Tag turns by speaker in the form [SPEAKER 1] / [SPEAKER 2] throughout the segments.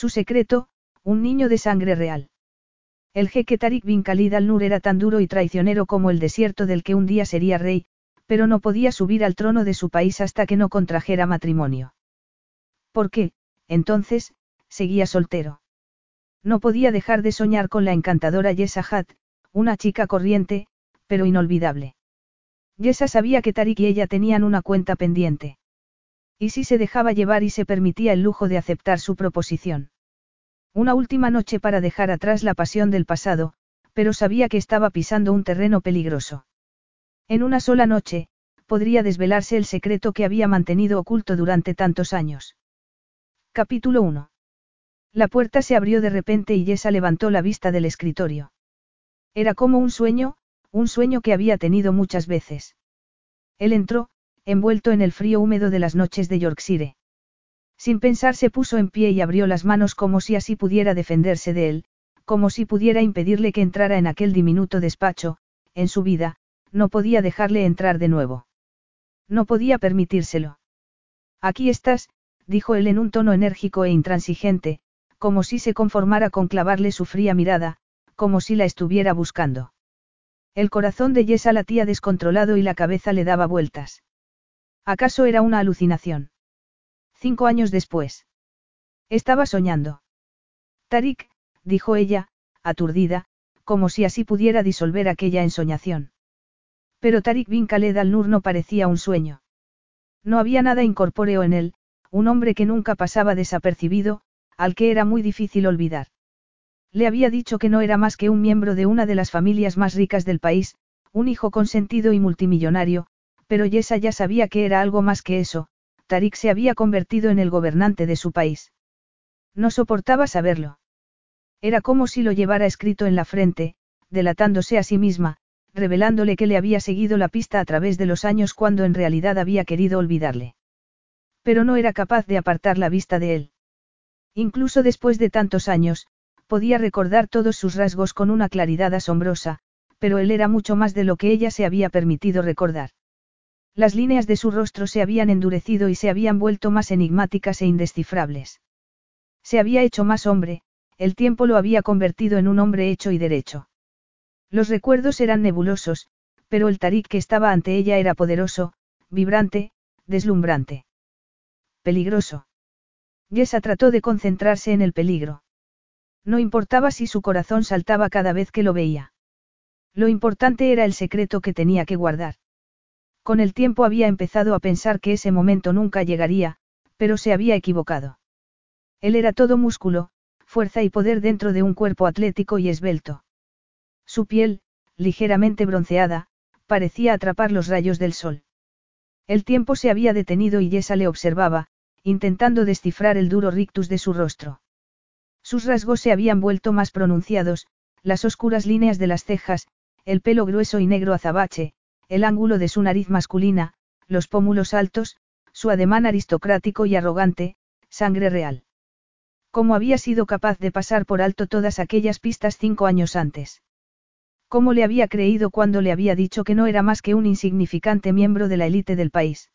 [SPEAKER 1] Su secreto, un niño de sangre real. El jeque Tariq bin Khalid al-Nur era tan duro y traicionero como el desierto del que un día sería rey, pero no podía subir al trono de su país hasta que no contrajera matrimonio. ¿Por qué, entonces, seguía soltero? No podía dejar de soñar con la encantadora Yesa Hat, una chica corriente, pero inolvidable. Yesa sabía que Tariq y ella tenían una cuenta pendiente. ¿Y si se dejaba llevar y se permitía el lujo de aceptar su proposición? Una última noche para dejar atrás la pasión del pasado, pero sabía que estaba pisando un terreno peligroso. En una sola noche, podría desvelarse el secreto que había mantenido oculto durante tantos años. Capítulo 1. La puerta se abrió de repente y Yesa levantó la vista del escritorio. Era como un sueño, un sueño que había tenido muchas veces. Él entró, envuelto en el frío húmedo de las noches de Yorkshire. Sin pensar se puso en pie y abrió las manos como si así pudiera defenderse de él, como si pudiera impedirle que entrara en aquel diminuto despacho, en su vida, no podía dejarle entrar de nuevo. No podía permitírselo. Aquí estás, dijo él en un tono enérgico e intransigente, como si se conformara con clavarle su fría mirada, como si la estuviera buscando. El corazón de Yesa latía descontrolado y la cabeza le daba vueltas. ¿Acaso era una alucinación? Cinco años después. Estaba soñando. Tarik, dijo ella, aturdida, como si así pudiera disolver aquella ensoñación. Pero Tarik bin Khaled al-Nur no parecía un sueño. No había nada incorpóreo en él, un hombre que nunca pasaba desapercibido, al que era muy difícil olvidar. Le había dicho que no era más que un miembro de una de las familias más ricas del país, un hijo consentido y multimillonario, pero Yesa ya sabía que era algo más que eso, Tarik se había convertido en el gobernante de su país. No soportaba saberlo. Era como si lo llevara escrito en la frente, delatándose a sí misma, revelándole que le había seguido la pista a través de los años cuando en realidad había querido olvidarle. Pero no era capaz de apartar la vista de él. Incluso después de tantos años, podía recordar todos sus rasgos con una claridad asombrosa, pero él era mucho más de lo que ella se había permitido recordar. Las líneas de su rostro se habían endurecido y se habían vuelto más enigmáticas e indescifrables. Se había hecho más hombre, el tiempo lo había convertido en un hombre hecho y derecho. Los recuerdos eran nebulosos, pero el tarik que estaba ante ella era poderoso, vibrante, deslumbrante. Peligroso. Yesa trató de concentrarse en el peligro. No importaba si su corazón saltaba cada vez que lo veía. Lo importante era el secreto que tenía que guardar. Con el tiempo había empezado a pensar que ese momento nunca llegaría, pero se había equivocado. Él era todo músculo, fuerza y poder dentro de un cuerpo atlético y esbelto. Su piel, ligeramente bronceada, parecía atrapar los rayos del sol. El tiempo se había detenido y Yesa le observaba, intentando descifrar el duro rictus de su rostro. Sus rasgos se habían vuelto más pronunciados, las oscuras líneas de las cejas, el pelo grueso y negro azabache, el ángulo de su nariz masculina, los pómulos altos, su ademán aristocrático y arrogante, sangre real. ¿Cómo había sido capaz de pasar por alto todas aquellas pistas cinco años antes? ¿Cómo le había creído cuando le había dicho que no era más que un insignificante miembro de la élite del país?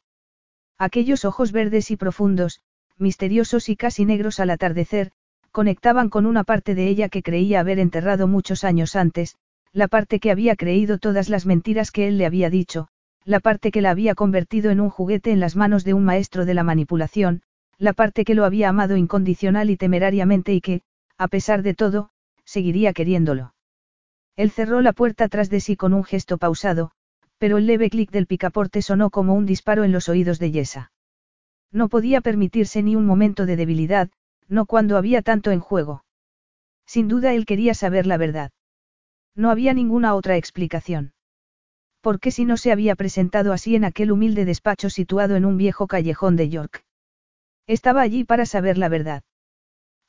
[SPEAKER 1] Aquellos ojos verdes y profundos, misteriosos y casi negros al atardecer, conectaban con una parte de ella que creía haber enterrado muchos años antes, la parte que había creído todas las mentiras que él le había dicho, la parte que la había convertido en un juguete en las manos de un maestro de la manipulación, la parte que lo había amado incondicional y temerariamente y que, a pesar de todo, seguiría queriéndolo. Él cerró la puerta tras de sí con un gesto pausado, pero el leve clic del picaporte sonó como un disparo en los oídos de Yesa. No podía permitirse ni un momento de debilidad, no cuando había tanto en juego. Sin duda él quería saber la verdad. No había ninguna otra explicación. ¿Por qué si no se había presentado así en aquel humilde despacho situado en un viejo callejón de York? Estaba allí para saber la verdad.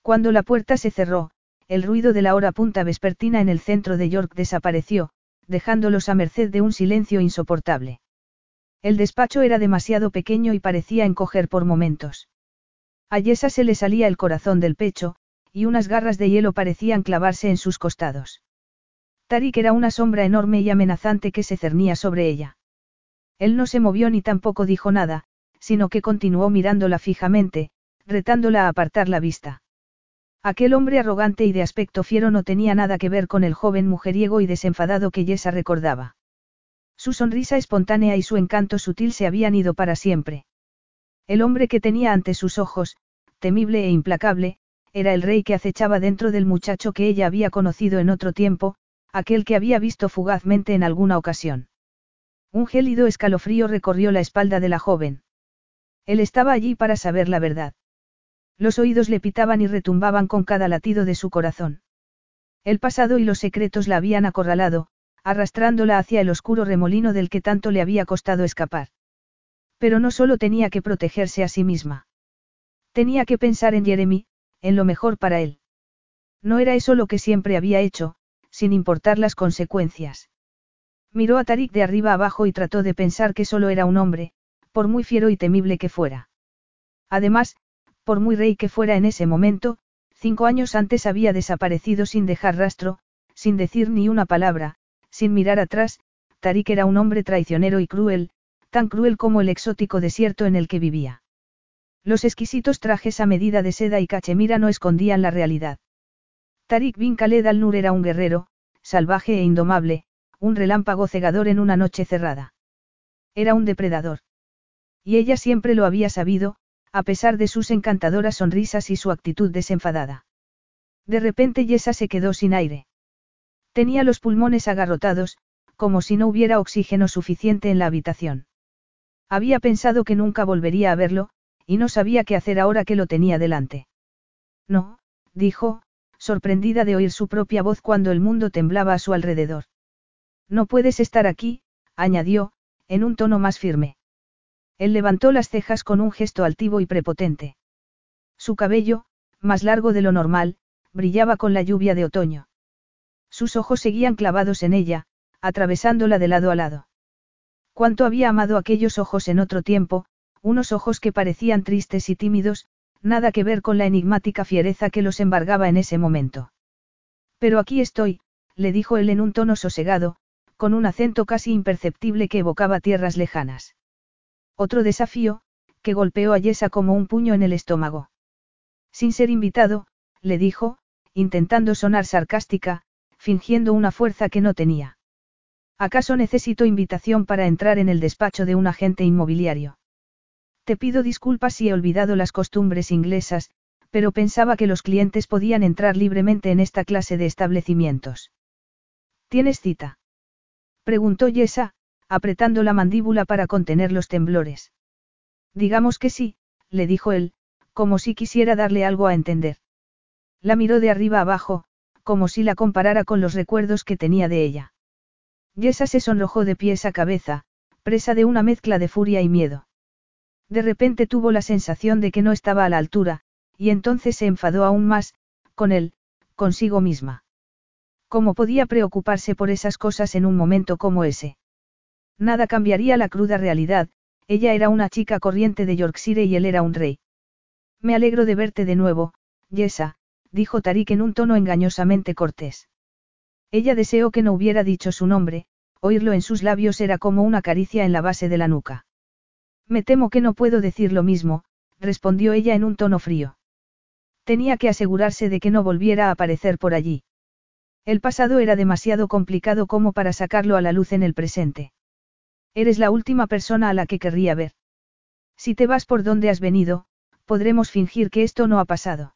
[SPEAKER 1] Cuando la puerta se cerró, el ruido de la hora punta vespertina en el centro de York desapareció, dejándolos a merced de un silencio insoportable. El despacho era demasiado pequeño y parecía encoger por momentos. A Yesa se le salía el corazón del pecho, y unas garras de hielo parecían clavarse en sus costados. Tarik era una sombra enorme y amenazante que se cernía sobre ella. Él no se movió ni tampoco dijo nada, sino que continuó mirándola fijamente, retándola a apartar la vista. Aquel hombre arrogante y de aspecto fiero no tenía nada que ver con el joven mujeriego y desenfadado que Yesa recordaba. Su sonrisa espontánea y su encanto sutil se habían ido para siempre. El hombre que tenía ante sus ojos, temible e implacable, era el rey que acechaba dentro del muchacho que ella había conocido en otro tiempo, aquel que había visto fugazmente en alguna ocasión. Un gélido escalofrío recorrió la espalda de la joven. Él estaba allí para saber la verdad. Los oídos le pitaban y retumbaban con cada latido de su corazón. El pasado y los secretos la habían acorralado, arrastrándola hacia el oscuro remolino del que tanto le había costado escapar. Pero no solo tenía que protegerse a sí misma. Tenía que pensar en Jeremy, en lo mejor para él. No era eso lo que siempre había hecho, sin importar las consecuencias. Miró a Tarik de arriba abajo y trató de pensar que solo era un hombre, por muy fiero y temible que fuera. Además, por muy rey que fuera en ese momento, cinco años antes había desaparecido sin dejar rastro, sin decir ni una palabra, sin mirar atrás, Tarik era un hombre traicionero y cruel, tan cruel como el exótico desierto en el que vivía. Los exquisitos trajes a medida de seda y cachemira no escondían la realidad. Tarik bin Khaled al-Nur era un guerrero, salvaje e indomable, un relámpago cegador en una noche cerrada. Era un depredador. Y ella siempre lo había sabido, a pesar de sus encantadoras sonrisas y su actitud desenfadada. De repente Yesa se quedó sin aire. Tenía los pulmones agarrotados, como si no hubiera oxígeno suficiente en la habitación. Había pensado que nunca volvería a verlo, y no sabía qué hacer ahora que lo tenía delante. No, dijo, sorprendida de oír su propia voz cuando el mundo temblaba a su alrededor. No puedes estar aquí, añadió, en un tono más firme. Él levantó las cejas con un gesto altivo y prepotente. Su cabello, más largo de lo normal, brillaba con la lluvia de otoño. Sus ojos seguían clavados en ella, atravesándola de lado a lado. Cuánto había amado aquellos ojos en otro tiempo, unos ojos que parecían tristes y tímidos, nada que ver con la enigmática fiereza que los embargaba en ese momento. Pero aquí estoy, le dijo él en un tono sosegado, con un acento casi imperceptible que evocaba tierras lejanas. Otro desafío, que golpeó a Yesa como un puño en el estómago. Sin ser invitado, le dijo, intentando sonar sarcástica, fingiendo una fuerza que no tenía. ¿Acaso necesito invitación para entrar en el despacho de un agente inmobiliario? Te pido disculpas si he olvidado las costumbres inglesas, pero pensaba que los clientes podían entrar libremente en esta clase de establecimientos. ¿Tienes cita? Preguntó Yesa, apretando la mandíbula para contener los temblores. Digamos que sí, le dijo él, como si quisiera darle algo a entender. La miró de arriba abajo, como si la comparara con los recuerdos que tenía de ella. Yesa se sonrojó de pies a cabeza, presa de una mezcla de furia y miedo. De repente tuvo la sensación de que no estaba a la altura, y entonces se enfadó aún más, con él, consigo misma. ¿Cómo podía preocuparse por esas cosas en un momento como ese? Nada cambiaría la cruda realidad, ella era una chica corriente de Yorkshire y él era un rey. Me alegro de verte de nuevo, Yesa, dijo Tarik en un tono engañosamente cortés. Ella deseó que no hubiera dicho su nombre, oírlo en sus labios era como una caricia en la base de la nuca. Me temo que no puedo decir lo mismo, respondió ella en un tono frío. Tenía que asegurarse de que no volviera a aparecer por allí. El pasado era demasiado complicado como para sacarlo a la luz en el presente. Eres la última persona a la que querría ver. Si te vas por donde has venido, podremos fingir que esto no ha pasado.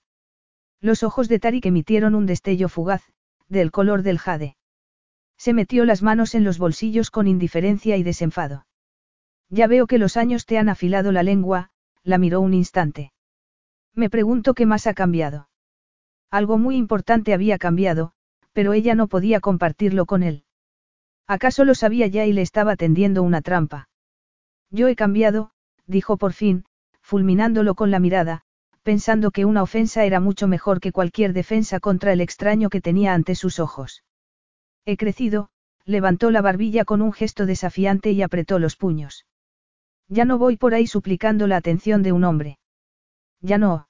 [SPEAKER 1] Los ojos de Tarik emitieron un destello fugaz, del color del jade. Se metió las manos en los bolsillos con indiferencia y desenfado. Ya veo que los años te han afilado la lengua, la miró un instante. Me pregunto qué más ha cambiado. Algo muy importante había cambiado, pero ella no podía compartirlo con él. ¿Acaso lo sabía ya y le estaba tendiendo una trampa? Yo he cambiado, dijo por fin, fulminándolo con la mirada, pensando que una ofensa era mucho mejor que cualquier defensa contra el extraño que tenía ante sus ojos. He crecido, levantó la barbilla con un gesto desafiante y apretó los puños. Ya no voy por ahí suplicando la atención de un hombre. Ya no.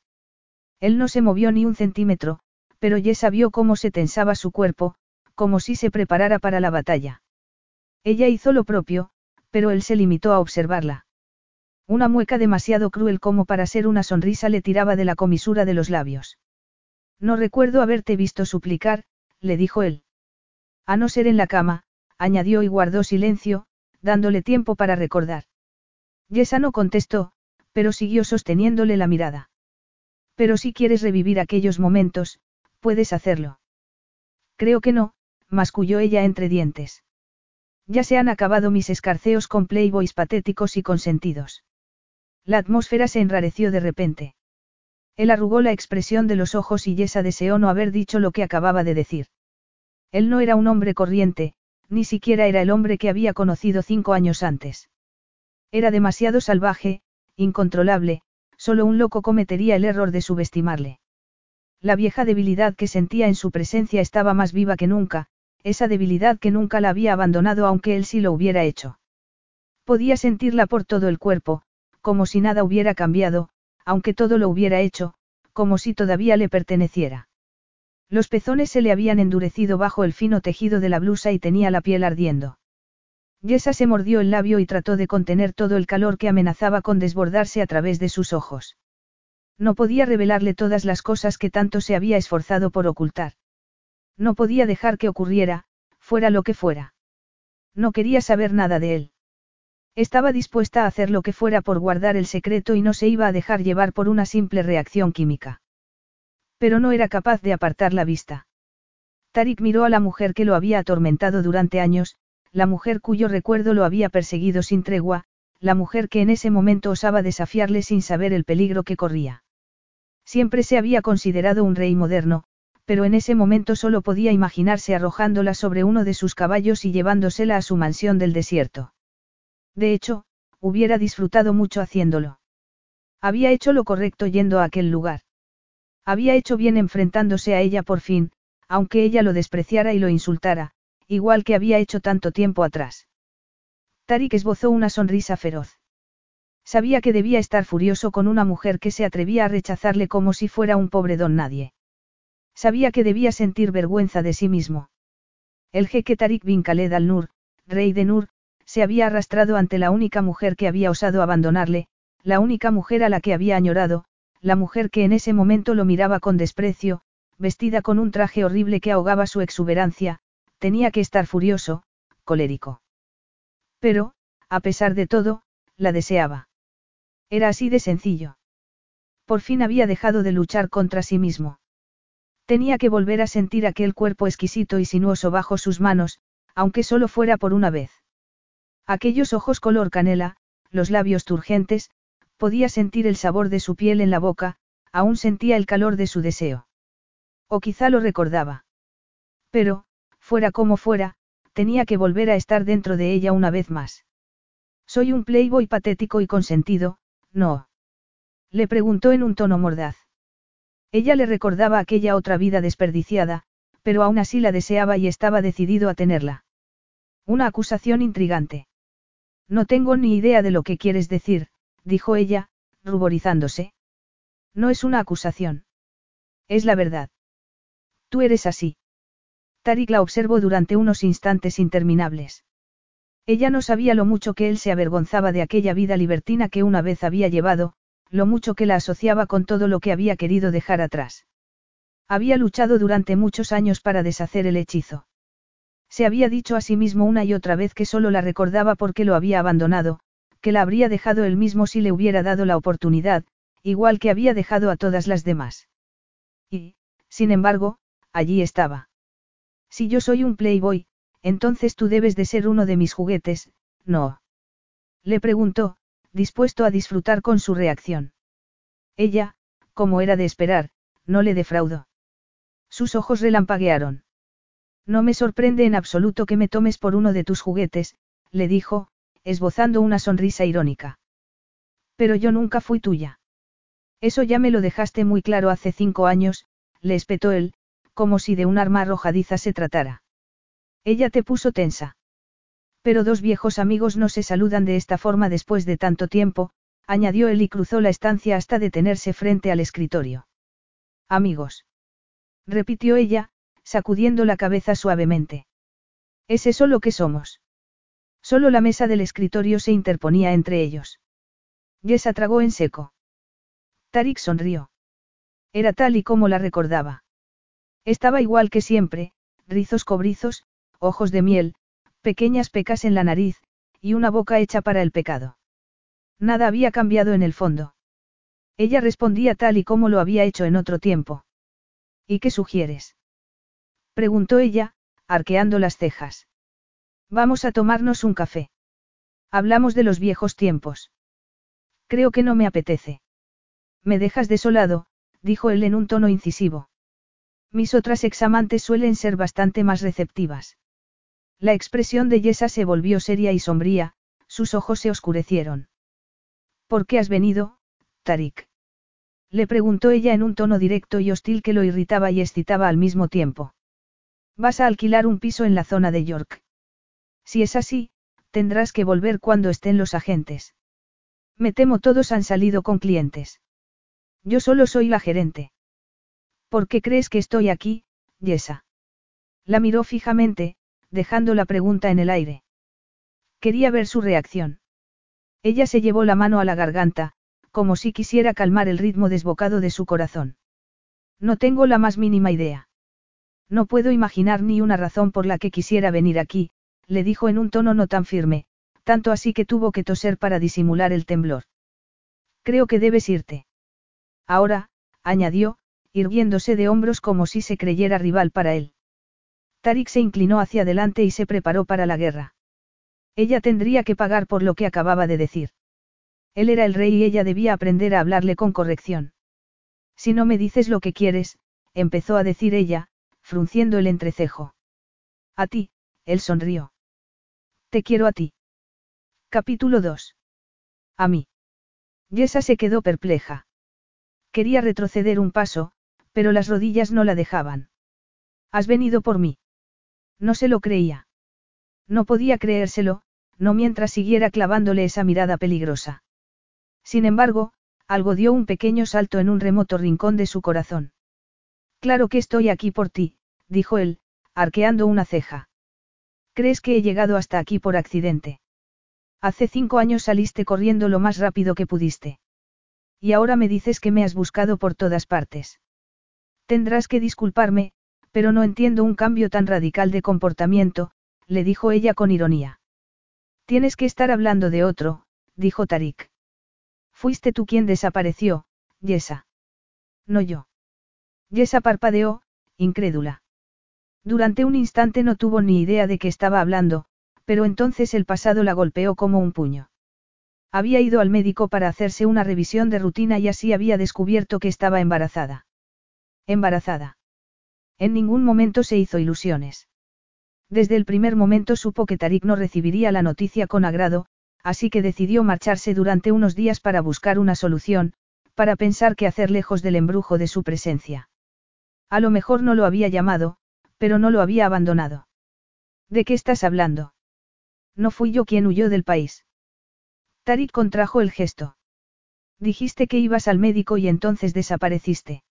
[SPEAKER 1] Él no se movió ni un centímetro, pero Yesa vio cómo se tensaba su cuerpo, como si se preparara para la batalla. Ella hizo lo propio, pero él se limitó a observarla. Una mueca demasiado cruel como para ser una sonrisa le tiraba de la comisura de los labios. No recuerdo haberte visto suplicar, le dijo él. A no ser en la cama, añadió y guardó silencio, dándole tiempo para recordar. Yesa no contestó, pero siguió sosteniéndole la mirada. Pero si quieres revivir aquellos momentos, puedes hacerlo. Creo que no, masculló ella entre dientes. Ya se han acabado mis escarceos con playboys patéticos y consentidos. La atmósfera se enrareció de repente. Él arrugó la expresión de los ojos y Yesa deseó no haber dicho lo que acababa de decir. Él no era un hombre corriente, ni siquiera era el hombre que había conocido cinco años antes. Era demasiado salvaje, incontrolable, solo un loco cometería el error de subestimarle. La vieja debilidad que sentía en su presencia estaba más viva que nunca, esa debilidad que nunca la había abandonado aunque él sí lo hubiera hecho. Podía sentirla por todo el cuerpo, como si nada hubiera cambiado, aunque todo lo hubiera hecho, como si todavía le perteneciera. Los pezones se le habían endurecido bajo el fino tejido de la blusa y tenía la piel ardiendo. Yesa se mordió el labio y trató de contener todo el calor que amenazaba con desbordarse a través de sus ojos. No podía revelarle todas las cosas que tanto se había esforzado por ocultar. No podía dejar que ocurriera, fuera lo que fuera. No quería saber nada de él. Estaba dispuesta a hacer lo que fuera por guardar el secreto y no se iba a dejar llevar por una simple reacción química. Pero no era capaz de apartar la vista. Tarik miró a la mujer que lo había atormentado durante años, la mujer cuyo recuerdo lo había perseguido sin tregua, la mujer que en ese momento osaba desafiarle sin saber el peligro que corría. Siempre se había considerado un rey moderno, pero en ese momento solo podía imaginarse arrojándola sobre uno de sus caballos y llevándosela a su mansión del desierto. De hecho, hubiera disfrutado mucho haciéndolo. Había hecho lo correcto yendo a aquel lugar. Había hecho bien enfrentándose a ella por fin, aunque ella lo despreciara y lo insultara, igual que había hecho tanto tiempo atrás. Tarik esbozó una sonrisa feroz. Sabía que debía estar furioso con una mujer que se atrevía a rechazarle como si fuera un pobre don nadie. Sabía que debía sentir vergüenza de sí mismo. El jeque Tariq bin Khaled al-Nur, rey de Nur, se había arrastrado ante la única mujer que había osado abandonarle, la única mujer a la que había añorado, la mujer que en ese momento lo miraba con desprecio, vestida con un traje horrible que ahogaba su exuberancia, tenía que estar furioso, colérico. Pero, a pesar de todo, la deseaba. Era así de sencillo. Por fin había dejado de luchar contra sí mismo. Tenía que volver a sentir aquel cuerpo exquisito y sinuoso bajo sus manos, aunque solo fuera por una vez. Aquellos ojos color canela, los labios turgentes, podía sentir el sabor de su piel en la boca, aún sentía el calor de su deseo. O quizá lo recordaba. Pero, fuera como fuera, tenía que volver a estar dentro de ella una vez más. Soy un playboy patético y consentido, no. Le preguntó en un tono mordaz. Ella le recordaba aquella otra vida desperdiciada, pero aún así la deseaba y estaba decidido a tenerla. Una acusación intrigante. No tengo ni idea de lo que quieres decir, dijo ella, ruborizándose. No es una acusación. Es la verdad. Tú eres así. Tarik la observó durante unos instantes interminables. Ella no sabía lo mucho que él se avergonzaba de aquella vida libertina que una vez había llevado, lo mucho que la asociaba con todo lo que había querido dejar atrás. Había luchado durante muchos años para deshacer el hechizo. Se había dicho a sí mismo una y otra vez que solo la recordaba porque lo había abandonado, que la habría dejado él mismo si le hubiera dado la oportunidad, igual que había dejado a todas las demás. Y, sin embargo, allí estaba. Si yo soy un playboy, entonces tú debes de ser uno de mis juguetes, ¿no? Le preguntó, dispuesto a disfrutar con su reacción. Ella, como era de esperar, no le defraudó. Sus ojos relampaguearon. No me sorprende en absoluto que me tomes por uno de tus juguetes, le dijo, esbozando una sonrisa irónica. Pero yo nunca fui tuya. Eso ya me lo dejaste muy claro hace cinco años, le espetó él, como si de un arma arrojadiza se tratara. Ella te puso tensa. Pero dos viejos amigos no se saludan de esta forma después de tanto tiempo, añadió él y cruzó la estancia hasta detenerse frente al escritorio. Amigos. Repitió ella, sacudiendo la cabeza suavemente. ¿Es eso lo que somos? Solo la mesa del escritorio se interponía entre ellos. Yesa tragó en seco. Tarik sonrió. Era tal y como la recordaba. Estaba igual que siempre, rizos cobrizos, ojos de miel, pequeñas pecas en la nariz, y una boca hecha para el pecado. Nada había cambiado en el fondo. Ella respondía tal y como lo había hecho en otro tiempo. ¿Y qué sugieres? preguntó ella, arqueando las cejas. Vamos a tomarnos un café. Hablamos de los viejos tiempos. Creo que no me apetece. Me dejas desolado, dijo él en un tono incisivo. Mis otras examantes suelen ser bastante más receptivas. La expresión de Yesa se volvió seria y sombría, sus ojos se oscurecieron. ¿Por qué has venido, Tarik? Le preguntó ella en un tono directo y hostil que lo irritaba y excitaba al mismo tiempo. Vas a alquilar un piso en la zona de York. Si es así, tendrás que volver cuando estén los agentes. Me temo todos han salido con clientes. Yo solo soy la gerente. ¿Por qué crees que estoy aquí, Yesa? La miró fijamente, dejando la pregunta en el aire. Quería ver su reacción. Ella se llevó la mano a la garganta, como si quisiera calmar el ritmo desbocado de su corazón. No tengo la más mínima idea. No puedo imaginar ni una razón por la que quisiera venir aquí, le dijo en un tono no tan firme, tanto así que tuvo que toser para disimular el temblor. Creo que debes irte. Ahora, añadió, irguiéndose de hombros como si se creyera rival para él. Tarik se inclinó hacia adelante y se preparó para la guerra. Ella tendría que pagar por lo que acababa de decir. Él era el rey y ella debía aprender a hablarle con corrección. Si no me dices lo que quieres, empezó a decir ella, frunciendo el entrecejo. A ti, él sonrió. Te quiero a ti. Capítulo 2. A mí. Yesa se quedó perpleja. Quería retroceder un paso, pero las rodillas no la dejaban. ¿Has venido por mí? No se lo creía. No podía creérselo, no mientras siguiera clavándole esa mirada peligrosa. Sin embargo, algo dio un pequeño salto en un remoto rincón de su corazón. Claro que estoy aquí por ti, dijo él, arqueando una ceja. ¿Crees que he llegado hasta aquí por accidente? Hace cinco años saliste corriendo lo más rápido que pudiste. Y ahora me dices que me has buscado por todas partes. Tendrás que disculparme, pero no entiendo un cambio tan radical de comportamiento, le dijo ella con ironía. Tienes que estar hablando de otro, dijo Tarik. Fuiste tú quien desapareció, Yesa. No yo. Yesa parpadeó, incrédula. Durante un instante no tuvo ni idea de qué estaba hablando, pero entonces el pasado la golpeó como un puño. Había ido al médico para hacerse una revisión de rutina y así había descubierto que estaba embarazada. Embarazada. En ningún momento se hizo ilusiones. Desde el primer momento supo que Tarik no recibiría la noticia con agrado, así que decidió marcharse durante unos días para buscar una solución, para pensar qué hacer lejos del embrujo de su presencia. A lo mejor no lo había llamado, pero no lo había abandonado. ¿De qué estás hablando? No fui yo quien huyó del país. Tarik contrajo el gesto. Dijiste que ibas al médico y entonces desapareciste.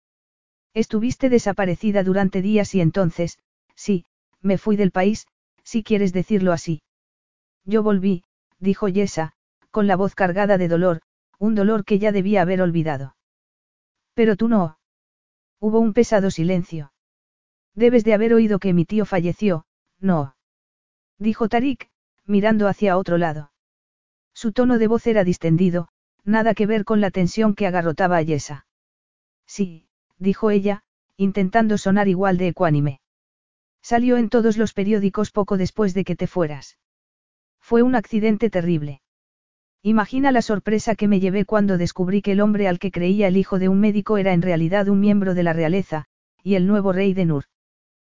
[SPEAKER 1] Estuviste desaparecida durante días y entonces, sí, me fui del país, si quieres decirlo así. Yo volví, dijo Yesa, con la voz cargada de dolor, un dolor que ya debía haber olvidado. Pero tú no. Hubo un pesado silencio. Debes de haber oído que mi tío falleció, no. Dijo Tarik, mirando hacia otro lado. Su tono de voz era distendido, nada que ver con la tensión que agarrotaba a Yesa. Sí, dijo ella, intentando sonar igual de ecuánime. Salió en todos los periódicos poco después de que te fueras. Fue un accidente terrible. Imagina la sorpresa que me llevé cuando descubrí que el hombre al que creía el hijo de un médico era en realidad un miembro de la realeza, y el nuevo rey de Nur.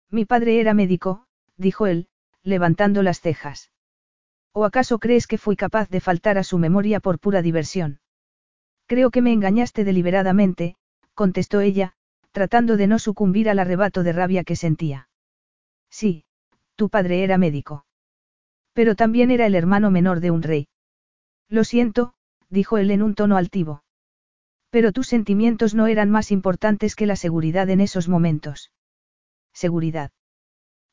[SPEAKER 1] Mi padre era médico, dijo él, levantando las cejas. ¿O acaso crees que fui capaz de faltar a su memoria por pura diversión? Creo que me engañaste deliberadamente, contestó ella, tratando de no sucumbir al arrebato de rabia que sentía. Sí, tu padre era médico. Pero también era el hermano menor de un rey. Lo siento, dijo él en un tono altivo. Pero tus sentimientos no eran más importantes que la seguridad en esos momentos. ¿Seguridad?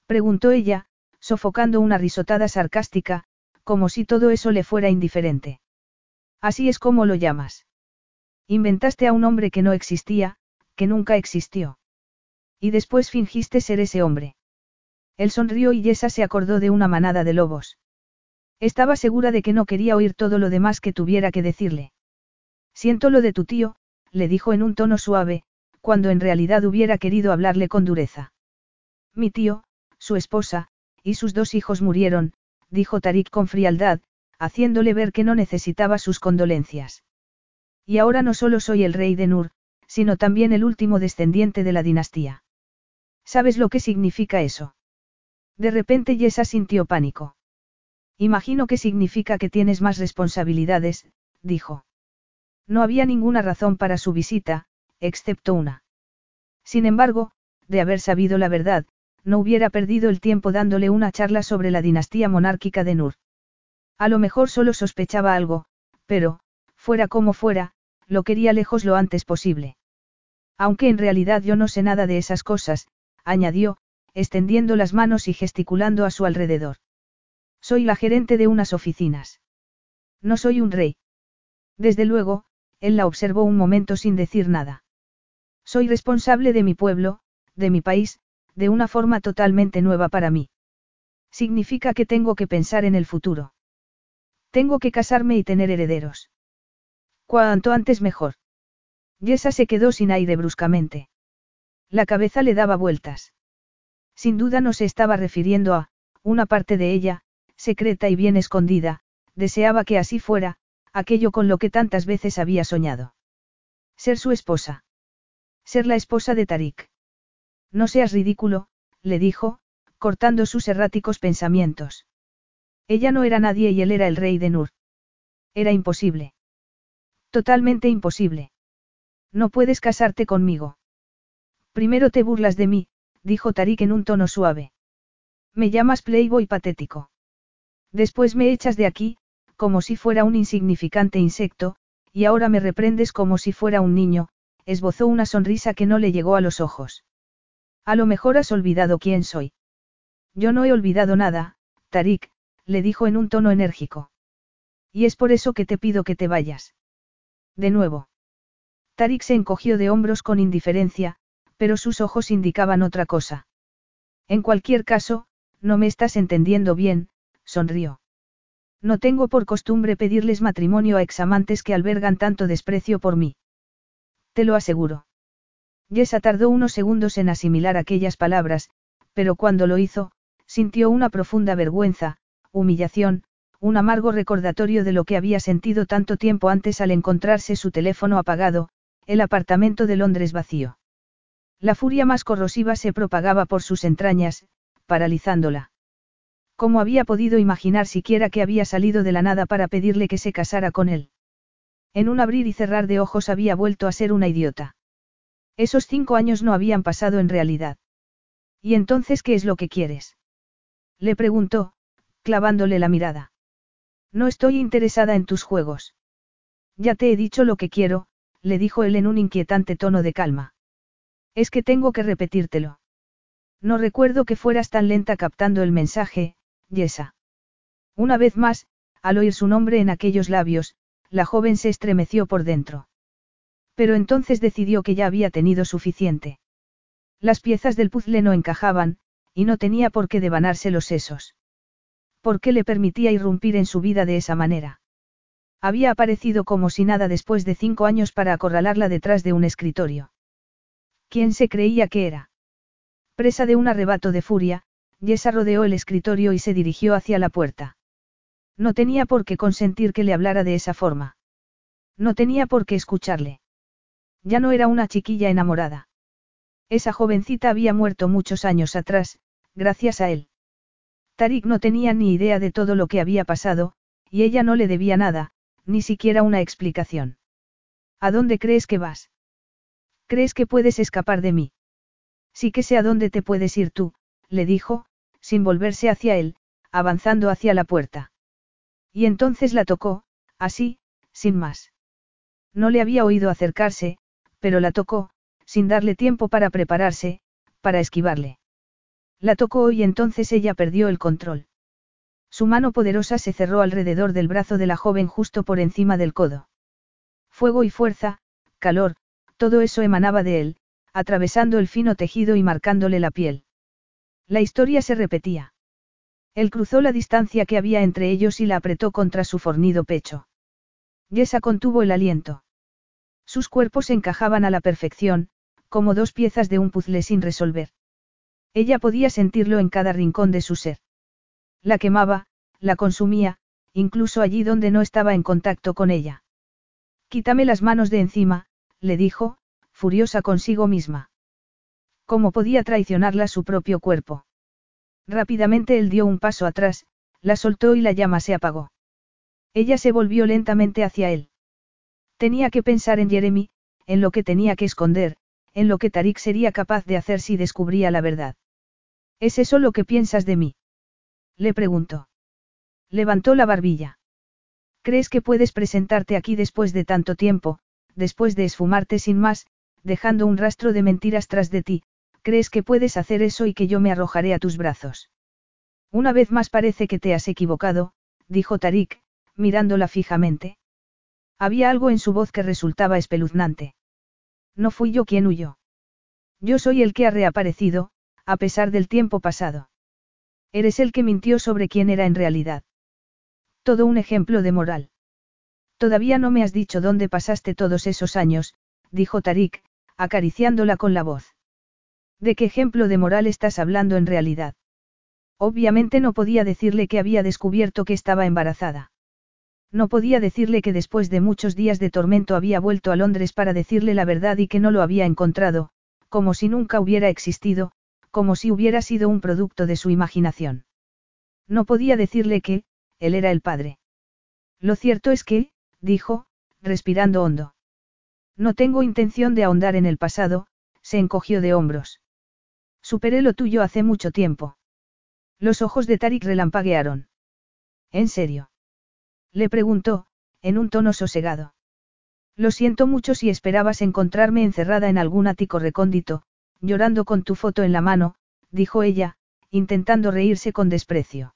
[SPEAKER 1] Preguntó ella, sofocando una risotada sarcástica, como si todo eso le fuera indiferente. Así es como lo llamas. Inventaste a un hombre que no existía, que nunca existió. Y después fingiste ser ese hombre. Él sonrió y Yesa se acordó de una manada de lobos. Estaba segura de que no quería oír todo lo demás que tuviera que decirle. Siento lo de tu tío, le dijo en un tono suave, cuando en realidad hubiera querido hablarle con dureza. Mi tío, su esposa, y sus dos hijos murieron, dijo Tarik con frialdad, haciéndole ver que no necesitaba sus condolencias. Y ahora no solo soy el rey de Nur, sino también el último descendiente de la dinastía. ¿Sabes lo que significa eso? De repente Yesa sintió pánico. Imagino que significa que tienes más responsabilidades, dijo. No había ninguna razón para su visita, excepto una. Sin embargo, de haber sabido la verdad, no hubiera perdido el tiempo dándole una charla sobre la dinastía monárquica de Nur. A lo mejor solo sospechaba algo, pero, fuera como fuera, lo quería lejos lo antes posible. Aunque en realidad yo no sé nada de esas cosas, añadió, extendiendo las manos y gesticulando a su alrededor. Soy la gerente de unas oficinas. No soy un rey. Desde luego, él la observó un momento sin decir nada. Soy responsable de mi pueblo, de mi país, de una forma totalmente nueva para mí. Significa que tengo que pensar en el futuro. Tengo que casarme y tener herederos. Cuanto antes mejor. Yesa se quedó sin aire bruscamente. La cabeza le daba vueltas. Sin duda no se estaba refiriendo a, una parte de ella, secreta y bien escondida, deseaba que así fuera, aquello con lo que tantas veces había soñado. Ser su esposa. Ser la esposa de Tarik. No seas ridículo, le dijo, cortando sus erráticos pensamientos. Ella no era nadie y él era el rey de Nur. Era imposible. Totalmente imposible. No puedes casarte conmigo. Primero te burlas de mí, dijo Tarik en un tono suave. Me llamas playboy patético. Después me echas de aquí, como si fuera un insignificante insecto, y ahora me reprendes como si fuera un niño, esbozó una sonrisa que no le llegó a los ojos. A lo mejor has olvidado quién soy. Yo no he olvidado nada, Tarik, le dijo en un tono enérgico. Y es por eso que te pido que te vayas. De nuevo. Tarik se encogió de hombros con indiferencia, pero sus ojos indicaban otra cosa. En cualquier caso, no me estás entendiendo bien, sonrió. No tengo por costumbre pedirles matrimonio a examantes que albergan tanto desprecio por mí. Te lo aseguro. Yesa tardó unos segundos en asimilar aquellas palabras, pero cuando lo hizo, sintió una profunda vergüenza, humillación, un amargo recordatorio de lo que había sentido tanto tiempo antes al encontrarse su teléfono apagado, el apartamento de Londres vacío. La furia más corrosiva se propagaba por sus entrañas, paralizándola. ¿Cómo había podido imaginar siquiera que había salido de la nada para pedirle que se casara con él? En un abrir y cerrar de ojos había vuelto a ser una idiota. Esos cinco años no habían pasado en realidad. ¿Y entonces qué es lo que quieres? Le preguntó, clavándole la mirada. No estoy interesada en tus juegos. Ya te he dicho lo que quiero, le dijo él en un inquietante tono de calma. Es que tengo que repetírtelo. No recuerdo que fueras tan lenta captando el mensaje, Yesa. Una vez más, al oír su nombre en aquellos labios, la joven se estremeció por dentro. Pero entonces decidió que ya había tenido suficiente. Las piezas del puzzle no encajaban, y no tenía por qué devanarse los sesos. ¿Por qué le permitía irrumpir en su vida de esa manera? Había aparecido como si nada después de cinco años para acorralarla detrás de un escritorio. ¿Quién se creía que era? Presa de un arrebato de furia, Yesa rodeó el escritorio y se dirigió hacia la puerta. No tenía por qué consentir que le hablara de esa forma. No tenía por qué escucharle. Ya no era una chiquilla enamorada. Esa jovencita había muerto muchos años atrás, gracias a él. Tarik no tenía ni idea de todo lo que había pasado, y ella no le debía nada, ni siquiera una explicación. ¿A dónde crees que vas? ¿Crees que puedes escapar de mí? Sí que sé a dónde te puedes ir tú, le dijo, sin volverse hacia él, avanzando hacia la puerta. Y entonces la tocó, así, sin más. No le había oído acercarse, pero la tocó, sin darle tiempo para prepararse, para esquivarle. La tocó y entonces ella perdió el control. Su mano poderosa se cerró alrededor del brazo de la joven justo por encima del codo. Fuego y fuerza, calor, todo eso emanaba de él, atravesando el fino tejido y marcándole la piel. La historia se repetía. Él cruzó la distancia que había entre ellos y la apretó contra su fornido pecho. Yesa contuvo el aliento. Sus cuerpos encajaban a la perfección, como dos piezas de un puzzle sin resolver. Ella podía sentirlo en cada rincón de su ser. La quemaba, la consumía, incluso allí donde no estaba en contacto con ella. Quítame las manos de encima, le dijo, furiosa consigo misma. ¿Cómo podía traicionarla su propio cuerpo? Rápidamente él dio un paso atrás, la soltó y la llama se apagó. Ella se volvió lentamente hacia él. Tenía que pensar en Jeremy, en lo que tenía que esconder, en lo que Tarik sería capaz de hacer si descubría la verdad. ¿Es eso lo que piensas de mí? Le preguntó. Levantó la barbilla. ¿Crees que puedes presentarte aquí después de tanto tiempo, después de esfumarte sin más, dejando un rastro de mentiras tras de ti, crees que puedes hacer eso y que yo me arrojaré a tus brazos? Una vez más parece que te has equivocado, dijo Tarik, mirándola fijamente. Había algo en su voz que resultaba espeluznante. No fui yo quien huyó. Yo soy el que ha reaparecido, a pesar del tiempo pasado. Eres el que mintió sobre quién era en realidad. Todo un ejemplo de moral. Todavía no me has dicho dónde pasaste todos esos años, dijo Tarik, acariciándola con la voz. ¿De qué ejemplo de moral estás hablando en realidad? Obviamente no podía decirle que había descubierto que estaba embarazada. No podía decirle que después de muchos días de tormento había vuelto a Londres para decirle la verdad y que no lo había encontrado, como si nunca hubiera existido, como si hubiera sido un producto de su imaginación. No podía decirle que, él era el padre. Lo cierto es que, dijo, respirando hondo. No tengo intención de ahondar en el pasado, se encogió de hombros. Superé lo tuyo hace mucho tiempo. Los ojos de Tarik relampaguearon. ¿En serio? Le preguntó, en un tono sosegado. Lo siento mucho si esperabas encontrarme encerrada en algún ático recóndito, llorando con tu foto en la mano, dijo ella, intentando reírse con desprecio.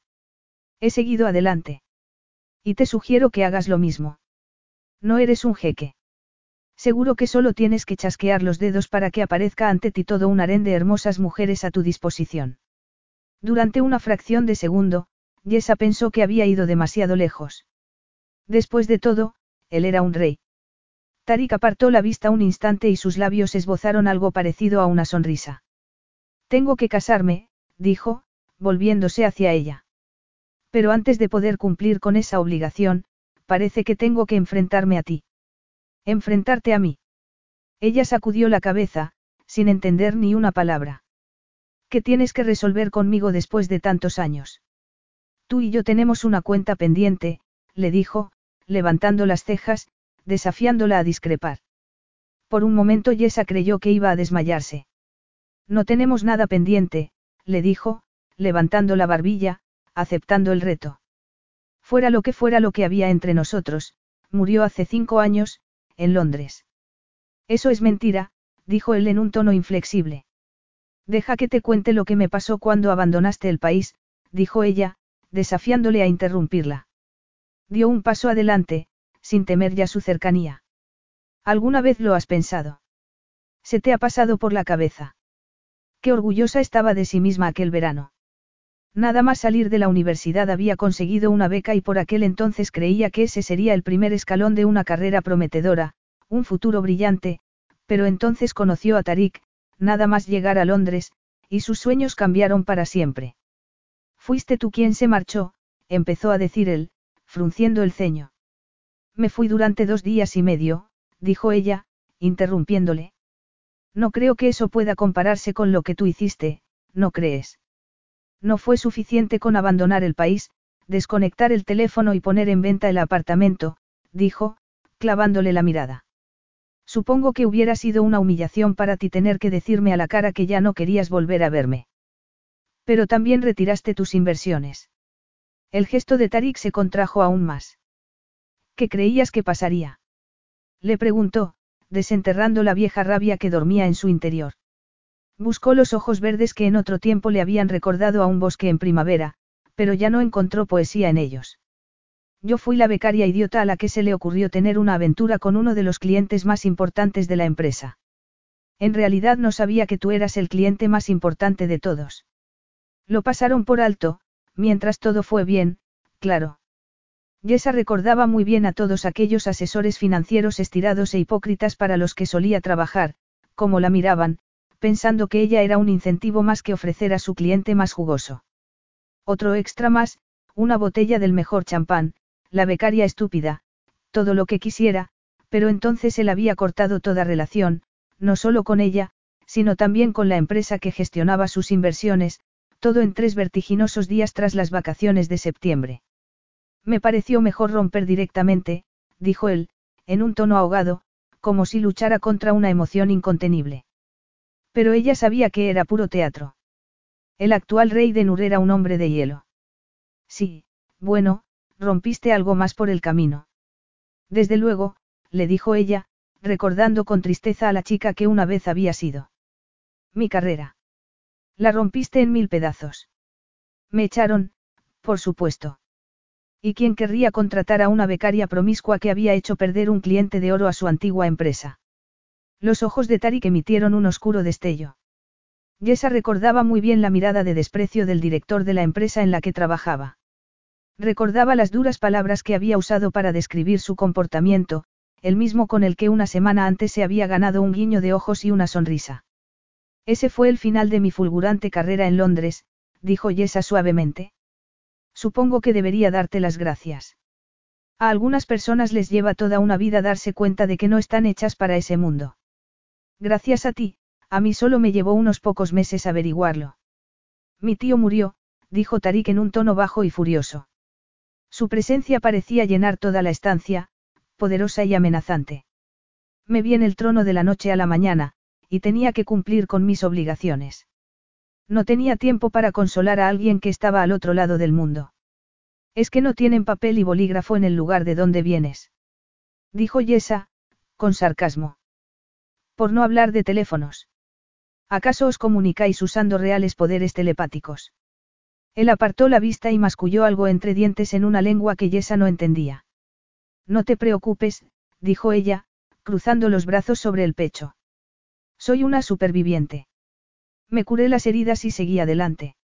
[SPEAKER 1] He seguido adelante. Y te sugiero que hagas lo mismo. No eres un jeque. Seguro que solo tienes que chasquear los dedos para que aparezca ante ti todo un harén de hermosas mujeres a tu disposición. Durante una fracción de segundo, Yesa pensó que había ido demasiado lejos. Después de todo, él era un rey. Tarik apartó la vista un instante y sus labios esbozaron algo parecido a una sonrisa. Tengo que casarme, dijo, volviéndose hacia ella. Pero antes de poder cumplir con esa obligación, parece que tengo que enfrentarme a ti. Enfrentarte a mí. Ella sacudió la cabeza, sin entender ni una palabra. ¿Qué tienes que resolver conmigo después de tantos años? Tú y yo tenemos una cuenta pendiente, le dijo, levantando las cejas, desafiándola a discrepar. Por un momento Yesa creyó que iba a desmayarse. No tenemos nada pendiente, le dijo, levantando la barbilla, aceptando el reto. Fuera lo que fuera lo que había entre nosotros, murió hace cinco años, en Londres. Eso es mentira, dijo él en un tono inflexible. Deja que te cuente lo que me pasó cuando abandonaste el país, dijo ella, desafiándole a interrumpirla. Dio un paso adelante, sin temer ya su cercanía. ¿Alguna vez lo has pensado? Se te ha pasado por la cabeza. Qué orgullosa estaba de sí misma aquel verano. Nada más salir de la universidad había conseguido una beca y por aquel entonces creía que ese sería el primer escalón de una carrera prometedora, un futuro brillante, pero entonces conoció a Tarik, nada más llegar a Londres, y sus sueños cambiaron para siempre. Fuiste tú quien se marchó, empezó a decir él, frunciendo el ceño. Me fui durante dos días y medio, dijo ella, interrumpiéndole. No creo que eso pueda compararse con lo que tú hiciste, ¿no crees? No fue suficiente con abandonar el país, desconectar el teléfono y poner en venta el apartamento, dijo, clavándole la mirada. Supongo que hubiera sido una humillación para ti tener que decirme a la cara que ya no querías volver a verme. Pero también retiraste tus inversiones. El gesto de Tarik se contrajo aún más. ¿Qué creías que pasaría? Le preguntó, desenterrando la vieja rabia que dormía en su interior. Buscó los ojos verdes que en otro tiempo le habían recordado a un bosque en primavera, pero ya no encontró poesía en ellos. Yo fui la becaria idiota a la que se le ocurrió tener una aventura con uno de los clientes más importantes de la empresa. En realidad no sabía que tú eras el cliente más importante de todos. Lo pasaron por alto, mientras todo fue bien, claro. Yesa recordaba muy bien a todos aquellos asesores financieros estirados e hipócritas para los que solía trabajar, como la miraban, pensando que ella era un incentivo más que ofrecer a su cliente más jugoso. Otro extra más, una botella del mejor champán, la becaria estúpida, todo lo que quisiera, pero entonces él había cortado toda relación, no solo con ella, sino también con la empresa que gestionaba sus inversiones, todo en tres vertiginosos días tras las vacaciones de septiembre. Me pareció mejor romper directamente, dijo él, en un tono ahogado, como si luchara contra una emoción incontenible. Pero ella sabía que era puro teatro. El actual rey de Nur era un hombre de hielo. Sí, bueno, rompiste algo más por el camino. Desde luego, le dijo ella, recordando con tristeza a la chica que una vez había sido. Mi carrera. La rompiste en mil pedazos. Me echaron, por supuesto. ¿Y quién querría contratar a una becaria promiscua que había hecho perder un cliente de oro a su antigua empresa? Los ojos de Tarik emitieron un oscuro destello. Yesa recordaba muy bien la mirada de desprecio del director de la empresa en la que trabajaba. Recordaba las duras palabras que había usado para describir su comportamiento, el mismo con el que una semana antes se había ganado un guiño de ojos y una sonrisa. Ese fue el final de mi fulgurante carrera en Londres, dijo Yesa suavemente. Supongo que debería darte las gracias. A algunas personas les lleva toda una vida darse cuenta de que no están hechas para ese mundo. Gracias a ti, a mí solo me llevó unos pocos meses averiguarlo. Mi tío murió, dijo Tarik en un tono bajo y furioso. Su presencia parecía llenar toda la estancia, poderosa y amenazante. Me vi en el trono de la noche a la mañana, y tenía que cumplir con mis obligaciones. No tenía tiempo para consolar a alguien que estaba al otro lado del mundo. Es que no tienen papel y bolígrafo en el lugar de donde vienes. Dijo Yesa, con sarcasmo. Por no hablar de teléfonos. ¿Acaso os comunicáis usando reales poderes telepáticos? Él apartó la vista y masculló algo entre dientes en una lengua que Yesa no entendía. No te preocupes, dijo ella, cruzando los brazos sobre el pecho. Soy una superviviente. Me curé las heridas y seguí adelante.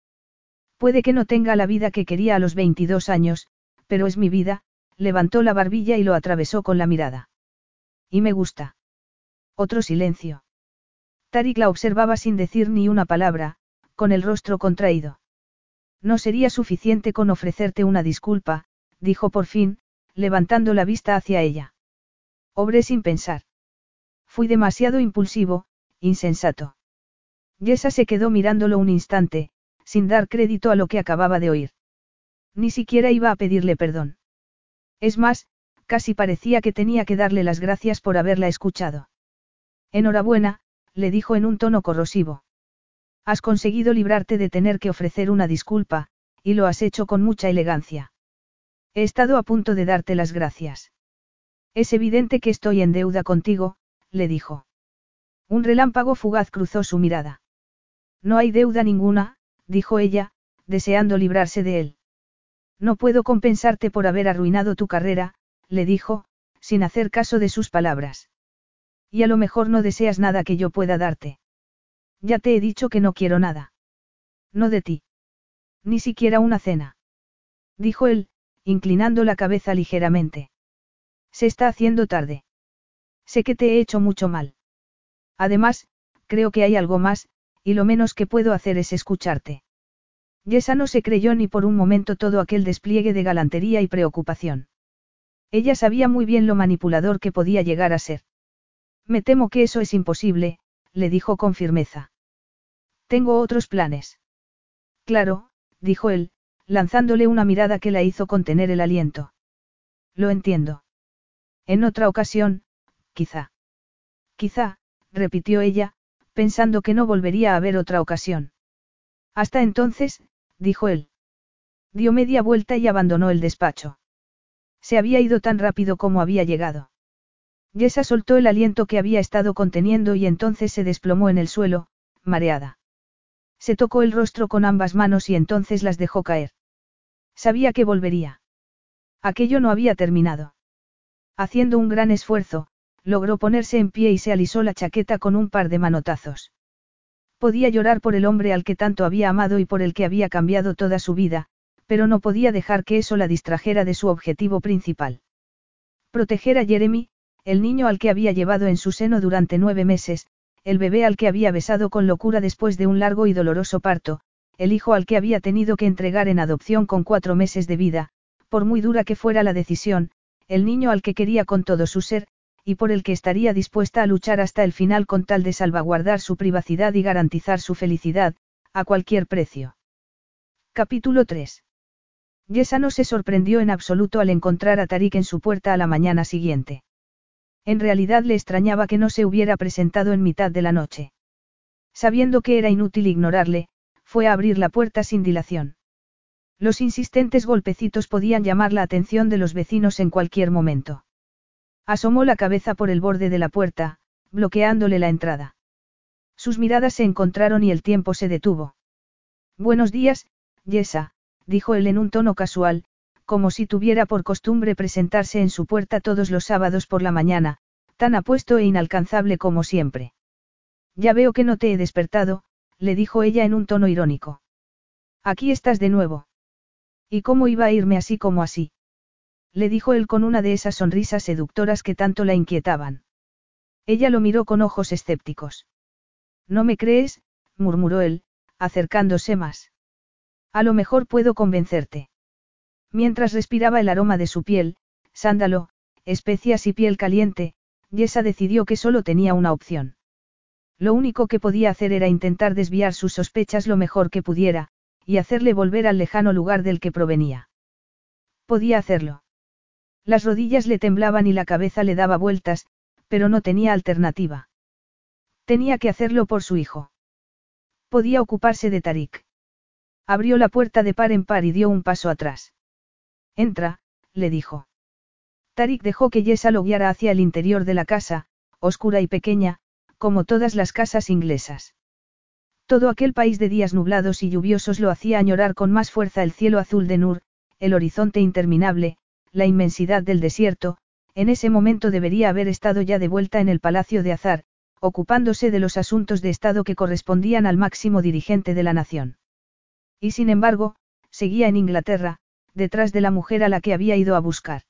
[SPEAKER 1] Puede que no tenga la vida que quería a los 22 años, pero es mi vida, levantó la barbilla y lo atravesó con la mirada. Y me gusta. Otro silencio. Tarik la observaba sin decir ni una palabra, con el rostro contraído. No sería suficiente con ofrecerte una disculpa, dijo por fin, levantando la vista hacia ella. Obré sin pensar. Fui demasiado impulsivo, insensato. Yesa se quedó mirándolo un instante, sin dar crédito a lo que acababa de oír. Ni siquiera iba a pedirle perdón. Es más, casi parecía que tenía que darle las gracias por haberla escuchado. Enhorabuena, le dijo en un tono corrosivo. Has conseguido librarte de tener que ofrecer una disculpa, y lo has hecho con mucha elegancia. He estado a punto de darte las gracias. Es evidente que estoy en deuda contigo, le dijo. Un relámpago fugaz cruzó su mirada. No hay deuda ninguna, dijo ella, deseando librarse de él. No puedo compensarte por haber arruinado tu carrera, le dijo, sin hacer caso de sus palabras. Y a lo mejor no deseas nada que yo pueda darte. Ya te he dicho que no quiero nada. No de ti. Ni siquiera una cena. Dijo él, inclinando la cabeza ligeramente. Se está haciendo tarde. Sé que te he hecho mucho mal. Además, creo que hay algo más, y lo menos que puedo hacer es escucharte. Yesa no se creyó ni por un momento todo aquel despliegue de galantería y preocupación. Ella sabía muy bien lo manipulador que podía llegar a ser. Me temo que eso es imposible, le dijo con firmeza. Tengo otros planes. Claro, dijo él, lanzándole una mirada que la hizo contener el aliento. Lo entiendo. En otra ocasión, quizá. Quizá, repitió ella, pensando que no volvería a haber otra ocasión. Hasta entonces, dijo él. Dio media vuelta y abandonó el despacho. Se había ido tan rápido como había llegado. Yesa soltó el aliento que había estado conteniendo y entonces se desplomó en el suelo, mareada. Se tocó el rostro con ambas manos y entonces las dejó caer. Sabía que volvería. Aquello no había terminado. Haciendo un gran esfuerzo, logró ponerse en pie y se alisó la chaqueta con un par de manotazos. Podía llorar por el hombre al que tanto había amado y por el que había cambiado toda su vida, pero no podía dejar que eso la distrajera de su objetivo principal. Proteger a Jeremy, el niño al que había llevado en su seno durante nueve meses, el bebé al que había besado con locura después de un largo y doloroso parto, el hijo al que había tenido que entregar en adopción con cuatro meses de vida, por muy dura que fuera la decisión, el niño al que quería con todo su ser, y por el que estaría dispuesta a luchar hasta el final con tal de salvaguardar su privacidad y garantizar su felicidad, a cualquier precio. Capítulo 3. Yesa no se sorprendió en absoluto al encontrar a Tarik en su puerta a la mañana siguiente. En realidad le extrañaba que no se hubiera presentado en mitad de la noche. Sabiendo que era inútil ignorarle, fue a abrir la puerta sin dilación. Los insistentes golpecitos podían llamar la atención de los vecinos en cualquier momento. Asomó la cabeza por el borde de la puerta, bloqueándole la entrada. Sus miradas se encontraron y el tiempo se detuvo. Buenos días, Yesa, dijo él en un tono casual, como si tuviera por costumbre presentarse en su puerta todos los sábados por la mañana, tan apuesto e inalcanzable como siempre. Ya veo que no te he despertado, le dijo ella en un tono irónico. Aquí estás de nuevo. ¿Y cómo iba a irme así como así? Le dijo él con una de esas sonrisas seductoras que tanto la inquietaban. Ella lo miró con ojos escépticos. ¿No me crees? murmuró él, acercándose más. A lo mejor puedo convencerte. Mientras respiraba el aroma de su piel, sándalo, especias y piel caliente, Yesa decidió que solo tenía una opción. Lo único que podía hacer era intentar desviar sus sospechas lo mejor que pudiera, y hacerle volver al lejano lugar del que provenía. Podía hacerlo. Las rodillas le temblaban y la cabeza le daba vueltas, pero no tenía alternativa. Tenía que hacerlo por su hijo. Podía ocuparse de Tarik. Abrió la puerta de par en par y dio un paso atrás. Entra, le dijo. Tarik dejó que Yesa lo guiara hacia el interior de la casa, oscura y pequeña, como todas las casas inglesas. Todo aquel país de días nublados y lluviosos lo hacía añorar con más fuerza el cielo azul de Nur, el horizonte interminable, la inmensidad del desierto, en ese momento debería haber estado ya de vuelta en el Palacio de Azar, ocupándose de los asuntos de Estado que correspondían al máximo dirigente de la nación. Y sin embargo, seguía en Inglaterra, detrás de la mujer a la que había ido a buscar.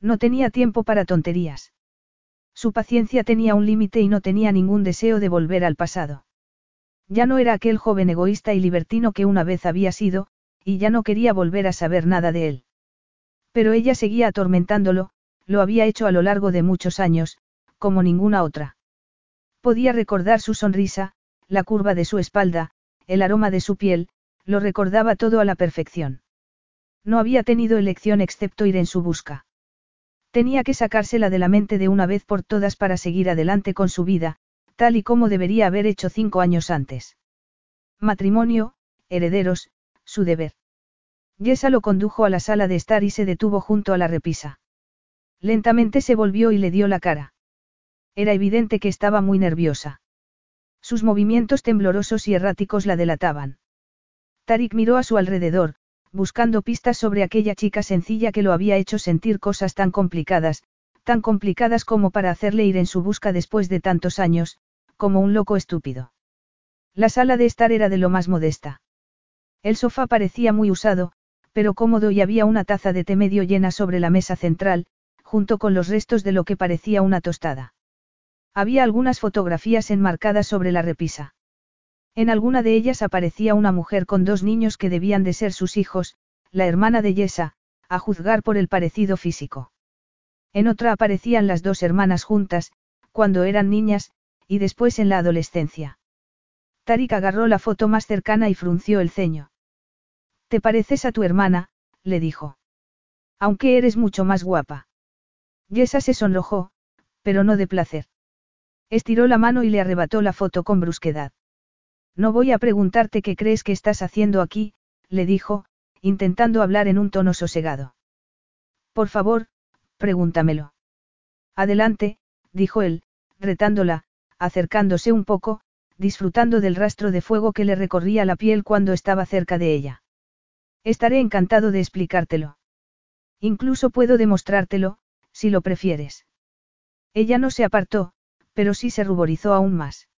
[SPEAKER 1] No tenía tiempo para tonterías. Su paciencia tenía un límite y no tenía ningún deseo de volver al pasado. Ya no era aquel joven egoísta y libertino que una vez había sido, y ya no quería volver a saber nada de él. Pero ella seguía atormentándolo, lo había hecho a lo largo de muchos años, como ninguna otra. Podía recordar su sonrisa, la curva de su espalda, el aroma de su piel, lo recordaba todo a la perfección. No había tenido elección excepto ir en su busca. Tenía que sacársela de la mente de una vez por todas para seguir adelante con su vida, tal y como debería haber hecho cinco años antes. Matrimonio, herederos, su deber. Yesa lo condujo a la sala de estar y se detuvo junto a la repisa. Lentamente se volvió y le dio la cara. Era evidente que estaba muy nerviosa. Sus movimientos temblorosos y erráticos la delataban. Tarik miró a su alrededor, buscando pistas sobre aquella chica sencilla que lo había hecho sentir cosas tan complicadas, tan complicadas como para hacerle ir en su busca después de tantos años, como un loco estúpido. La sala de estar era de lo más modesta. El sofá parecía muy usado, pero cómodo y había una taza de té medio llena sobre la mesa central, junto con los restos de lo que parecía una tostada. Había algunas fotografías enmarcadas sobre la repisa. En alguna de ellas aparecía una mujer con dos niños que debían de ser sus hijos, la hermana de Yesa, a juzgar por el parecido físico. En otra aparecían las dos hermanas juntas, cuando eran niñas, y después en la adolescencia. Tarik agarró la foto más cercana y frunció el ceño. Te pareces a tu hermana, le dijo. Aunque eres mucho más guapa. Yesa se sonrojó, pero no de placer. Estiró la mano y le arrebató la foto con brusquedad. No voy a preguntarte qué crees que estás haciendo aquí, le dijo, intentando hablar en un tono sosegado. Por favor, pregúntamelo. Adelante, dijo él, retándola, acercándose un poco, disfrutando del rastro de fuego que le recorría la piel cuando estaba cerca de ella. Estaré encantado de explicártelo. Incluso puedo demostrártelo, si lo prefieres. Ella no se apartó, pero sí se ruborizó aún más.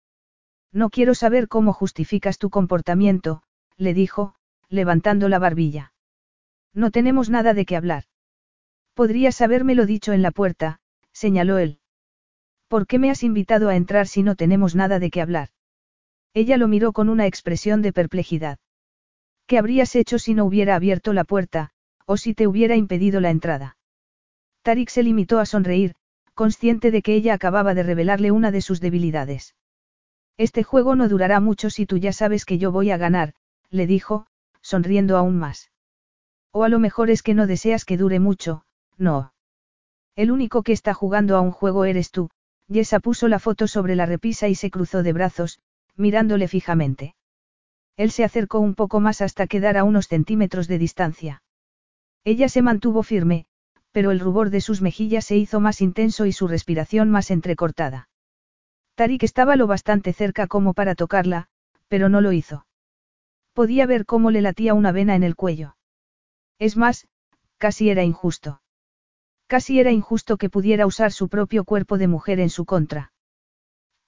[SPEAKER 1] No quiero saber cómo justificas tu comportamiento, le dijo, levantando la barbilla. No tenemos nada de qué hablar. Podrías habérmelo dicho en la puerta, señaló él. ¿Por qué me has invitado a entrar si no tenemos nada de qué hablar? Ella lo miró con una expresión de perplejidad. ¿Qué habrías hecho si no hubiera abierto la puerta, o si te hubiera impedido la entrada? Tarik se limitó a sonreír, consciente de que ella acababa de revelarle una de sus debilidades. Este juego no durará mucho si tú ya sabes que yo voy a ganar, le dijo, sonriendo aún más. O a lo mejor es que no deseas que dure mucho, no. El único que está jugando a un juego eres tú, Yesa puso la foto sobre la repisa y se cruzó de brazos, mirándole fijamente. Él se acercó un poco más hasta quedar a unos centímetros de distancia. Ella se mantuvo firme, pero el rubor de sus mejillas se hizo más intenso y su respiración más entrecortada. Tarik estaba lo bastante cerca como para tocarla, pero no lo hizo. Podía ver cómo le latía una vena en el cuello. Es más, casi era injusto. Casi era injusto que pudiera usar su propio cuerpo de mujer en su contra.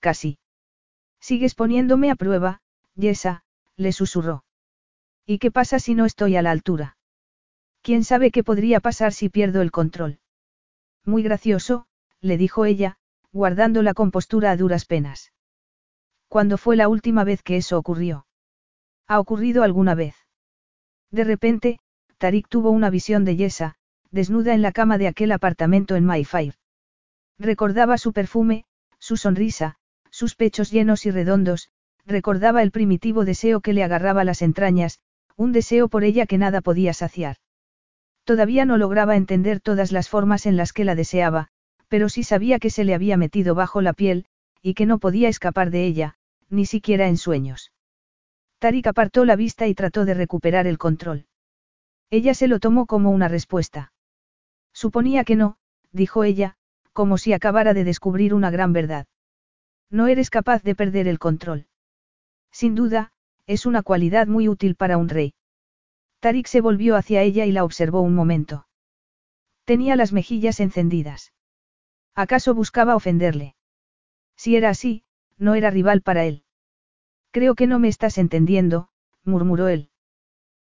[SPEAKER 1] Casi. Sigues poniéndome a prueba, Yesa, le susurró. ¿Y qué pasa si no estoy a la altura? ¿Quién sabe qué podría pasar si pierdo el control? Muy gracioso, le dijo ella, guardando la compostura a duras penas. ¿Cuándo fue la última vez que eso ocurrió? ¿Ha ocurrido alguna vez? De repente, Tarik tuvo una visión de Yesa, desnuda en la cama de aquel apartamento en Mayfair. Recordaba su perfume, su sonrisa, sus pechos llenos y redondos, recordaba el primitivo deseo que le agarraba las entrañas, un deseo por ella que nada podía saciar. Todavía no lograba entender todas las formas en las que la deseaba, pero sí sabía que se le había metido bajo la piel, y que no podía escapar de ella, ni siquiera en sueños. Tarik apartó la vista y trató de recuperar el control. Ella se lo tomó como una respuesta. Suponía que no, dijo ella, como si acabara de descubrir una gran verdad. No eres capaz de perder el control. Sin duda, es una cualidad muy útil para un rey. Tarik se volvió hacia ella y la observó un momento. Tenía las mejillas encendidas. ¿Acaso buscaba ofenderle? Si era así, no era rival para él. Creo que no me estás entendiendo, murmuró él.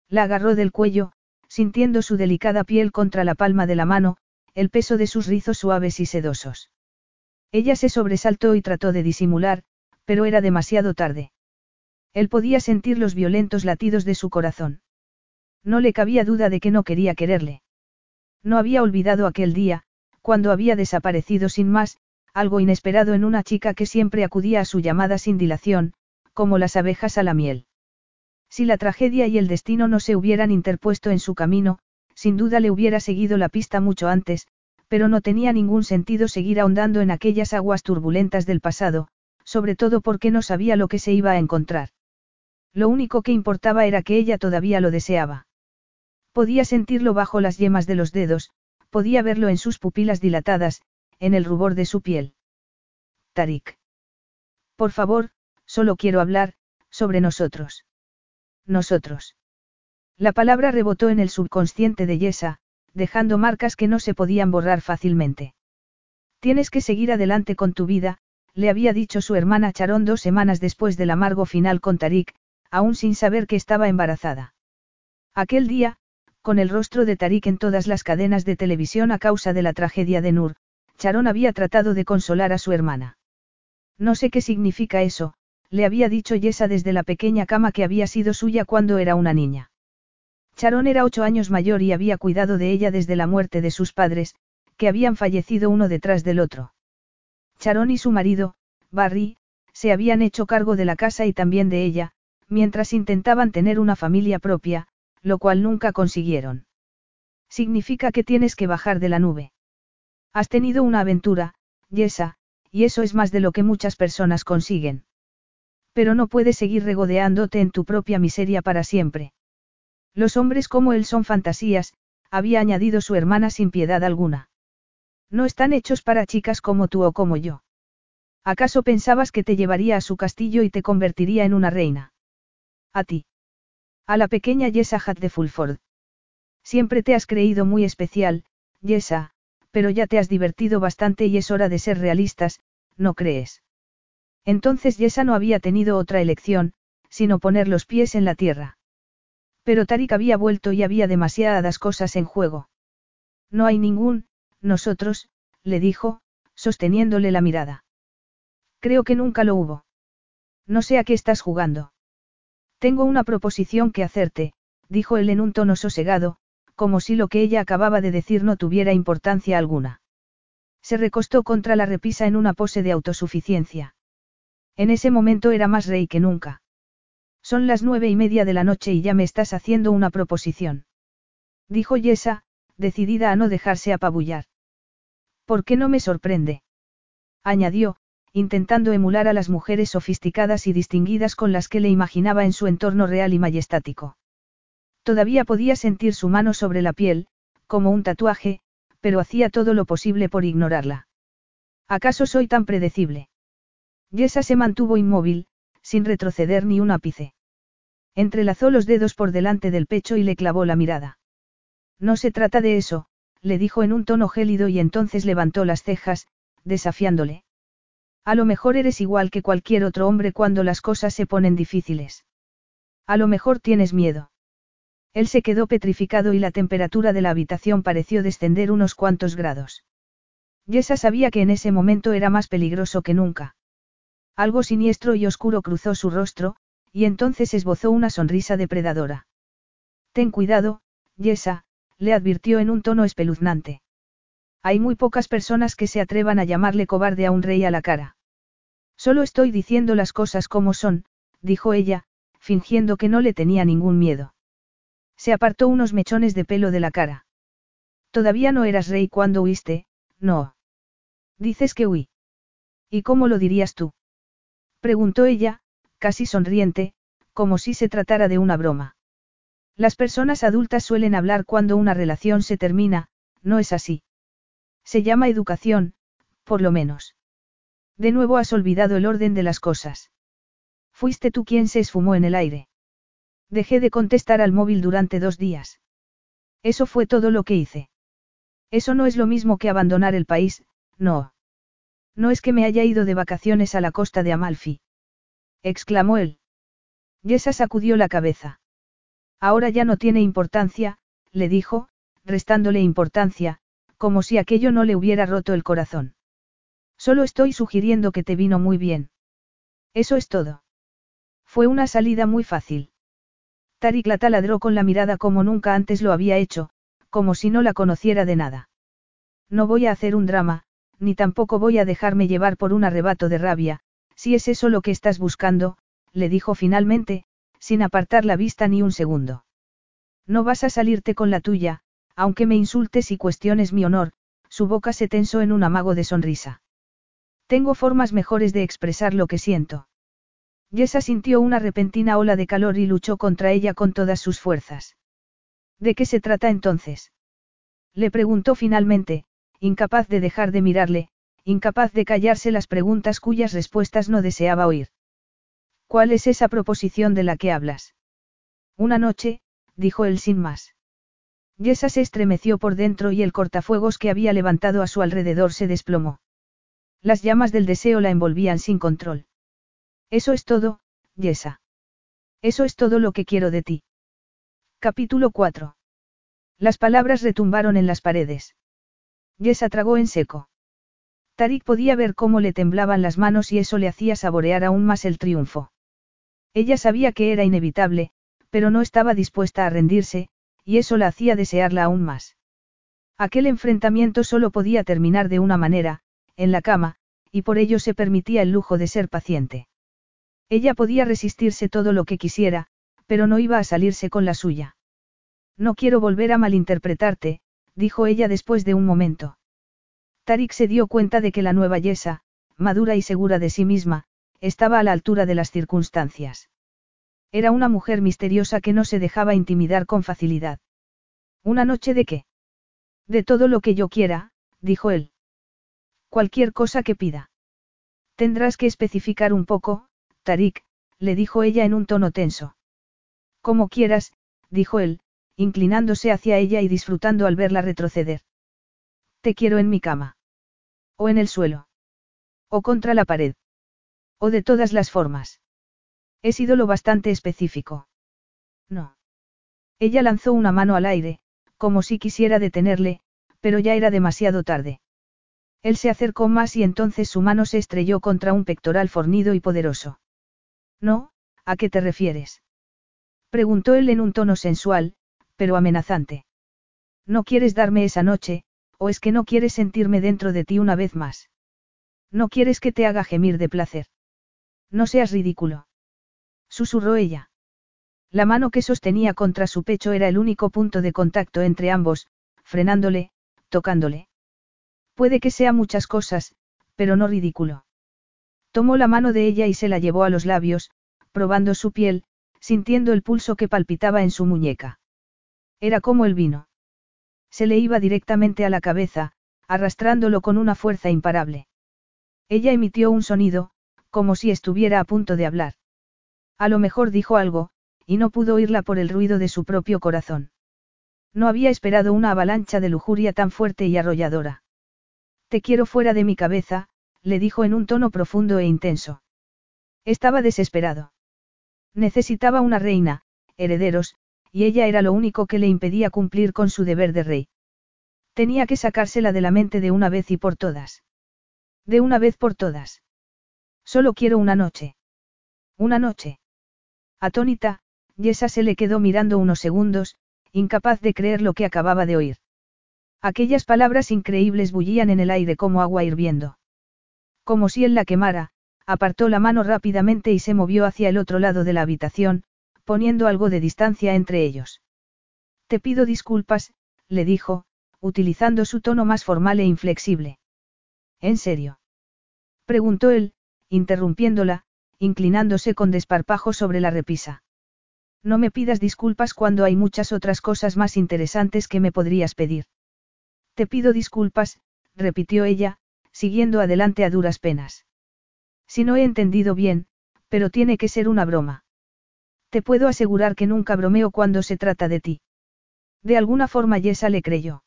[SPEAKER 1] La agarró del cuello, sintiendo su delicada piel contra la palma de la mano, el peso de sus rizos suaves y sedosos. Ella se sobresaltó y trató de disimular, pero era demasiado tarde. Él podía sentir los violentos latidos de su corazón. No le cabía duda de que no quería quererle. No había olvidado aquel día, cuando había desaparecido sin más, algo inesperado en una chica que siempre acudía a su llamada sin dilación, como las abejas a la miel. Si la tragedia y el destino no se hubieran interpuesto en su camino, sin duda le hubiera seguido la pista mucho antes, pero no tenía ningún sentido seguir ahondando en aquellas aguas turbulentas del pasado, sobre todo porque no sabía lo que se iba a encontrar. Lo único que importaba era que ella todavía lo deseaba. Podía sentirlo bajo las yemas de los dedos, podía verlo en sus pupilas dilatadas, en el rubor de su piel. Tarik. Por favor, solo quiero hablar, sobre nosotros. Nosotros. La palabra rebotó en el subconsciente de Yesa, dejando marcas que no se podían borrar fácilmente. Tienes que seguir adelante con tu vida, le había dicho su hermana Charón dos semanas después del amargo final con Tarik, aún sin saber que estaba embarazada. Aquel día, con el rostro de Tarik en todas las cadenas de televisión a causa de la tragedia de Nur, Charón había tratado de consolar a su hermana. No sé qué significa eso, le había dicho Yesa desde la pequeña cama que había sido suya cuando era una niña. Charón era ocho años mayor y había cuidado de ella desde la muerte de sus padres, que habían fallecido uno detrás del otro. Charón y su marido, Barry, se habían hecho cargo de la casa y también de ella, mientras intentaban tener una familia propia, lo cual nunca consiguieron. Significa que tienes que bajar de la nube. Has tenido una aventura, Yesa, y eso es más de lo que muchas personas consiguen. Pero no puedes seguir regodeándote en tu propia miseria para siempre. Los hombres como él son fantasías, había añadido su hermana sin piedad alguna. No están hechos para chicas como tú o como yo. ¿Acaso pensabas que te llevaría a su castillo y te convertiría en una reina? A ti. A la pequeña Yesa Hat de Fulford. Siempre te has creído muy especial, Yesa, pero ya te has divertido bastante y es hora de ser realistas, ¿no crees? Entonces Yesa no había tenido otra elección, sino poner los pies en la tierra. Pero Tarik había vuelto y había demasiadas cosas en juego. No hay ningún, nosotros, le dijo, sosteniéndole la mirada. Creo que nunca lo hubo. No sé a qué estás jugando. Tengo una proposición que hacerte, dijo él en un tono sosegado, como si lo que ella acababa de decir no tuviera importancia alguna. Se recostó contra la repisa en una pose de autosuficiencia. En ese momento era más rey que nunca. Son las nueve y media de la noche y ya me estás haciendo una proposición. Dijo Yesa, decidida a no dejarse apabullar. ¿Por qué no me sorprende? Añadió, intentando emular a las mujeres sofisticadas y distinguidas con las que le imaginaba en su entorno real y majestático. Todavía podía sentir su mano sobre la piel, como un tatuaje, pero hacía todo lo posible por ignorarla. ¿Acaso soy tan predecible? Yesa se mantuvo inmóvil, sin retroceder ni un ápice. Entrelazó los dedos por delante del pecho y le clavó la mirada. No se trata de eso, le dijo en un tono gélido y entonces levantó las cejas, desafiándole. A lo mejor eres igual que cualquier otro hombre cuando las cosas se ponen difíciles. A lo mejor tienes miedo. Él se quedó petrificado y la temperatura de la habitación pareció descender unos cuantos grados. Yesa sabía que en ese momento era más peligroso que nunca. Algo siniestro y oscuro cruzó su rostro, y entonces esbozó una sonrisa depredadora. Ten cuidado, Yesa, le advirtió en un tono espeluznante. Hay muy pocas personas que se atrevan a llamarle cobarde a un rey a la cara. Solo estoy diciendo las cosas como son, dijo ella, fingiendo que no le tenía ningún miedo. Se apartó unos mechones de pelo de la cara. Todavía no eras rey cuando huiste, no. Dices que huí. ¿Y cómo lo dirías tú? Preguntó ella, casi sonriente, como si se tratara de una broma. Las personas adultas suelen hablar cuando una relación se termina, no es así. Se llama educación, por lo menos. De nuevo has olvidado el orden de las cosas. Fuiste tú quien se esfumó en el aire. Dejé de contestar al móvil durante dos días. Eso fue todo lo que hice. Eso no es lo mismo que abandonar el país, no. No es que me haya ido de vacaciones a la costa de Amalfi. Exclamó él. Yesa sacudió la cabeza. Ahora ya no tiene importancia, le dijo, restándole importancia, como si aquello no le hubiera roto el corazón. Solo estoy sugiriendo que te vino muy bien. Eso es todo. Fue una salida muy fácil. Tarik la taladró con la mirada como nunca antes lo había hecho, como si no la conociera de nada. No voy a hacer un drama, ni tampoco voy a dejarme llevar por un arrebato de rabia, si es eso lo que estás buscando, le dijo finalmente, sin apartar la vista ni un segundo. No vas a salirte con la tuya, aunque me insultes y cuestiones mi honor, su boca se tensó en un amago de sonrisa. Tengo formas mejores de expresar lo que siento. Yesa sintió una repentina ola de calor y luchó contra ella con todas sus fuerzas. ¿De qué se trata entonces? Le preguntó finalmente, incapaz de dejar de mirarle, incapaz de callarse las preguntas cuyas respuestas no deseaba oír. ¿Cuál es esa proposición de la que hablas? Una noche, dijo él sin más. Yesa se estremeció por dentro y el cortafuegos que había levantado a su alrededor se desplomó. Las llamas del deseo la envolvían sin control. Eso es todo, Yesa. Eso es todo lo que quiero de ti. Capítulo 4. Las palabras retumbaron en las paredes. Yesa tragó en seco. Tarik podía ver cómo le temblaban las manos y eso le hacía saborear aún más el triunfo. Ella sabía que era inevitable, pero no estaba dispuesta a rendirse, y eso la hacía desearla aún más. Aquel enfrentamiento solo podía terminar de una manera, en la cama, y por ello se permitía el lujo de ser paciente. Ella podía resistirse todo lo que quisiera, pero no iba a salirse con la suya. No quiero volver a malinterpretarte, dijo ella después de un momento. Tarik se dio cuenta de que la nueva Yesa, madura y segura de sí misma, estaba a la altura de las circunstancias. Era una mujer misteriosa que no se dejaba intimidar con facilidad. ¿Una noche de qué? De todo lo que yo quiera, dijo él. Cualquier cosa que pida. Tendrás que especificar un poco, Tarik, le dijo ella en un tono tenso. Como quieras, dijo él, inclinándose hacia ella y disfrutando al verla retroceder. Te quiero en mi cama. O en el suelo. O contra la pared. O de todas las formas. He sido lo bastante específico. No. Ella lanzó una mano al aire, como si quisiera detenerle, pero ya era demasiado tarde. Él se acercó más y entonces su mano se estrelló contra un pectoral fornido y poderoso. No, ¿a qué te refieres? Preguntó él en un tono sensual, pero amenazante. ¿No quieres darme esa noche, o es que no quieres sentirme dentro de ti una vez más? ¿No quieres que te haga gemir de placer? No seas ridículo. Susurró ella. La mano que sostenía contra su pecho era el único punto de contacto entre ambos, frenándole, tocándole. Puede que sea muchas cosas, pero no ridículo. Tomó la mano de ella y se la llevó a los labios, probando su piel, sintiendo el pulso que palpitaba en su muñeca. Era como el vino. Se le iba directamente a la cabeza, arrastrándolo con una fuerza imparable. Ella emitió un sonido, como si estuviera a punto de hablar. A lo mejor dijo algo, y no pudo oírla por el ruido de su propio corazón. No había esperado una avalancha de lujuria tan fuerte y arrolladora. Te quiero fuera de mi cabeza, le dijo en un tono profundo e intenso. Estaba desesperado. Necesitaba una reina, herederos, y ella era lo único que le impedía cumplir con su deber de rey. Tenía que sacársela de la mente de una vez y por todas. De una vez por todas. Solo quiero una noche. Una noche. Atónita, Yesa se le quedó mirando unos segundos, incapaz de creer lo que acababa de oír. Aquellas palabras increíbles bullían en el aire como agua hirviendo. Como si él la quemara, apartó la mano rápidamente y se movió hacia el otro lado de la habitación, poniendo algo de distancia entre ellos. Te pido disculpas, le dijo, utilizando su tono más formal e inflexible. ¿En serio? preguntó él, interrumpiéndola, inclinándose con desparpajo sobre la repisa. No me pidas disculpas cuando hay muchas otras cosas más interesantes que me podrías pedir. Te pido disculpas, repitió ella, siguiendo adelante a duras penas. Si no he entendido bien, pero tiene que ser una broma. Te puedo asegurar que nunca bromeo cuando se trata de ti. De alguna forma Yesa le creyó.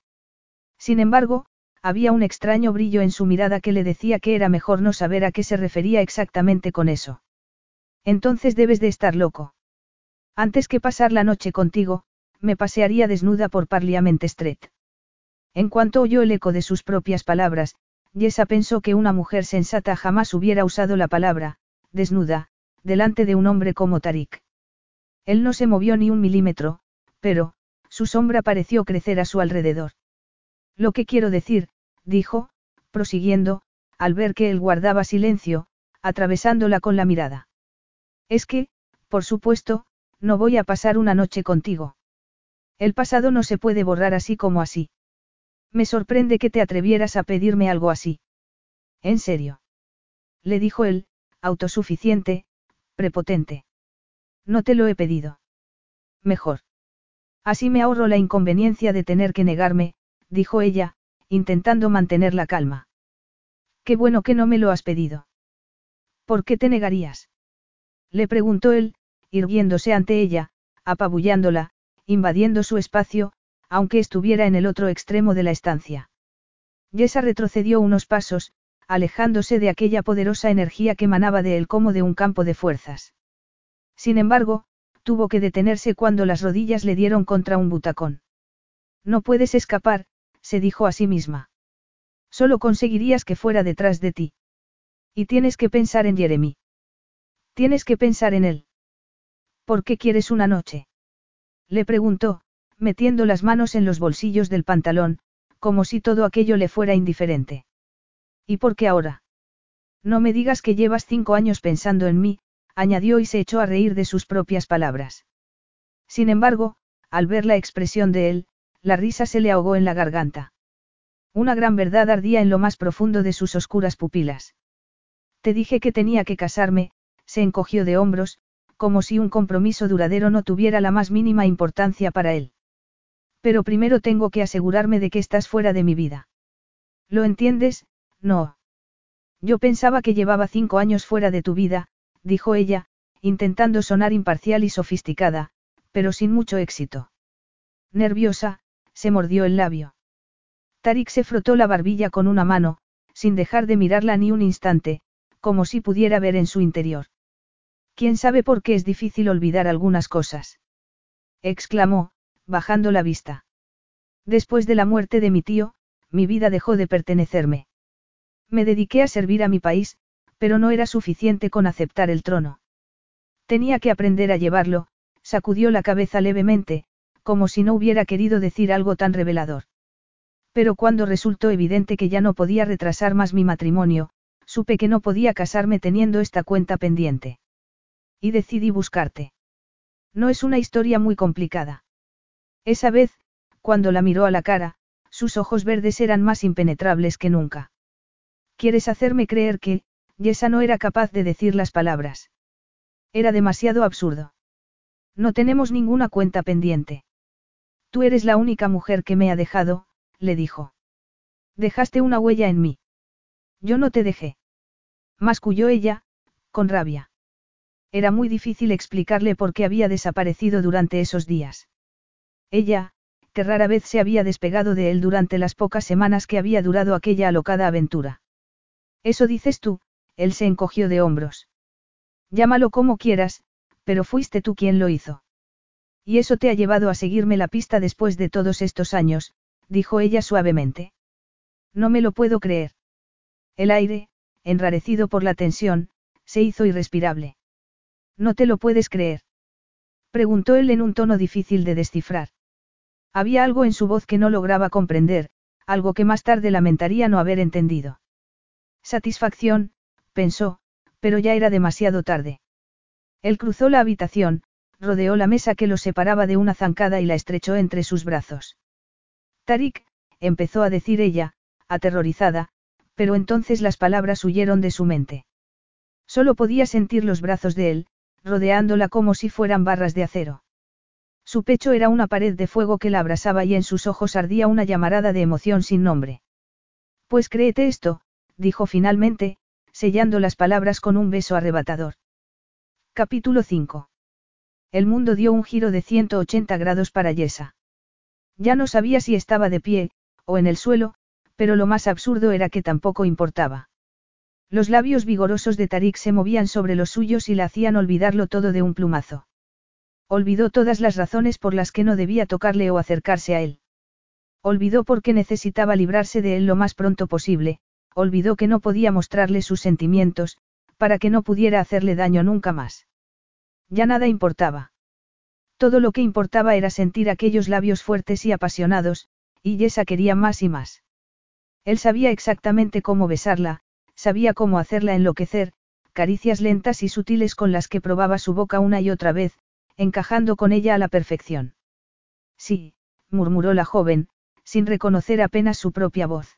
[SPEAKER 1] Sin embargo, había un extraño brillo en su mirada que le decía que era mejor no saber a qué se refería exactamente con eso. Entonces debes de estar loco. Antes que pasar la noche contigo, me pasearía desnuda por Parliament Street. En cuanto oyó el eco de sus propias palabras, Yesa pensó que una mujer sensata jamás hubiera usado la palabra, desnuda, delante de un hombre como Tarik. Él no se movió ni un milímetro, pero, su sombra pareció crecer a su alrededor. Lo que quiero decir, dijo, prosiguiendo, al ver que él guardaba silencio, atravesándola con la mirada. Es que, por supuesto, no voy a pasar una noche contigo. El pasado no se puede borrar así como así. Me sorprende que te atrevieras a pedirme algo así. ¿En serio? Le dijo él, autosuficiente, prepotente. No te lo he pedido. Mejor. Así me ahorro la inconveniencia de tener que negarme, dijo ella, intentando mantener la calma. Qué bueno que no me lo has pedido. ¿Por qué te negarías? Le preguntó él, irguiéndose ante ella, apabullándola, invadiendo su espacio, aunque estuviera en el otro extremo de la estancia. Yesa retrocedió unos pasos, alejándose de aquella poderosa energía que emanaba de él como de un campo de fuerzas. Sin embargo, tuvo que detenerse cuando las rodillas le dieron contra un butacón. No puedes escapar, se dijo a sí misma. Solo conseguirías que fuera detrás de ti. Y tienes que pensar en Jeremy. Tienes que pensar en él. ¿Por qué quieres una noche? Le preguntó, metiendo las manos en los bolsillos del pantalón, como si todo aquello le fuera indiferente. ¿Y por qué ahora? No me digas que llevas cinco años pensando en mí, añadió y se echó a reír de sus propias palabras. Sin embargo, al ver la expresión de él, la risa se le ahogó en la garganta. Una gran verdad ardía en lo más profundo de sus oscuras pupilas. Te dije que tenía que casarme, se encogió de hombros, como si un compromiso duradero no tuviera la más mínima importancia para él. Pero primero tengo que asegurarme de que estás fuera de mi vida. ¿Lo entiendes? No. Yo pensaba que llevaba cinco años fuera de tu vida, dijo ella, intentando sonar imparcial y sofisticada, pero sin mucho éxito. Nerviosa, se mordió el labio. Tarik se frotó la barbilla con una mano, sin dejar de mirarla ni un instante, como si pudiera ver en su interior. ¿Quién sabe por qué es difícil olvidar algunas cosas? exclamó, bajando la vista. Después de la muerte de mi tío, mi vida dejó de pertenecerme. Me dediqué a servir a mi país, pero no era suficiente con aceptar el trono. Tenía que aprender a llevarlo, sacudió la cabeza levemente, como si no hubiera querido decir algo tan revelador. Pero cuando resultó evidente que ya no podía retrasar más mi matrimonio, supe que no podía casarme teniendo esta cuenta pendiente. Y decidí buscarte. No es una historia muy complicada. Esa vez, cuando la miró a la cara, sus ojos verdes eran más impenetrables que nunca. ¿Quieres hacerme creer que, Yesa no era capaz de decir las palabras? Era demasiado absurdo. No tenemos ninguna cuenta pendiente. Tú eres la única mujer que me ha dejado, le dijo. Dejaste una huella en mí. Yo no te dejé. Masculló ella, con rabia. Era muy difícil explicarle por qué había desaparecido durante esos días. Ella, que rara vez se había despegado de él durante las pocas semanas que había durado aquella alocada aventura. Eso dices tú, él se encogió de hombros. Llámalo como quieras, pero fuiste tú quien lo hizo. Y eso te ha llevado a seguirme la pista después de todos estos años, dijo ella suavemente. No me lo puedo creer. El aire, enrarecido por la tensión, se hizo irrespirable. ¿No te lo puedes creer? Preguntó él en un tono difícil de descifrar. Había algo en su voz que no lograba comprender, algo que más tarde lamentaría no haber entendido. Satisfacción, pensó, pero ya era demasiado tarde. Él cruzó la habitación, rodeó la mesa que lo separaba de una zancada y la estrechó entre sus brazos. Tarik, empezó a decir ella, aterrorizada, pero entonces las palabras huyeron de su mente. Solo podía sentir los brazos de él, rodeándola como si fueran barras de acero. Su pecho era una pared de fuego que la abrasaba y en sus ojos ardía una llamarada de emoción sin nombre. Pues créete esto, dijo finalmente, sellando las palabras con un beso arrebatador. Capítulo 5. El mundo dio un giro de 180 grados para Yesa. Ya no sabía si estaba de pie, o en el suelo, pero lo más absurdo era que tampoco importaba. Los labios vigorosos de Tarik se movían sobre los suyos y la hacían olvidarlo todo de un plumazo. Olvidó todas las razones por las que no debía tocarle o acercarse a él. Olvidó por qué necesitaba librarse de él lo más pronto posible, olvidó que no podía mostrarle sus sentimientos, para que no pudiera hacerle daño nunca más. Ya nada importaba. Todo lo que importaba era sentir aquellos labios fuertes y apasionados, y Yesa quería más y más. Él sabía exactamente cómo besarla, sabía cómo hacerla enloquecer, caricias lentas y sutiles con las que probaba su boca una y otra vez, encajando con ella a la perfección. Sí, murmuró la joven, sin reconocer apenas su propia voz.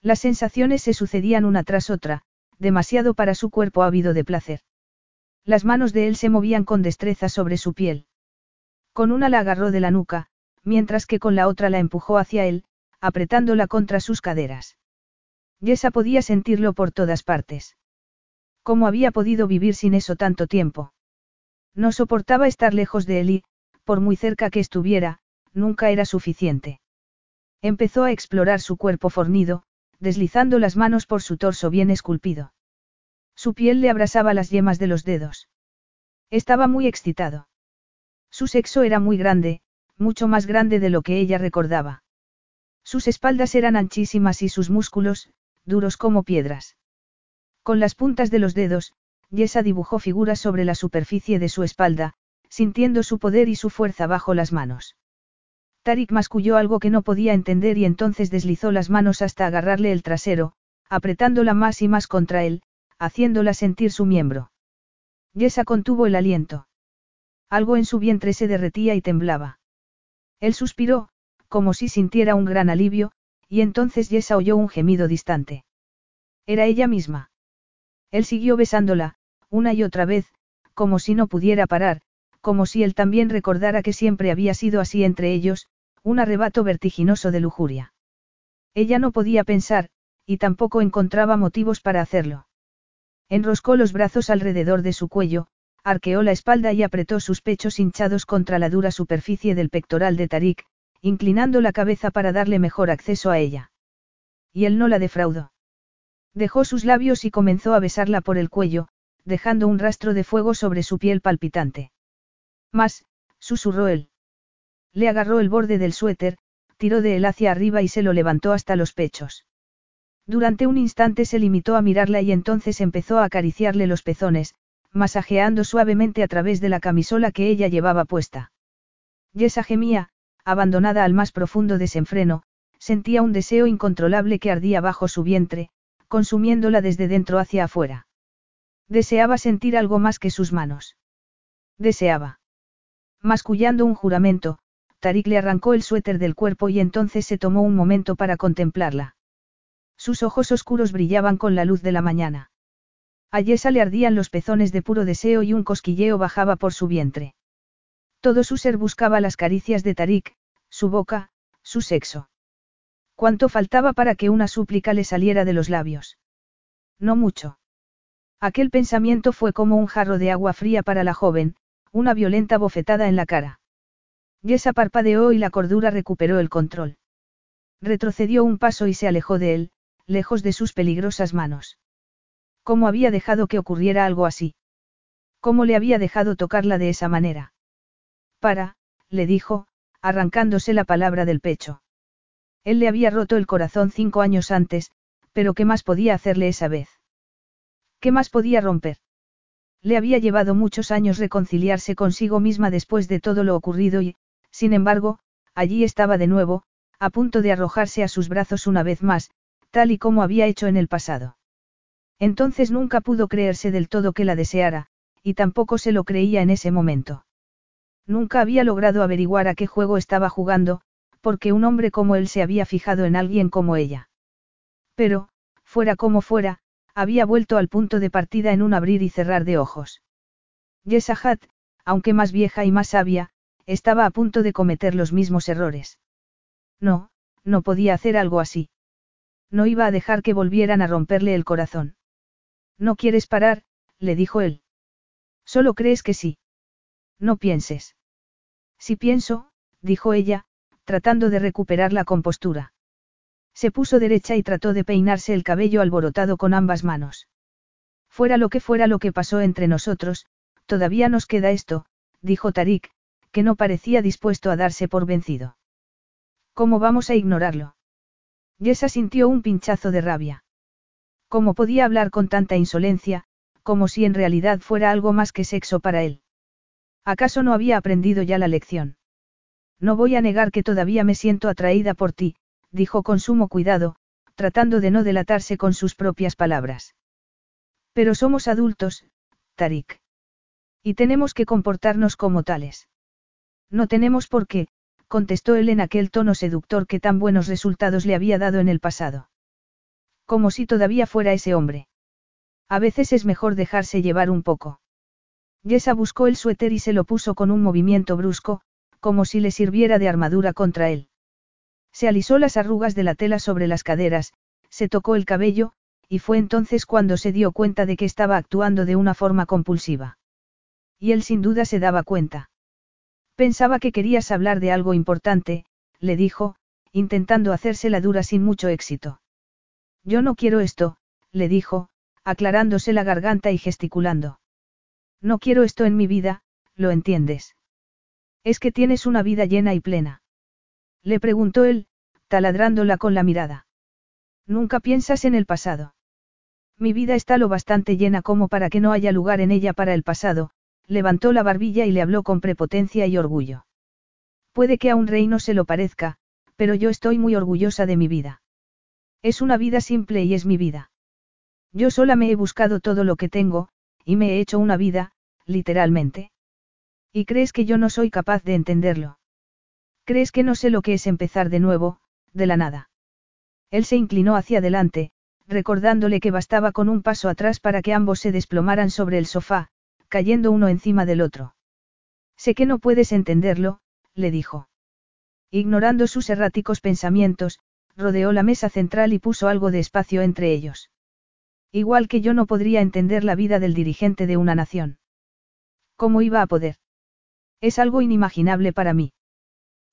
[SPEAKER 1] Las sensaciones se sucedían una tras otra, demasiado para su cuerpo ávido de placer. Las manos de él se movían con destreza sobre su piel. Con una la agarró de la nuca, mientras que con la otra la empujó hacia él, apretándola contra sus caderas. Yesa podía sentirlo por todas partes. ¿Cómo había podido vivir sin eso tanto tiempo? No soportaba estar lejos de él y, por muy cerca que estuviera, nunca era suficiente. Empezó a explorar su cuerpo fornido, deslizando las manos por su torso bien esculpido. Su piel le abrasaba las yemas de los dedos. Estaba muy excitado. Su sexo era muy grande, mucho más grande de lo que ella recordaba. Sus espaldas eran anchísimas y sus músculos, duros como piedras. Con las puntas de los dedos, Yesa dibujó figuras sobre la superficie de su espalda, sintiendo su poder y su fuerza bajo las manos. Tarik masculló algo que no podía entender y entonces deslizó las manos hasta agarrarle el trasero, apretándola más y más contra él, haciéndola sentir su miembro. Yesa contuvo el aliento. Algo en su vientre se derretía y temblaba. Él suspiró, como si sintiera un gran alivio, y entonces Yesa oyó un gemido distante. Era ella misma. Él siguió besándola, una y otra vez, como si no pudiera parar, como si él también recordara que siempre había sido así entre ellos, un arrebato vertiginoso de lujuria. Ella no podía pensar, y tampoco encontraba motivos para hacerlo. Enroscó los brazos alrededor de su cuello, arqueó la espalda y apretó sus pechos hinchados contra la dura superficie del pectoral de Tarik, inclinando la cabeza para darle mejor acceso a ella. Y él no la defraudó. Dejó sus labios y comenzó a besarla por el cuello, dejando un rastro de fuego sobre su piel palpitante. Más, susurró él. Le agarró el borde del suéter, tiró de él hacia arriba y se lo levantó hasta los pechos. Durante un instante se limitó a mirarla y entonces empezó a acariciarle los pezones, masajeando suavemente a través de la camisola que ella llevaba puesta. Yesa gemía, abandonada al más profundo desenfreno, sentía un deseo incontrolable que ardía bajo su vientre, consumiéndola desde dentro hacia afuera. Deseaba sentir algo más que sus manos. Deseaba. Mascullando un juramento, Tarik le arrancó el suéter del cuerpo y entonces se tomó un momento para contemplarla. Sus ojos oscuros brillaban con la luz de la mañana. A Yesa le ardían los pezones de puro deseo y un cosquilleo bajaba por su vientre. Todo su ser buscaba las caricias de Tarik, su boca, su sexo. ¿Cuánto faltaba para que una súplica le saliera de los labios? No mucho. Aquel pensamiento fue como un jarro de agua fría para la joven, una violenta bofetada en la cara. Yesa parpadeó y la cordura recuperó el control. Retrocedió un paso y se alejó de él, lejos de sus peligrosas manos. ¿Cómo había dejado que ocurriera algo así? ¿Cómo le había dejado tocarla de esa manera? Para, le dijo, arrancándose la palabra del pecho. Él le había roto el corazón cinco años antes, pero ¿qué más podía hacerle esa vez? ¿Qué más podía romper? Le había llevado muchos años reconciliarse consigo misma después de todo lo ocurrido y, sin embargo, allí estaba de nuevo, a punto de arrojarse a sus brazos una vez más, tal y como había hecho en el pasado. Entonces nunca pudo creerse del todo que la deseara, y tampoco se lo creía en ese momento. Nunca había logrado averiguar a qué juego estaba jugando, porque un hombre como él se había fijado en alguien como ella. Pero, fuera como fuera, había vuelto al punto de partida en un abrir y cerrar de ojos. Yesahat, aunque más vieja y más sabia, estaba a punto de cometer los mismos errores. No, no podía hacer algo así. No iba a dejar que volvieran a romperle el corazón. No quieres parar, le dijo él. Solo crees que sí. No pienses. Si pienso, dijo ella, tratando de recuperar la compostura. Se puso derecha y trató de peinarse el cabello alborotado con ambas manos. Fuera lo que fuera lo que pasó entre nosotros, todavía nos queda esto, dijo Tarik, que no parecía dispuesto a darse por vencido. ¿Cómo vamos a ignorarlo? Yesa sintió un pinchazo de rabia. ¿Cómo podía hablar con tanta insolencia, como si en realidad fuera algo más que sexo para él? ¿Acaso no había aprendido ya la lección? No voy a negar que todavía me siento atraída por ti, dijo con sumo cuidado, tratando de no delatarse con sus propias palabras. Pero somos adultos, Tarik. Y tenemos que comportarnos como tales. No tenemos por qué, contestó él en aquel tono seductor que tan buenos resultados le había dado en el pasado. Como si todavía fuera ese hombre. A veces es mejor dejarse llevar un poco. Yesa buscó el suéter y se lo puso con un movimiento brusco, como si le sirviera de armadura contra él. Se alisó las arrugas de la tela sobre las caderas, se tocó el cabello, y fue entonces cuando se dio cuenta de que estaba actuando de una forma compulsiva. Y él sin duda se daba cuenta. Pensaba que querías hablar de algo importante, le dijo, intentando hacérsela dura sin mucho éxito. Yo no quiero esto, le dijo, aclarándose la garganta y gesticulando. No quiero esto en mi vida, lo entiendes. Es que tienes una vida llena y plena. Le preguntó él, taladrándola con la mirada. Nunca piensas en el pasado. Mi vida está lo bastante llena como para que no haya lugar en ella para el pasado, levantó la barbilla y le habló con prepotencia y orgullo. Puede que a un rey no se lo parezca, pero yo estoy muy orgullosa de mi vida. Es una vida simple y es mi vida. Yo sola me he buscado todo lo que tengo, y me he hecho una vida, literalmente. ¿Y crees que yo no soy capaz de entenderlo? ¿Crees que no sé lo que es empezar de nuevo, de la nada? Él se inclinó hacia adelante, recordándole que bastaba con un paso atrás para que ambos se desplomaran sobre el sofá, cayendo uno encima del otro. Sé que no puedes entenderlo, le dijo. Ignorando sus erráticos pensamientos, rodeó la mesa central y puso algo de espacio entre ellos. Igual que yo no podría entender la vida del dirigente de una nación. ¿Cómo iba a poder? Es algo inimaginable para mí.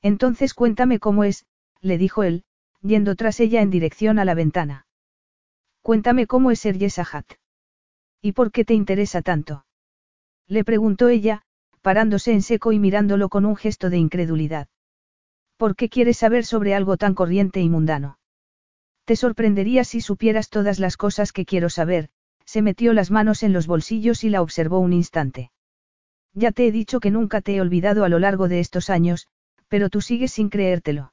[SPEAKER 1] Entonces cuéntame cómo es, le dijo él, yendo tras ella en dirección a la ventana. Cuéntame cómo es ser Yesahat. ¿Y por qué te interesa tanto? Le preguntó ella, parándose en seco y mirándolo con un gesto de incredulidad. ¿Por qué quieres saber sobre algo tan corriente y mundano? Te sorprendería si supieras todas las cosas que quiero saber, se metió las manos en los bolsillos y la observó un instante. Ya te he dicho que nunca te he olvidado a lo largo de estos años, pero tú sigues sin creértelo.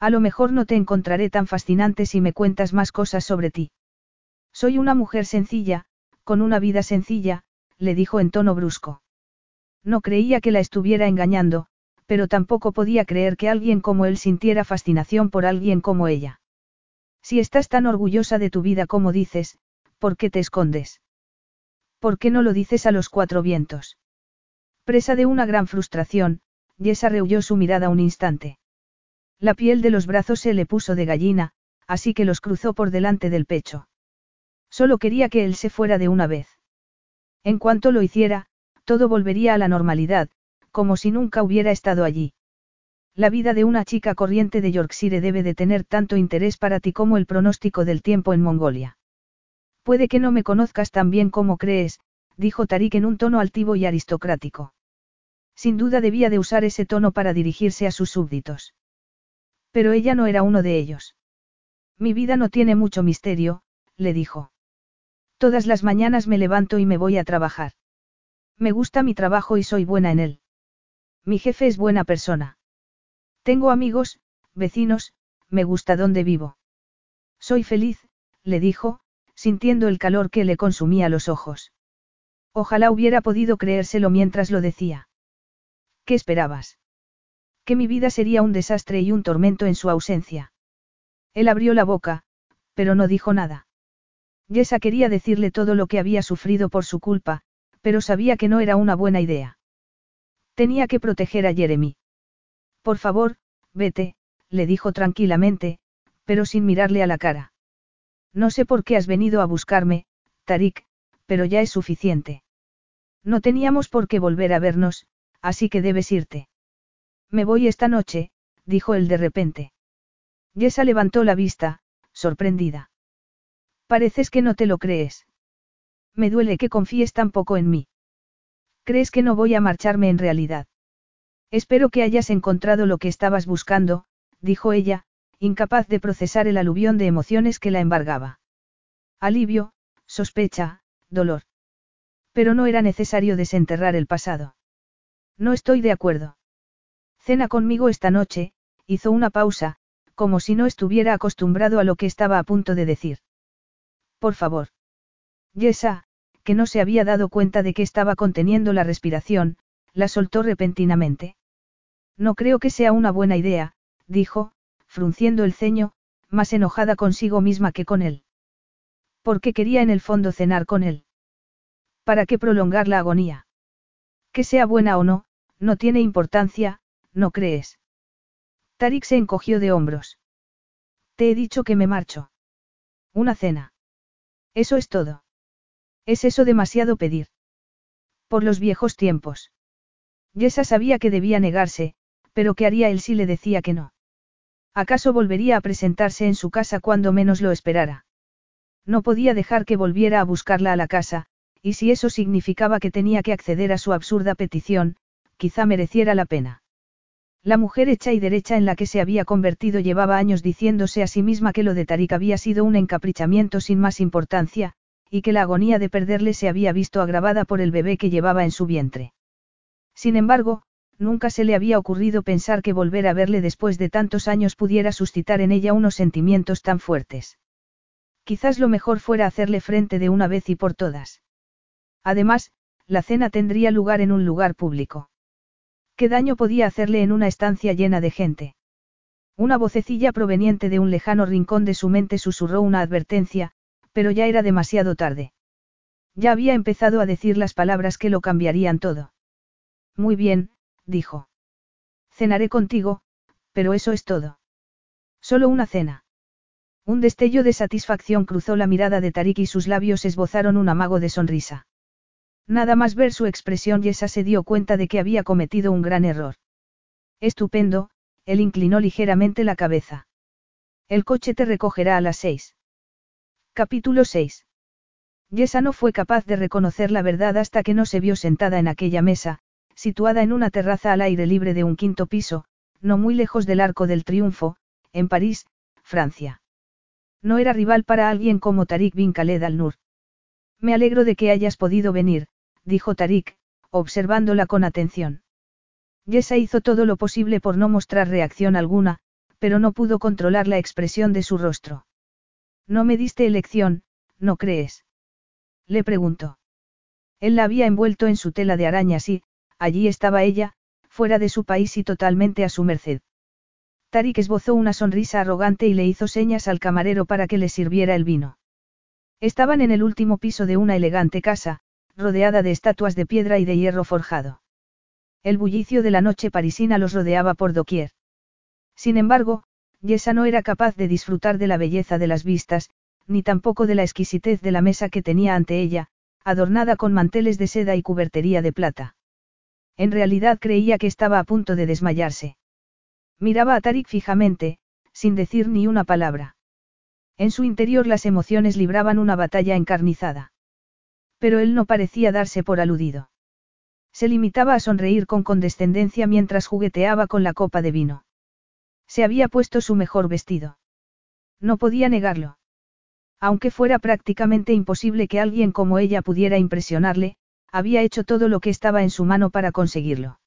[SPEAKER 1] A lo mejor no te encontraré tan fascinante si me cuentas más cosas sobre ti. Soy una mujer sencilla, con una vida sencilla, le dijo en tono brusco. No creía que la estuviera engañando, pero tampoco podía creer que alguien como él sintiera fascinación por alguien como ella. Si estás tan orgullosa de tu vida como dices, ¿por qué te escondes? ¿Por qué no lo dices a los cuatro vientos? Presa de una gran frustración, Yesa rehuyó su mirada un instante. La piel de los brazos se le puso de gallina, así que los cruzó por delante del pecho. Solo quería que él se fuera de una vez. En cuanto lo hiciera, todo volvería a la normalidad, como si nunca hubiera estado allí. La vida de una chica corriente de Yorkshire debe de tener tanto interés para ti como el pronóstico del tiempo en Mongolia. Puede que no me conozcas tan bien como crees, dijo Tarik en un tono altivo y aristocrático. Sin duda debía de usar ese tono para dirigirse a sus súbditos. Pero ella no era uno de ellos. Mi vida no tiene mucho misterio, le dijo. Todas las mañanas me levanto y me voy a trabajar. Me gusta mi trabajo y soy buena en él. Mi jefe es buena persona. Tengo amigos, vecinos, me gusta donde vivo. Soy feliz, le dijo, sintiendo el calor que le consumía los ojos. Ojalá hubiera podido creérselo mientras lo decía. ¿Qué esperabas? Que mi vida sería un desastre y un tormento en su ausencia. Él abrió la boca, pero no dijo nada. Yesa quería decirle todo lo que había sufrido por su culpa, pero sabía que no era una buena idea. Tenía que proteger a Jeremy. Por favor, vete, le dijo tranquilamente, pero sin mirarle a la cara. No sé por qué has venido a buscarme, Tarik, pero ya es suficiente. No teníamos por qué volver a vernos, así que debes irte. Me voy esta noche, dijo él de repente. Yesa levantó la vista, sorprendida. Pareces que no te lo crees. Me duele que confíes tan poco en mí. ¿Crees que no voy a marcharme en realidad? Espero que hayas encontrado lo que estabas buscando, dijo ella, incapaz de procesar el aluvión de emociones que la embargaba. Alivio, sospecha, dolor. Pero no era necesario desenterrar el pasado. No estoy de acuerdo. Cena conmigo esta noche, hizo una pausa, como si no estuviera acostumbrado a lo que estaba a punto de decir. Por favor. Yesa, que no se había dado cuenta de que estaba conteniendo la respiración, la soltó repentinamente. No creo que sea una buena idea, dijo, frunciendo el ceño, más enojada consigo misma que con él. Porque quería en el fondo cenar con él. ¿Para qué prolongar la agonía? Que sea buena o no, no tiene importancia, ¿no crees? Tarik se encogió de hombros. Te he dicho que me marcho. Una cena. Eso es todo. ¿Es eso demasiado pedir? Por los viejos tiempos. Yesa sabía que debía negarse, pero ¿qué haría él si le decía que no? ¿Acaso volvería a presentarse en su casa cuando menos lo esperara? No podía dejar que volviera a buscarla a la casa, y si eso significaba que tenía que acceder a su absurda petición, quizá mereciera la pena. La mujer hecha y derecha en la que se había convertido llevaba años diciéndose a sí misma que lo de Tarik había sido un encaprichamiento sin más importancia, y que la agonía de perderle se había visto agravada por el bebé que llevaba en su vientre. Sin embargo, nunca se le había ocurrido pensar que volver a verle después de tantos años pudiera suscitar en ella unos sentimientos tan fuertes. Quizás lo mejor fuera hacerle frente de una vez y por todas. Además, la cena tendría lugar en un lugar público. ¿Qué daño podía hacerle en una estancia llena de gente? Una vocecilla proveniente de un lejano rincón de su mente susurró una advertencia, pero ya era demasiado tarde. Ya había empezado a decir las palabras que lo cambiarían todo. Muy bien, dijo. Cenaré contigo, pero eso es todo. Solo una cena. Un destello de satisfacción cruzó la mirada de Tarik y sus labios esbozaron un amago de sonrisa. Nada más ver su expresión Yesa se dio cuenta de que había cometido un gran error. Estupendo, él inclinó ligeramente la cabeza. El coche te recogerá a las seis. Capítulo 6. Yesa no fue capaz de reconocer la verdad hasta que no se vio sentada en aquella mesa, situada en una terraza al aire libre de un quinto piso, no muy lejos del Arco del Triunfo, en París, Francia. No era rival para alguien como Tarik bin Khaled al-Nur. Me alegro de que hayas podido venir, dijo Tarik, observándola con atención. Yesa hizo todo lo posible por no mostrar reacción alguna, pero no pudo controlar la expresión de su rostro. No me diste elección, ¿no crees? Le preguntó. Él la había envuelto en su tela de arañas y, allí estaba ella, fuera de su país y totalmente a su merced. Tarik esbozó una sonrisa arrogante y le hizo señas al camarero para que le sirviera el vino. Estaban en el último piso de una elegante casa, rodeada de estatuas de piedra y de hierro forjado. El bullicio de la noche parisina los rodeaba por doquier. Sin embargo, Yesa no era capaz de disfrutar de la belleza de las vistas, ni tampoco de la exquisitez de la mesa que tenía ante ella, adornada con manteles de seda y cubertería de plata. En realidad creía que estaba a punto de desmayarse. Miraba a Tarik fijamente, sin decir ni una palabra. En su interior las emociones libraban una batalla encarnizada. Pero él no parecía darse por aludido. Se limitaba a sonreír con condescendencia mientras jugueteaba con la copa de vino. Se había puesto su mejor vestido. No podía negarlo. Aunque fuera prácticamente imposible que alguien como ella pudiera impresionarle, había hecho todo lo que estaba en su mano para conseguirlo.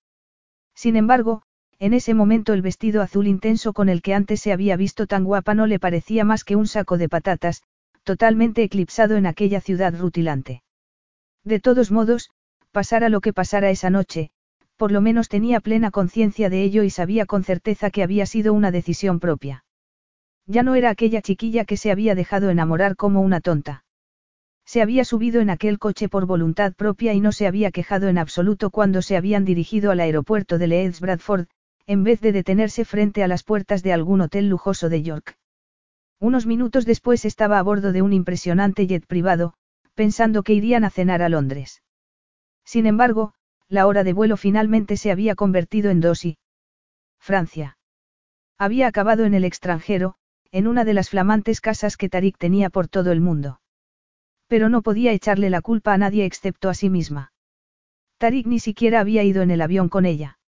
[SPEAKER 1] Sin embargo, en ese momento el vestido azul intenso con el que antes se había visto tan guapa no le parecía más que un saco de patatas, totalmente eclipsado en aquella ciudad rutilante. De todos modos, pasara lo que pasara esa noche, por lo menos tenía plena conciencia de ello y sabía con certeza que había sido una decisión propia. Ya no era aquella chiquilla que se había dejado enamorar como una tonta. Se había subido en aquel coche por voluntad propia y no se había quejado en absoluto cuando se habían dirigido al aeropuerto de Leeds Bradford, en vez de detenerse frente a las puertas de algún hotel lujoso de York. Unos minutos después estaba a bordo de un impresionante jet privado, pensando que irían a cenar a Londres. Sin embargo, la hora de vuelo finalmente se había convertido en dos y. Francia. Había acabado en el extranjero, en una de las flamantes casas que Tarik tenía por todo el mundo. Pero no podía echarle la culpa a nadie excepto a sí misma. Tarik ni siquiera había ido en el avión con ella.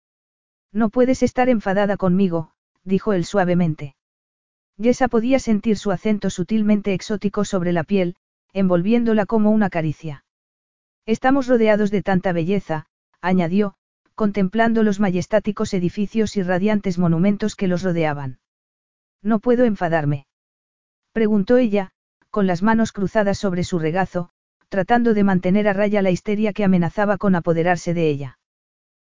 [SPEAKER 1] No puedes estar enfadada conmigo, dijo él suavemente. Yesa podía sentir su acento sutilmente exótico sobre la piel, envolviéndola como una caricia. Estamos rodeados de tanta belleza, añadió, contemplando los majestáticos edificios y radiantes monumentos que los rodeaban. No puedo enfadarme. Preguntó ella, con las manos cruzadas sobre su regazo, tratando de mantener a raya la histeria que amenazaba con apoderarse de ella.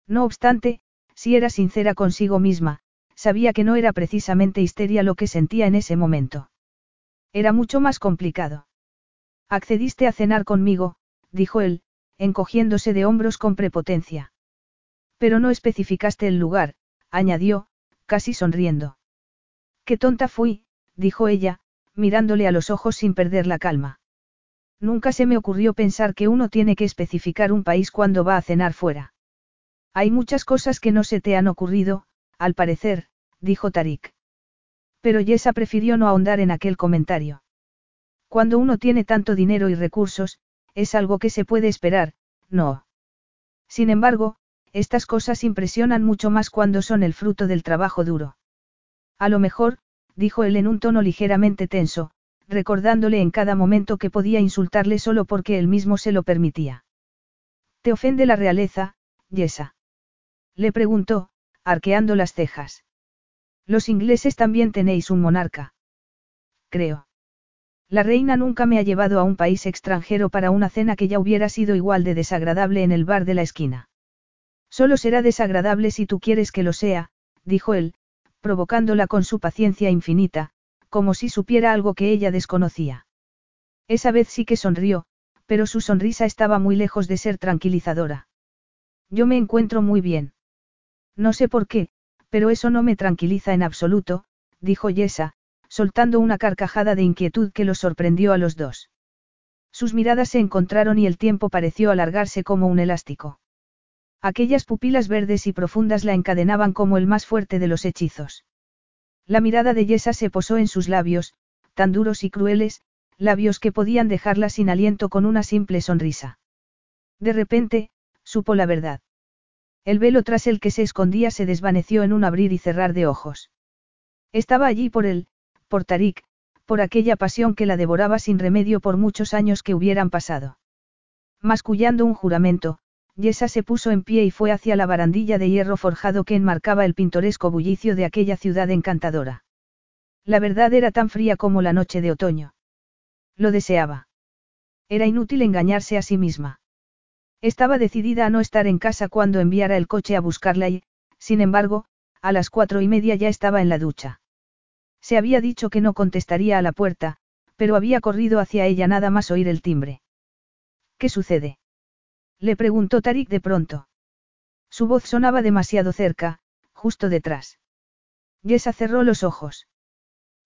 [SPEAKER 1] No obstante, si era sincera consigo misma, sabía que no era precisamente histeria lo que sentía en ese momento. Era mucho más complicado. Accediste a cenar conmigo, dijo él, encogiéndose de hombros con prepotencia. Pero no especificaste el lugar, añadió, casi sonriendo. Qué tonta fui, dijo ella, mirándole a los ojos sin perder la calma. Nunca se me ocurrió pensar que uno tiene que especificar un país cuando va a cenar fuera. Hay muchas cosas que no se te han ocurrido, al parecer, dijo Tarik. Pero Yesa prefirió no ahondar en aquel comentario. Cuando uno tiene tanto dinero y recursos, es algo que se puede esperar, no. Sin embargo, estas cosas impresionan mucho más cuando son el fruto del trabajo duro. A lo mejor, dijo él en un tono ligeramente tenso, recordándole en cada momento que podía insultarle solo porque él mismo se lo permitía. ¿Te ofende la realeza, Yesa? Le preguntó, arqueando las cejas. Los ingleses también tenéis un monarca. Creo. La reina nunca me ha llevado a un país extranjero para una cena que ya hubiera sido igual de desagradable en el bar de la esquina. Solo será desagradable si tú quieres que lo sea, dijo él, provocándola con su paciencia infinita, como si supiera algo que ella desconocía. Esa vez sí que sonrió, pero su sonrisa estaba muy lejos de ser tranquilizadora. Yo me encuentro muy bien. No sé por qué, pero eso no me tranquiliza en absoluto, dijo Yesa, soltando una carcajada de inquietud que los sorprendió a los dos. Sus miradas se encontraron y el tiempo pareció alargarse como un elástico. Aquellas pupilas verdes y profundas la encadenaban como el más fuerte de los hechizos. La mirada de Yesa se posó en sus labios, tan duros y crueles, labios que podían dejarla sin aliento con una simple sonrisa. De repente, supo la verdad. El velo tras el que se escondía se desvaneció en un abrir y cerrar de ojos. Estaba allí por él, por Tarik, por aquella pasión que la devoraba sin remedio por muchos años que hubieran pasado. Mascullando un juramento, Yesa se puso en pie y fue hacia la barandilla de hierro forjado que enmarcaba el pintoresco bullicio de aquella ciudad encantadora. La verdad era tan fría como la noche de otoño. Lo deseaba. Era inútil engañarse a sí misma. Estaba decidida a no estar en casa cuando enviara el coche a buscarla y, sin embargo, a las cuatro y media ya estaba en la ducha. Se había dicho que no contestaría a la puerta, pero había corrido hacia ella nada más oír el timbre. ¿Qué sucede? Le preguntó Tarik de pronto. Su voz sonaba demasiado cerca, justo detrás. Yesa cerró los ojos.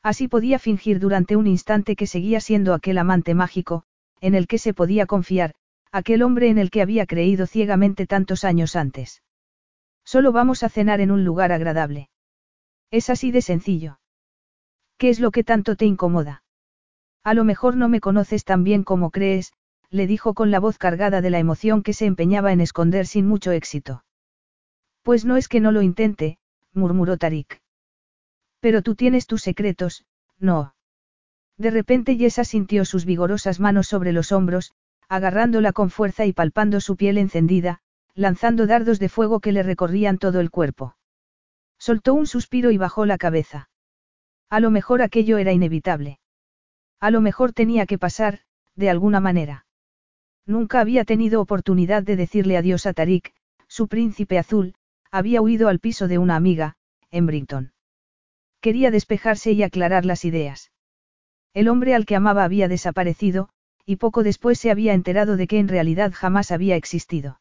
[SPEAKER 1] Así podía fingir durante un instante que seguía siendo aquel amante mágico, en el que se podía confiar, aquel hombre en el que había creído ciegamente tantos años antes. Solo vamos a cenar en un lugar agradable. Es así de sencillo. ¿Qué es lo que tanto te incomoda? A lo mejor no me conoces tan bien como crees, le dijo con la voz cargada de la emoción que se empeñaba en esconder sin mucho éxito. Pues no es que no lo intente, murmuró Tarik. Pero tú tienes tus secretos, no. De repente Yesa sintió sus vigorosas manos sobre los hombros, agarrándola con fuerza y palpando su piel encendida, lanzando dardos de fuego que le recorrían todo el cuerpo. Soltó un suspiro y bajó la cabeza. A lo mejor aquello era inevitable. A lo mejor tenía que pasar, de alguna manera. Nunca había tenido oportunidad de decirle adiós a Tarik, su príncipe azul, había huido al piso de una amiga, en Brinton. Quería despejarse y aclarar las ideas. El hombre al que amaba había desaparecido, y poco después se había enterado de que en realidad jamás había existido.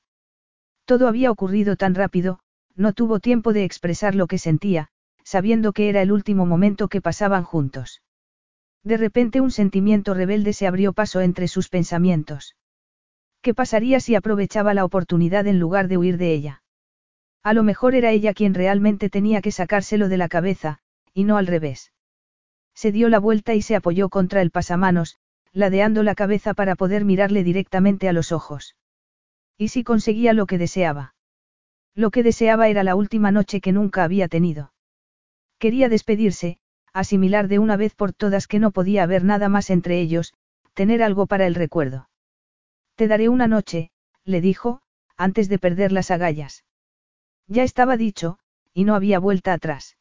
[SPEAKER 1] Todo había ocurrido tan rápido, no tuvo tiempo de expresar lo que sentía, sabiendo que era el último momento que pasaban juntos. De repente un sentimiento rebelde se abrió paso entre sus pensamientos. ¿Qué pasaría si aprovechaba la oportunidad en lugar de huir de ella? A lo mejor era ella quien realmente tenía que sacárselo de la cabeza, y no al revés. Se dio la vuelta y se apoyó contra el pasamanos, ladeando la cabeza para poder mirarle directamente a los ojos. ¿Y si conseguía lo que deseaba? Lo que deseaba era la última noche que nunca había tenido. Quería despedirse, asimilar de una vez por todas que no podía haber nada más entre ellos, tener algo para el recuerdo. Te daré una noche, le dijo, antes de perder las agallas. Ya estaba dicho, y no había vuelta atrás.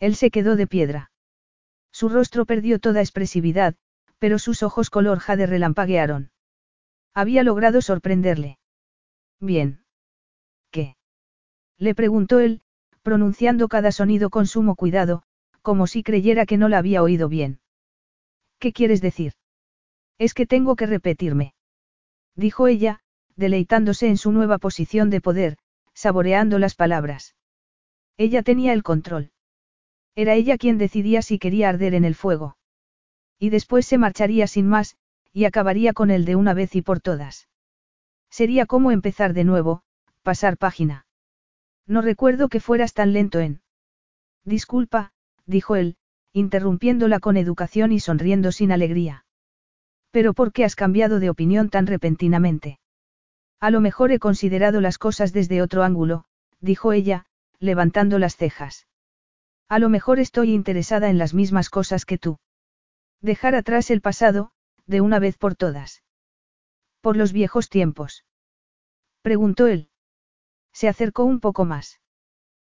[SPEAKER 1] Él se quedó de piedra. Su rostro perdió toda expresividad, pero sus ojos color jade relampaguearon. Había logrado sorprenderle. Bien. ¿Qué? Le preguntó él, pronunciando cada sonido con sumo cuidado, como si creyera que no la había oído bien. ¿Qué quieres decir? Es que tengo que repetirme. Dijo ella, deleitándose en su nueva posición de poder, saboreando las palabras. Ella tenía el control. Era ella quien decidía si quería arder en el fuego. Y después se marcharía sin más, y acabaría con él de una vez y por todas. Sería como empezar de nuevo, pasar página. No recuerdo que fueras tan lento en. Disculpa, dijo él, interrumpiéndola con educación y sonriendo sin alegría. Pero ¿por qué has cambiado de opinión tan repentinamente? A lo mejor he considerado las cosas desde otro ángulo, dijo ella, levantando las cejas. A lo mejor estoy interesada en las mismas cosas que tú. Dejar atrás el pasado, de una vez por todas. Por los viejos tiempos. Preguntó él. Se acercó un poco más.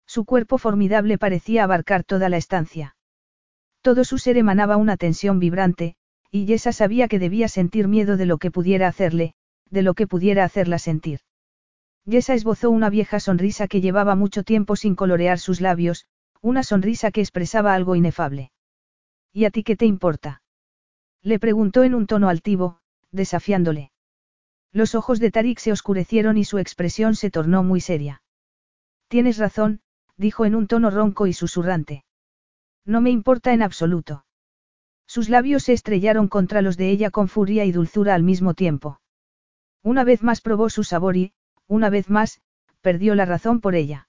[SPEAKER 1] Su cuerpo formidable parecía abarcar toda la estancia. Todo su ser emanaba una tensión vibrante, y Yesa sabía que debía sentir miedo de lo que pudiera hacerle, de lo que pudiera hacerla sentir. Yesa esbozó una vieja sonrisa que llevaba mucho tiempo sin colorear sus labios, Una sonrisa que expresaba algo inefable. ¿Y a ti qué te importa? Le preguntó en un tono altivo, desafiándole. Los ojos de Tarik se oscurecieron y su expresión se tornó muy seria. Tienes razón, dijo en un tono ronco y susurrante. No me importa en absoluto. Sus labios se estrellaron contra los de ella con furia y dulzura al mismo tiempo. Una vez más probó su sabor y, una vez más, perdió la razón por ella.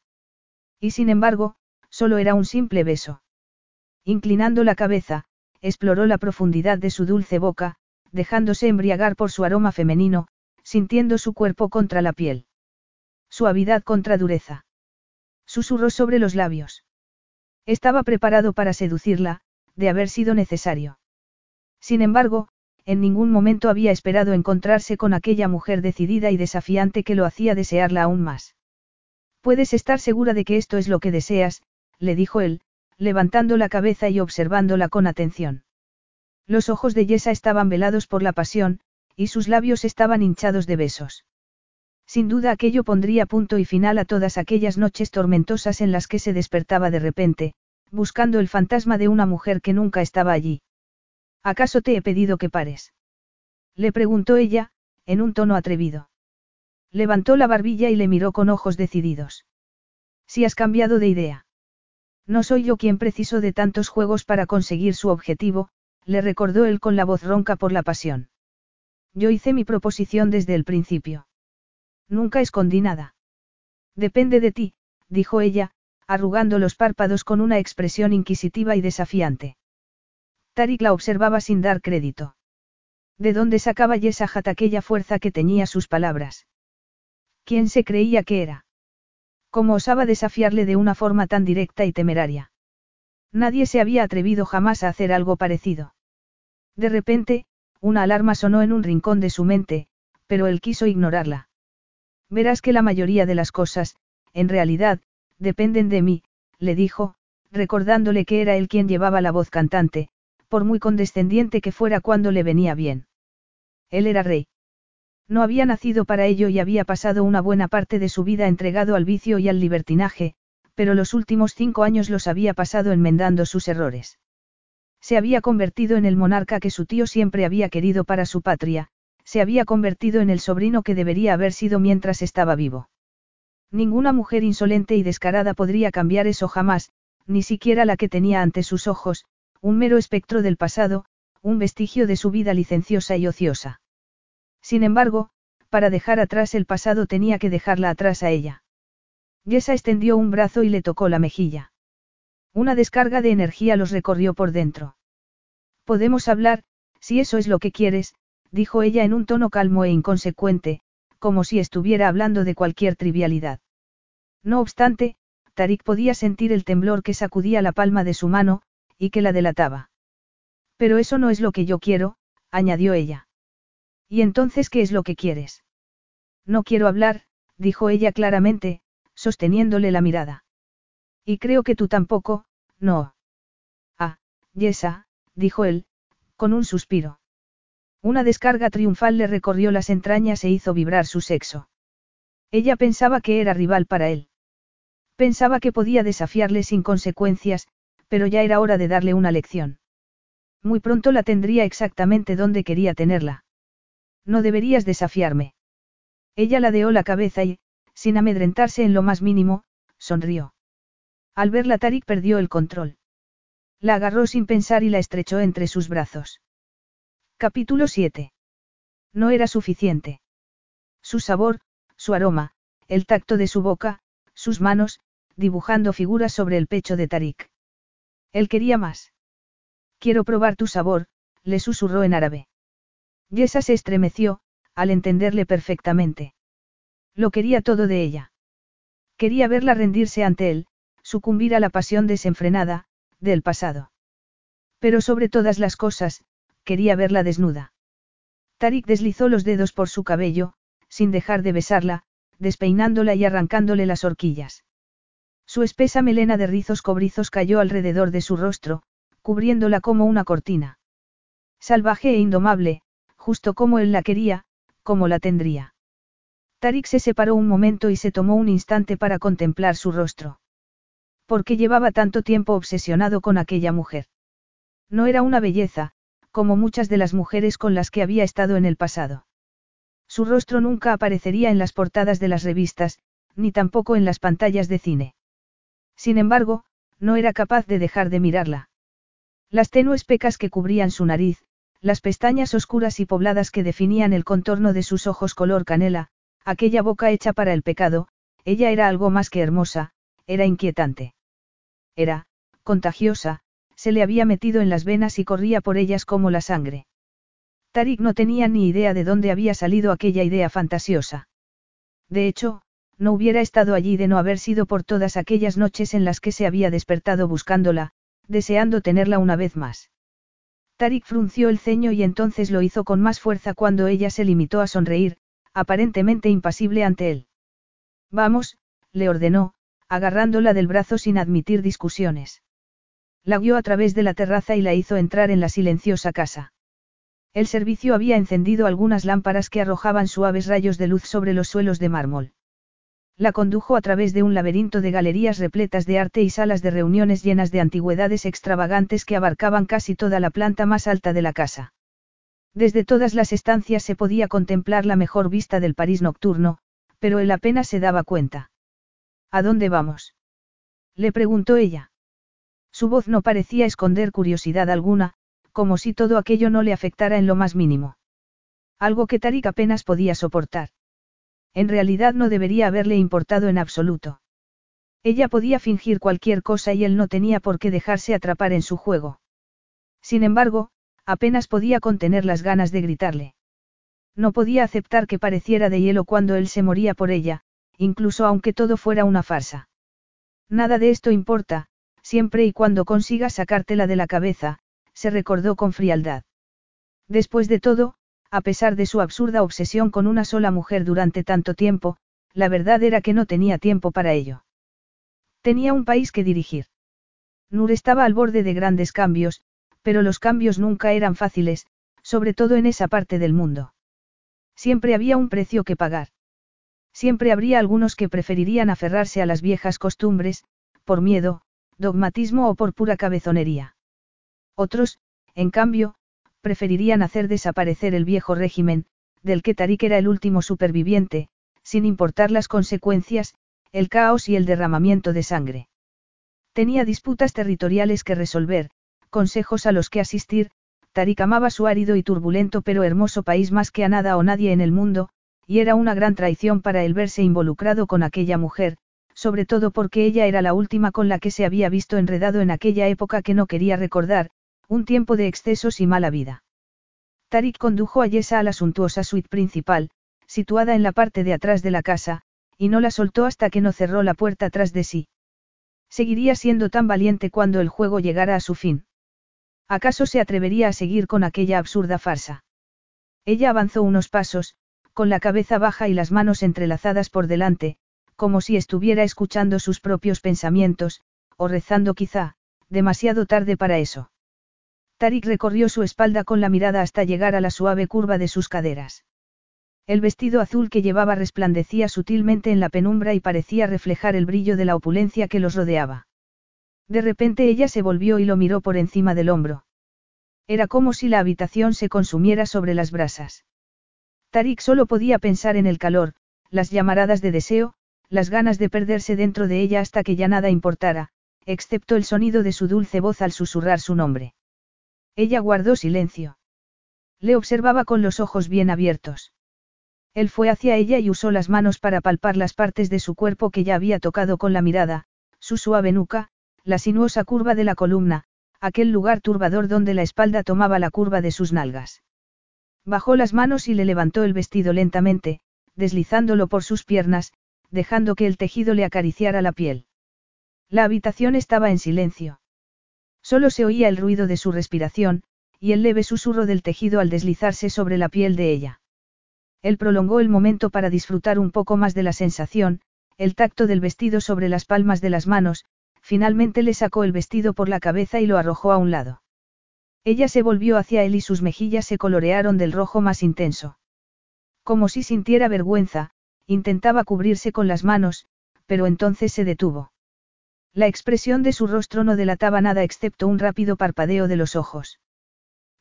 [SPEAKER 1] Y sin embargo, solo era un simple beso. Inclinando la cabeza, exploró la profundidad de su dulce boca, dejándose embriagar por su aroma femenino, sintiendo su cuerpo contra la piel. Suavidad contra dureza. Susurró sobre los labios. Estaba preparado para seducirla, de haber sido necesario. Sin embargo, en ningún momento había esperado encontrarse con aquella mujer decidida y desafiante que lo hacía desearla aún más. Puedes estar segura de que esto es lo que deseas, le dijo él, levantando la cabeza y observándola con atención. Los ojos de Yesa estaban velados por la pasión, y sus labios estaban hinchados de besos. Sin duda aquello pondría punto y final a todas aquellas noches tormentosas en las que se despertaba de repente, buscando el fantasma de una mujer que nunca estaba allí. ¿Acaso te he pedido que pares? Le preguntó ella, en un tono atrevido. Levantó la barbilla y le miró con ojos decididos. Si has cambiado de idea. No soy yo quien preciso de tantos juegos para conseguir su objetivo, le recordó él con la voz ronca por la pasión. Yo hice mi proposición desde el principio. Nunca escondí nada. Depende de ti, dijo ella, arrugando los párpados con una expresión inquisitiva y desafiante. Tarik la observaba sin dar crédito. ¿De dónde sacaba Yesajat aquella fuerza que teñía sus palabras? ¿Quién se creía que era? ¿Cómo osaba desafiarle de una forma tan directa y temeraria? Nadie se había atrevido jamás a hacer algo parecido. De repente, una alarma sonó en un rincón de su mente, pero él quiso ignorarla. Verás que la mayoría de las cosas, en realidad, dependen de mí, le dijo, recordándole que era él quien llevaba la voz cantante, por muy condescendiente que fuera cuando le venía bien. Él era rey. No había nacido para ello y había pasado una buena parte de su vida entregado al vicio y al libertinaje, pero los últimos cinco años los había pasado enmendando sus errores. Se había convertido en el monarca que su tío siempre había querido para su patria, se había convertido en el sobrino que debería haber sido mientras estaba vivo. Ninguna mujer insolente y descarada podría cambiar eso jamás, ni siquiera la que tenía ante sus ojos, un mero espectro del pasado, un vestigio de su vida licenciosa y ociosa. Sin embargo, para dejar atrás el pasado tenía que dejarla atrás a ella. Yesa extendió un brazo y le tocó la mejilla. Una descarga de energía los recorrió por dentro. Podemos hablar, si eso es lo que quieres, dijo ella en un tono calmo e inconsecuente, como si estuviera hablando de cualquier trivialidad. No obstante, Tarik podía sentir el temblor que sacudía la palma de su mano, y que la delataba. Pero eso no es lo que yo quiero, añadió ella. ¿Y entonces qué es lo que quieres? No quiero hablar, dijo ella claramente, sosteniéndole la mirada. Y creo que tú tampoco, no. Ah, Yesa, dijo él, con un suspiro. Una descarga triunfal le recorrió las entrañas e hizo vibrar su sexo. Ella pensaba que era rival para él. Pensaba que podía desafiarle sin consecuencias, pero ya era hora de darle una lección. Muy pronto la tendría exactamente donde quería tenerla. No deberías desafiarme. Ella ladeó la cabeza y, sin amedrentarse en lo más mínimo, sonrió. Al verla Tarik perdió el control. La agarró sin pensar y la estrechó entre sus brazos. Capítulo 7. No era suficiente. Su sabor, su aroma, el tacto de su boca, sus manos, dibujando figuras sobre el pecho de Tarik. Él quería más. Quiero probar tu sabor, le susurró en árabe. Yesa se estremeció, al entenderle perfectamente. Lo quería todo de ella. Quería verla rendirse ante él, sucumbir a la pasión desenfrenada, del pasado. Pero sobre todas las cosas, quería verla desnuda. Tarik deslizó los dedos por su cabello, sin dejar de besarla, despeinándola y arrancándole las horquillas. Su espesa melena de rizos cobrizos cayó alrededor de su rostro, cubriéndola como una cortina. Salvaje e indomable, justo como él la quería, como la tendría. Tarik se separó un momento y se tomó un instante para contemplar su rostro. ¿Por qué llevaba tanto tiempo obsesionado con aquella mujer? No era una belleza, como muchas de las mujeres con las que había estado en el pasado. Su rostro nunca aparecería en las portadas de las revistas, ni tampoco en las pantallas de cine. Sin embargo, no era capaz de dejar de mirarla. Las tenues pecas que cubrían su nariz, las pestañas oscuras y pobladas que definían el contorno de sus ojos color canela, aquella boca hecha para el pecado, ella era algo más que hermosa, era inquietante. Era, contagiosa, se le había metido en las venas y corría por ellas como la sangre. Tarik no tenía ni idea de dónde había salido aquella idea fantasiosa. De hecho, no hubiera estado allí de no haber sido por todas aquellas noches en las que se había despertado buscándola, deseando tenerla una vez más. Tarik frunció el ceño y entonces lo hizo con más fuerza cuando ella se limitó a sonreír, aparentemente impasible ante él. Vamos, le ordenó, agarrándola del brazo sin admitir discusiones. La guió a través de la terraza y la hizo entrar en la silenciosa casa. El servicio había encendido algunas lámparas que arrojaban suaves rayos de luz sobre los suelos de mármol. La condujo a través de un laberinto de galerías repletas de arte y salas de reuniones llenas de antigüedades extravagantes que abarcaban casi toda la planta más alta de la casa. Desde todas las estancias se podía contemplar la mejor vista del París nocturno, pero él apenas se daba cuenta. ¿A dónde vamos? Le preguntó ella. Su voz no parecía esconder curiosidad alguna, como si todo aquello no le afectara en lo más mínimo. Algo que Tarik apenas podía soportar. En realidad no debería haberle importado en absoluto. Ella podía fingir cualquier cosa y él no tenía por qué dejarse atrapar en su juego. Sin embargo, apenas podía contener las ganas de gritarle. No podía aceptar que pareciera de hielo cuando él se moría por ella, incluso aunque todo fuera una farsa. Nada de esto importa, siempre y cuando consigas sacártela de la cabeza, se recordó con frialdad. Después de todo, a pesar de su absurda obsesión con una sola mujer durante tanto tiempo, la verdad era que no tenía tiempo para ello. Tenía un país que dirigir. Nur estaba al borde de grandes cambios, pero los cambios nunca eran fáciles, sobre todo en esa parte del mundo. Siempre había un precio que pagar. Siempre habría algunos que preferirían aferrarse a las viejas costumbres, por miedo, dogmatismo o por pura cabezonería. Otros, en cambio, preferirían hacer desaparecer el viejo régimen, del que Tarik era el último superviviente, sin importar las consecuencias, el caos y el derramamiento de sangre. Tenía disputas territoriales que resolver, consejos a los que asistir, Tarik amaba su árido y turbulento pero hermoso país más que a nada o nadie en el mundo, y era una gran traición para él verse involucrado con aquella mujer, sobre todo porque ella era la última con la que se había visto enredado en aquella época que no quería recordar, un tiempo de excesos y mala vida. Tarik condujo a Yesa a la suntuosa suite principal, situada en la parte de atrás de la casa, y no la soltó hasta que no cerró la puerta tras de sí. Seguiría siendo tan valiente cuando el juego llegara a su fin. ¿Acaso se atrevería a seguir con aquella absurda farsa? Ella avanzó unos pasos, con la cabeza baja y las manos entrelazadas por delante, como si estuviera escuchando sus propios pensamientos, o rezando quizá, demasiado tarde para eso. Tarik recorrió su espalda con la mirada hasta llegar a la suave curva de sus caderas. El vestido azul que llevaba resplandecía sutilmente en la penumbra y parecía reflejar el brillo de la opulencia que los rodeaba. De repente ella se volvió y lo miró por encima del hombro. Era como si la habitación se consumiera sobre las brasas. Tarik solo podía pensar en el calor, las llamaradas de deseo, las ganas de perderse dentro de ella hasta que ya nada importara, excepto el sonido de su dulce voz al susurrar su nombre. Ella guardó silencio. Le observaba con los ojos bien abiertos. Él fue hacia ella y usó las manos para palpar las partes de su cuerpo que ya había tocado con la mirada, su suave nuca, la sinuosa curva de la columna, aquel lugar turbador donde la espalda tomaba la curva de sus nalgas. Bajó las manos y le levantó el vestido lentamente, deslizándolo por sus piernas, dejando que el tejido le acariciara la piel. La habitación estaba en silencio. Solo se oía el ruido de su respiración, y el leve susurro del tejido al deslizarse sobre la piel de ella. Él prolongó el momento para disfrutar un poco más de la sensación, el tacto del vestido sobre las palmas de las manos, finalmente le sacó el vestido por la cabeza y lo arrojó a un lado. Ella se volvió hacia él y sus mejillas se colorearon del rojo más intenso. Como si sintiera vergüenza, intentaba cubrirse con las manos, pero entonces se detuvo. La expresión de su rostro no delataba nada excepto un rápido parpadeo de los ojos.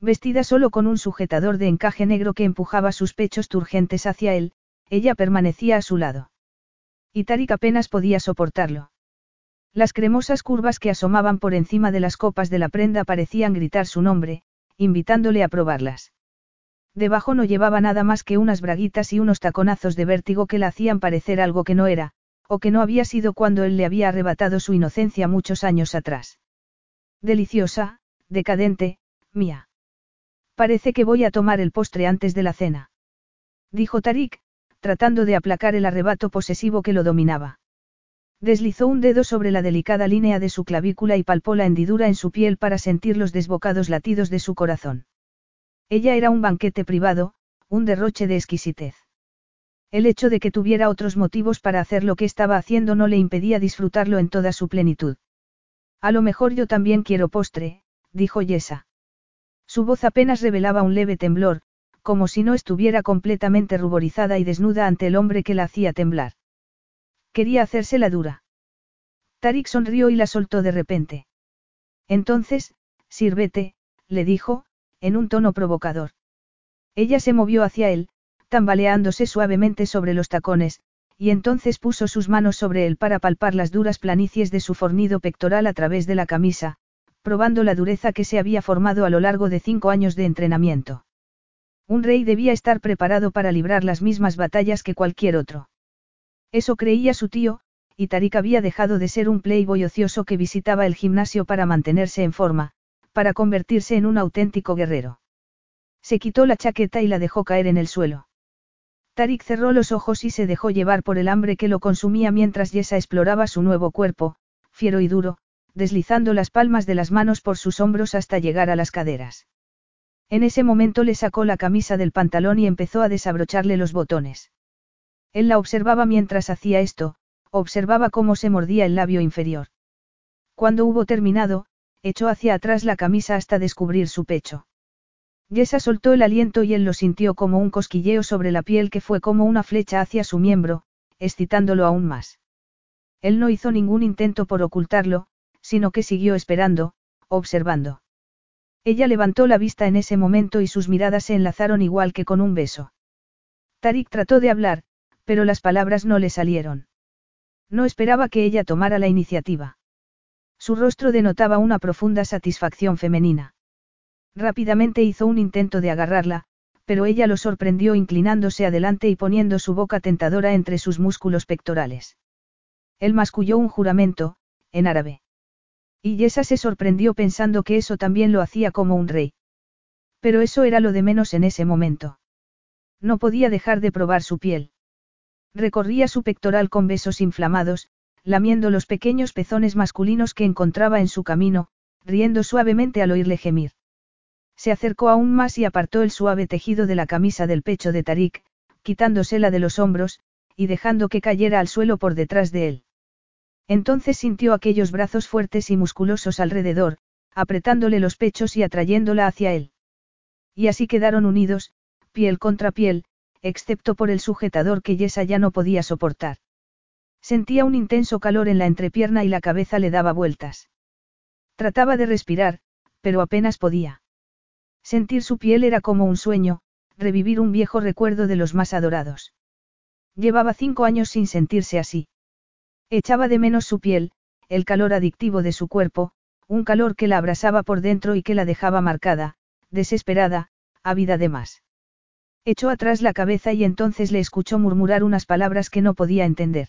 [SPEAKER 1] Vestida solo con un sujetador de encaje negro que empujaba sus pechos turgentes hacia él, ella permanecía a su lado. Y Tarik apenas podía soportarlo. Las cremosas curvas que asomaban por encima de las copas de la prenda parecían gritar su nombre, invitándole a probarlas. Debajo no llevaba nada más que unas braguitas y unos taconazos de vértigo que la hacían parecer algo que no era, o que no había sido cuando él le había arrebatado su inocencia muchos años atrás. Deliciosa, decadente, mía. Parece que voy a tomar el postre antes de la cena. Dijo Tarik, tratando de aplacar el arrebato posesivo que lo dominaba. Deslizó un dedo sobre la delicada línea de su clavícula y palpó la hendidura en su piel para sentir los desbocados latidos de su corazón. Ella era un banquete privado, un derroche de exquisitez. El hecho de que tuviera otros motivos para hacer lo que estaba haciendo no le impedía disfrutarlo en toda su plenitud. A lo mejor yo también quiero postre, dijo Yesa. Su voz apenas revelaba un leve temblor, como si no estuviera completamente ruborizada y desnuda ante el hombre que la hacía temblar. Quería hacerse la dura. Tarik sonrió y la soltó de repente. Entonces, sírvete, le dijo, en un tono provocador. Ella se movió hacia él, tambaleándose suavemente sobre los tacones, y entonces puso sus manos sobre él para palpar las duras planicies de su fornido pectoral a través de la camisa, probando la dureza que se había formado a lo largo de cinco años de entrenamiento. Un rey debía estar preparado para librar las mismas batallas que cualquier otro. Eso creía su tío, y Tarik había dejado de ser un playboy ocioso que visitaba el gimnasio para mantenerse en forma, para convertirse en un auténtico guerrero. Se quitó la chaqueta y la dejó caer en el suelo. Tarik cerró los ojos y se dejó llevar por el hambre que lo consumía mientras Yesa exploraba su nuevo cuerpo, fiero y duro, deslizando las palmas de las manos por sus hombros hasta llegar a las caderas. En ese momento le sacó la camisa del pantalón y empezó a desabrocharle los botones. Él la observaba mientras hacía esto, observaba cómo se mordía el labio inferior. Cuando hubo terminado, echó hacia atrás la camisa hasta descubrir su pecho. Yesa soltó el aliento y él lo sintió como un cosquilleo sobre la piel que fue como una flecha hacia su miembro, excitándolo aún más. Él no hizo ningún intento por ocultarlo, sino que siguió esperando, observando. Ella levantó la vista en ese momento y sus miradas se enlazaron igual que con un beso. Tarik trató de hablar, pero las palabras no le salieron. No esperaba que ella tomara la iniciativa. Su rostro denotaba una profunda satisfacción femenina. Rápidamente hizo un intento de agarrarla, pero ella lo sorprendió inclinándose adelante y poniendo su boca tentadora entre sus músculos pectorales. Él masculló un juramento, en árabe. Y Yesa se sorprendió pensando que eso también lo hacía como un rey. Pero eso era lo de menos en ese momento. No podía dejar de probar su piel. Recorría su pectoral con besos inflamados, lamiendo los pequeños pezones masculinos que encontraba en su camino, riendo suavemente al oírle gemir. Se acercó aún más y apartó el suave tejido de la camisa del pecho de Tarik, quitándosela de los hombros, y dejando que cayera al suelo por detrás de él. Entonces sintió aquellos brazos fuertes y musculosos alrededor, apretándole los pechos y atrayéndola hacia él. Y así quedaron unidos, piel contra piel, excepto por el sujetador que Yesa ya no podía soportar. Sentía un intenso calor en la entrepierna y la cabeza le daba vueltas. Trataba de respirar, pero apenas podía. Sentir su piel era como un sueño, revivir un viejo recuerdo de los más adorados. Llevaba cinco años sin sentirse así. Echaba de menos su piel, el calor adictivo de su cuerpo, un calor que la abrasaba por dentro y que la dejaba marcada, desesperada, ávida de más. Echó atrás la cabeza y entonces le escuchó murmurar unas palabras que no podía entender.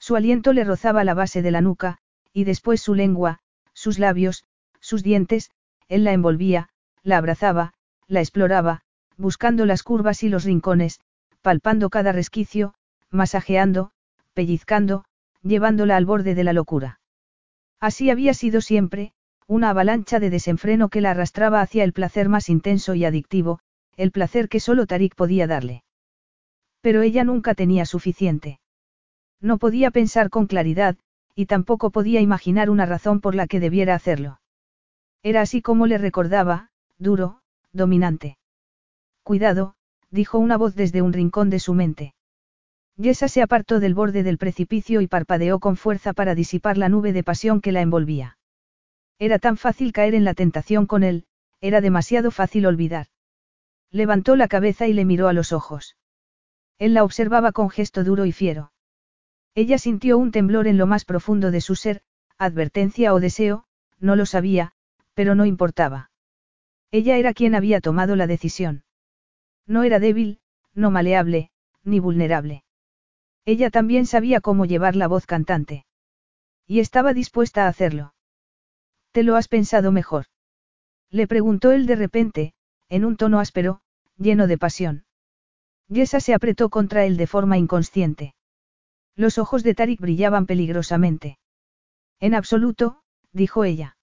[SPEAKER 1] Su aliento le rozaba la base de la nuca, y después su lengua, sus labios, sus dientes, él la envolvía, la abrazaba, la exploraba, buscando las curvas y los rincones, palpando cada resquicio, masajeando, pellizcando, llevándola al borde de la locura. Así había sido siempre, una avalancha de desenfreno que la arrastraba hacia el placer más intenso y adictivo, el placer que solo Tarik podía darle. Pero ella nunca tenía suficiente. No podía pensar con claridad, y tampoco podía imaginar una razón por la que debiera hacerlo. Era así como le recordaba, duro, dominante. Cuidado, dijo una voz desde un rincón de su mente. Yesa se apartó del borde del precipicio y parpadeó con fuerza para disipar la nube de pasión que la envolvía. Era tan fácil caer en la tentación con él, era demasiado fácil olvidar. Levantó la cabeza y le miró a los ojos. Él la observaba con gesto duro y fiero. Ella sintió un temblor en lo más profundo de su ser, advertencia o deseo, no lo sabía, pero no importaba. Ella era quien había tomado la decisión. No era débil, no maleable, ni vulnerable. Ella también sabía cómo llevar la voz cantante. Y estaba dispuesta a hacerlo. ¿Te lo has pensado mejor? Le preguntó él de repente, en un tono áspero, lleno de pasión. Yesa se apretó contra él de forma inconsciente. Los ojos de Tarik brillaban peligrosamente. En absoluto, dijo ella.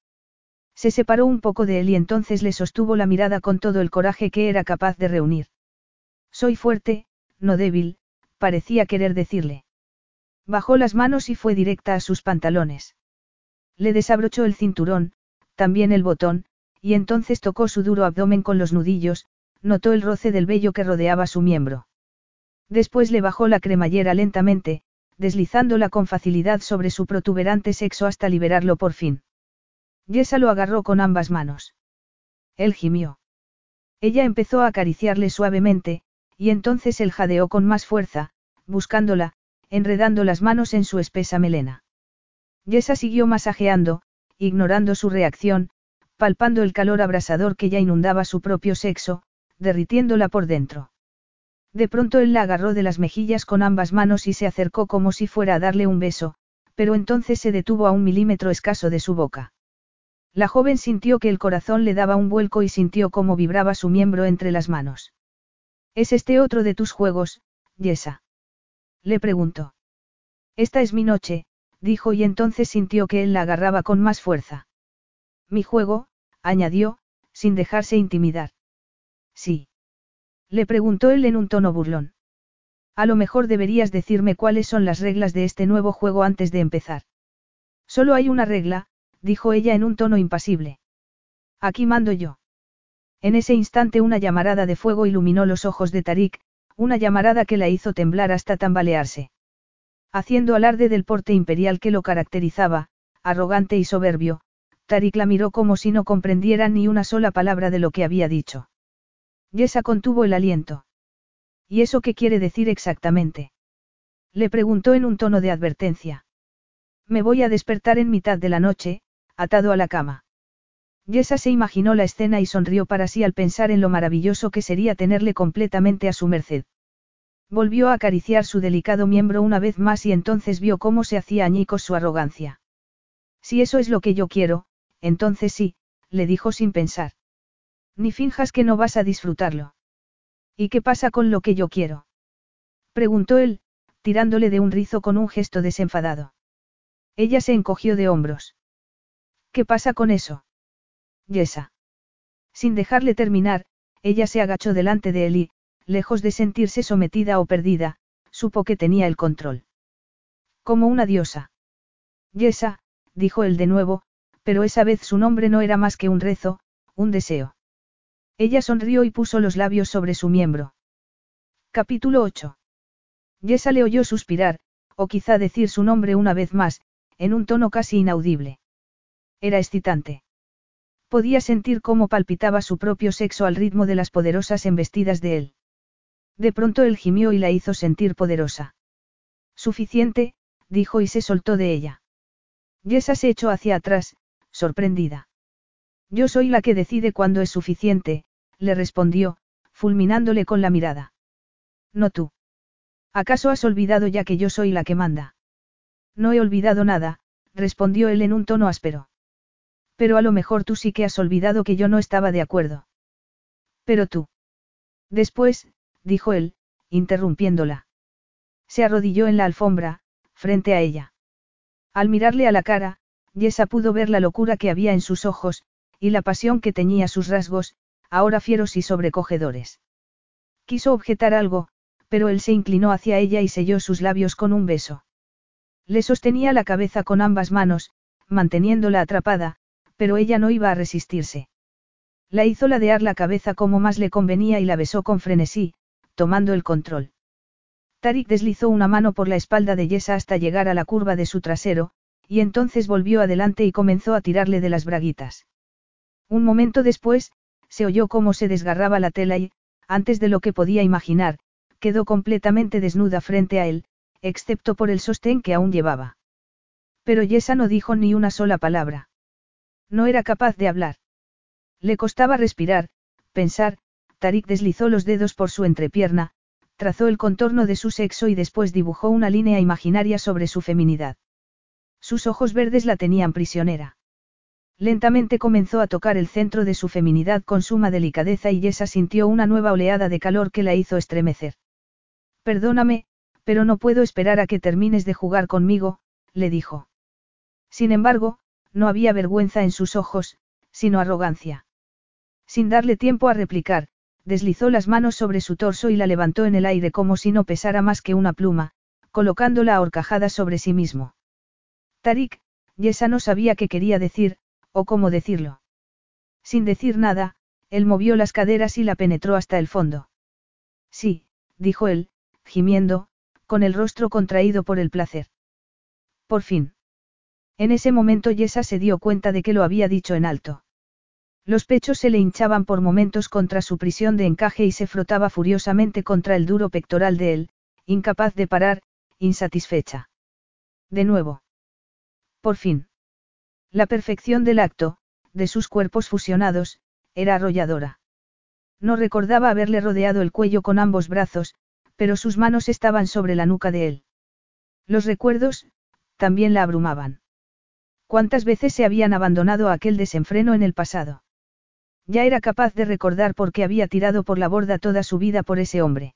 [SPEAKER 1] Se separó un poco de él y entonces le sostuvo la mirada con todo el coraje que era capaz de reunir. Soy fuerte, no débil, parecía querer decirle. Bajó las manos y fue directa a sus pantalones. Le desabrochó el cinturón, también el botón, y entonces tocó su duro abdomen con los nudillos, notó el roce del vello que rodeaba su miembro. Después le bajó la cremallera lentamente, deslizándola con facilidad sobre su protuberante sexo hasta liberarlo por fin. Yesa lo agarró con ambas manos. Él gimió. Ella empezó a acariciarle suavemente, y entonces él jadeó con más fuerza, buscándola, enredando las manos en su espesa melena. Yesa siguió masajeando, ignorando su reacción, palpando el calor abrasador que ya inundaba su propio sexo, derritiéndola por dentro. De pronto él la agarró de las mejillas con ambas manos y se acercó como si fuera a darle un beso, pero entonces se detuvo a un milímetro escaso de su boca. La joven sintió que el corazón le daba un vuelco y sintió cómo vibraba su miembro entre las manos. ¿Es este otro de tus juegos, Yesa? Le preguntó. Esta es mi noche, dijo y entonces sintió que él la agarraba con más fuerza. Mi juego, añadió, sin dejarse intimidar. Sí. Le preguntó él en un tono burlón. A lo mejor deberías decirme cuáles son las reglas de este nuevo juego antes de empezar. Solo hay una regla, dijo ella en un tono impasible. Aquí mando yo. En ese instante una llamarada de fuego iluminó los ojos de Tarik, una llamarada que la hizo temblar hasta tambalearse. Haciendo alarde del porte imperial que lo caracterizaba, arrogante y soberbio, Tarik la miró como si no comprendiera ni una sola palabra de lo que había dicho. Yesa contuvo el aliento. ¿Y eso qué quiere decir exactamente? Le preguntó en un tono de advertencia. Me voy a despertar en mitad de la noche, atado a la cama. Yesa se imaginó la escena y sonrió para sí al pensar en lo maravilloso que sería tenerle completamente a su merced. Volvió a acariciar su delicado miembro una vez más y entonces vio cómo se hacía añicos su arrogancia. Si eso es lo que yo quiero, entonces sí, le dijo sin pensar. Ni finjas que no vas a disfrutarlo. ¿Y qué pasa con lo que yo quiero? Preguntó él, tirándole de un rizo con un gesto desenfadado. Ella se encogió de hombros. ¿Qué pasa con eso? Yesa. Sin dejarle terminar, ella se agachó delante de él y, lejos de sentirse sometida o perdida, supo que tenía el control. Como una diosa. Yesa, dijo él de nuevo, pero esa vez su nombre no era más que un rezo, un deseo. Ella sonrió y puso los labios sobre su miembro. Capítulo 8. Yesa le oyó suspirar, o quizá decir su nombre una vez más, en un tono casi inaudible. Era excitante. Podía sentir cómo palpitaba su propio sexo al ritmo de las poderosas embestidas de él. De pronto él gimió y la hizo sentir poderosa. Suficiente, dijo y se soltó de ella. Yesa se echó hacia atrás, sorprendida. Yo soy la que decide cuándo es suficiente, le respondió, fulminándole con la mirada. No tú. ¿Acaso has olvidado ya que yo soy la que manda? No he olvidado nada, respondió él en un tono áspero. Pero a lo mejor tú sí que has olvidado que yo no estaba de acuerdo. Pero tú. Después, dijo él, interrumpiéndola. Se arrodilló en la alfombra, frente a ella. Al mirarle a la cara, Yesa pudo ver la locura que había en sus ojos, y la pasión que teñía sus rasgos, ahora fieros y sobrecogedores. Quiso objetar algo, pero él se inclinó hacia ella y selló sus labios con un beso. Le sostenía la cabeza con ambas manos, manteniéndola atrapada, pero ella no iba a resistirse. La hizo ladear la cabeza como más le convenía y la besó con frenesí, tomando el control. Tarik deslizó una mano por la espalda de Yesa hasta llegar a la curva de su trasero, y entonces volvió adelante y comenzó a tirarle de las braguitas. Un momento después, se oyó cómo se desgarraba la tela y, antes de lo que podía imaginar, quedó completamente desnuda frente a él, excepto por el sostén que aún llevaba. Pero Yesa no dijo ni una sola palabra. No era capaz de hablar. Le costaba respirar, pensar, Tarik deslizó los dedos por su entrepierna, trazó el contorno de su sexo y después dibujó una línea imaginaria sobre su feminidad. Sus ojos verdes la tenían prisionera. Lentamente comenzó a tocar el centro de su feminidad con suma delicadeza y Yesa sintió una nueva oleada de calor que la hizo estremecer. Perdóname, pero no puedo esperar a que termines de jugar conmigo, le dijo. Sin embargo, no había vergüenza en sus ojos, sino arrogancia. Sin darle tiempo a replicar, deslizó las manos sobre su torso y la levantó en el aire como si no pesara más que una pluma, colocándola ahorcajada sobre sí mismo. Tarik, Yesa no sabía qué quería decir, o cómo decirlo. Sin decir nada, él movió las caderas y la penetró hasta el fondo. Sí, dijo él, gimiendo, con el rostro contraído por el placer. Por fin. En ese momento Yesa se dio cuenta de que lo había dicho en alto. Los pechos se le hinchaban por momentos contra su prisión de encaje y se frotaba furiosamente contra el duro pectoral de él, incapaz de parar, insatisfecha. De nuevo. Por fin. La perfección del acto, de sus cuerpos fusionados, era arrolladora. No recordaba haberle rodeado el cuello con ambos brazos, pero sus manos estaban sobre la nuca de él. Los recuerdos, también la abrumaban. ¿Cuántas veces se habían abandonado a aquel desenfreno en el pasado? Ya era capaz de recordar por qué había tirado por la borda toda su vida por ese hombre.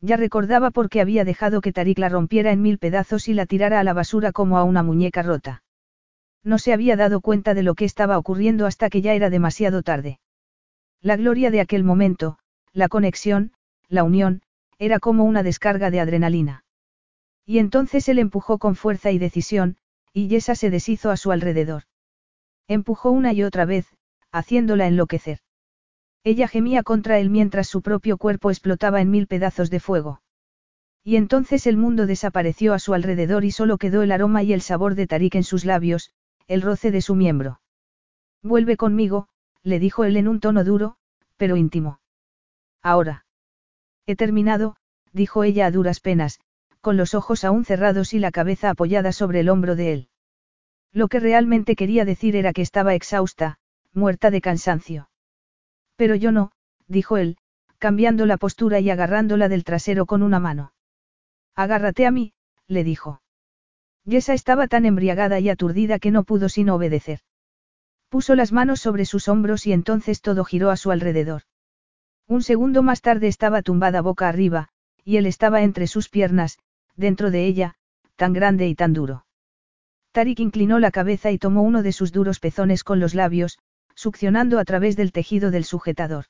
[SPEAKER 1] Ya recordaba por qué había dejado que Tarik la rompiera en mil pedazos y la tirara a la basura como a una muñeca rota. No se había dado cuenta de lo que estaba ocurriendo hasta que ya era demasiado tarde. La gloria de aquel momento, la conexión, la unión, era como una descarga de adrenalina. Y entonces él empujó con fuerza y decisión, y Yesa se deshizo a su alrededor. Empujó una y otra vez, haciéndola enloquecer. Ella gemía contra él mientras su propio cuerpo explotaba en mil pedazos de fuego. Y entonces el mundo desapareció a su alrededor y solo quedó el aroma y el sabor de Tarik en sus labios, el roce de su miembro. Vuelve conmigo, le dijo él en un tono duro, pero íntimo. Ahora. He terminado, dijo ella a duras penas, con los ojos aún cerrados y la cabeza apoyada sobre el hombro de él. Lo que realmente quería decir era que estaba exhausta, muerta de cansancio. Pero yo no, dijo él, cambiando la postura y agarrándola del trasero con una mano. Agárrate a mí, le dijo. Yesa estaba tan embriagada y aturdida que no pudo sino obedecer. Puso las manos sobre sus hombros y entonces todo giró a su alrededor. Un segundo más tarde estaba tumbada boca arriba, y él estaba entre sus piernas, dentro de ella, tan grande y tan duro. Tarik inclinó la cabeza y tomó uno de sus duros pezones con los labios, succionando a través del tejido del sujetador.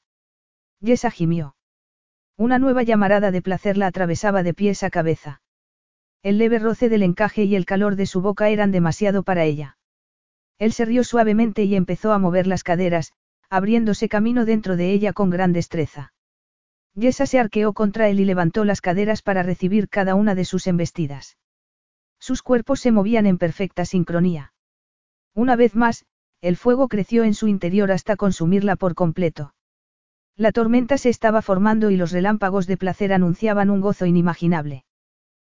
[SPEAKER 1] Yesa gimió. Una nueva llamarada de placer la atravesaba de pies a cabeza. El leve roce del encaje y el calor de su boca eran demasiado para ella. Él se rió suavemente y empezó a mover las caderas, abriéndose camino dentro de ella con gran destreza. Yesa se arqueó contra él y levantó las caderas para recibir cada una de sus embestidas. Sus cuerpos se movían en perfecta sincronía. Una vez más, el fuego creció en su interior hasta consumirla por completo. La tormenta se estaba formando y los relámpagos de placer anunciaban un gozo inimaginable.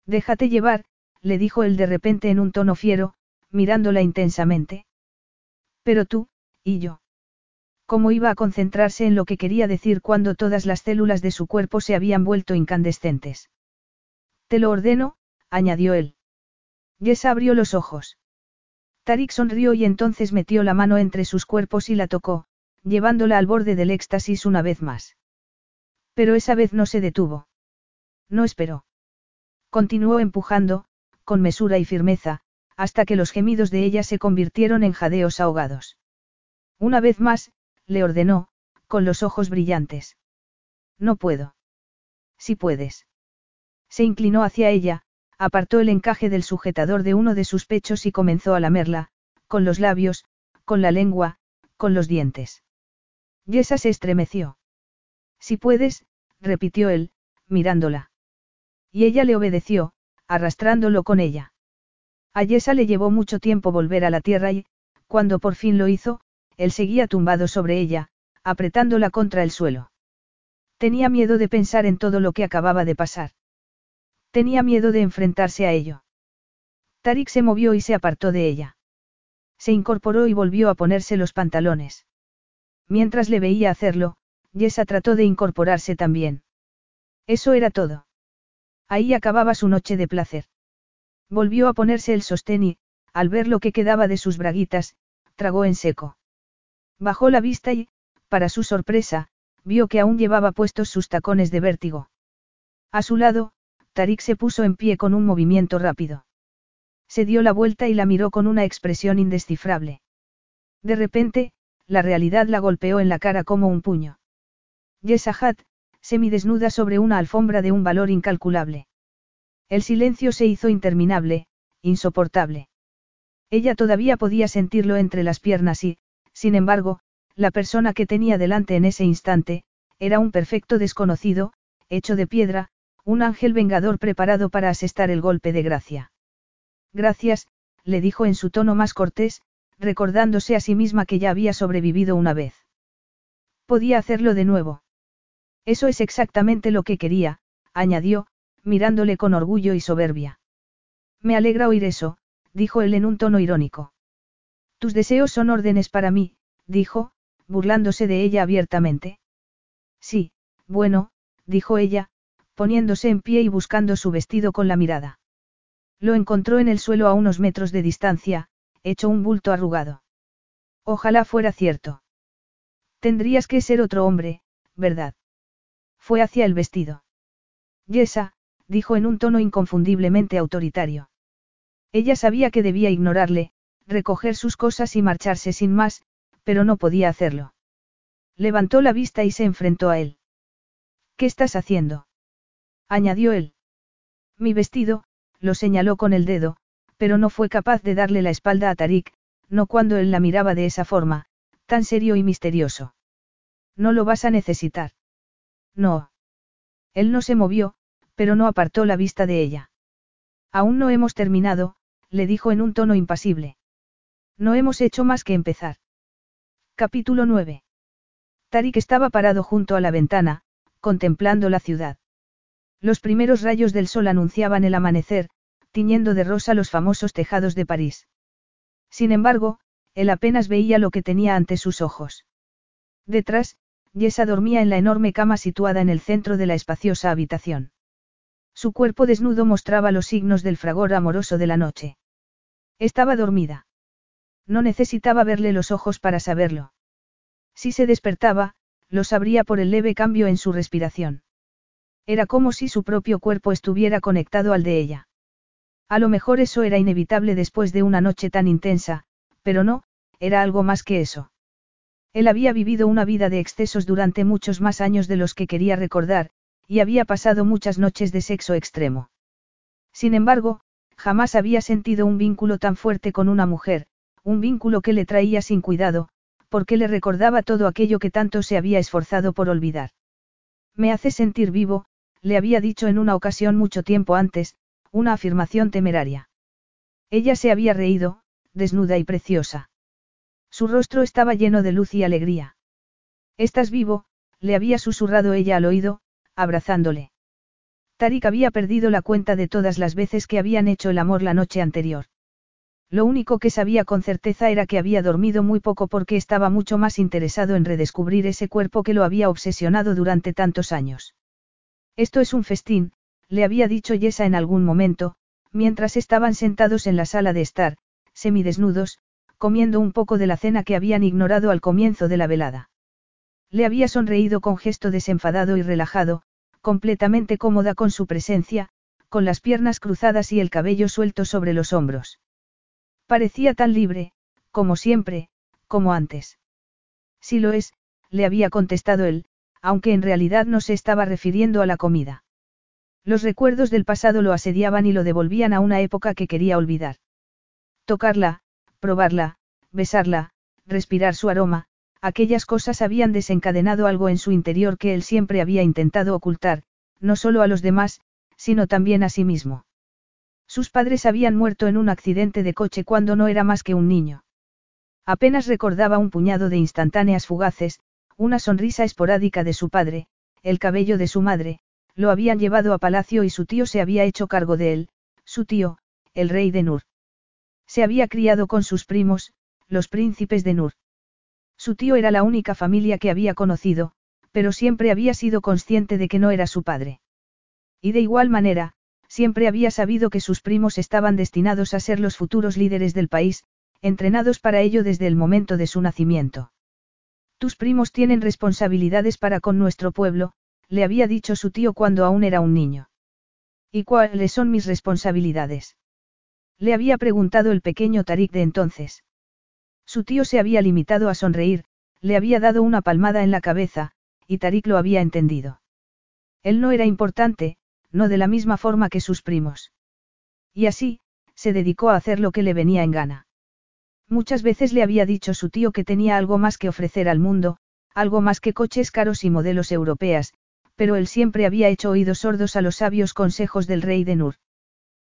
[SPEAKER 1] Déjate llevar, le dijo él de repente en un tono fiero, mirándola intensamente. Pero tú, y yo. ¿Cómo iba a concentrarse en lo que quería decir cuando todas las células de su cuerpo se habían vuelto incandescentes? Te lo ordeno, añadió él. Yesa abrió los ojos. Tarik sonrió y entonces metió la mano entre sus cuerpos y la tocó, llevándola al borde del éxtasis una vez más. Pero esa vez no se detuvo. No esperó. Continuó empujando, con mesura y firmeza, hasta que los gemidos de ella se convirtieron en jadeos ahogados. Una vez más, le ordenó, con los ojos brillantes. No puedo. Si puedes. Se inclinó hacia ella, apartó el encaje del sujetador de uno de sus pechos y comenzó a lamerla, con los labios, con la lengua, con los dientes. Yesa se estremeció. Si puedes, repitió él, mirándola. Y ella le obedeció, arrastrándolo con ella. A Yesa le llevó mucho tiempo volver a la tierra y, cuando por fin lo hizo, él seguía tumbado sobre ella, apretándola contra el suelo. Tenía miedo de pensar en todo lo que acababa de pasar. Tenía miedo de enfrentarse a ello. Tarik se movió y se apartó de ella. Se incorporó y volvió a ponerse los pantalones. Mientras le veía hacerlo, Yesa trató de incorporarse también. Eso era todo. Ahí acababa su noche de placer. Volvió a ponerse el sostén y, al ver lo que quedaba de sus braguitas, tragó en seco. Bajó la vista y, para su sorpresa, vio que aún llevaba puestos sus tacones de vértigo. A su lado, Tarik se puso en pie con un movimiento rápido. Se dio la vuelta y la miró con una expresión indescifrable. De repente, la realidad la golpeó en la cara como un puño. Yesahat, semidesnuda sobre una alfombra de un valor incalculable. El silencio se hizo interminable, insoportable. Ella todavía podía sentirlo entre las piernas y, sin embargo, la persona que tenía delante en ese instante, era un perfecto desconocido, hecho de piedra, un ángel vengador preparado para asestar el golpe de gracia. Gracias, le dijo en su tono más cortés, recordándose a sí misma que ya había sobrevivido una vez. Podía hacerlo de nuevo. Eso es exactamente lo que quería, añadió, mirándole con orgullo y soberbia. Me alegra oír eso, dijo él en un tono irónico. Tus deseos son órdenes para mí, dijo, burlándose de ella abiertamente. Sí, bueno, dijo ella, poniéndose en pie y buscando su vestido con la mirada. Lo encontró en el suelo a unos metros de distancia, hecho un bulto arrugado. Ojalá fuera cierto. Tendrías que ser otro hombre, ¿verdad? Fue hacia el vestido. Yesa, dijo en un tono inconfundiblemente autoritario. Ella sabía que debía ignorarle, recoger sus cosas y marcharse sin más, pero no podía hacerlo. Levantó la vista y se enfrentó a él. ¿Qué estás haciendo? añadió él. Mi vestido, lo señaló con el dedo, pero no fue capaz de darle la espalda a Tarik, no cuando él la miraba de esa forma, tan serio y misterioso. No lo vas a necesitar. No. Él no se movió, pero no apartó la vista de ella. Aún no hemos terminado, le dijo en un tono impasible. No hemos hecho más que empezar. Capítulo 9. Tarik estaba parado junto a la ventana, contemplando la ciudad. Los primeros rayos del sol anunciaban el amanecer, tiñendo de rosa los famosos tejados de París. Sin embargo, él apenas veía lo que tenía ante sus ojos. Detrás, Yesa dormía en la enorme cama situada en el centro de la espaciosa habitación. Su cuerpo desnudo mostraba los signos del fragor amoroso de la noche. Estaba dormida. No necesitaba verle los ojos para saberlo. Si se despertaba, lo sabría por el leve cambio en su respiración. Era como si su propio cuerpo estuviera conectado al de ella. A lo mejor eso era inevitable después de una noche tan intensa, pero no, era algo más que eso. Él había vivido una vida de excesos durante muchos más años de los que quería recordar, y había pasado muchas noches de sexo extremo. Sin embargo, jamás había sentido un vínculo tan fuerte con una mujer, un vínculo que le traía sin cuidado, porque le recordaba todo aquello que tanto se había esforzado por olvidar. Me hace sentir vivo, le había dicho en una ocasión mucho tiempo antes, una afirmación temeraria. Ella se había reído, desnuda y preciosa. Su rostro estaba lleno de luz y alegría. Estás vivo, le había susurrado ella al oído, abrazándole. Tarik había perdido la cuenta de todas las veces que habían hecho el amor la noche anterior. Lo único que sabía con certeza era que había dormido muy poco porque estaba mucho más interesado en redescubrir ese cuerpo que lo había obsesionado durante tantos años. Esto es un festín, le había dicho Yesa en algún momento, mientras estaban sentados en la sala de estar, semidesnudos, comiendo un poco de la cena que habían ignorado al comienzo de la velada. Le había sonreído con gesto desenfadado y relajado, completamente cómoda con su presencia, con las piernas cruzadas y el cabello suelto sobre los hombros. Parecía tan libre, como siempre, como antes. Si lo es, le había contestado él, aunque en realidad no se estaba refiriendo a la comida. Los recuerdos del pasado lo asediaban y lo devolvían a una época que quería olvidar. Tocarla, probarla, besarla, respirar su aroma, aquellas cosas habían desencadenado algo en su interior que él siempre había intentado ocultar, no solo a los demás, sino también a sí mismo. Sus padres habían muerto en un accidente de coche cuando no era más que un niño. Apenas recordaba un puñado de instantáneas fugaces, una sonrisa esporádica de su padre, el cabello de su madre, lo habían llevado a palacio y su tío se había hecho cargo de él, su tío, el rey de Nur. Se había criado con sus primos, los príncipes de Nur. Su tío era la única familia que había conocido, pero siempre había sido consciente de que no era su padre. Y de igual manera, siempre había sabido que sus primos estaban destinados a ser los futuros líderes del país, entrenados para ello desde el momento de su nacimiento. Tus primos tienen responsabilidades para con nuestro pueblo, le había dicho su tío cuando aún era un niño. ¿Y cuáles son mis responsabilidades? Le había preguntado el pequeño Tarik de entonces. Su tío se había limitado a sonreír, le había dado una palmada en la cabeza, y Tarik lo había entendido. Él no era importante, no de la misma forma que sus primos. Y así, se dedicó a hacer lo que le venía en gana. Muchas veces le había dicho su tío que tenía algo más que ofrecer al mundo, algo más que coches caros y modelos europeas, pero él siempre había hecho oídos sordos a los sabios consejos del rey de Nur.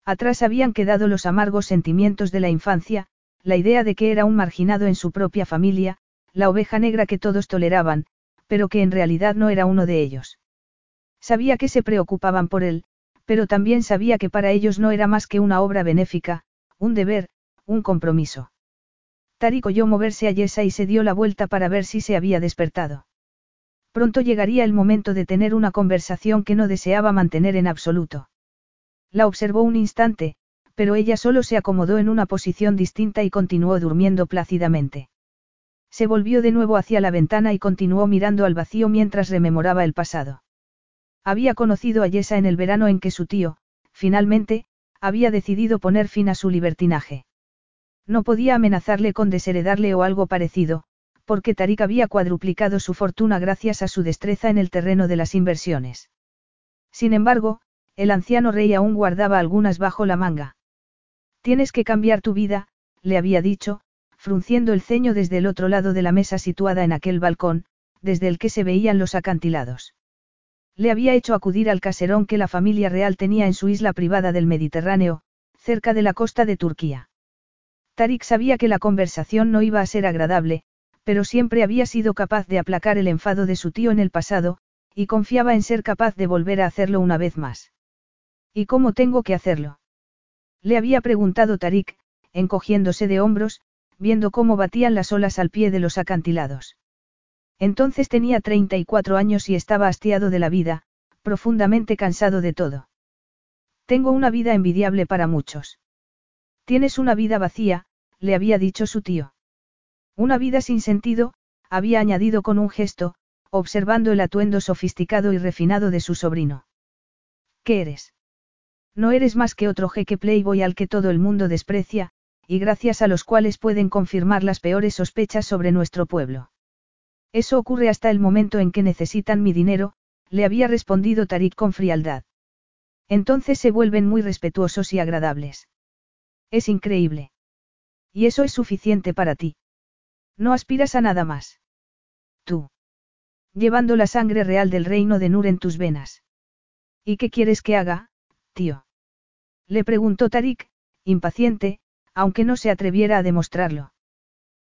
[SPEAKER 1] Atrás habían quedado los amargos sentimientos de la infancia, la idea de que era un marginado en su propia familia, la oveja negra que todos toleraban, pero que en realidad no era uno de ellos. Sabía que se preocupaban por él, pero también sabía que para ellos no era más que una obra benéfica, un deber, un compromiso. Tarik oyó moverse a Yesa y se dio la vuelta para ver si se había despertado. Pronto llegaría el momento de tener una conversación que no deseaba mantener en absoluto. La observó un instante, pero ella solo se acomodó en una posición distinta y continuó durmiendo plácidamente. Se volvió de nuevo hacia la ventana y continuó mirando al vacío mientras rememoraba el pasado. Había conocido a Yesa en el verano en que su tío, finalmente, había decidido poner fin a su libertinaje. No podía amenazarle con desheredarle o algo parecido, porque Tarik había cuadruplicado su fortuna gracias a su destreza en el terreno de las inversiones. Sin embargo, el anciano rey aún guardaba algunas bajo la manga. Tienes que cambiar tu vida, le había dicho, frunciendo el ceño desde el otro lado de la mesa situada en aquel balcón, desde el que se veían los acantilados. Le había hecho acudir al caserón que la familia real tenía en su isla privada del Mediterráneo, cerca de la costa de Turquía. Tarik sabía que la conversación no iba a ser agradable, pero siempre había sido capaz de aplacar el enfado de su tío en el pasado, y confiaba en ser capaz de volver a hacerlo una vez más. ¿Y cómo tengo que hacerlo? Le había preguntado Tarik, encogiéndose de hombros, viendo cómo batían las olas al pie de los acantilados. Entonces tenía 34 años y estaba hastiado de la vida, profundamente cansado de todo. Tengo una vida envidiable para muchos. Tienes una vida vacía, le había dicho su tío. Una vida sin sentido, había añadido con un gesto, observando el atuendo sofisticado y refinado de su sobrino. ¿Qué eres? No eres más que otro jeque playboy al que todo el mundo desprecia, y gracias a los cuales pueden confirmar las peores sospechas sobre nuestro pueblo. Eso ocurre hasta el momento en que necesitan mi dinero, le había respondido Tarik con frialdad. Entonces se vuelven muy respetuosos y agradables. Es increíble. Y eso es suficiente para ti. No aspiras a nada más. Tú. Llevando la sangre real del reino de Nur en tus venas. ¿Y qué quieres que haga, tío? Le preguntó Tarik, impaciente, aunque no se atreviera a demostrarlo.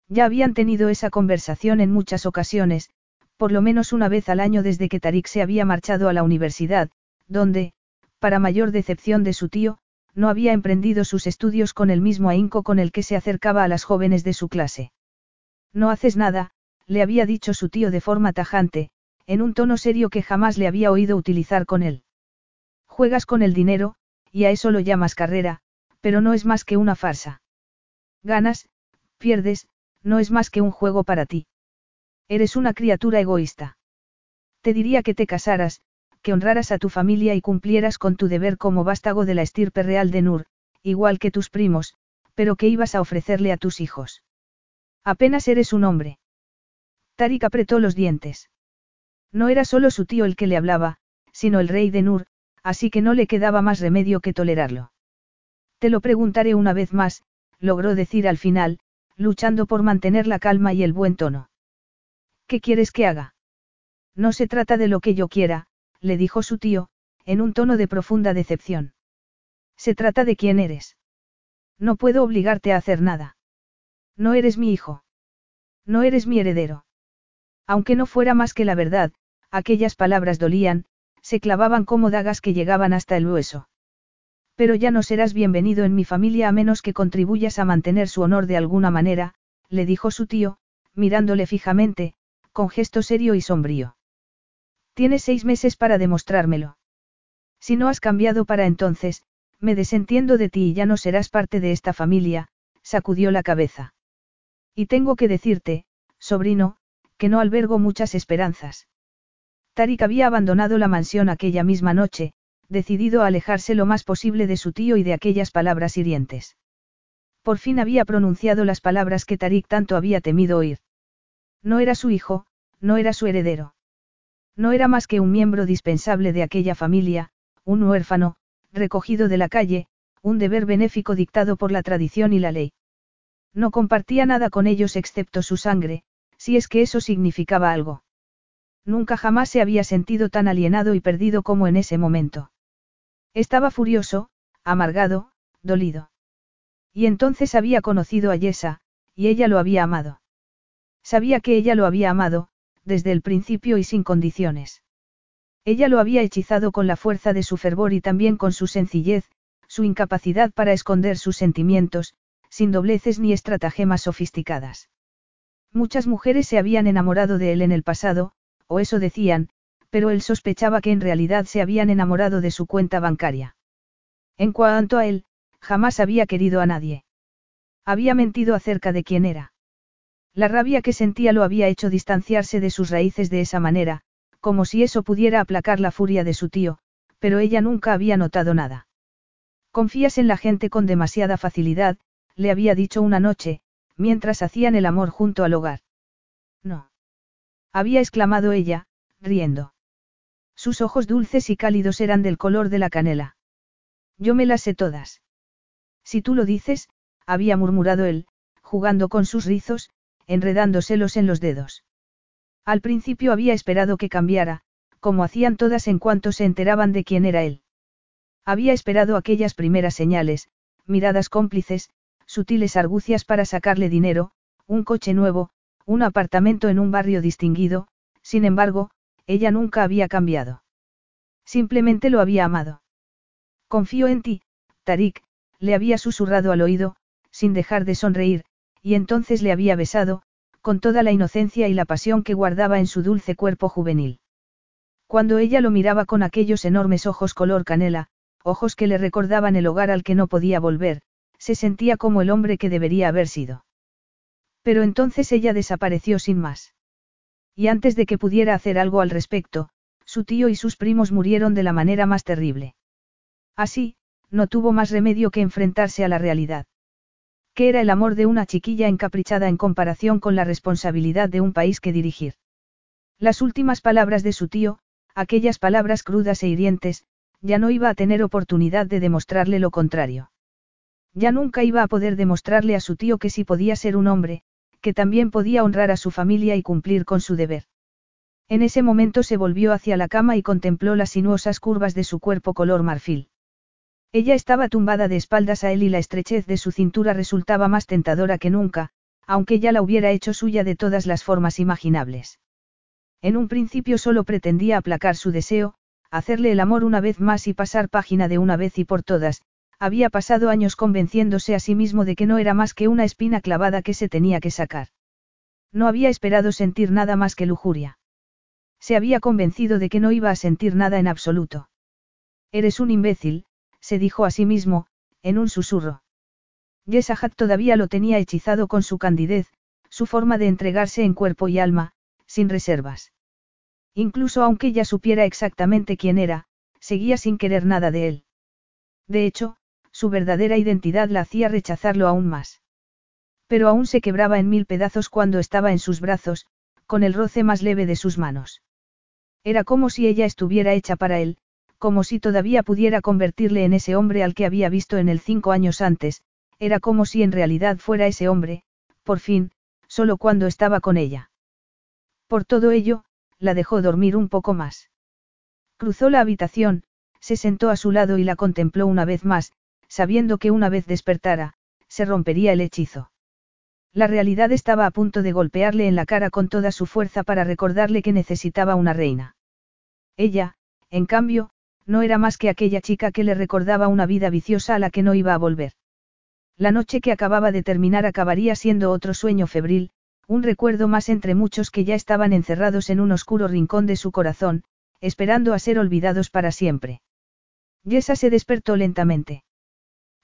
[SPEAKER 1] Ya habían tenido esa conversación en muchas ocasiones, por lo menos una vez al año desde que Tarik se había marchado a la universidad, donde, para mayor decepción de su tío, no había emprendido sus estudios con el mismo ahínco con el que se acercaba a las jóvenes de su clase. No haces nada, le había dicho su tío de forma tajante, en un tono serio que jamás le había oído utilizar con él. Juegas con el dinero, y a eso lo llamas carrera, pero no es más que una farsa. Ganas, pierdes, no es más que un juego para ti. Eres una criatura egoísta. Te diría que te casaras, que honraras a tu familia y cumplieras con tu deber como vástago de la estirpe real de Nur, igual que tus primos, pero que ibas a ofrecerle a tus hijos. Apenas eres un hombre. Tarik apretó los dientes. No era solo su tío el que le hablaba, sino el rey de Nur, así que no le quedaba más remedio que tolerarlo. Te lo preguntaré una vez más, logró decir al final, luchando por mantener la calma y el buen tono. ¿Qué quieres que haga? No se trata de lo que yo quiera, le dijo su tío, en un tono de profunda decepción. Se trata de quién eres. No puedo obligarte a hacer nada. No eres mi hijo. No eres mi heredero. Aunque no fuera más que la verdad, aquellas palabras dolían, se clavaban como dagas que llegaban hasta el hueso. Pero ya no serás bienvenido en mi familia a menos que contribuyas a mantener su honor de alguna manera, le dijo su tío, mirándole fijamente, con gesto serio y sombrío. Tienes seis meses para demostrármelo. Si no has cambiado para entonces, me desentiendo de ti y ya no serás parte de esta familia, sacudió la cabeza. Y tengo que decirte, sobrino, que no albergo muchas esperanzas. Tarik había abandonado la mansión aquella misma noche, decidido a alejarse lo más posible de su tío y de aquellas palabras hirientes. Por fin había pronunciado las palabras que Tarik tanto había temido oír. No era su hijo, no era su heredero. No era más que un miembro dispensable de aquella familia, un huérfano, recogido de la calle, un deber benéfico dictado por la tradición y la ley. No compartía nada con ellos excepto su sangre, si es que eso significaba algo. Nunca jamás se había sentido tan alienado y perdido como en ese momento. Estaba furioso, amargado, dolido. Y entonces había conocido a Yesa, y ella lo había amado. Sabía que ella lo había amado, desde el principio y sin condiciones. Ella lo había hechizado con la fuerza de su fervor y también con su sencillez, su incapacidad para esconder sus sentimientos, sin dobleces ni estratagemas sofisticadas. Muchas mujeres se habían enamorado de él en el pasado, o eso decían, pero él sospechaba que en realidad se habían enamorado de su cuenta bancaria. En cuanto a él, jamás había querido a nadie. Había mentido acerca de quién era. La rabia que sentía lo había hecho distanciarse de sus raíces de esa manera, como si eso pudiera aplacar la furia de su tío, pero ella nunca había notado nada. Confías en la gente con demasiada facilidad, le había dicho una noche, mientras hacían el amor junto al hogar. No. Había exclamado ella, riendo. Sus ojos dulces y cálidos eran del color de la canela. Yo me las sé todas. Si tú lo dices, había murmurado él, jugando con sus rizos, enredándoselos en los dedos. Al principio había esperado que cambiara, como hacían todas en cuanto se enteraban de quién era él. Había esperado aquellas primeras señales, miradas cómplices, sutiles argucias para sacarle dinero, un coche nuevo, un apartamento en un barrio distinguido, sin embargo, ella nunca había cambiado. Simplemente lo había amado. Confío en ti, Tarik, le había susurrado al oído, sin dejar de sonreír, y entonces le había besado, con toda la inocencia y la pasión que guardaba en su dulce cuerpo juvenil. Cuando ella lo miraba con aquellos enormes ojos color canela, ojos que le recordaban el hogar al que no podía volver, se sentía como el hombre que debería haber sido. Pero entonces ella desapareció sin más. Y antes de que pudiera hacer algo al respecto, su tío y sus primos murieron de la manera más terrible. Así, no tuvo más remedio que enfrentarse a la realidad que era el amor de una chiquilla encaprichada en comparación con la responsabilidad de un país que dirigir. Las últimas palabras de su tío, aquellas palabras crudas e hirientes, ya no iba a tener oportunidad de demostrarle lo contrario. Ya nunca iba a poder demostrarle a su tío que sí podía ser un hombre, que también podía honrar a su familia y cumplir con su deber. En ese momento se volvió hacia la cama y contempló las sinuosas curvas de su cuerpo color marfil. Ella estaba tumbada de espaldas a él y la estrechez de su cintura resultaba más tentadora que nunca, aunque ya la hubiera hecho suya de todas las formas imaginables. En un principio solo pretendía aplacar su deseo, hacerle el amor una vez más y pasar página de una vez y por todas, había pasado años convenciéndose a sí mismo de que no era más que una espina clavada que se tenía que sacar. No había esperado sentir nada más que lujuria. Se había convencido de que no iba a sentir nada en absoluto. Eres un imbécil, se dijo a sí mismo, en un susurro. Yesahat todavía lo tenía hechizado con su candidez, su forma de entregarse en cuerpo y alma, sin reservas. Incluso aunque ya supiera exactamente quién era, seguía sin querer nada de él. De hecho, su verdadera identidad la hacía rechazarlo aún más. Pero aún se quebraba en mil pedazos cuando estaba en sus brazos, con el roce más leve de sus manos. Era como si ella estuviera hecha para él, como si todavía pudiera convertirle en ese hombre al que había visto en él cinco años antes, era como si en realidad fuera ese hombre, por fin, solo cuando estaba con ella. Por todo ello, la dejó dormir un poco más. Cruzó la habitación, se sentó a su lado y la contempló una vez más, sabiendo que una vez despertara, se rompería el hechizo. La realidad estaba a punto de golpearle en la cara con toda su fuerza para recordarle que necesitaba una reina. Ella, en cambio, no era más que aquella chica que le recordaba una vida viciosa a la que no iba a volver. La noche que acababa de terminar acabaría siendo otro sueño febril, un recuerdo más entre muchos que ya estaban encerrados en un oscuro rincón de su corazón, esperando a ser olvidados para siempre. Yesa se despertó lentamente.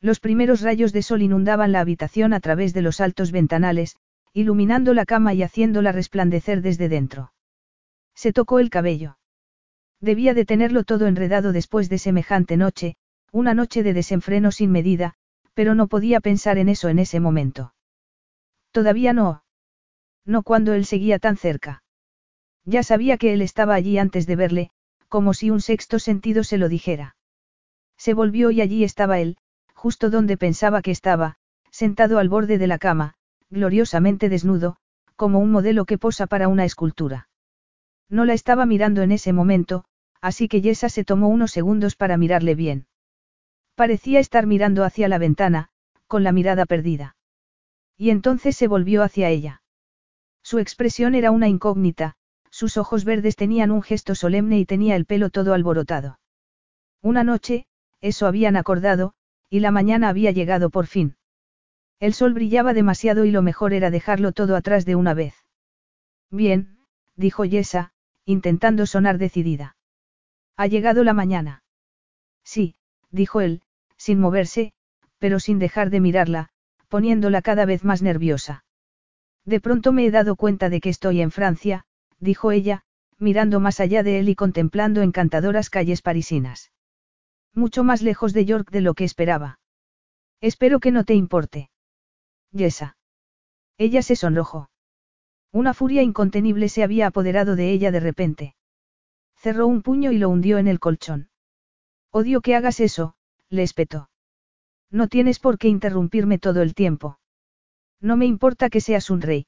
[SPEAKER 1] Los primeros rayos de sol inundaban la habitación a través de los altos ventanales, iluminando la cama y haciéndola resplandecer desde dentro. Se tocó el cabello. Debía de tenerlo todo enredado después de semejante noche, una noche de desenfreno sin medida, pero no podía pensar en eso en ese momento. Todavía no. No cuando él seguía tan cerca. Ya sabía que él estaba allí antes de verle, como si un sexto sentido se lo dijera. Se volvió y allí estaba él, justo donde pensaba que estaba, sentado al borde de la cama, gloriosamente desnudo, como un modelo que posa para una escultura. No la estaba mirando en ese momento, así que Yesa se tomó unos segundos para mirarle bien. Parecía estar mirando hacia la ventana, con la mirada perdida. Y entonces se volvió hacia ella. Su expresión era una incógnita, sus ojos verdes tenían un gesto solemne y tenía el pelo todo alborotado. Una noche, eso habían acordado, y la mañana había llegado por fin. El sol brillaba demasiado y lo mejor era dejarlo todo atrás de una vez. Bien, dijo Yesa, intentando sonar decidida. Ha llegado la mañana. Sí, dijo él, sin moverse, pero sin dejar de mirarla, poniéndola cada vez más nerviosa. De pronto me he dado cuenta de que estoy en Francia, dijo ella, mirando más allá de él y contemplando encantadoras calles parisinas. Mucho más lejos de York de lo que esperaba. Espero que no te importe. Yesa. Ella se sonrojó. Una furia incontenible se había apoderado de ella de repente. Cerró un puño y lo hundió en el colchón. Odio que hagas eso, le espetó. No tienes por qué interrumpirme todo el tiempo. No me importa que seas un rey.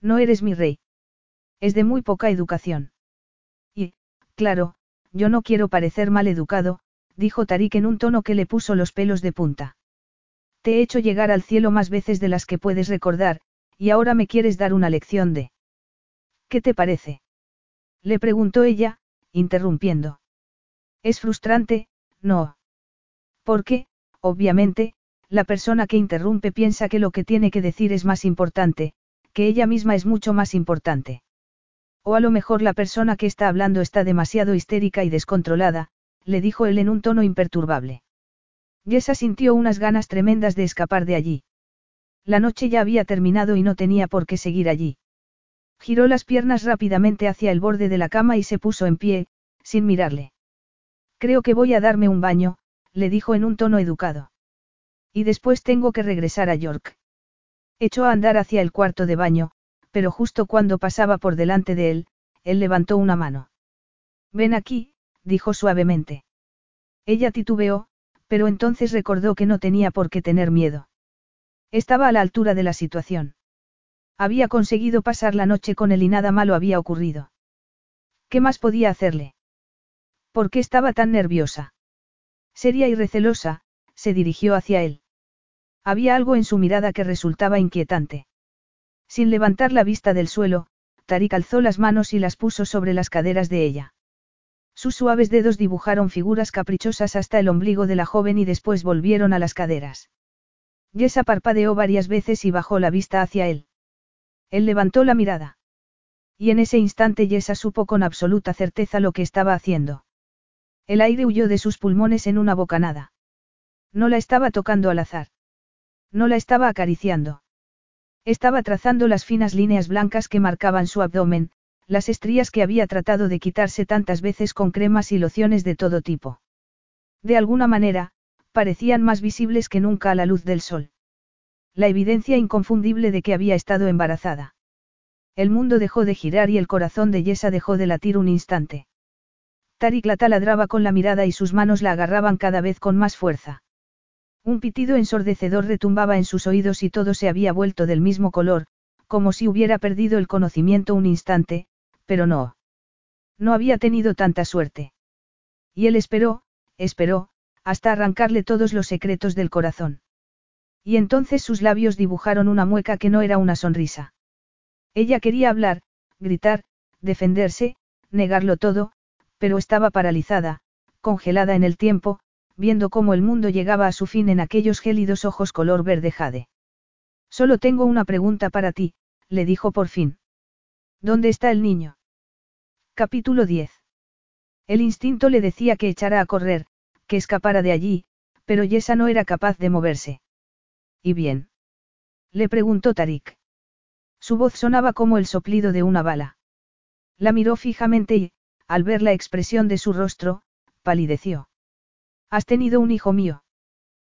[SPEAKER 1] No eres mi rey. Es de muy poca educación. Y, claro, yo no quiero parecer mal educado, dijo Tarik en un tono que le puso los pelos de punta. Te he hecho llegar al cielo más veces de las que puedes recordar, y ahora me quieres dar una lección de... ¿Qué te parece? Le preguntó ella, interrumpiendo. Es frustrante, no. Porque, obviamente, la persona que interrumpe piensa que lo que tiene que decir es más importante, que ella misma es mucho más importante. O a lo mejor la persona que está hablando está demasiado histérica y descontrolada, le dijo él en un tono imperturbable. Yesa sintió unas ganas tremendas de escapar de allí. La noche ya había terminado y no tenía por qué seguir allí. Giró las piernas rápidamente hacia el borde de la cama y se puso en pie, sin mirarle. Creo que voy a darme un baño, le dijo en un tono educado. Y después tengo que regresar a York. Echó a andar hacia el cuarto de baño, pero justo cuando pasaba por delante de él, él levantó una mano. Ven aquí, dijo suavemente. Ella titubeó, pero entonces recordó que no tenía por qué tener miedo. Estaba a la altura de la situación. Había conseguido pasar la noche con él y nada malo había ocurrido. ¿Qué más podía hacerle? ¿Por qué estaba tan nerviosa? Seria y recelosa, se dirigió hacia él. Había algo en su mirada que resultaba inquietante. Sin levantar la vista del suelo, Tarik alzó las manos y las puso sobre las caderas de ella. Sus suaves dedos dibujaron figuras caprichosas hasta el ombligo de la joven y después volvieron a las caderas. Yesa parpadeó varias veces y bajó la vista hacia él. Él levantó la mirada. Y en ese instante Yesa supo con absoluta certeza lo que estaba haciendo. El aire huyó de sus pulmones en una bocanada. No la estaba tocando al azar. No la estaba acariciando. Estaba trazando las finas líneas blancas que marcaban su abdomen, las estrías que había tratado de quitarse tantas veces con cremas y lociones de todo tipo. De alguna manera, parecían más visibles que nunca a la luz del sol. La evidencia inconfundible de que había estado embarazada. El mundo dejó de girar y el corazón de Yesa dejó de latir un instante. Tarik la taladraba con la mirada y sus manos la agarraban cada vez con más fuerza. Un pitido ensordecedor retumbaba en sus oídos y todo se había vuelto del mismo color, como si hubiera perdido el conocimiento un instante, pero no. No había tenido tanta suerte. Y él esperó, esperó, hasta arrancarle todos los secretos del corazón. Y entonces sus labios dibujaron una mueca que no era una sonrisa. Ella quería hablar, gritar, defenderse, negarlo todo, pero estaba paralizada, congelada en el tiempo, viendo cómo el mundo llegaba a su fin en aquellos gélidos ojos color verde jade. Solo tengo una pregunta para ti, le dijo por fin. ¿Dónde está el niño? Capítulo 10. El instinto le decía que echara a correr, que escapara de allí, pero Yesa no era capaz de moverse. ¿Y bien? Le preguntó Tarik. Su voz sonaba como el soplido de una bala. La miró fijamente y, al ver la expresión de su rostro, palideció. Has tenido un hijo mío.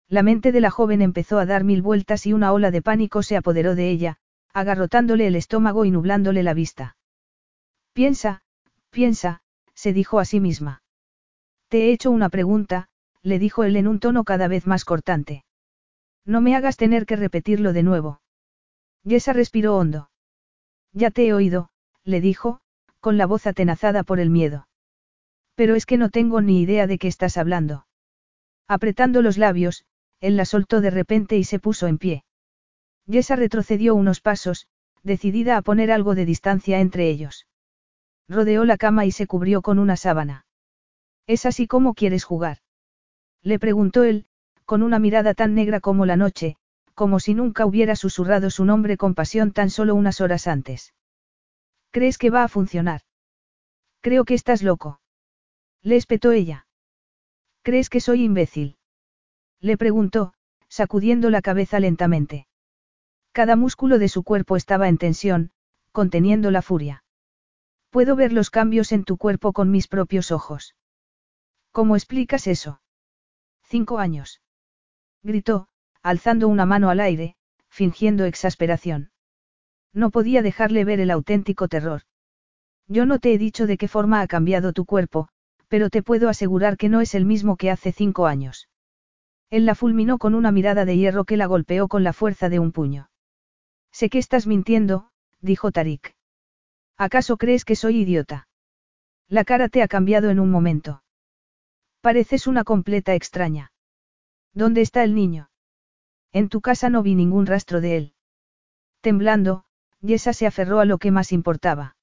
[SPEAKER 1] La mente de la joven empezó a dar mil vueltas y una ola de pánico se apoderó de ella, agarrotándole el estómago y nublándole la vista. Piensa, piensa, se dijo a sí misma. Te he hecho una pregunta, le dijo él en un tono cada vez más cortante. No me hagas tener que repetirlo de nuevo. Yesa respiró hondo. Ya te he oído, le dijo, con la voz atenazada por el miedo. Pero es que no tengo ni idea de qué estás hablando. Apretando los labios, él la soltó de repente y se puso en pie. Yesa retrocedió unos pasos, decidida a poner algo de distancia entre ellos. Rodeó la cama y se cubrió con una sábana. ¿Es así como quieres jugar? Le preguntó él, con una mirada tan negra como la noche, como si nunca hubiera susurrado su nombre con pasión tan solo unas horas antes. ¿Crees que va a funcionar? Creo que estás loco. Le espetó ella. ¿Crees que soy imbécil? Le preguntó, sacudiendo la cabeza lentamente. Cada músculo de su cuerpo estaba en tensión, conteniendo la furia. Puedo ver los cambios en tu cuerpo con mis propios ojos. ¿Cómo explicas eso? Cinco años. Gritó, alzando una mano al aire, fingiendo exasperación. No podía dejarle ver el auténtico terror. Yo no te he dicho de qué forma ha cambiado tu cuerpo, pero te puedo asegurar que no es el mismo que hace cinco años. Él la fulminó con una mirada de hierro que la golpeó con la fuerza de un puño. Sé que estás mintiendo, dijo Tarik. ¿Acaso crees que soy idiota? La cara te ha cambiado en un momento. Pareces una completa extraña. ¿Dónde está el niño? En tu casa no vi ningún rastro de él. Temblando, Yesa se aferró a lo que más importaba.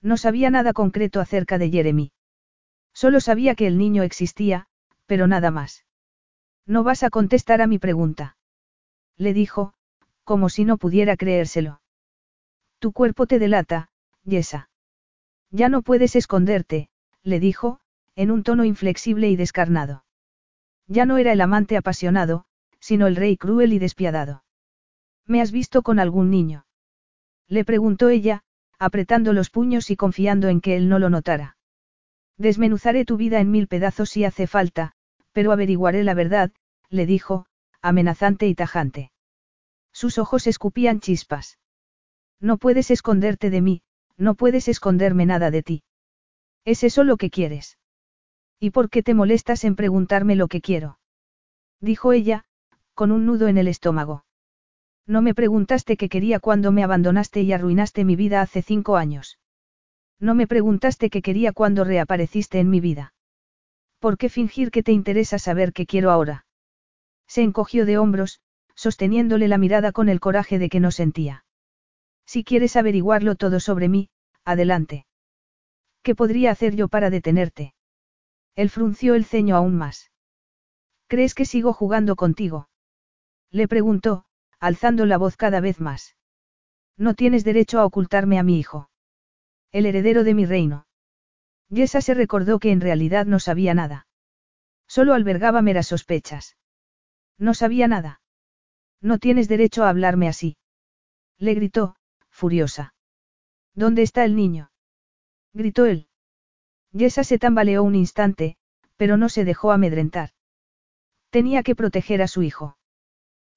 [SPEAKER 1] No sabía nada concreto acerca de Jeremy. Solo sabía que el niño existía, pero nada más. No vas a contestar a mi pregunta. Le dijo, como si no pudiera creérselo. Tu cuerpo te delata, Yesa. Ya no puedes esconderte, le dijo, en un tono inflexible y descarnado. Ya no era el amante apasionado, sino el rey cruel y despiadado. ¿Me has visto con algún niño? Le preguntó ella, apretando los puños y confiando en que él no lo notara. Desmenuzaré tu vida en mil pedazos si hace falta, pero averiguaré la verdad, le dijo, amenazante y tajante. Sus ojos escupían chispas. No puedes esconderte de mí, no puedes esconderme nada de ti. ¿Es eso lo que quieres? ¿Y por qué te molestas en preguntarme lo que quiero? Dijo ella, con un nudo en el estómago. No me preguntaste qué quería cuando me abandonaste y arruinaste mi vida hace cinco años. No me preguntaste qué quería cuando reapareciste en mi vida. ¿Por qué fingir que te interesa saber qué quiero ahora? Se encogió de hombros, sosteniéndole la mirada con el coraje de que no sentía. Si quieres averiguarlo todo sobre mí, adelante. ¿Qué podría hacer yo para detenerte? Él frunció el ceño aún más. ¿Crees que sigo jugando contigo? Le preguntó, alzando la voz cada vez más. No tienes derecho a ocultarme a mi hijo. El heredero de mi reino. Yesa se recordó que en realidad no sabía nada. Solo albergaba meras sospechas. No sabía nada. No tienes derecho a hablarme así. Le gritó, furiosa. ¿Dónde está el niño? Gritó él. Yesa se tambaleó un instante, pero no se dejó amedrentar. Tenía que proteger a su hijo.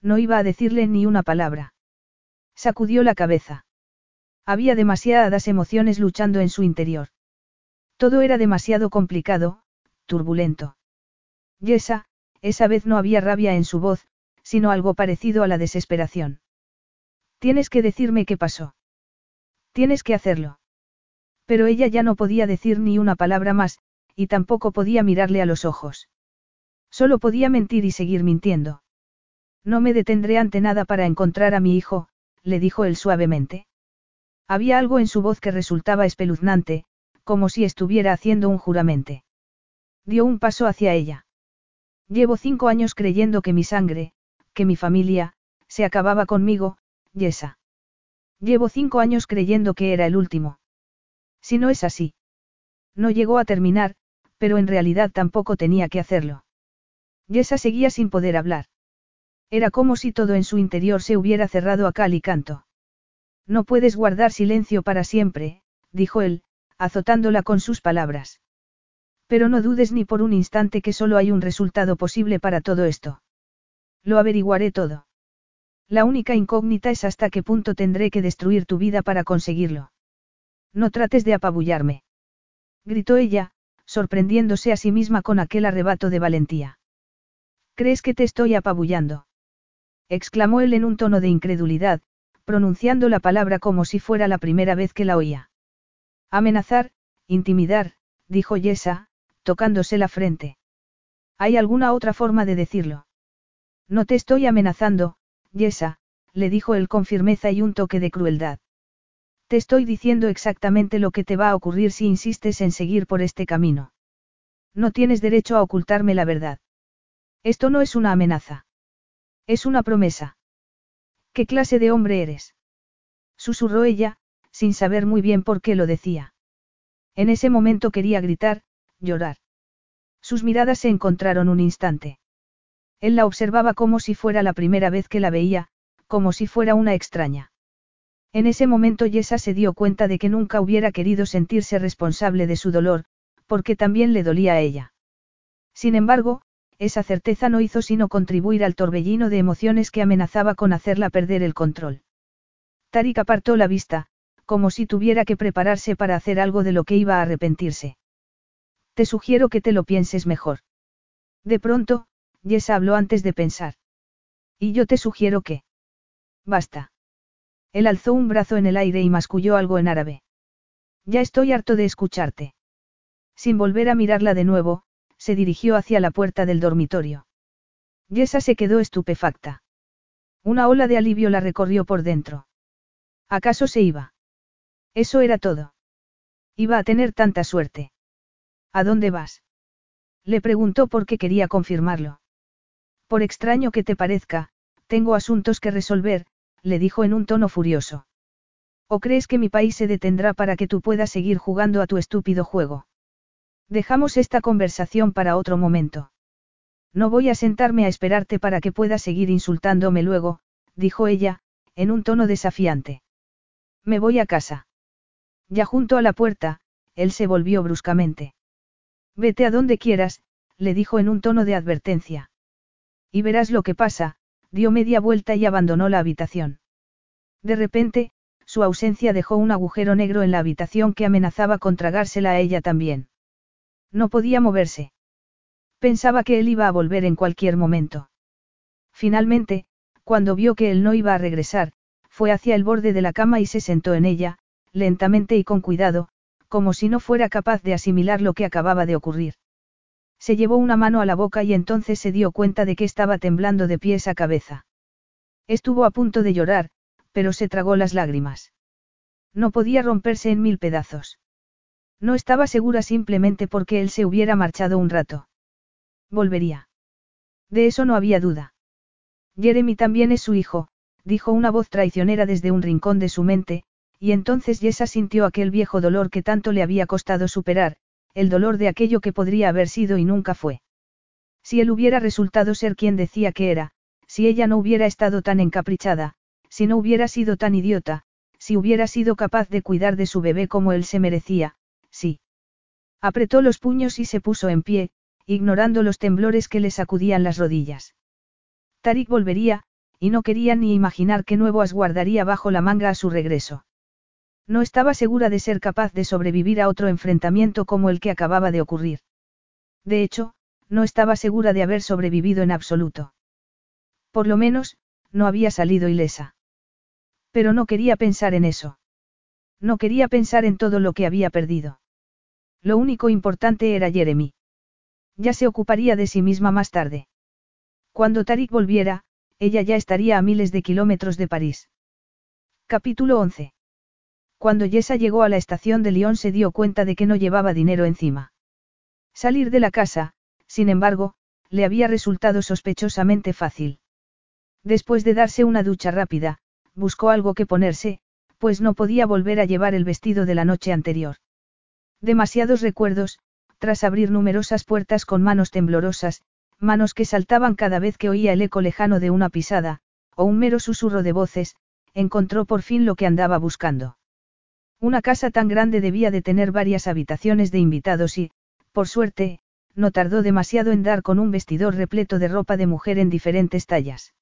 [SPEAKER 1] No iba a decirle ni una palabra. Sacudió la cabeza. Había demasiadas emociones luchando en su interior. Todo era demasiado complicado, turbulento. Yesa, esa vez no había rabia en su voz, sino algo parecido a la desesperación. Tienes que decirme qué pasó. Tienes que hacerlo. Pero ella ya no podía decir ni una palabra más, y tampoco podía mirarle a los ojos. Solo podía mentir y seguir mintiendo. No me detendré ante nada para encontrar a mi hijo, le dijo él suavemente. Había algo en su voz que resultaba espeluznante, como si estuviera haciendo un juramento. Dio un paso hacia ella. Llevo cinco años creyendo que mi sangre, que mi familia, se acababa conmigo, Yesa. Llevo cinco años creyendo que era el último. Si no es así. No llegó a terminar, pero en realidad tampoco tenía que hacerlo. Yesa seguía sin poder hablar. Era como si todo en su interior se hubiera cerrado a cal y canto. No puedes guardar silencio para siempre, dijo él, azotándola con sus palabras. Pero no dudes ni por un instante que solo hay un resultado posible para todo esto. Lo averiguaré todo. La única incógnita es hasta qué punto tendré que destruir tu vida para conseguirlo. No trates de apabullarme. Gritó ella, sorprendiéndose a sí misma con aquel arrebato de valentía. ¿Crees que te estoy apabullando? exclamó él en un tono de incredulidad, pronunciando la palabra como si fuera la primera vez que la oía. Amenazar, intimidar, dijo Yesa, tocándose la frente. ¿Hay alguna otra forma de decirlo? No te estoy amenazando, Yesa, le dijo él con firmeza y un toque de crueldad. Te estoy diciendo exactamente lo que te va a ocurrir si insistes en seguir por este camino. No tienes derecho a ocultarme la verdad. Esto no es una amenaza. Es una promesa. ¿Qué clase de hombre eres? Susurró ella, sin saber muy bien por qué lo decía. En ese momento quería gritar, llorar. Sus miradas se encontraron un instante. Él la observaba como si fuera la primera vez que la veía, como si fuera una extraña. En ese momento Yesa se dio cuenta de que nunca hubiera querido sentirse responsable de su dolor, porque también le dolía a ella. Sin embargo, esa certeza no hizo sino contribuir al torbellino de emociones que amenazaba con hacerla perder el control. Tarik apartó la vista, como si tuviera que prepararse para hacer algo de lo que iba a arrepentirse. Te sugiero que te lo pienses mejor. De pronto, Jess habló antes de pensar. Y yo te sugiero que. Basta. Él alzó un brazo en el aire y masculló algo en árabe. Ya estoy harto de escucharte. Sin volver a mirarla de nuevo, se dirigió hacia la puerta del dormitorio. Yesa se quedó estupefacta. Una ola de alivio la recorrió por dentro. ¿Acaso se iba? Eso era todo. Iba a tener tanta suerte. ¿A dónde vas? Le preguntó porque quería confirmarlo. Por extraño que te parezca, tengo asuntos que resolver, le dijo en un tono furioso. ¿O crees que mi país se detendrá para que tú puedas seguir jugando a tu estúpido juego? Dejamos esta conversación para otro momento. No voy a sentarme a esperarte para que puedas seguir insultándome luego, dijo ella, en un tono desafiante. Me voy a casa. Ya junto a la puerta, él se volvió bruscamente. Vete a donde quieras, le dijo en un tono de advertencia. Y verás lo que pasa, dio media vuelta y abandonó la habitación. De repente, su ausencia dejó un agujero negro en la habitación que amenazaba con tragársela a ella también. No podía moverse. Pensaba que él iba a volver en cualquier momento. Finalmente, cuando vio que él no iba a regresar, fue hacia el borde de la cama y se sentó en ella, lentamente y con cuidado, como si no fuera capaz de asimilar lo que acababa de ocurrir. Se llevó una mano a la boca y entonces se dio cuenta de que estaba temblando de pies a cabeza. Estuvo a punto de llorar, pero se tragó las lágrimas. No podía romperse en mil pedazos. No estaba segura simplemente porque él se hubiera marchado un rato. Volvería. De eso no había duda. Jeremy también es su hijo, dijo una voz traicionera desde un rincón de su mente, y entonces Yesa sintió aquel viejo dolor que tanto le había costado superar, el dolor de aquello que podría haber sido y nunca fue. Si él hubiera resultado ser quien decía que era, si ella no hubiera estado tan encaprichada, si no hubiera sido tan idiota, si hubiera sido capaz de cuidar de su bebé como él se merecía, sí. Apretó los puños y se puso en pie, ignorando los temblores que le sacudían las rodillas. Tarik volvería, y no quería ni imaginar qué nuevo asguardaría bajo la manga a su regreso. No estaba segura de ser capaz de sobrevivir a otro enfrentamiento como el que acababa de ocurrir. De hecho, no estaba segura de haber sobrevivido en absoluto. Por lo menos, no había salido ilesa. Pero no quería pensar en eso. No quería pensar en todo lo que había perdido. Lo único importante era Jeremy. Ya se ocuparía de sí misma más tarde. Cuando Tarik volviera, ella ya estaría a miles de kilómetros de París. Capítulo 11. Cuando Yesa llegó a la estación de Lyon se dio cuenta de que no llevaba dinero encima. Salir de la casa, sin embargo, le había resultado sospechosamente fácil. Después de darse una ducha rápida, buscó algo que ponerse, pues no podía volver a llevar el vestido de la noche anterior. Demasiados recuerdos, tras abrir numerosas puertas con manos temblorosas, manos que saltaban cada vez que oía el eco lejano de una pisada, o un mero susurro de voces, encontró por fin lo que andaba buscando. Una casa tan grande debía de tener varias habitaciones de invitados y, por suerte, no tardó demasiado en dar con un vestidor repleto de ropa de mujer en diferentes tallas.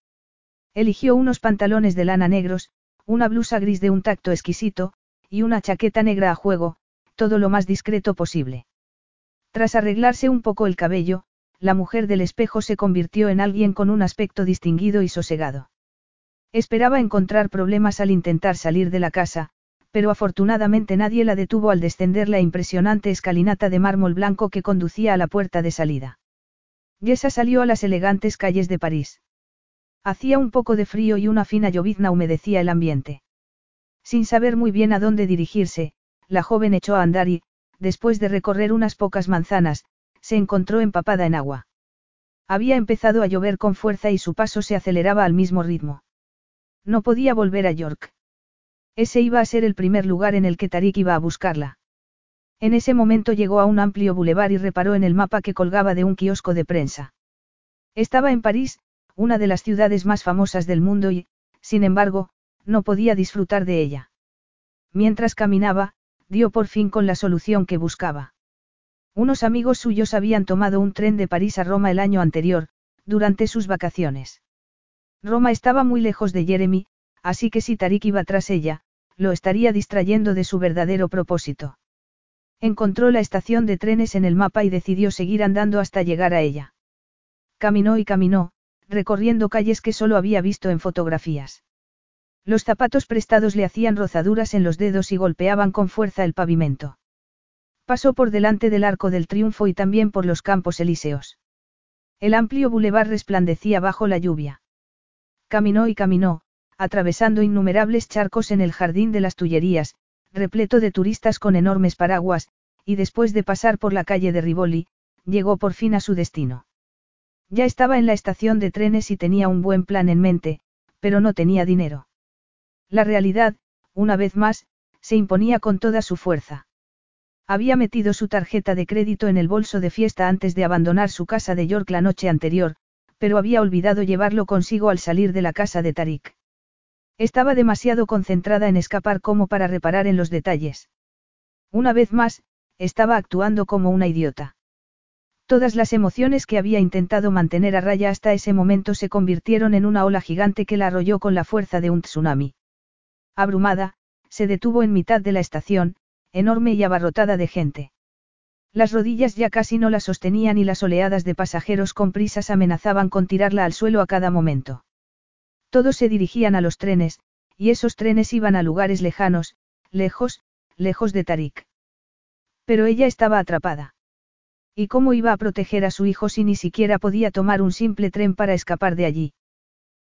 [SPEAKER 1] Eligió unos pantalones de lana negros, una blusa gris de un tacto exquisito, y una chaqueta negra a juego, todo lo más discreto posible. Tras arreglarse un poco el cabello, la mujer del espejo se convirtió en alguien con un aspecto distinguido y sosegado. Esperaba encontrar problemas al intentar salir de la casa, pero afortunadamente nadie la detuvo al descender la impresionante escalinata de mármol blanco que conducía a la puerta de salida. Yesa salió a las elegantes calles de París. Hacía un poco de frío y una fina llovizna humedecía el ambiente. Sin saber muy bien a dónde dirigirse, la joven echó a andar y, después de recorrer unas pocas manzanas, se encontró empapada en agua. Había empezado a llover con fuerza y su paso se aceleraba al mismo ritmo. No podía volver a York. Ese iba a ser el primer lugar en el que Tarik iba a buscarla. En ese momento llegó a un amplio bulevar y reparó en el mapa que colgaba de un kiosco de prensa. Estaba en París, una de las ciudades más famosas del mundo y, sin embargo, no podía disfrutar de ella. Mientras caminaba, dio por fin con la solución que buscaba. Unos amigos suyos habían tomado un tren de París a Roma el año anterior, durante sus vacaciones. Roma estaba muy lejos de Jeremy, así que si Tarik iba tras ella, lo estaría distrayendo de su verdadero propósito. Encontró la estación de trenes en el mapa y decidió seguir andando hasta llegar a ella. Caminó y caminó, recorriendo calles que solo había visto en fotografías. Los zapatos prestados le hacían rozaduras en los dedos y golpeaban con fuerza el pavimento. Pasó por delante del Arco del Triunfo y también por los Campos Elíseos. El amplio bulevar resplandecía bajo la lluvia. Caminó y caminó, atravesando innumerables charcos en el jardín de las Tullerías, repleto de turistas con enormes paraguas, y después de pasar por la calle de Rivoli, llegó por fin a su destino. Ya estaba en la estación de trenes y tenía un buen plan en mente, pero no tenía dinero. La realidad, una vez más, se imponía con toda su fuerza. Había metido su tarjeta de crédito en el bolso de fiesta antes de abandonar su casa de York la noche anterior, pero había olvidado llevarlo consigo al salir de la casa de Tarik. Estaba demasiado concentrada en escapar como para reparar en los detalles. Una vez más, estaba actuando como una idiota. Todas las emociones que había intentado mantener a raya hasta ese momento se convirtieron en una ola gigante que la arrolló con la fuerza de un tsunami. Abrumada, se detuvo en mitad de la estación, enorme y abarrotada de gente. Las rodillas ya casi no la sostenían y las oleadas de pasajeros con prisas amenazaban con tirarla al suelo a cada momento. Todos se dirigían a los trenes, y esos trenes iban a lugares lejanos, lejos, lejos de Tarik. Pero ella estaba atrapada. ¿Y cómo iba a proteger a su hijo si ni siquiera podía tomar un simple tren para escapar de allí?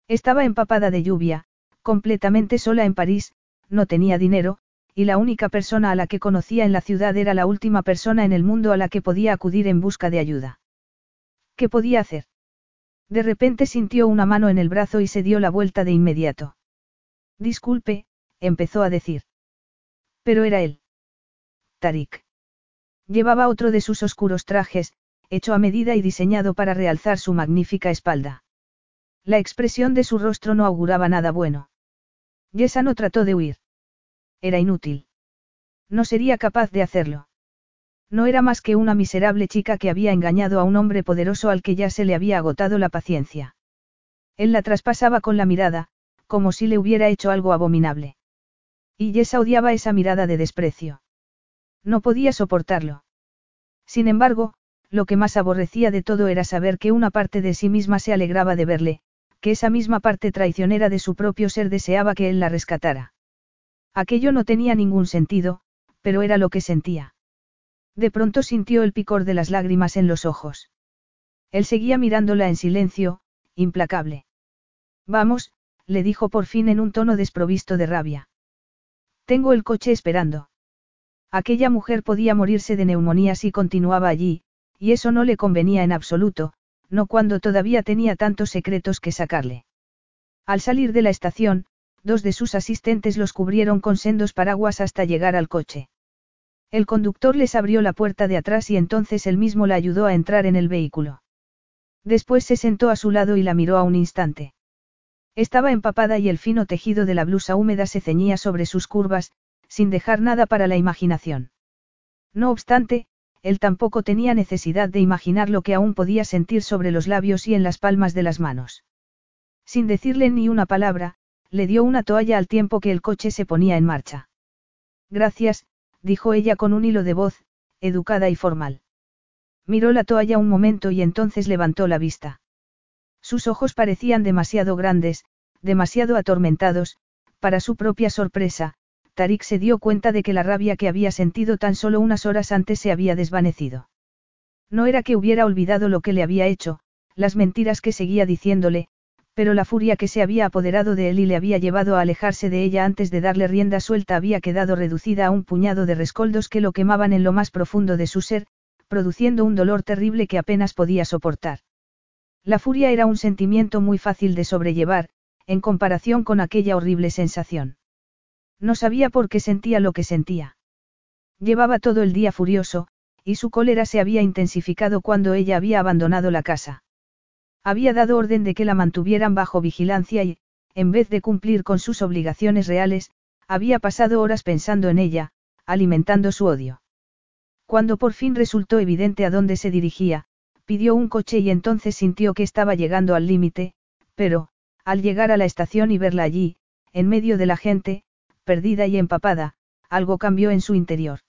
[SPEAKER 1] Estaba empapada de lluvia, completamente sola en París, no tenía dinero, y la única persona a la que conocía en la ciudad era la última persona en el mundo a la que podía acudir en busca de ayuda. ¿Qué podía hacer? De repente sintió una mano en el brazo y se dio la vuelta de inmediato. Disculpe, empezó a decir. Pero era él. Tarik. Llevaba otro de sus oscuros trajes, hecho a medida y diseñado para realzar su magnífica espalda. La expresión de su rostro no auguraba nada bueno. Yesa no trató de huir. Era inútil. No sería capaz de hacerlo. No era más que una miserable chica que había engañado a un hombre poderoso al que ya se le había agotado la paciencia. Él la traspasaba con la mirada, como si le hubiera hecho algo abominable. Y Yesa odiaba esa mirada de desprecio. No podía soportarlo. Sin embargo, lo que más aborrecía de todo era saber que una parte de sí misma se alegraba de verle, que esa misma parte traicionera de su propio ser deseaba que él la rescatara. Aquello no tenía ningún sentido, pero era lo que sentía. De pronto sintió el picor de las lágrimas en los ojos. Él seguía mirándola en silencio, implacable. Vamos, le dijo por fin en un tono desprovisto de rabia. Tengo el coche esperando. Aquella mujer podía morirse de neumonía si continuaba allí, y eso no le convenía en absoluto, no cuando todavía tenía tantos secretos que sacarle. Al salir de la estación, dos de sus asistentes los cubrieron con sendos paraguas hasta llegar al coche. El conductor les abrió la puerta de atrás y entonces él mismo la ayudó a entrar en el vehículo. Después se sentó a su lado y la miró a un instante. Estaba empapada y el fino tejido de la blusa húmeda se ceñía sobre sus curvas, sin dejar nada para la imaginación. No obstante, él tampoco tenía necesidad de imaginar lo que aún podía sentir sobre los labios y en las palmas de las manos. Sin decirle ni una palabra, le dio una toalla al tiempo que el coche se ponía en marcha. Gracias, dijo ella con un hilo de voz, educada y formal. Miró la toalla un momento y entonces levantó la vista. Sus ojos parecían demasiado grandes, demasiado atormentados, para su propia sorpresa, Tarik se dio cuenta de que la rabia que había sentido tan solo unas horas antes se había desvanecido. No era que hubiera olvidado lo que le había hecho, las mentiras que seguía diciéndole, pero la furia que se había apoderado de él y le había llevado a alejarse de ella antes de darle rienda suelta había quedado reducida a un puñado de rescoldos que lo quemaban en lo más profundo de su ser, produciendo un dolor terrible que apenas podía soportar. La furia era un sentimiento muy fácil de sobrellevar, en comparación con aquella horrible sensación. No sabía por qué sentía lo que sentía. Llevaba todo el día furioso, y su cólera se había intensificado cuando ella había abandonado la casa. Había dado orden de que la mantuvieran bajo vigilancia y, en vez de cumplir con sus obligaciones reales, había pasado horas pensando en ella, alimentando su odio. Cuando por fin resultó evidente a dónde se dirigía, pidió un coche y entonces sintió que estaba llegando al límite, pero, al llegar a la estación y verla allí, en medio de la gente, perdida y empapada, algo cambió en su interior.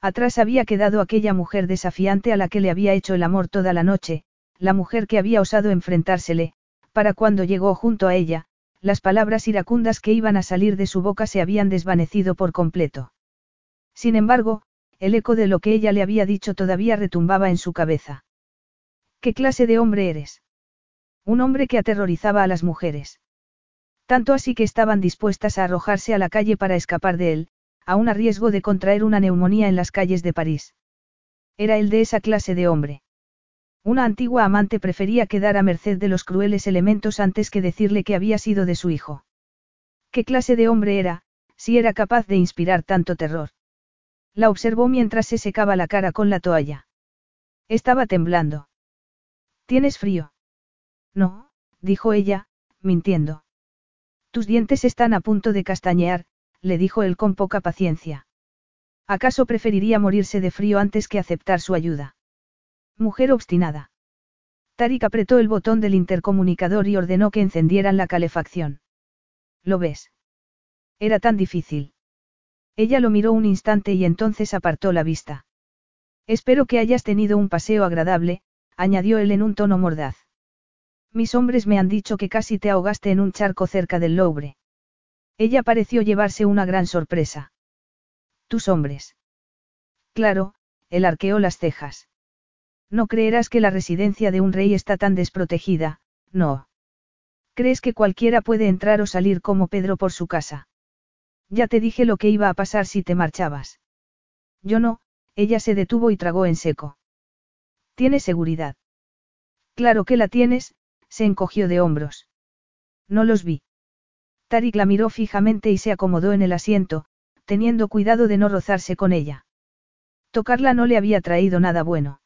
[SPEAKER 1] Atrás había quedado aquella mujer desafiante a la que le había hecho el amor toda la noche, la mujer que había osado enfrentársele, para cuando llegó junto a ella, las palabras iracundas que iban a salir de su boca se habían desvanecido por completo. Sin embargo, el eco de lo que ella le había dicho todavía retumbaba en su cabeza. ¿Qué clase de hombre eres? Un hombre que aterrorizaba a las mujeres. Tanto así que estaban dispuestas a arrojarse a la calle para escapar de él, aún a riesgo de contraer una neumonía en las calles de París. Era él de esa clase de hombre. Una antigua amante prefería quedar a merced de los crueles elementos antes que decirle que había sido de su hijo. ¿Qué clase de hombre era, si era capaz de inspirar tanto terror? La observó mientras se secaba la cara con la toalla. Estaba temblando. ¿Tienes frío? No, dijo ella, mintiendo. Tus dientes están a punto de castañear, le dijo él con poca paciencia. ¿Acaso preferiría morirse de frío antes que aceptar su ayuda? Mujer obstinada. Tarik apretó el botón del intercomunicador y ordenó que encendieran la calefacción. ¿Lo ves? Era tan difícil. Ella lo miró un instante y entonces apartó la vista. Espero que hayas tenido un paseo agradable, añadió él en un tono mordaz. Mis hombres me han dicho que casi te ahogaste en un charco cerca del Louvre. Ella pareció llevarse una gran sorpresa. Tus hombres. Claro, él arqueó las cejas. No creerás que la residencia de un rey está tan desprotegida, no. ¿Crees que cualquiera puede entrar o salir como Pedro por su casa? Ya te dije lo que iba a pasar si te marchabas. Yo no, ella se detuvo y tragó en seco. ¿Tienes seguridad? Claro que la tienes, se encogió de hombros. No los vi. Tarik la miró fijamente y se acomodó en el asiento, teniendo cuidado de no rozarse con ella. Tocarla no le había traído nada bueno.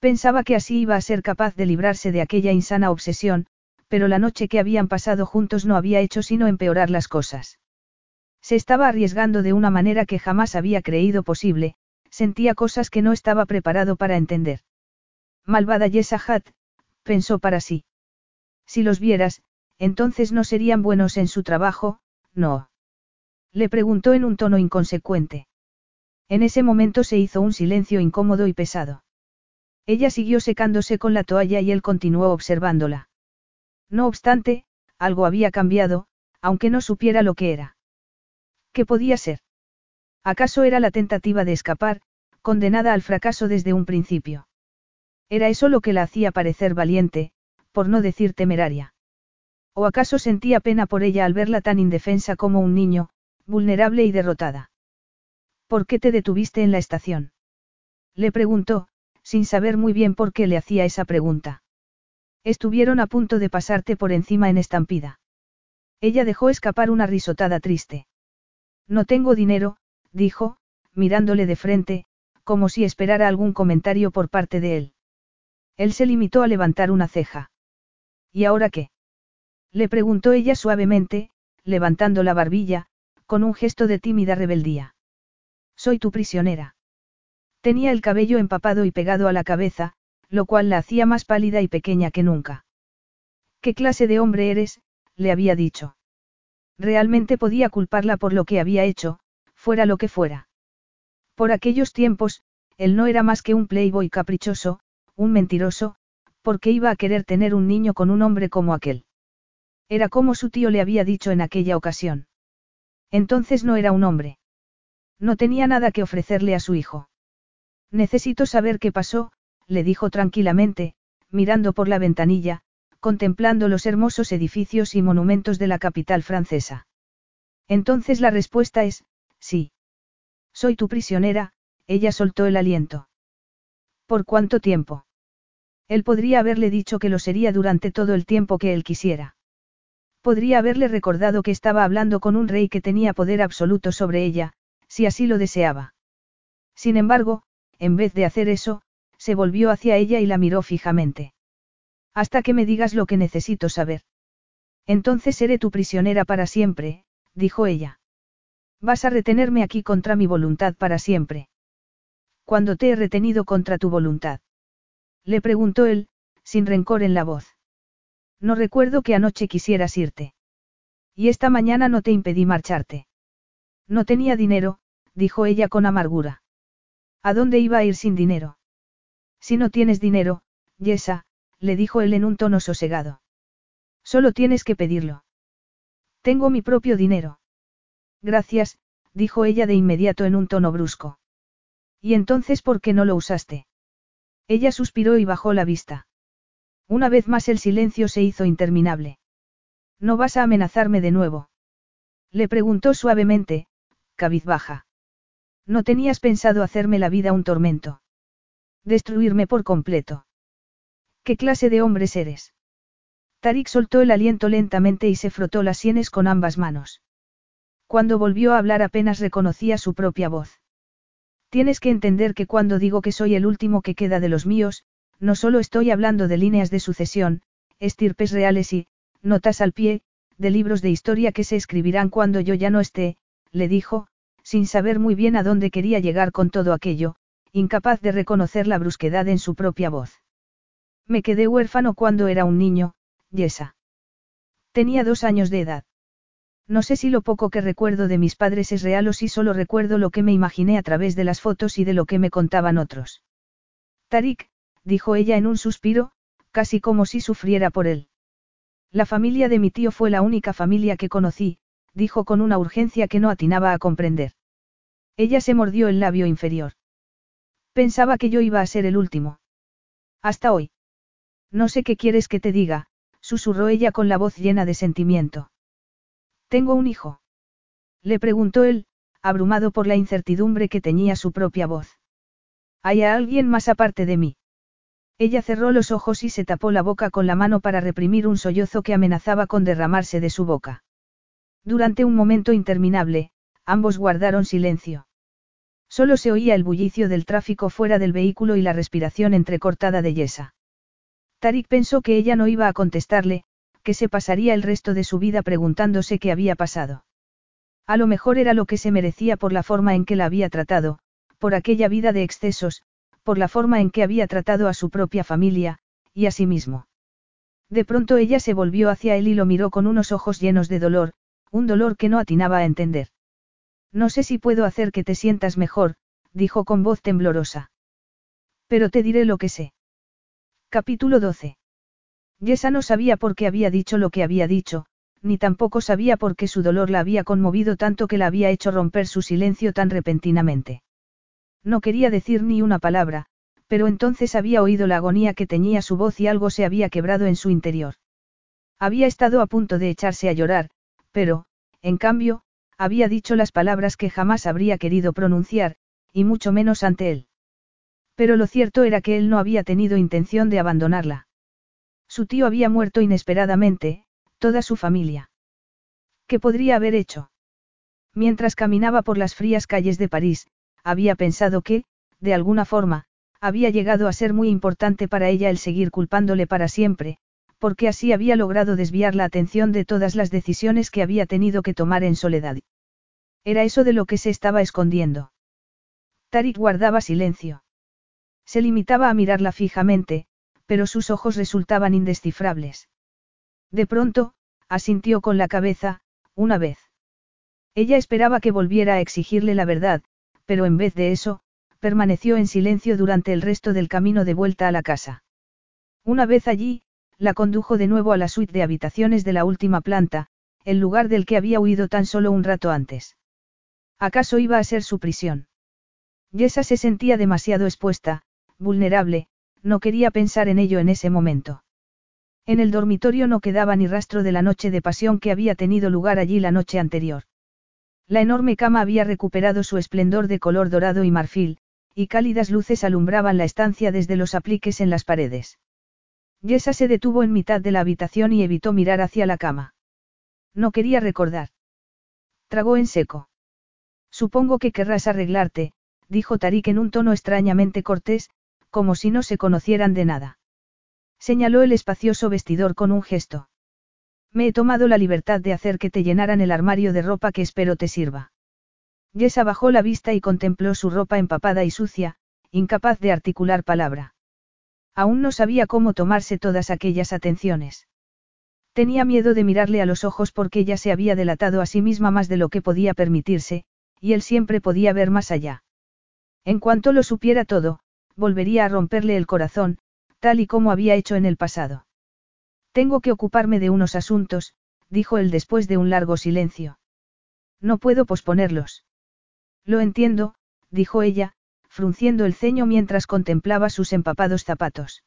[SPEAKER 1] Pensaba que así iba a ser capaz de librarse de aquella insana obsesión, pero la noche que habían pasado juntos no había hecho sino empeorar las cosas. Se estaba arriesgando de una manera que jamás había creído posible, sentía cosas que no estaba preparado para entender. Malvada Yesa pensó para sí. Si los vieras, entonces no serían buenos en su trabajo, no. Le preguntó en un tono inconsecuente. En ese momento se hizo un silencio incómodo y pesado. Ella siguió secándose con la toalla y él continuó observándola. No obstante, algo había cambiado, aunque no supiera lo que era. ¿Qué podía ser? ¿Acaso era la tentativa de escapar, condenada al fracaso desde un principio? Era eso lo que la hacía parecer valiente, por no decir temeraria. ¿O acaso sentía pena por ella al verla tan indefensa como un niño, vulnerable y derrotada? ¿Por qué te detuviste en la estación? Le preguntó, sin saber muy bien por qué le hacía esa pregunta. Estuvieron a punto de pasarte por encima en estampida. Ella dejó escapar una risotada triste. No tengo dinero, dijo, mirándole de frente, como si esperara algún comentario por parte de él. Él se limitó a levantar una ceja. ¿Y ahora qué? Le preguntó ella suavemente, levantando la barbilla, con un gesto de tímida rebeldía. Soy tu prisionera. Tenía el cabello empapado y pegado a la cabeza, lo cual la hacía más pálida y pequeña que nunca. ¿Qué clase de hombre eres? le había dicho. Realmente podía culparla por lo que había hecho, fuera lo que fuera. Por aquellos tiempos, él no era más que un playboy caprichoso, un mentiroso, porque iba a querer tener un niño con un hombre como aquel. Era como su tío le había dicho en aquella ocasión. Entonces no era un hombre. No tenía nada que ofrecerle a su hijo. Necesito saber qué pasó, le dijo tranquilamente, mirando por la ventanilla, contemplando los hermosos edificios y monumentos de la capital francesa. Entonces la respuesta es, sí. Soy tu prisionera, ella soltó el aliento. ¿Por cuánto tiempo? Él podría haberle dicho que lo sería durante todo el tiempo que él quisiera. Podría haberle recordado que estaba hablando con un rey que tenía poder absoluto sobre ella, si así lo deseaba. Sin embargo, en vez de hacer eso, se volvió hacia ella y la miró fijamente. Hasta que me digas lo que necesito saber. Entonces seré tu prisionera para siempre, dijo ella. Vas a retenerme aquí contra mi voluntad para siempre. Cuando te he retenido contra tu voluntad. Le preguntó él, sin rencor en la voz. No recuerdo que anoche quisieras irte. Y esta mañana no te impedí marcharte. No tenía dinero, dijo ella con amargura. ¿A dónde iba a ir sin dinero? Si no tienes dinero, Yesa, le dijo él en un tono sosegado. Solo tienes que pedirlo. Tengo mi propio dinero. Gracias, dijo ella de inmediato en un tono brusco. ¿Y entonces por qué no lo usaste? Ella suspiró y bajó la vista. Una vez más el silencio se hizo interminable. ¿No vas a amenazarme de nuevo? Le preguntó suavemente, cabizbaja. No tenías pensado hacerme la vida un tormento. Destruirme por completo. ¿Qué clase de hombres eres? Tarik soltó el aliento lentamente y se frotó las sienes con ambas manos. Cuando volvió a hablar apenas reconocía su propia voz. Tienes que entender que cuando digo que soy el último que queda de los míos, no solo estoy hablando de líneas de sucesión, estirpes reales y, notas al pie, de libros de historia que se escribirán cuando yo ya no esté, le dijo, sin saber muy bien a dónde quería llegar con todo aquello, incapaz de reconocer la brusquedad en su propia voz. Me quedé huérfano cuando era un niño, Yesa. Tenía dos años de edad. No sé si lo poco que recuerdo de mis padres es real o si solo recuerdo lo que me imaginé a través de las fotos y de lo que me contaban otros. Tarik, dijo ella en un suspiro, casi como si sufriera por él. La familia de mi tío fue la única familia que conocí, dijo con una urgencia que no atinaba a comprender. Ella se mordió el labio inferior. Pensaba que yo iba a ser el último. Hasta hoy. No sé qué quieres que te diga, susurró ella con la voz llena de sentimiento. ¿Tengo un hijo? Le preguntó él, abrumado por la incertidumbre que teñía su propia voz. ¿Hay alguien más aparte de mí? Ella cerró los ojos y se tapó la boca con la mano para reprimir un sollozo que amenazaba con derramarse de su boca. Durante un momento interminable, ambos guardaron silencio. Solo se oía el bullicio del tráfico fuera del vehículo y la respiración entrecortada de Yesa. Tarik pensó que ella no iba a contestarle, que se pasaría el resto de su vida preguntándose qué había pasado. A lo mejor era lo que se merecía por la forma en que la había tratado, por aquella vida de excesos, por la forma en que había tratado a su propia familia, y a sí mismo. De pronto ella se volvió hacia él y lo miró con unos ojos llenos de dolor, un dolor que no atinaba a entender. No sé si puedo hacer que te sientas mejor, dijo con voz temblorosa. Pero te diré lo que sé. Capítulo 12. Yesa no sabía por qué había dicho lo que había dicho, ni tampoco sabía por qué su dolor la había conmovido tanto que la había hecho romper su silencio tan repentinamente. No quería decir ni una palabra, pero entonces había oído la agonía que teñía su voz y algo se había quebrado en su interior. Había estado a punto de echarse a llorar, pero, en cambio, había dicho las palabras que jamás habría querido pronunciar, y mucho menos ante él. Pero lo cierto era que él no había tenido intención de abandonarla. Su tío había muerto inesperadamente, toda su familia. ¿Qué podría haber hecho? Mientras caminaba por las frías calles de París, había pensado que, de alguna forma, había llegado a ser muy importante para ella el seguir culpándole para siempre, porque así había logrado desviar la atención de todas las decisiones que había tenido que tomar en soledad. Era eso de lo que se estaba escondiendo. Tarik guardaba silencio. Se limitaba a mirarla fijamente, pero sus ojos resultaban indescifrables. De pronto, asintió con la cabeza, una vez. Ella esperaba que volviera a exigirle la verdad, pero en vez de eso, permaneció en silencio durante el resto del camino de vuelta a la casa. Una vez allí, la condujo de nuevo a la suite de habitaciones de la última planta, el lugar del que había huido tan solo un rato antes. ¿Acaso iba a ser su prisión? Yesa se sentía demasiado expuesta, vulnerable, no quería pensar en ello en ese momento. En el dormitorio no quedaba ni rastro de la noche de pasión que había tenido lugar allí la noche anterior. La enorme cama había recuperado su esplendor de color dorado y marfil, y cálidas luces alumbraban la estancia desde los apliques en las paredes. Yesa se detuvo en mitad de la habitación y evitó mirar hacia la cama. No quería recordar. Tragó en seco. Supongo que querrás arreglarte, dijo Tarik en un tono extrañamente cortés, como si no se conocieran de nada. Señaló el espacioso vestidor con un gesto. Me he tomado la libertad de hacer que te llenaran el armario de ropa que espero te sirva. Yesa bajó la vista y contempló su ropa empapada y sucia, incapaz de articular palabra. Aún no sabía cómo tomarse todas aquellas atenciones. Tenía miedo de mirarle a los ojos porque ella se había delatado a sí misma más de lo que podía permitirse, y él siempre podía ver más allá. En cuanto lo supiera todo, volvería a romperle el corazón, tal y como había hecho en el pasado. Tengo que ocuparme de unos asuntos, dijo él después de un largo silencio. No puedo posponerlos. Lo entiendo, dijo ella, frunciendo el ceño mientras contemplaba sus empapados zapatos.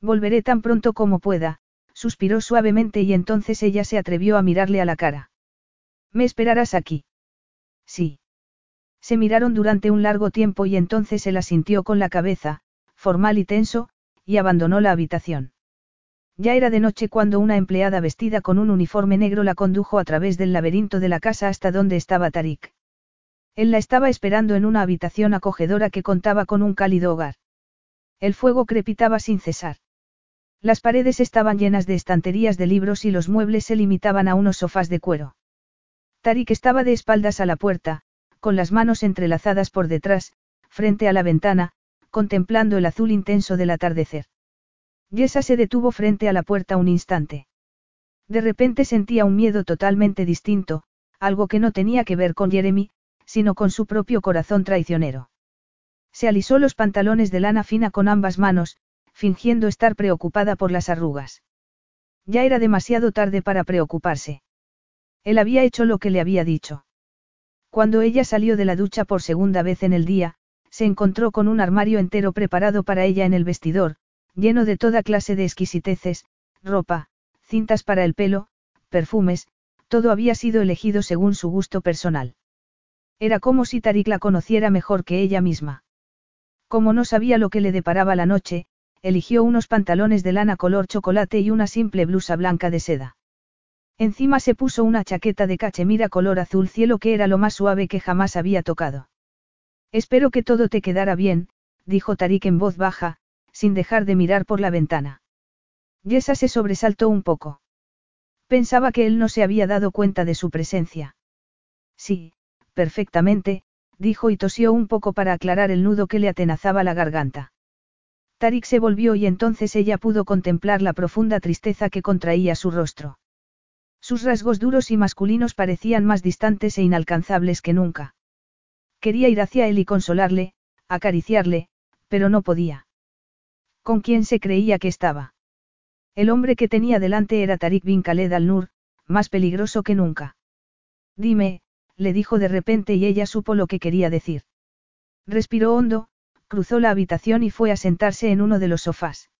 [SPEAKER 1] Volveré tan pronto como pueda, suspiró suavemente y entonces ella se atrevió a mirarle a la cara. ¿Me esperarás aquí? Sí. Se miraron durante un largo tiempo y entonces él asintió con la cabeza, formal y tenso, y abandonó la habitación. Ya era de noche cuando una empleada vestida con un uniforme negro la condujo a través del laberinto de la casa hasta donde estaba Tarik. Él la estaba esperando en una habitación acogedora que contaba con un cálido hogar. El fuego crepitaba sin cesar. Las paredes estaban llenas de estanterías de libros y los muebles se limitaban a unos sofás de cuero. Tarik estaba de espaldas a la puerta, con las manos entrelazadas por detrás, frente a la ventana, contemplando el azul intenso del atardecer. Yesa se detuvo frente a la puerta un instante. De repente sentía un miedo totalmente distinto, algo que no tenía que ver con Jeremy, sino con su propio corazón traicionero. Se alisó los pantalones de lana fina con ambas manos, fingiendo estar preocupada por las arrugas. Ya era demasiado tarde para preocuparse. Él había hecho lo que le había dicho. Cuando ella salió de la ducha por segunda vez en el día, se encontró con un armario entero preparado para ella en el vestidor, lleno de toda clase de exquisiteces, ropa, cintas para el pelo, perfumes, todo había sido elegido según su gusto personal. Era como si Tarik la conociera mejor que ella misma. Como no sabía lo que le deparaba la noche, eligió unos pantalones de lana color chocolate y una simple blusa blanca de seda. Encima se puso una chaqueta de cachemira color azul cielo que era lo más suave que jamás había tocado. Espero que todo te quedara bien, dijo Tarik en voz baja, sin dejar de mirar por la ventana. Yesa se sobresaltó un poco. Pensaba que él no se había dado cuenta de su presencia. Sí, perfectamente, dijo y tosió un poco para aclarar el nudo que le atenazaba la garganta. Tarik se volvió y entonces ella pudo contemplar la profunda tristeza que contraía su rostro. Sus rasgos duros y masculinos parecían más distantes e inalcanzables que nunca. Quería ir hacia él y consolarle, acariciarle, pero no podía. ¿Con quién se creía que estaba? El hombre que tenía delante era Tarik bin Khaled al-Nur, más peligroso que nunca. Dime, le dijo de repente y ella supo lo que quería decir. Respiró hondo, Cruzó la habitación y fue a sentarse en uno de los sofás.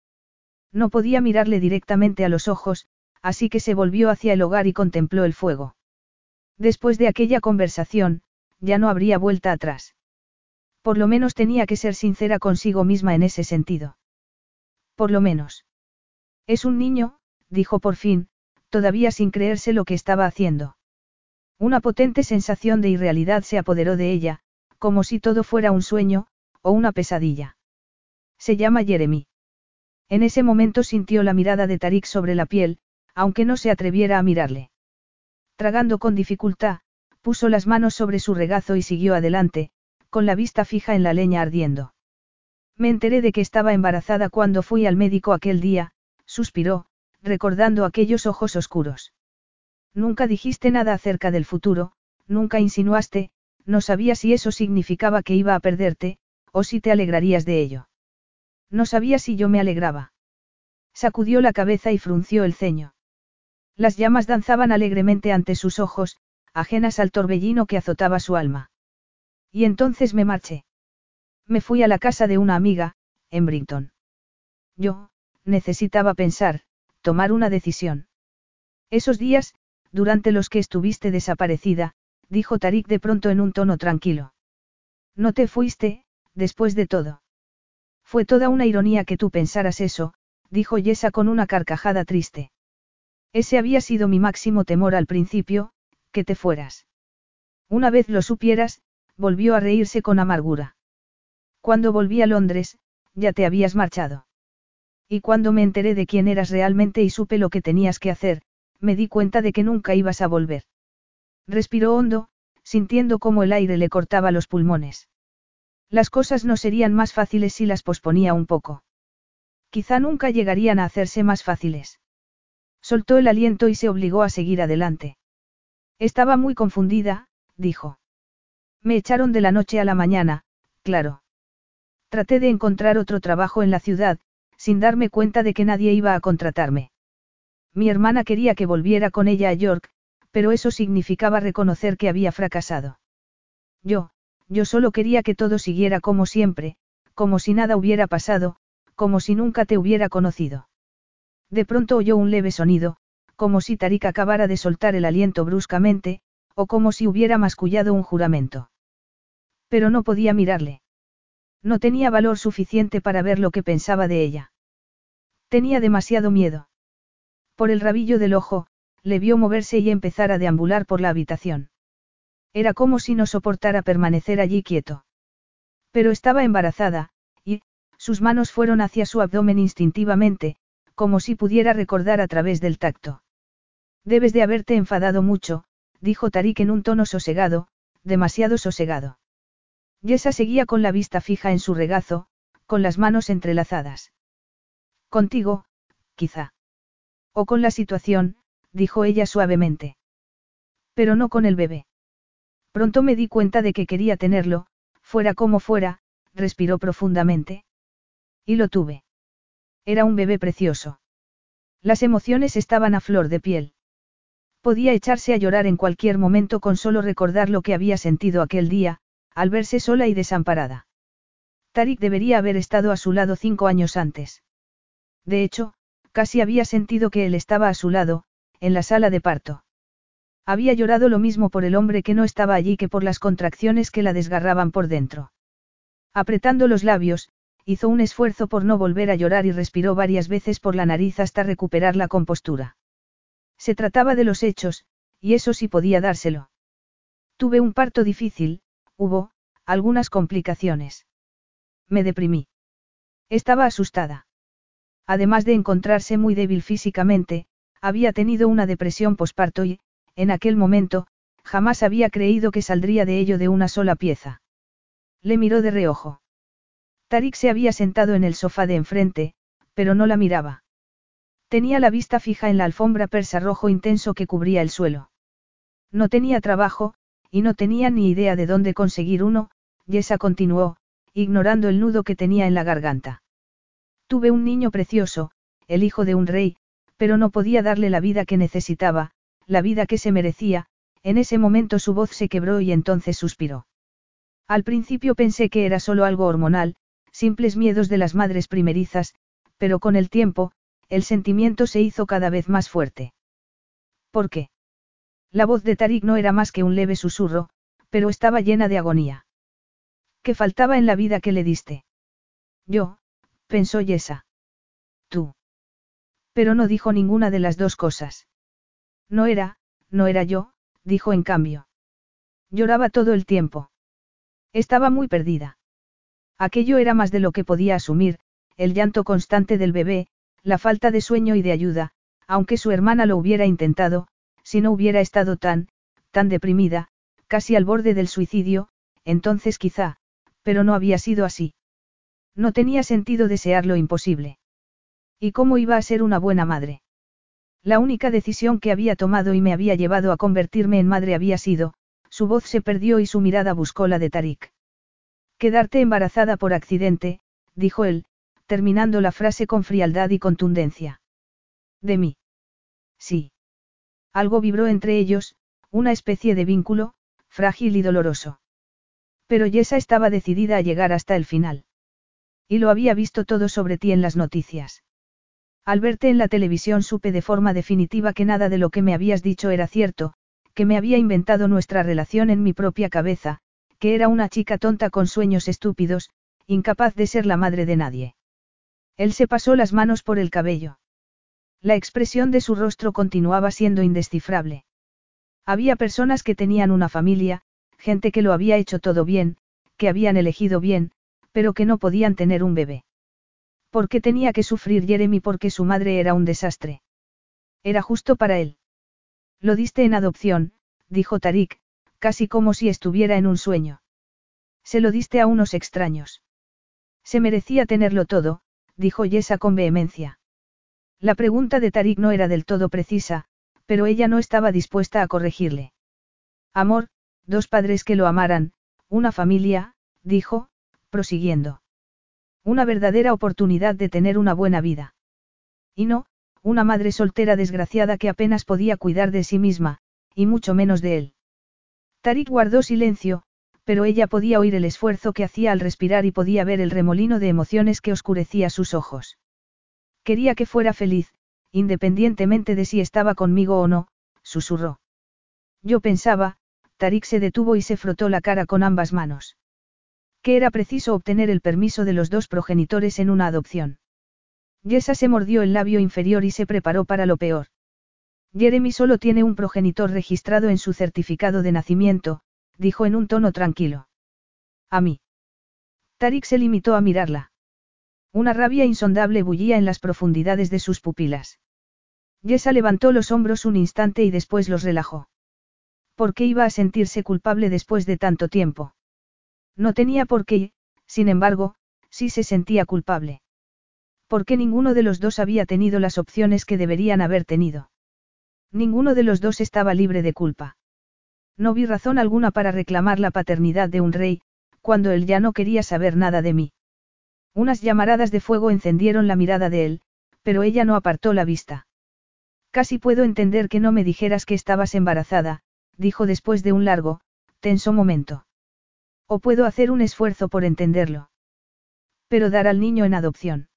[SPEAKER 1] No podía mirarle directamente a los ojos, así que se volvió hacia el hogar y contempló el fuego. Después de aquella conversación, ya no habría vuelta atrás. Por lo menos tenía que ser sincera consigo misma en ese sentido. Por lo menos. Es un niño, dijo por fin, todavía sin creerse lo que estaba haciendo. Una potente sensación de irrealidad se apoderó de ella, como si todo fuera un sueño, o una pesadilla. Se llama Jeremy. En ese momento sintió la mirada de Tarik sobre la piel, aunque no se atreviera a mirarle. Tragando con dificultad, puso las manos sobre su regazo y siguió adelante, con la vista fija en la leña ardiendo. Me enteré de que estaba embarazada cuando fui al médico aquel día, suspiró, recordando aquellos ojos oscuros. Nunca dijiste nada acerca del futuro, nunca insinuaste, no sabía si eso significaba que iba a perderte, o si te alegrarías de ello. No sabía si yo me alegraba. Sacudió la cabeza y frunció el ceño. Las llamas danzaban alegremente ante sus ojos, ajenas al torbellino que azotaba su alma. Y entonces me marché. Me fui a la casa de una amiga, en Brinton. Yo, necesitaba pensar, tomar una decisión. Esos días, durante los que estuviste desaparecida, dijo Tarik de pronto en un tono tranquilo. No te fuiste, después de todo. Fue toda una ironía que tú pensaras eso, dijo Yesa con una carcajada triste. Ese había sido mi máximo temor al principio, que te fueras. Una vez lo supieras, volvió a reírse con amargura. Cuando volví a Londres, ya te habías marchado. Y cuando me enteré de quién eras realmente y supe lo que tenías que hacer, me di cuenta de que nunca ibas a volver. Respiró hondo, sintiendo cómo el aire le cortaba los pulmones. Las cosas no serían más fáciles si las posponía un poco. Quizá nunca llegarían a hacerse más fáciles. Soltó el aliento y se obligó a seguir adelante. Estaba muy confundida, dijo. Me echaron de la noche a la mañana, claro. Traté de encontrar otro trabajo en la ciudad, sin darme cuenta de que nadie iba a contratarme. Mi hermana quería que volviera con ella a York, pero eso significaba reconocer que había fracasado. Yo, yo solo quería que todo siguiera como siempre, como si nada hubiera pasado, como si nunca te hubiera conocido. De pronto oyó un leve sonido, como si Tarik acabara de soltar el aliento bruscamente, o como si hubiera mascullado un juramento. Pero no podía mirarle. No tenía valor suficiente para ver lo que pensaba de ella. Tenía demasiado miedo. Por el rabillo del ojo, le vio moverse y empezar a deambular por la habitación. Era como si no soportara permanecer allí quieto. Pero estaba embarazada, y, sus manos fueron hacia su abdomen instintivamente, como si pudiera recordar a través del tacto. Debes de haberte enfadado mucho, dijo Tarik en un tono sosegado, demasiado sosegado. Yesa seguía con la vista fija en su regazo, con las manos entrelazadas. Contigo, quizá. O con la situación, dijo ella suavemente. Pero no con el bebé. Pronto me di cuenta de que quería tenerlo, fuera como fuera, respiró profundamente. Y lo tuve. Era un bebé precioso. Las emociones estaban a flor de piel. Podía echarse a llorar en cualquier momento con solo recordar lo que había sentido aquel día, al verse sola y desamparada. Tarik debería haber estado a su lado cinco años antes. De hecho, casi había sentido que él estaba a su lado, en la sala de parto. Había llorado lo mismo por el hombre que no estaba allí que por las contracciones que la desgarraban por dentro. Apretando los labios, hizo un esfuerzo por no volver a llorar y respiró varias veces por la nariz hasta recuperar la compostura. Se trataba de los hechos, y eso sí podía dárselo. Tuve un parto difícil, hubo, algunas complicaciones. Me deprimí. Estaba asustada. Además de encontrarse muy débil físicamente, había tenido una depresión posparto y, en aquel momento, jamás había creído que saldría de ello de una sola pieza. Le miró de reojo. Tarik se había sentado en el sofá de enfrente, pero no la miraba. Tenía la vista fija en la alfombra persa rojo intenso que cubría el suelo. No tenía trabajo, y no tenía ni idea de dónde conseguir uno, Yesa continuó, ignorando el nudo que tenía en la garganta. Tuve un niño precioso, el hijo de un rey, pero no podía darle la vida que necesitaba, la vida que se merecía, en ese momento su voz se quebró y entonces suspiró. Al principio pensé que era solo algo hormonal, simples miedos de las madres primerizas, pero con el tiempo, el sentimiento se hizo cada vez más fuerte. ¿Por qué? La voz de Tarik no era más que un leve susurro, pero estaba llena de agonía. ¿Qué faltaba en la vida que le diste? Yo, pensó Yesa. Tú. Pero no dijo ninguna de las dos cosas. No era, no era yo, dijo en cambio. Lloraba todo el tiempo. Estaba muy perdida. Aquello era más de lo que podía asumir, el llanto constante del bebé, la falta de sueño y de ayuda, aunque su hermana lo hubiera intentado, si no hubiera estado tan, tan deprimida, casi al borde del suicidio, entonces quizá, pero no había sido así. No tenía sentido desear lo imposible. ¿Y cómo iba a ser una buena madre? La única decisión que había tomado y me había llevado a convertirme en madre había sido, su voz se perdió y su mirada buscó la de Tarik. Quedarte embarazada por accidente, dijo él, terminando la frase con frialdad y contundencia. De mí. Sí. Algo vibró entre ellos, una especie de vínculo, frágil y doloroso. Pero Yesa estaba decidida a llegar hasta el final. Y lo había visto todo sobre ti en las noticias. Al verte en la televisión supe de forma definitiva que nada de lo que me habías dicho era cierto, que me había inventado nuestra relación en mi propia cabeza, que era una chica tonta con sueños estúpidos, incapaz de ser la madre de nadie. Él se pasó las manos por el cabello. La expresión de su rostro continuaba siendo indescifrable. Había personas que tenían una familia, gente que lo había hecho todo bien, que habían elegido bien, pero que no podían tener un bebé. ¿Por qué tenía que sufrir Jeremy porque su madre era un desastre? Era justo para él. Lo diste en adopción, dijo Tarik, casi como si estuviera en un sueño. Se lo diste a unos extraños. Se merecía tenerlo todo, dijo Yesa con vehemencia. La pregunta de Tarik no era del todo precisa, pero ella no estaba dispuesta a corregirle. Amor, dos padres que lo amaran, una familia, dijo, prosiguiendo. Una verdadera oportunidad de tener una buena vida. Y no, una madre soltera desgraciada que apenas podía cuidar de sí misma, y mucho menos de él. Tarik guardó silencio, pero ella podía oír el esfuerzo que hacía al respirar y podía ver el remolino de emociones que oscurecía sus ojos. Quería que fuera feliz, independientemente de si estaba conmigo o no, susurró. Yo pensaba, Tarik se detuvo y se frotó la cara con ambas manos. Que era preciso obtener el permiso de los dos progenitores en una adopción. Yesa se mordió el labio inferior y se preparó para lo peor. Jeremy solo tiene un progenitor registrado en su certificado de nacimiento, dijo en un tono tranquilo. A mí. Tarik se limitó a mirarla. Una rabia insondable bullía en las profundidades de sus pupilas. Yesa levantó los hombros un instante y después los relajó. ¿Por qué iba a sentirse culpable después de tanto tiempo? No tenía por qué, sin embargo, sí se sentía culpable. Porque ninguno de los dos había tenido las opciones que deberían haber tenido. Ninguno de los dos estaba libre de culpa. No vi razón alguna para reclamar la paternidad de un rey, cuando él ya no quería saber nada de mí. Unas llamaradas de fuego encendieron la mirada de él, pero ella no apartó la vista. Casi puedo entender que no me dijeras que estabas embarazada, dijo después de un largo, tenso momento. O puedo hacer un esfuerzo por entenderlo. Pero dar al niño en adopción.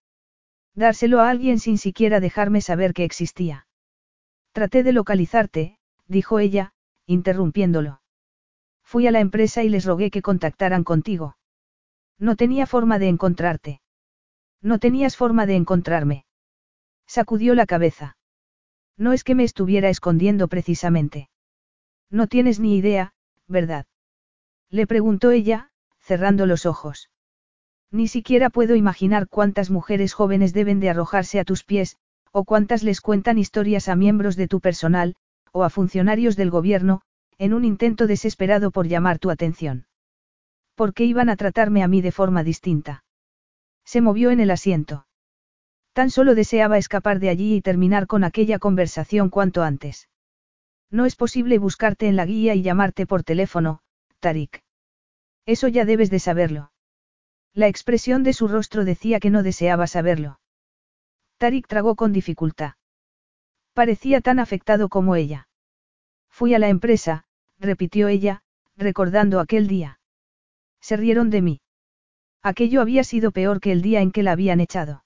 [SPEAKER 1] Dárselo a alguien sin siquiera dejarme saber que existía. Traté de localizarte, dijo ella, interrumpiéndolo. Fui a la empresa y les rogué que contactaran contigo. No tenía forma de encontrarte. No tenías forma de encontrarme. Sacudió la cabeza. No es que me estuviera escondiendo precisamente. No tienes ni idea, ¿verdad? Le preguntó ella, cerrando los ojos. Ni siquiera puedo imaginar cuántas mujeres jóvenes deben de arrojarse a tus pies, o cuántas les cuentan historias a miembros de tu personal, o a funcionarios del gobierno, en un intento desesperado por llamar tu atención. ¿Por qué iban a tratarme a mí de forma distinta? Se movió en el asiento. Tan solo deseaba escapar de allí y terminar con aquella conversación cuanto antes. No es posible buscarte en la guía y llamarte por teléfono, Tarik. Eso ya debes de saberlo. La expresión de su rostro decía que no deseaba saberlo. Tarik tragó con dificultad. Parecía tan afectado como ella. Fui a la empresa, repitió ella, recordando aquel día. Se rieron de mí. Aquello había sido peor que el día en que la habían echado.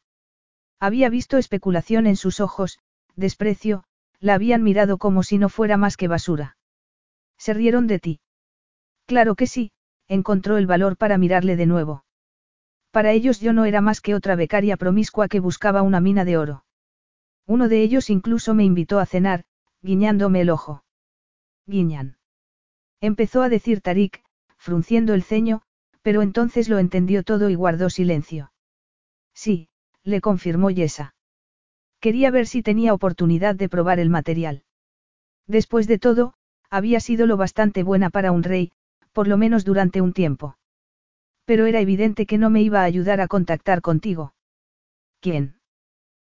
[SPEAKER 1] Había visto especulación en sus ojos, desprecio, la habían mirado como si no fuera más que basura. ¿Se rieron de ti? Claro que sí, encontró el valor para mirarle de nuevo. Para ellos yo no era más que otra becaria promiscua que buscaba una mina de oro. Uno de ellos incluso me invitó a cenar, guiñándome el ojo. Guiñan. Empezó a decir Tarik, frunciendo el ceño, pero entonces lo entendió todo y guardó silencio. Sí, le confirmó Yesa. Quería ver si tenía oportunidad de probar el material. Después de todo, había sido lo bastante buena para un rey, por lo menos durante un tiempo. Pero era evidente que no me iba a ayudar a contactar contigo. ¿Quién?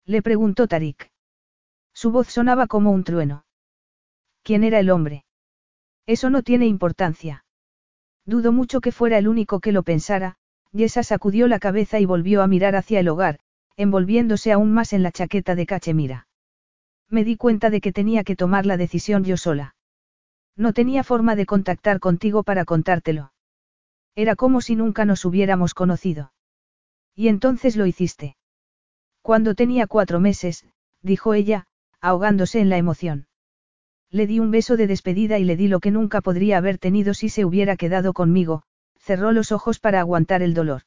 [SPEAKER 1] Le preguntó Tarik. Su voz sonaba como un trueno. ¿Quién era el hombre? Eso no tiene importancia. Dudo mucho que fuera el único que lo pensara, Yesa sacudió la cabeza y volvió a mirar hacia el hogar, envolviéndose aún más en la chaqueta de cachemira. Me di cuenta de que tenía que tomar la decisión yo sola. No tenía forma de contactar contigo para contártelo. Era como si nunca nos hubiéramos conocido. Y entonces lo hiciste. Cuando tenía cuatro meses, dijo ella, ahogándose en la emoción. Le di un beso de despedida y le di lo que nunca podría haber tenido si se hubiera quedado conmigo, cerró los ojos para aguantar el dolor.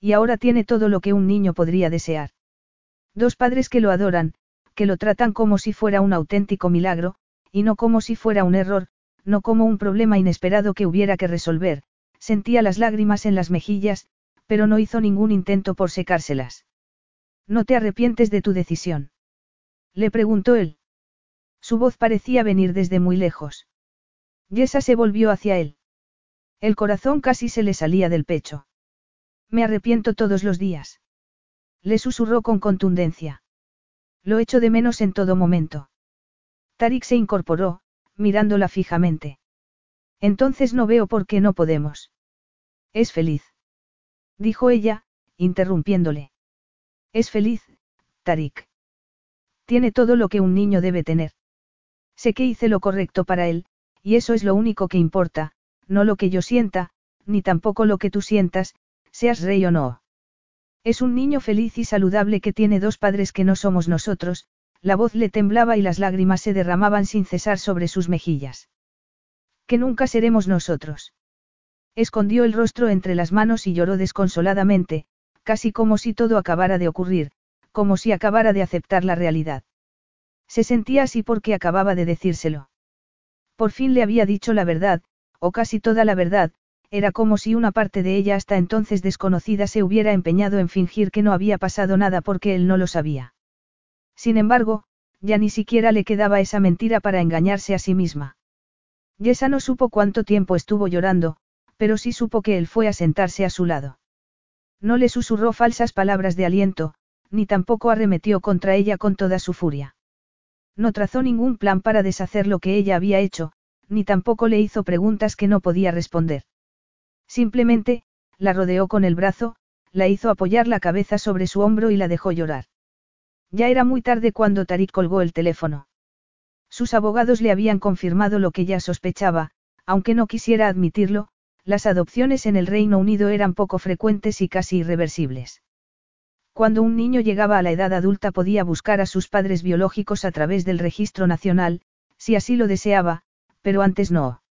[SPEAKER 1] Y ahora tiene todo lo que un niño podría desear. Dos padres que lo adoran, que lo tratan como si fuera un auténtico milagro, y no como si fuera un error, no como un problema inesperado que hubiera que resolver, sentía las lágrimas en las mejillas, pero no hizo ningún intento por secárselas. ¿No te arrepientes de tu decisión? Le preguntó él. Su voz parecía venir desde muy lejos. Yesa se volvió hacia él. El corazón casi se le salía del pecho. Me arrepiento todos los días. Le susurró con contundencia. Lo echo de menos en todo momento. Tarik se incorporó, mirándola fijamente. Entonces no veo por qué no podemos. Es feliz. Dijo ella, interrumpiéndole. Es feliz, Tarik. Tiene todo lo que un niño debe tener. Sé que hice lo correcto para él, y eso es lo único que importa, no lo que yo sienta, ni tampoco lo que tú sientas, seas rey o no. Es un niño feliz y saludable que tiene dos padres que no somos nosotros, la voz le temblaba y las lágrimas se derramaban sin cesar sobre sus mejillas. Que nunca seremos nosotros. Escondió el rostro entre las manos y lloró desconsoladamente, casi como si todo acabara de ocurrir, como si acabara de aceptar la realidad. Se sentía así porque acababa de decírselo. Por fin le había dicho la verdad, o casi toda la verdad, era como si una parte de ella hasta entonces desconocida se hubiera empeñado en fingir que no había pasado nada porque él no lo sabía. Sin embargo, ya ni siquiera le quedaba esa mentira para engañarse a sí misma. Yesa no supo cuánto tiempo estuvo llorando, pero sí supo que él fue a sentarse a su lado. No le susurró falsas palabras de aliento, ni tampoco arremetió contra ella con toda su furia. No trazó ningún plan para deshacer lo que ella había hecho, ni tampoco le hizo preguntas que no podía responder. Simplemente, la rodeó con el brazo, la hizo apoyar la cabeza sobre su hombro y la dejó llorar. Ya era muy tarde cuando Tarik colgó el teléfono. Sus abogados le habían confirmado lo que ya sospechaba, aunque no quisiera admitirlo, las adopciones en el Reino Unido eran poco frecuentes y casi irreversibles. Cuando un niño llegaba a la edad adulta podía buscar a sus padres biológicos a través del registro nacional, si así lo deseaba, pero antes no.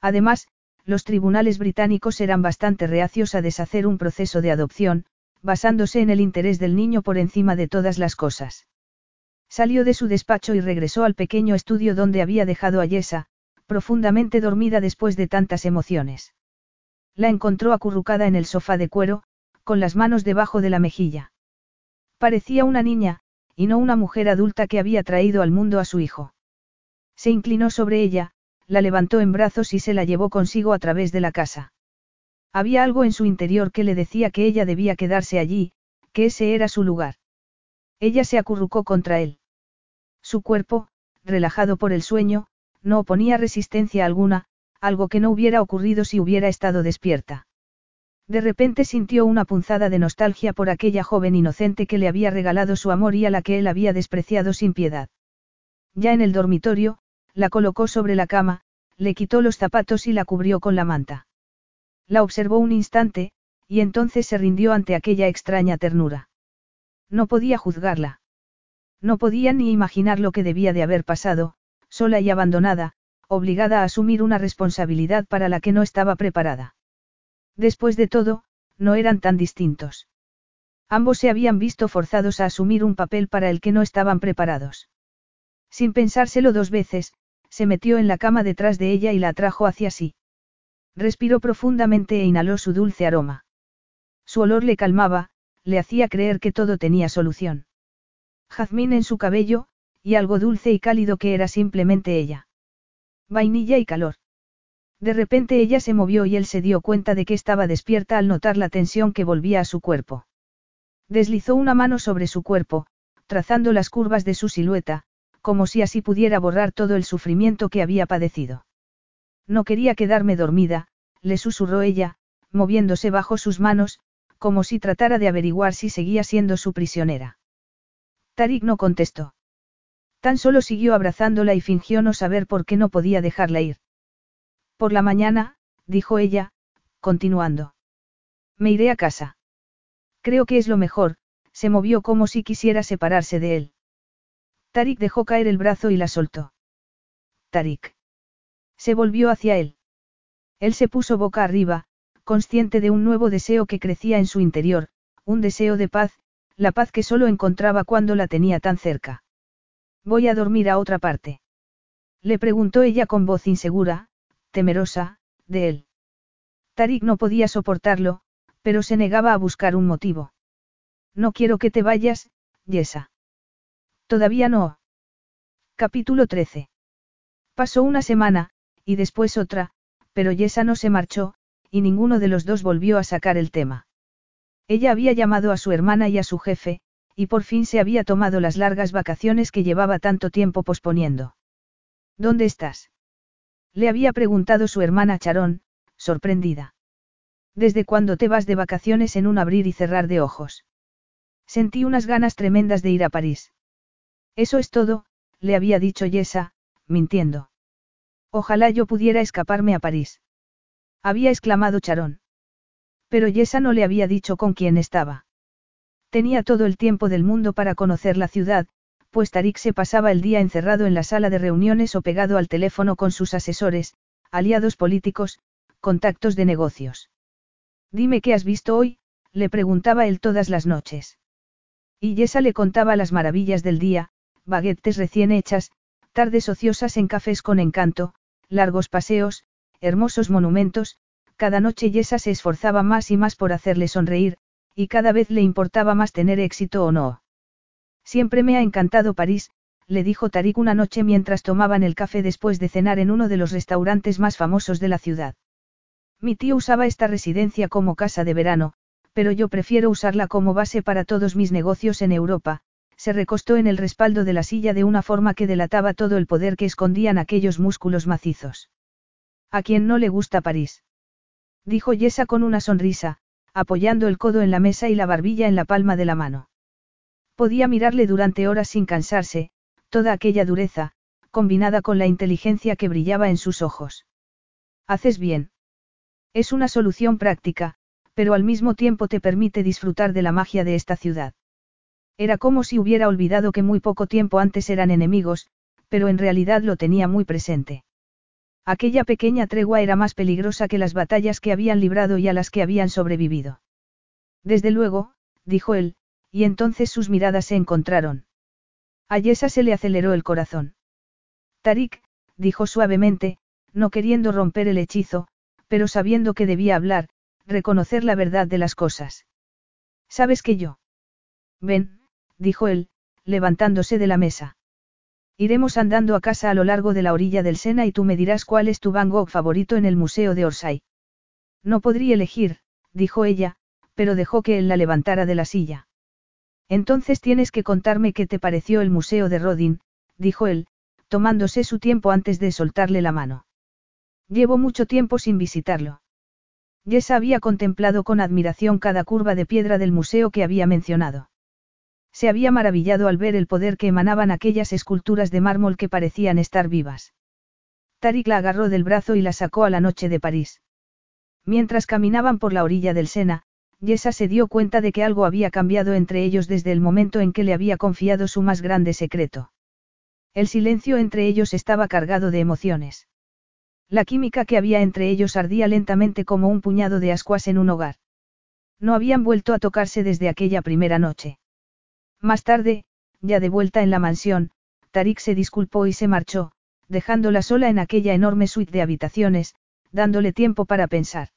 [SPEAKER 1] Además, los tribunales británicos eran bastante reacios a deshacer un proceso de adopción, basándose en el interés del niño por encima de todas las cosas. Salió de su despacho y regresó al pequeño estudio donde había dejado a Yesa, profundamente dormida después de tantas emociones. La encontró acurrucada en el sofá de cuero, con las manos debajo de la mejilla. Parecía una niña, y no una mujer adulta que había traído al mundo a su hijo. Se inclinó sobre ella, la levantó en brazos y se la llevó consigo a través de la casa. Había algo en su interior que le decía que ella debía quedarse allí, que ese era su lugar. Ella se acurrucó contra él. Su cuerpo, relajado por el sueño, no oponía resistencia alguna, algo que no hubiera ocurrido si hubiera estado despierta. De repente sintió una punzada de nostalgia por aquella joven inocente que le había regalado su amor y a la que él había despreciado sin piedad. Ya en el dormitorio, la colocó sobre la cama, le quitó los zapatos y la cubrió con la manta. La observó un instante, y entonces se rindió ante aquella extraña ternura. No podía juzgarla. No podía ni imaginar lo que debía de haber pasado, sola y abandonada, obligada a asumir una responsabilidad para la que no estaba preparada. Después de todo, no eran tan distintos. Ambos se habían visto forzados a asumir un papel para el que no estaban preparados. Sin pensárselo dos veces, se metió en la cama detrás de ella y la atrajo hacia sí. Respiró profundamente e inhaló su dulce aroma. Su olor le calmaba, le hacía creer que todo tenía solución. Jazmín en su cabello, y algo dulce y cálido que era simplemente ella. Vainilla y calor. De repente ella se movió y él se dio cuenta de que estaba despierta al notar la tensión que volvía a su cuerpo. Deslizó una mano sobre su cuerpo, trazando las curvas de su silueta, como si así pudiera borrar todo el sufrimiento que había padecido. No quería quedarme dormida, le susurró ella, moviéndose bajo sus manos, como si tratara de averiguar si seguía siendo su prisionera. Tarik no contestó. Tan solo siguió abrazándola y fingió no saber por qué no podía dejarla ir. Por la mañana, dijo ella, continuando. Me iré a casa. Creo que es lo mejor, se movió como si quisiera separarse de él. Tarik dejó caer el brazo y la soltó. Tarik. Se volvió hacia él. Él se puso boca arriba, consciente de un nuevo deseo que crecía en su interior, un deseo de paz, la paz que solo encontraba cuando la tenía tan cerca. Voy a dormir a otra parte. Le preguntó ella con voz insegura, temerosa, de él. Tarik no podía soportarlo, pero se negaba a buscar un motivo. No quiero que te vayas, Yesa. Todavía no. Capítulo 13. Pasó una semana, y después otra, pero Yesa no se marchó, y ninguno de los dos volvió a sacar el tema. Ella había llamado a su hermana y a su jefe, y por fin se había tomado las largas vacaciones que llevaba tanto tiempo posponiendo. ¿Dónde estás? Le había preguntado su hermana Charón, sorprendida. ¿Desde cuándo te vas de vacaciones en un abrir y cerrar de ojos? Sentí unas ganas tremendas de ir a París. Eso es todo, le había dicho Yesa, mintiendo. Ojalá yo pudiera escaparme a París. Había exclamado Charón. Pero Yesa no le había dicho con quién estaba. Tenía todo el tiempo del mundo para conocer la ciudad, pues Tarik se pasaba el día encerrado en la sala de reuniones o pegado al teléfono con sus asesores, aliados políticos, contactos de negocios. Dime qué has visto hoy, le preguntaba él todas las noches. Y Yesa le contaba las maravillas del día, baguettes recién hechas, tardes ociosas en cafés con encanto, largos paseos, hermosos monumentos, cada noche Yesa se esforzaba más y más por hacerle sonreír, y cada vez le importaba más tener éxito o no. Siempre me ha encantado París, le dijo Tarik una noche mientras tomaban el café después de cenar en uno de los restaurantes más famosos de la ciudad. Mi tío usaba esta residencia como casa de verano, pero yo prefiero usarla como base para todos mis negocios en Europa, se recostó en el respaldo de la silla de una forma que delataba todo el poder que escondían aquellos músculos macizos. ¿A quién no le gusta París? Dijo Yesa con una sonrisa, apoyando el codo en la mesa y la barbilla en la palma de la mano. Podía mirarle durante horas sin cansarse, toda aquella dureza, combinada con la inteligencia que brillaba en sus ojos. Haces bien. Es una solución práctica, pero al mismo tiempo te permite disfrutar de la magia de esta ciudad. Era como si hubiera olvidado que muy poco tiempo antes eran enemigos, pero en realidad lo tenía muy presente. Aquella pequeña tregua era más peligrosa que las batallas que habían librado y a las que habían sobrevivido. Desde luego, dijo él, y entonces sus miradas se encontraron. A Yesa se le aceleró el corazón. Tarik, dijo suavemente, no queriendo romper el hechizo, pero sabiendo que debía hablar, reconocer la verdad de las cosas. ¿Sabes que yo? Ven, dijo él, levantándose de la mesa. Iremos andando a casa a lo largo de la orilla del Sena y tú me dirás cuál es tu Van Gogh favorito en el Museo de Orsay. No podría elegir, dijo ella, pero dejó que él la levantara de la silla. Entonces tienes que contarme qué te pareció el Museo de Rodin, dijo él, tomándose su tiempo antes de soltarle la mano. Llevo mucho tiempo sin visitarlo. Jess había contemplado con admiración cada curva de piedra del museo que había mencionado. Se había maravillado al ver el poder que emanaban aquellas esculturas de mármol que parecían estar vivas. Tarik la agarró del brazo y la sacó a la noche de París. Mientras caminaban por la orilla del Sena, Yesa se dio cuenta de que algo había cambiado entre ellos desde el momento en que le había confiado su más grande secreto. El silencio entre ellos estaba cargado de emociones. La química que había entre ellos ardía lentamente como un puñado de ascuas en un hogar. No habían vuelto a tocarse desde aquella primera noche. Más tarde, ya de vuelta en la mansión, Tarik se disculpó y se marchó, dejándola sola en aquella enorme suite de habitaciones, dándole tiempo para pensar.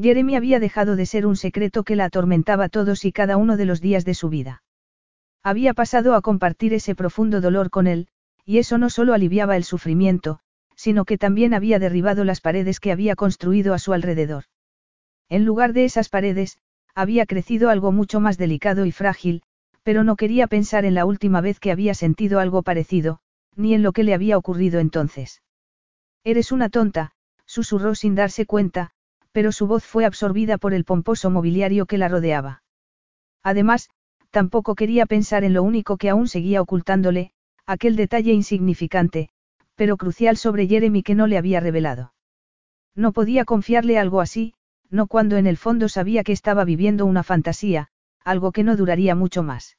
[SPEAKER 1] Jeremy había dejado de ser un secreto que la atormentaba todos y cada uno de los días de su vida. Había pasado a compartir ese profundo dolor con él, y eso no solo aliviaba el sufrimiento, sino que también había derribado las paredes que había construido a su alrededor. En lugar de esas paredes, había crecido algo mucho más delicado y frágil, pero no quería pensar en la última vez que había sentido algo parecido, ni en lo que le había ocurrido entonces. Eres una tonta, susurró sin darse cuenta, pero su voz fue absorbida por el pomposo mobiliario que la rodeaba. Además, tampoco quería pensar en lo único que aún seguía ocultándole, aquel detalle insignificante, pero crucial sobre Jeremy que no le había revelado. No podía confiarle algo así, no cuando en el fondo sabía que estaba viviendo una fantasía, algo que no duraría mucho más.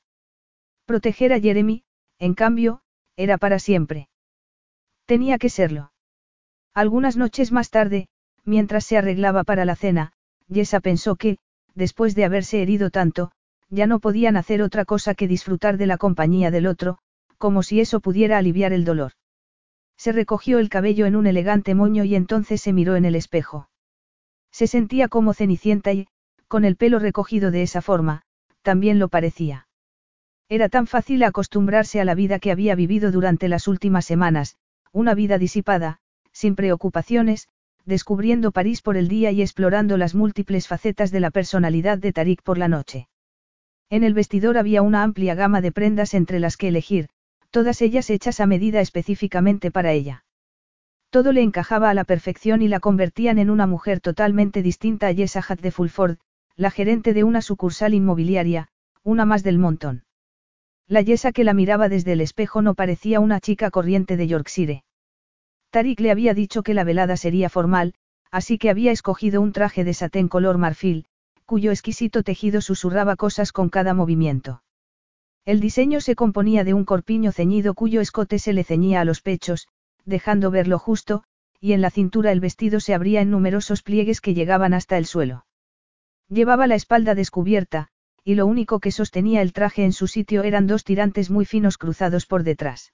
[SPEAKER 1] Proteger a Jeremy, en cambio, era para siempre. Tenía que serlo. Algunas noches más tarde, mientras se arreglaba para la cena, Yesa pensó que, después de haberse herido tanto, ya no podían hacer otra cosa que disfrutar de la compañía del otro, como si eso pudiera aliviar el dolor. Se recogió el cabello en un elegante moño y entonces se miró en el espejo. Se sentía como cenicienta y, con el pelo recogido de esa forma, también lo parecía. Era tan fácil acostumbrarse a la vida que había vivido durante las últimas semanas, una vida disipada, sin preocupaciones, descubriendo París por el día y explorando las múltiples facetas de la personalidad de Tarik por la noche. En el vestidor había una amplia gama de prendas entre las que elegir, todas ellas hechas a medida específicamente para ella. Todo le encajaba a la perfección y la convertían en una mujer totalmente distinta a Jessa Hat de Fulford, la gerente de una sucursal inmobiliaria, una más del montón. La Yesa que la miraba desde el espejo no parecía una chica corriente de Yorkshire. Tarik le había dicho que la velada sería formal, así que había escogido un traje de satén color marfil, cuyo exquisito tejido susurraba cosas con cada movimiento. El diseño se componía de un corpiño ceñido cuyo escote se le ceñía a los pechos, dejando ver lo justo, y en la cintura el vestido se abría en numerosos pliegues que llegaban hasta el suelo. Llevaba la espalda descubierta, y lo único que sostenía el traje en su sitio eran dos tirantes muy finos cruzados por detrás.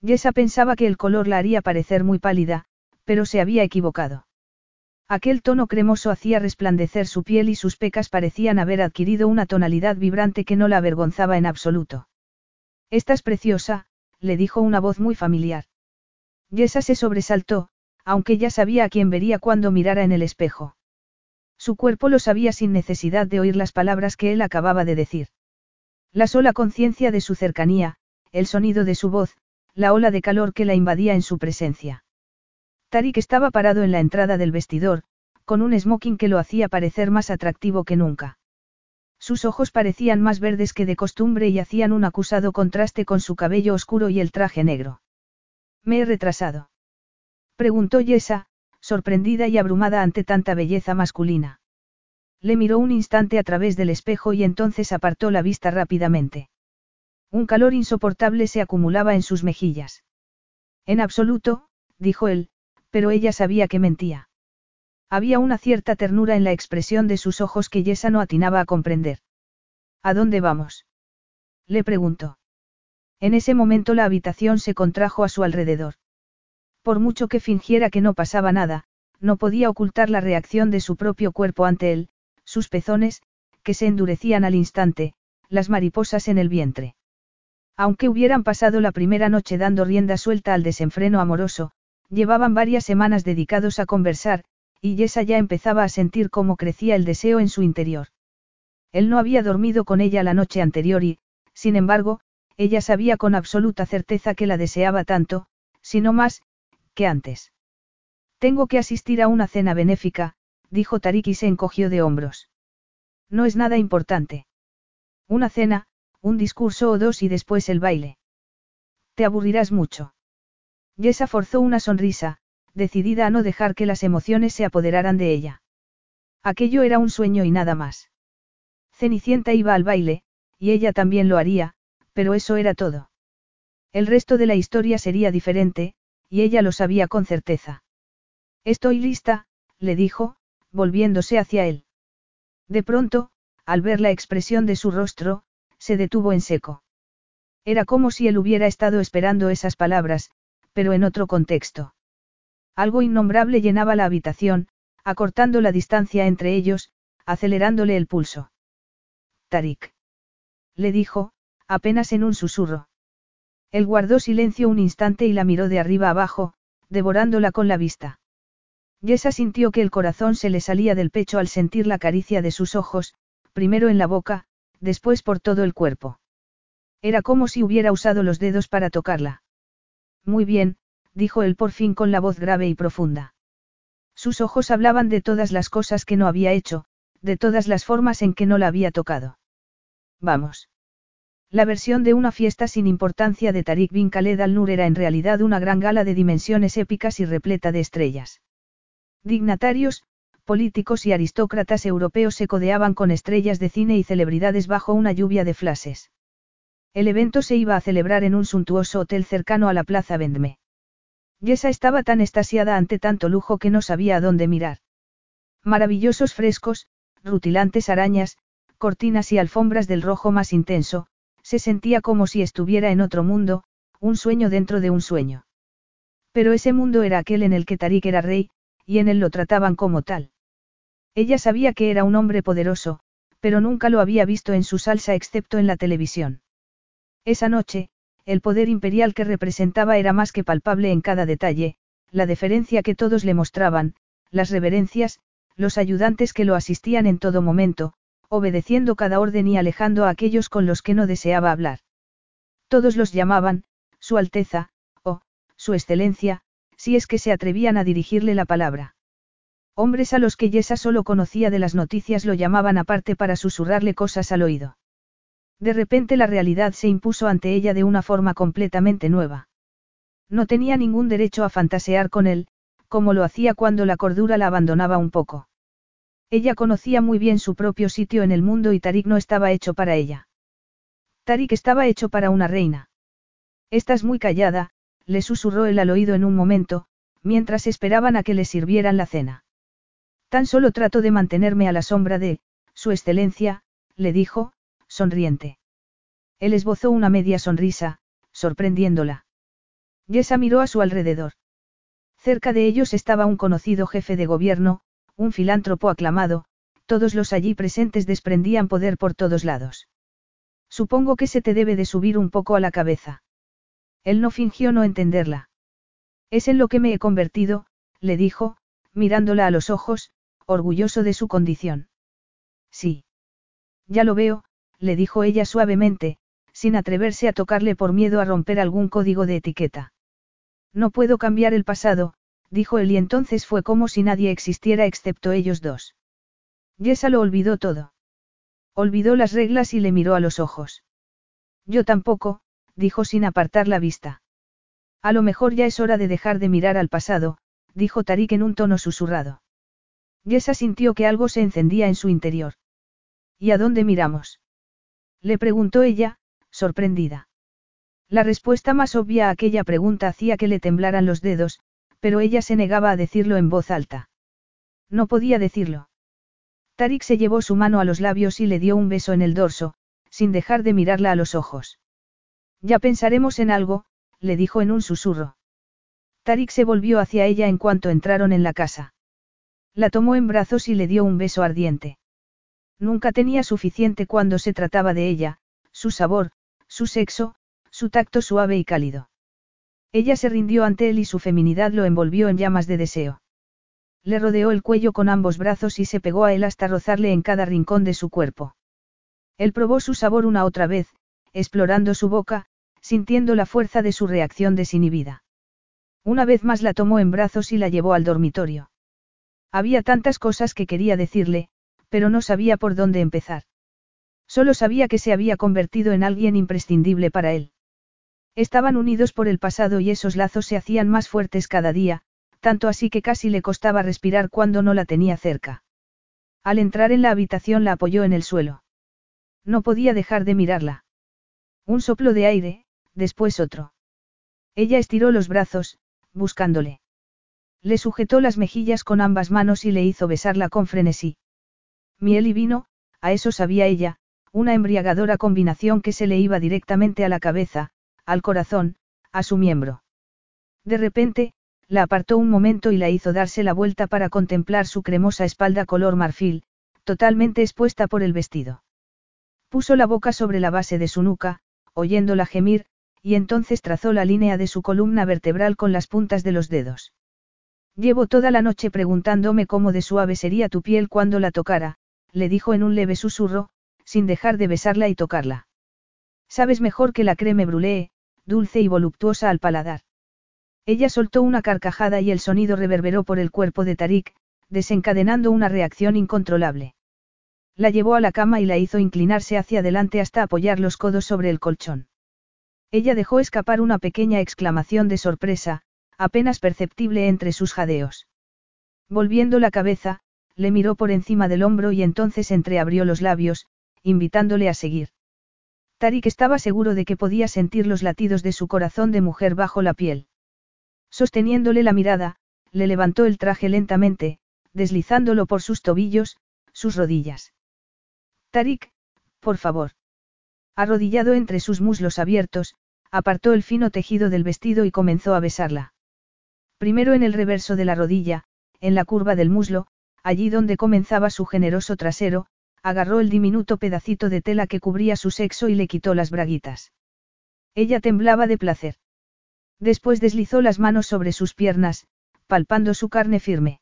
[SPEAKER 1] Yesa pensaba que el color la haría parecer muy pálida, pero se había equivocado. Aquel tono cremoso hacía resplandecer su piel y sus pecas parecían haber adquirido una tonalidad vibrante que no la avergonzaba en absoluto. Estás preciosa, le dijo una voz muy familiar. Yesa se sobresaltó, aunque ya sabía a quién vería cuando mirara en el espejo. Su cuerpo lo sabía sin necesidad de oír las palabras que él acababa de decir. La sola conciencia de su cercanía, el sonido de su voz, la ola de calor que la invadía en su presencia. Tarik estaba parado en la entrada del vestidor, con un smoking que lo hacía parecer más atractivo que nunca. Sus ojos parecían más verdes que de costumbre y hacían un acusado contraste con su cabello oscuro y el traje negro. ¿Me he retrasado? Preguntó Yesa, sorprendida y abrumada ante tanta belleza masculina. Le miró un instante a través del espejo y entonces apartó la vista rápidamente. Un calor insoportable se acumulaba en sus mejillas. En absoluto, dijo él, pero ella sabía que mentía. Había una cierta ternura en la expresión de sus ojos que Yesa no atinaba a comprender. ¿A dónde vamos? Le preguntó. En ese momento la habitación se contrajo a su alrededor. Por mucho que fingiera que no pasaba nada, no podía ocultar la reacción de su propio cuerpo ante él, sus pezones, que se endurecían al instante, las mariposas en el vientre. Aunque hubieran pasado la primera noche dando rienda suelta al desenfreno amoroso, Llevaban varias semanas dedicados a conversar, y Yesa ya empezaba a sentir cómo crecía el deseo en su interior. Él no había dormido con ella la noche anterior y, sin embargo, ella sabía con absoluta certeza que la deseaba tanto, si no más, que antes. Tengo que asistir a una cena benéfica, dijo Tarik y se encogió de hombros. No es nada importante. Una cena, un discurso o dos y después el baile. Te aburrirás mucho. Yesa forzó una sonrisa, decidida a no dejar que las emociones se apoderaran de ella. Aquello era un sueño y nada más. Cenicienta iba al baile, y ella también lo haría, pero eso era todo. El resto de la historia sería diferente, y ella lo sabía con certeza. Estoy lista, le dijo, volviéndose hacia él. De pronto, al ver la expresión de su rostro, se detuvo en seco. Era como si él hubiera estado esperando esas palabras, pero en otro contexto. Algo innombrable llenaba la habitación, acortando la distancia entre ellos, acelerándole el pulso. Tarik. Le dijo, apenas en un susurro. Él guardó silencio un instante y la miró de arriba abajo, devorándola con la vista. Yesa sintió que el corazón se le salía del pecho al sentir la caricia de sus ojos, primero en la boca, después por todo el cuerpo. Era como si hubiera usado los dedos para tocarla. Muy bien, dijo él por fin con la voz grave y profunda. Sus ojos hablaban de todas las cosas que no había hecho, de todas las formas en que no la había tocado. Vamos. La versión de una fiesta sin importancia de Tariq bin Khaled al-Nur era en realidad una gran gala de dimensiones épicas y repleta de estrellas. Dignatarios, políticos y aristócratas europeos se codeaban con estrellas de cine y celebridades bajo una lluvia de flashes. El evento se iba a celebrar en un suntuoso hotel cercano a la Plaza Vendme. Yesa estaba tan estasiada ante tanto lujo que no sabía a dónde mirar. Maravillosos frescos, rutilantes arañas, cortinas y alfombras del rojo más intenso, se sentía como si estuviera en otro mundo, un sueño dentro de un sueño. Pero ese mundo era aquel en el que Tarik era rey, y en él lo trataban como tal. Ella sabía que era un hombre poderoso, pero nunca lo había visto en su salsa excepto en la televisión. Esa noche, el poder imperial que representaba era más que palpable en cada detalle, la deferencia que todos le mostraban, las reverencias, los ayudantes que lo asistían en todo momento, obedeciendo cada orden y alejando a aquellos con los que no deseaba hablar. Todos los llamaban, Su Alteza, o, Su Excelencia, si es que se atrevían a dirigirle la palabra. Hombres a los que Yesa solo conocía de las noticias lo llamaban aparte para susurrarle cosas al oído. De repente la realidad se impuso ante ella de una forma completamente nueva. No tenía ningún derecho a fantasear con él, como lo hacía cuando la cordura la abandonaba un poco. Ella conocía muy bien su propio sitio en el mundo y Tarik no estaba hecho para ella. Tarik estaba hecho para una reina. Estás muy callada, le susurró él al oído en un momento, mientras esperaban a que le sirvieran la cena. Tan solo trato de mantenerme a la sombra de, Su Excelencia, le dijo, sonriente. Él esbozó una media sonrisa, sorprendiéndola. Yesa miró a su alrededor. Cerca de ellos estaba un conocido jefe de gobierno, un filántropo aclamado, todos los allí presentes desprendían poder por todos lados. Supongo que se te debe de subir un poco a la cabeza. Él no fingió no entenderla. Es en lo que me he convertido, le dijo, mirándola a los ojos, orgulloso de su condición. Sí. Ya lo veo, le dijo ella suavemente, sin atreverse a tocarle por miedo a romper algún código de etiqueta. No puedo cambiar el pasado, dijo él y entonces fue como si nadie existiera excepto ellos dos. Yesa lo olvidó todo. Olvidó las reglas y le miró a los ojos. Yo tampoco, dijo sin apartar la vista. A lo mejor ya es hora de dejar de mirar al pasado, dijo Tarik en un tono susurrado. Yesa sintió que algo se encendía en su interior. ¿Y a dónde miramos? Le preguntó ella, sorprendida. La respuesta más obvia a aquella pregunta hacía que le temblaran los dedos, pero ella se negaba a decirlo en voz alta. No podía decirlo. Tarik se llevó su mano a los labios y le dio un beso en el dorso, sin dejar de mirarla a los ojos. Ya pensaremos en algo, le dijo en un susurro. Tarik se volvió hacia ella en cuanto entraron en la casa. La tomó en brazos y le dio un beso ardiente. Nunca tenía suficiente cuando se trataba de ella, su sabor, su sexo, su tacto suave y cálido. Ella se rindió ante él y su feminidad lo envolvió en llamas de deseo. Le rodeó el cuello con ambos brazos y se pegó a él hasta rozarle en cada rincón de su cuerpo. Él probó su sabor una otra vez, explorando su boca, sintiendo la fuerza de su reacción desinhibida. Una vez más la tomó en brazos y la llevó al dormitorio. Había tantas cosas que quería decirle, pero no sabía por dónde empezar. Solo sabía que se había convertido en alguien imprescindible para él. Estaban unidos por el pasado y esos lazos se hacían más fuertes cada día, tanto así que casi le costaba respirar cuando no la tenía cerca. Al entrar en la habitación la apoyó en el suelo. No podía dejar de mirarla. Un soplo de aire, después otro. Ella estiró los brazos, buscándole. Le sujetó las mejillas con ambas manos y le hizo besarla con frenesí. Miel y vino, a eso sabía ella, una embriagadora combinación que se le iba directamente a la cabeza, al corazón, a su miembro. De repente, la apartó un momento y la hizo darse la vuelta para contemplar su cremosa espalda color marfil, totalmente expuesta por el vestido. Puso la boca sobre la base de su nuca, oyéndola gemir, y entonces trazó la línea de su columna vertebral con las puntas de los dedos. Llevo toda la noche preguntándome cómo de suave sería tu piel cuando la tocara, le dijo en un leve susurro, sin dejar de besarla y tocarla. Sabes mejor que la creme brûlée, dulce y voluptuosa al paladar. Ella soltó una carcajada y el sonido reverberó por el cuerpo de Tarik, desencadenando una reacción incontrolable. La llevó a la cama y la hizo inclinarse hacia adelante hasta apoyar los codos sobre el colchón. Ella dejó escapar una pequeña exclamación de sorpresa, apenas perceptible entre sus jadeos. Volviendo la cabeza, le miró por encima del hombro y entonces entreabrió los labios, invitándole a seguir. Tarik estaba seguro de que podía sentir los latidos de su corazón de mujer bajo la piel. Sosteniéndole la mirada, le levantó el traje lentamente, deslizándolo por sus tobillos, sus rodillas. Tarik, por favor. Arrodillado entre sus muslos abiertos, apartó el fino tejido del vestido y comenzó a besarla. Primero en el reverso de la rodilla, en la curva del muslo, allí donde comenzaba su generoso trasero, agarró el diminuto pedacito de tela que cubría su sexo y le quitó las braguitas. Ella temblaba de placer. Después deslizó las manos sobre sus piernas, palpando su carne firme.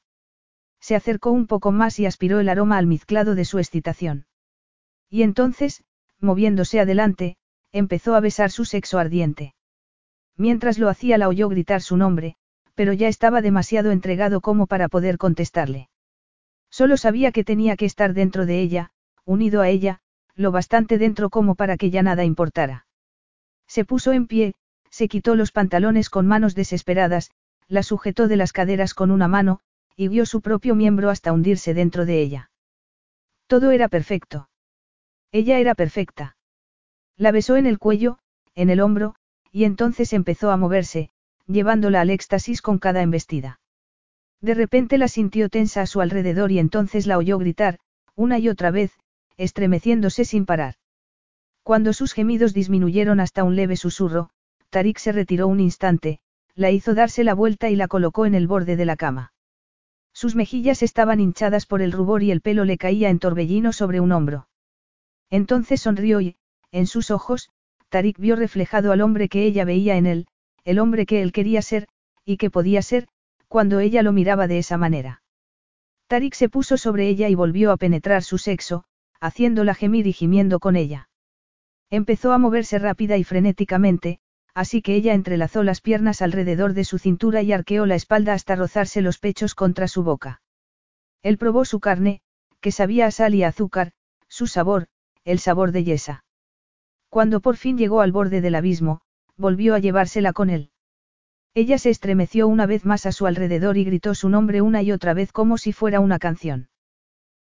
[SPEAKER 1] Se acercó un poco más y aspiró el aroma almizclado de su excitación. Y entonces, moviéndose adelante, empezó a besar su sexo ardiente. Mientras lo hacía la oyó gritar su nombre, pero ya estaba demasiado entregado como para poder contestarle. Solo sabía que tenía que estar dentro de ella, unido a ella, lo bastante dentro como para que ya nada importara. Se puso en pie, se quitó los pantalones con manos desesperadas, la sujetó de las caderas con una mano, y vio su propio miembro hasta hundirse dentro de ella. Todo era perfecto. Ella era perfecta. La besó en el cuello, en el hombro, y entonces empezó a moverse, llevándola al éxtasis con cada embestida. De repente la sintió tensa a su alrededor y entonces la oyó gritar, una y otra vez, estremeciéndose sin parar. Cuando sus gemidos disminuyeron hasta un leve susurro, Tarik se retiró un instante, la hizo darse la vuelta y la colocó en el borde de la cama. Sus mejillas estaban hinchadas por el rubor y el pelo le caía en torbellino sobre un hombro. Entonces sonrió y, en sus ojos, Tarik vio reflejado al hombre que ella veía en él, el hombre que él quería ser, y que podía ser, cuando ella lo miraba de esa manera. Tarik se puso sobre ella y volvió a penetrar su sexo, haciéndola gemir y gimiendo con ella. Empezó a moverse rápida y frenéticamente, así que ella entrelazó las piernas alrededor de su cintura y arqueó la espalda hasta rozarse los pechos contra su boca. Él probó su carne, que sabía a sal y azúcar, su sabor, el sabor de yesa. Cuando por fin llegó al borde del abismo, volvió a llevársela con él. Ella se estremeció una vez más a su alrededor y gritó su nombre una y otra vez como si fuera una canción.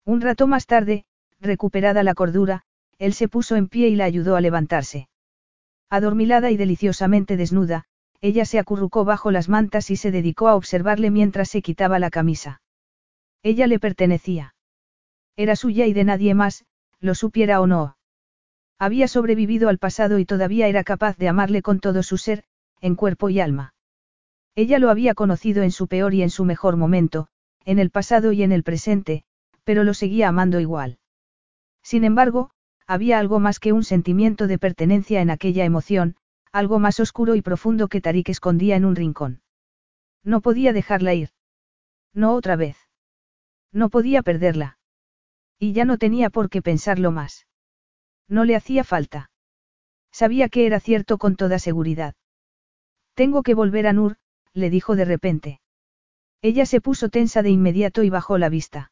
[SPEAKER 1] Un rato más tarde, recuperada la cordura, él se puso en pie y la ayudó a levantarse. Adormilada y deliciosamente desnuda, ella se acurrucó bajo las mantas y se dedicó a observarle mientras se quitaba la camisa. Ella le pertenecía. Era suya y de nadie más, lo supiera o no. Había sobrevivido al pasado y todavía era capaz de amarle con todo su ser, en cuerpo y alma. Ella lo había conocido en su peor y en su mejor momento, en el pasado y en el presente, pero lo seguía amando igual. Sin embargo, había algo más que un sentimiento de pertenencia en aquella emoción, algo más oscuro y profundo que Tarik escondía en un rincón. No podía dejarla ir. No otra vez. No podía perderla. Y ya no tenía por qué pensarlo más. No le hacía falta. Sabía que era cierto con toda seguridad. Tengo que volver a Nur, le dijo de repente. Ella se puso tensa de inmediato y bajó la vista.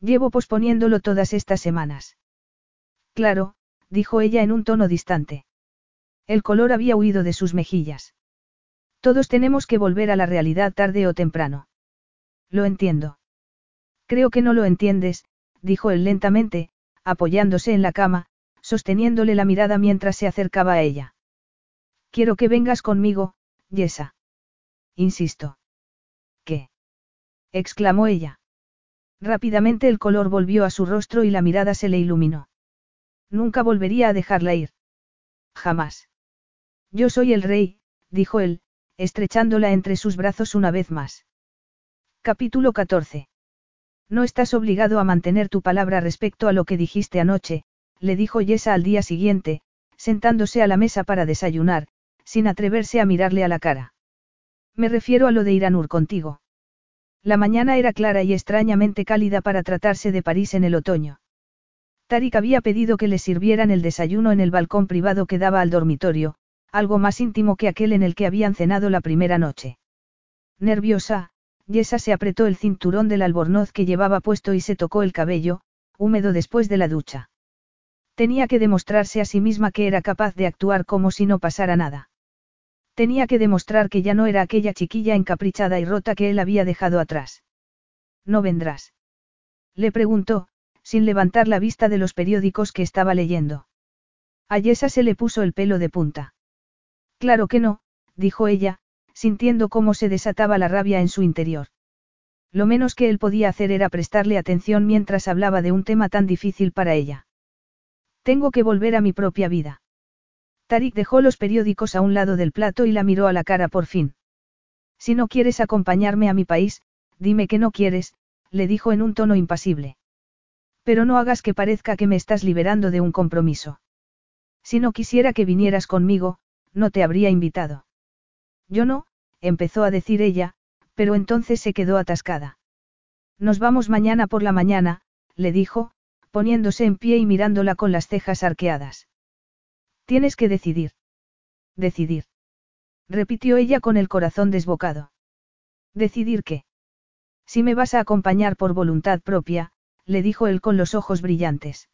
[SPEAKER 1] Llevo posponiéndolo todas estas semanas. Claro, dijo ella en un tono distante. El color había huido de sus mejillas. Todos tenemos que volver a la realidad tarde o temprano. Lo entiendo. Creo que no lo entiendes, dijo él lentamente, apoyándose en la cama, sosteniéndole la mirada mientras se acercaba a ella. Quiero que vengas conmigo, Yesa. Insisto. ¿Qué? exclamó ella. Rápidamente el color volvió a su rostro y la mirada se le iluminó. Nunca volvería a dejarla ir. Jamás. Yo soy el rey, dijo él, estrechándola entre sus brazos una vez más. Capítulo 14. No estás obligado a mantener tu palabra respecto a lo que dijiste anoche, le dijo Yesa al día siguiente, sentándose a la mesa para desayunar, sin atreverse a mirarle a la cara. Me refiero a lo de Iranur contigo. La mañana era clara y extrañamente cálida para tratarse de París en el otoño. Tarik había pedido que le sirvieran el desayuno en el balcón privado que daba al dormitorio, algo más íntimo que aquel en el que habían cenado la primera noche. Nerviosa, Yesa se apretó el cinturón del albornoz que llevaba puesto y se tocó el cabello, húmedo después de la ducha. Tenía que demostrarse a sí misma que era capaz de actuar como si no pasara nada. Tenía que demostrar que ya no era aquella chiquilla encaprichada y rota que él había dejado atrás. ¿No vendrás? Le preguntó, sin levantar la vista de los periódicos que estaba leyendo. A Yesa se le puso el pelo de punta. Claro que no, dijo ella, sintiendo cómo se desataba la rabia en su interior. Lo menos que él podía hacer era prestarle atención mientras hablaba de un tema tan difícil para ella. Tengo que volver a mi propia vida. Tarik dejó los periódicos a un lado del plato y la miró a la cara por fin. Si no quieres acompañarme a mi país, dime que no quieres, le dijo en un tono impasible. Pero no hagas que parezca que me estás liberando de un compromiso. Si no quisiera que vinieras conmigo, no te habría invitado. Yo no, empezó a decir ella, pero entonces se quedó atascada. Nos vamos mañana por la mañana, le dijo, poniéndose en pie y mirándola con las cejas arqueadas. Tienes que decidir. Decidir. Repitió ella con el corazón desbocado. ¿Decidir qué? Si me vas a acompañar por voluntad propia, le dijo él con los ojos brillantes.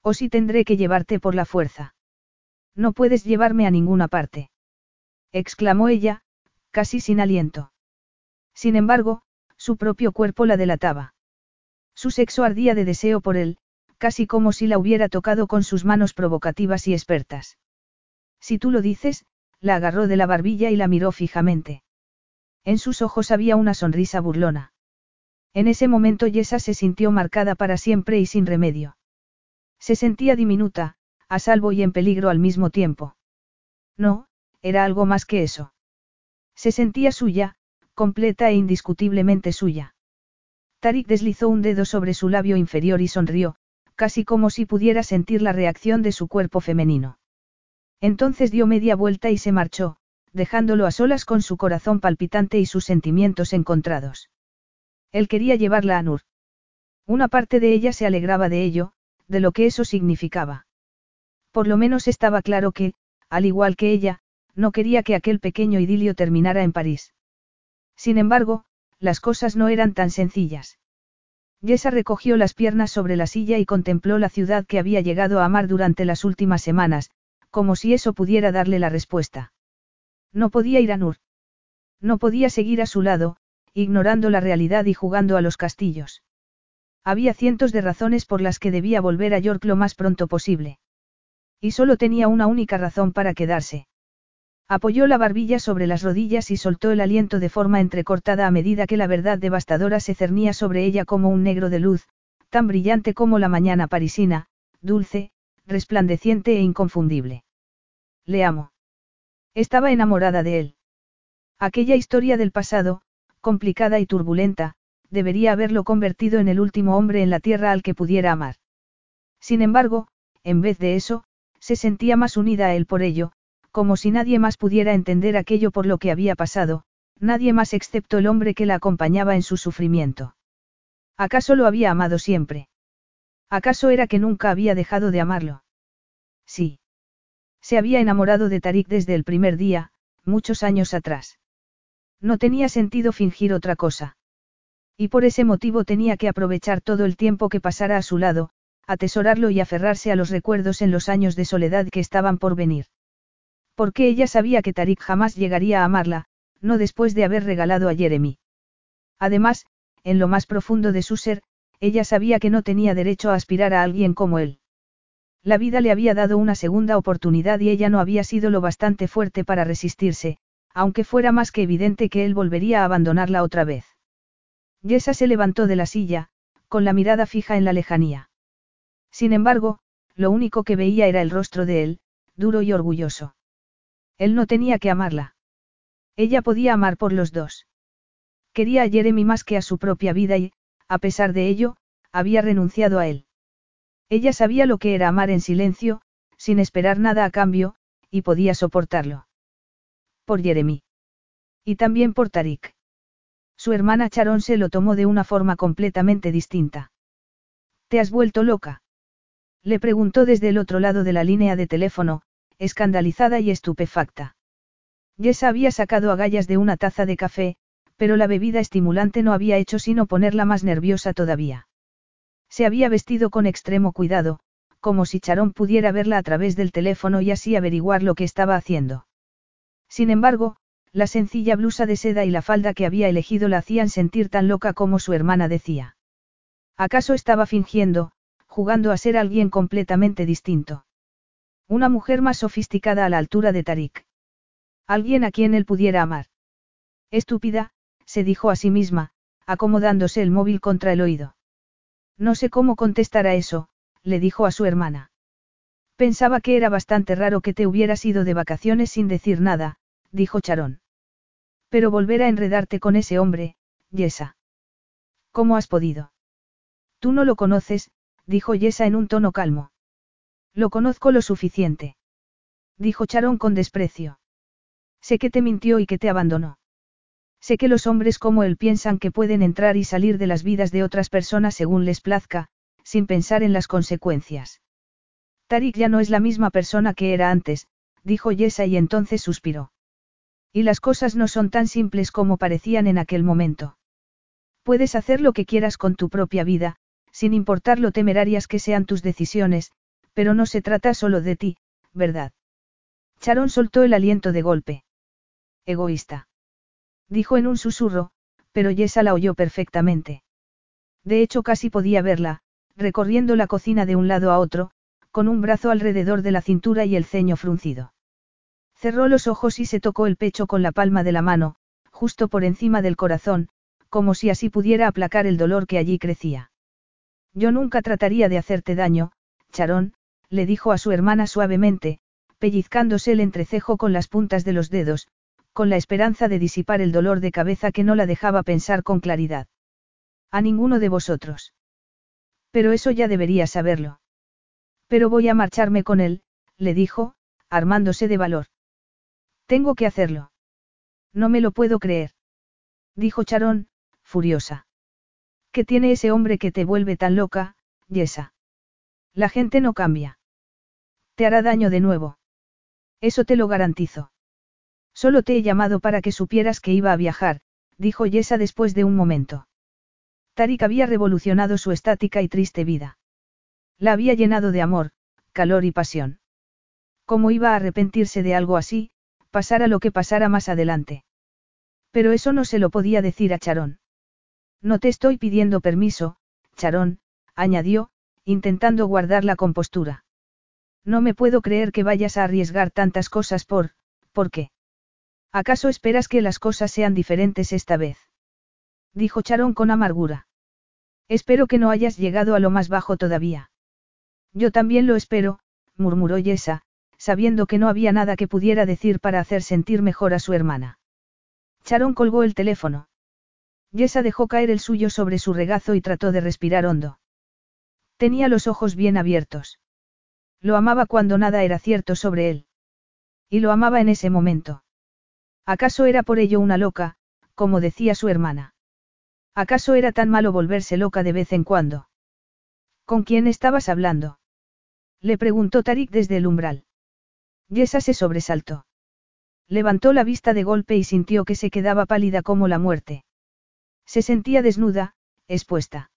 [SPEAKER 1] O si tendré que llevarte por la fuerza. No puedes llevarme a ninguna parte. Exclamó ella, casi sin aliento. Sin embargo, su propio cuerpo la delataba. Su sexo ardía de deseo por él, casi como si la hubiera tocado con sus manos provocativas y expertas. Si tú lo dices, la agarró de la barbilla y la miró fijamente. En sus ojos había una sonrisa burlona. En ese momento Yesa se sintió marcada para siempre y sin remedio. Se sentía diminuta, a salvo y en peligro al mismo tiempo. No, era algo más que eso. Se sentía suya, completa e indiscutiblemente suya. Tarik deslizó un dedo sobre su labio inferior y sonrió, casi como si pudiera sentir la reacción de su cuerpo femenino. Entonces dio media vuelta y se marchó, dejándolo a solas con su corazón palpitante y sus sentimientos encontrados. Él quería llevarla a Nur. Una parte de ella se alegraba de ello, de lo que eso significaba. Por lo menos estaba claro que, al igual que ella, no quería que aquel pequeño idilio terminara en París. Sin embargo, las cosas no eran tan sencillas. Yesa recogió las piernas sobre la silla y contempló la ciudad que había llegado a amar durante las últimas semanas, como si eso pudiera darle la respuesta. No podía ir a Nur. No podía seguir a su lado, ignorando la realidad y jugando a los castillos. Había cientos de razones por las que debía volver a York lo más pronto posible. Y solo tenía una única razón para quedarse. Apoyó la barbilla sobre las rodillas y soltó el aliento de forma entrecortada a medida que la verdad devastadora se cernía sobre ella como un negro de luz, tan brillante como la mañana parisina, dulce, resplandeciente e inconfundible. Le amo. Estaba enamorada de él. Aquella historia del pasado, complicada y turbulenta, debería haberlo convertido en el último hombre en la tierra al que pudiera amar. Sin embargo, en vez de eso, se sentía más unida a él por ello, como si nadie más pudiera entender aquello por lo que había pasado, nadie más excepto el hombre que la acompañaba en su sufrimiento. ¿Acaso lo había amado siempre? ¿Acaso era que nunca había dejado de amarlo? Sí. Se había enamorado de Tarik desde el primer día, muchos años atrás. No tenía sentido fingir otra cosa. Y por ese motivo tenía que aprovechar todo el tiempo que pasara a su lado, atesorarlo y aferrarse a los recuerdos en los años de soledad que estaban por venir. Porque ella sabía que Tarik jamás llegaría a amarla, no después de haber regalado a Jeremy. Además, en lo más profundo de su ser, ella sabía que no tenía derecho a aspirar a alguien como él. La vida le había dado una segunda oportunidad y ella no había sido lo bastante fuerte para resistirse, aunque fuera más que evidente que él volvería a abandonarla otra vez. Yesa se levantó de la silla, con la mirada fija en la lejanía. Sin embargo, lo único que veía era el rostro de él, duro y orgulloso. Él no tenía que amarla. Ella podía amar por los dos. Quería a Jeremy más que a su propia vida y, a pesar de ello, había renunciado a él. Ella sabía lo que era amar en silencio, sin esperar nada a cambio, y podía soportarlo. Por Jeremy. Y también por Tarik. Su hermana Charon se lo tomó de una forma completamente distinta. ¿Te has vuelto loca? Le preguntó desde el otro lado de la línea de teléfono, escandalizada y estupefacta. Jessa había sacado agallas de una taza de café, pero la bebida estimulante no había hecho sino ponerla más nerviosa todavía. Se había vestido con extremo cuidado, como si Charón pudiera verla a través del teléfono y así averiguar lo que estaba haciendo. Sin embargo, la sencilla blusa de seda y la falda que había elegido la hacían sentir tan loca como su hermana decía. ¿Acaso estaba fingiendo, jugando a ser alguien completamente distinto? Una mujer más sofisticada a la altura de Tarik. Alguien a quien él pudiera amar. Estúpida, se dijo a sí misma, acomodándose el móvil contra el oído. No sé cómo contestar a eso, le dijo a su hermana. Pensaba que era bastante raro que te hubieras ido de vacaciones sin decir nada, dijo Charón. Pero volver a enredarte con ese hombre, Yesa. ¿Cómo has podido? Tú no lo conoces, dijo Yesa en un tono calmo. Lo conozco lo suficiente. Dijo Charón con desprecio. Sé que te mintió y que te abandonó. Sé que los hombres como él piensan que pueden entrar y salir de las vidas de otras personas según les plazca, sin pensar en las consecuencias. Tarik ya no es la misma persona que era antes, dijo Yesa y entonces suspiró. Y las cosas no son tan simples como parecían en aquel momento. Puedes hacer lo que quieras con tu propia vida, sin importar lo temerarias que sean tus decisiones, pero no se trata solo de ti, ¿verdad? Charón soltó el aliento de golpe. Egoísta dijo en un susurro, pero Yesa la oyó perfectamente. De hecho casi podía verla, recorriendo la cocina de un lado a otro, con un brazo alrededor de la cintura y el ceño fruncido. Cerró los ojos y se tocó el pecho con la palma de la mano, justo por encima del corazón, como si así pudiera aplacar el dolor que allí crecía. Yo nunca trataría de hacerte daño, Charón, le dijo a su hermana suavemente, pellizcándose el entrecejo con las puntas de los dedos, con la esperanza de disipar el dolor de cabeza que no la dejaba pensar con claridad. A ninguno de vosotros. Pero eso ya debería saberlo. Pero voy a marcharme con él, le dijo, armándose de valor. Tengo que hacerlo. No me lo puedo creer. Dijo Charón, furiosa. ¿Qué tiene ese hombre que te vuelve tan loca, Yesa? La gente no cambia. Te hará daño de nuevo. Eso te lo garantizo. Solo te he llamado para que supieras que iba a viajar, dijo Yesa después de un momento. Tarik había revolucionado su estática y triste vida. La había llenado de amor, calor y pasión. ¿Cómo iba a arrepentirse de algo así, pasara lo que pasara más adelante? Pero eso no se lo podía decir a Charón. No te estoy pidiendo permiso, Charón, añadió, intentando guardar la compostura. No me puedo creer que vayas a arriesgar tantas cosas por, ¿por qué? ¿Acaso esperas que las cosas sean diferentes esta vez? Dijo Charón con amargura. Espero que no hayas llegado a lo más bajo todavía. Yo también lo espero, murmuró Yesa, sabiendo que no había nada que pudiera decir para hacer sentir mejor a su hermana. Charón colgó el teléfono. Yesa dejó caer el suyo sobre su regazo y trató de respirar hondo. Tenía los ojos bien abiertos. Lo amaba cuando nada era cierto sobre él. Y lo amaba en ese momento. ¿Acaso era por ello una loca, como decía su hermana? ¿Acaso era tan malo volverse loca de vez en cuando? ¿Con quién estabas hablando? Le preguntó Tarik desde el umbral. Yesa se sobresaltó. Levantó la vista de golpe y sintió que se quedaba pálida como la muerte. Se sentía desnuda, expuesta.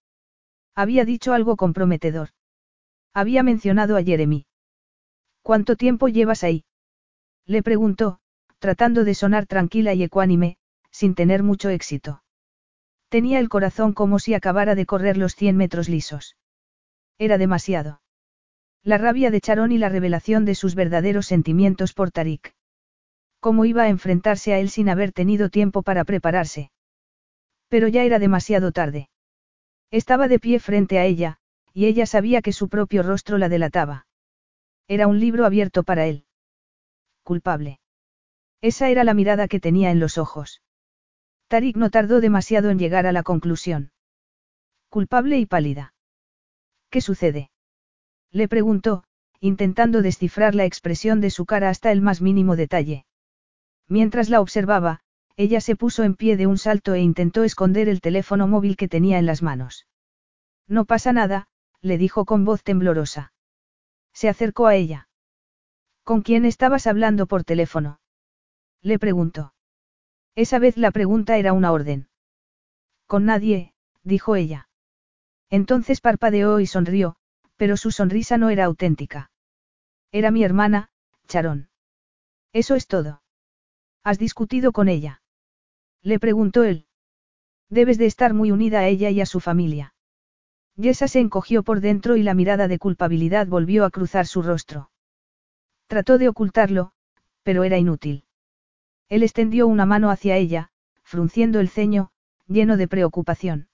[SPEAKER 1] Había dicho algo comprometedor. Había mencionado a Jeremy. ¿Cuánto tiempo llevas ahí? Le preguntó, tratando de sonar tranquila y ecuánime, sin tener mucho éxito. Tenía el corazón como si acabara de correr los cien metros lisos. Era demasiado. La rabia de Charón y la revelación de sus verdaderos sentimientos por Tarik. ¿Cómo iba a enfrentarse a él sin haber tenido tiempo para prepararse? Pero ya era demasiado tarde. Estaba de pie frente a ella, y ella sabía que su propio rostro la delataba. Era un libro abierto para él. Culpable. Esa era la mirada que tenía en los ojos. Tarik no tardó demasiado en llegar a la conclusión. Culpable y pálida. ¿Qué sucede? Le preguntó, intentando descifrar la expresión de su cara hasta el más mínimo detalle. Mientras la observaba, ella se puso en pie de un salto e intentó esconder el teléfono móvil que tenía en las manos. No pasa nada, le dijo con voz temblorosa. Se acercó a ella. ¿Con quién estabas hablando por teléfono? Le preguntó. Esa vez la pregunta era una orden. Con nadie, dijo ella. Entonces parpadeó y sonrió, pero su sonrisa no era auténtica. Era mi hermana, Charón. Eso es todo. ¿Has discutido con ella? Le preguntó él. Debes de estar muy unida a ella y a su familia. Yesa se encogió por dentro y la mirada de culpabilidad volvió a cruzar su rostro. Trató de ocultarlo, pero era inútil. Él extendió una mano hacia ella, frunciendo el ceño, lleno de preocupación.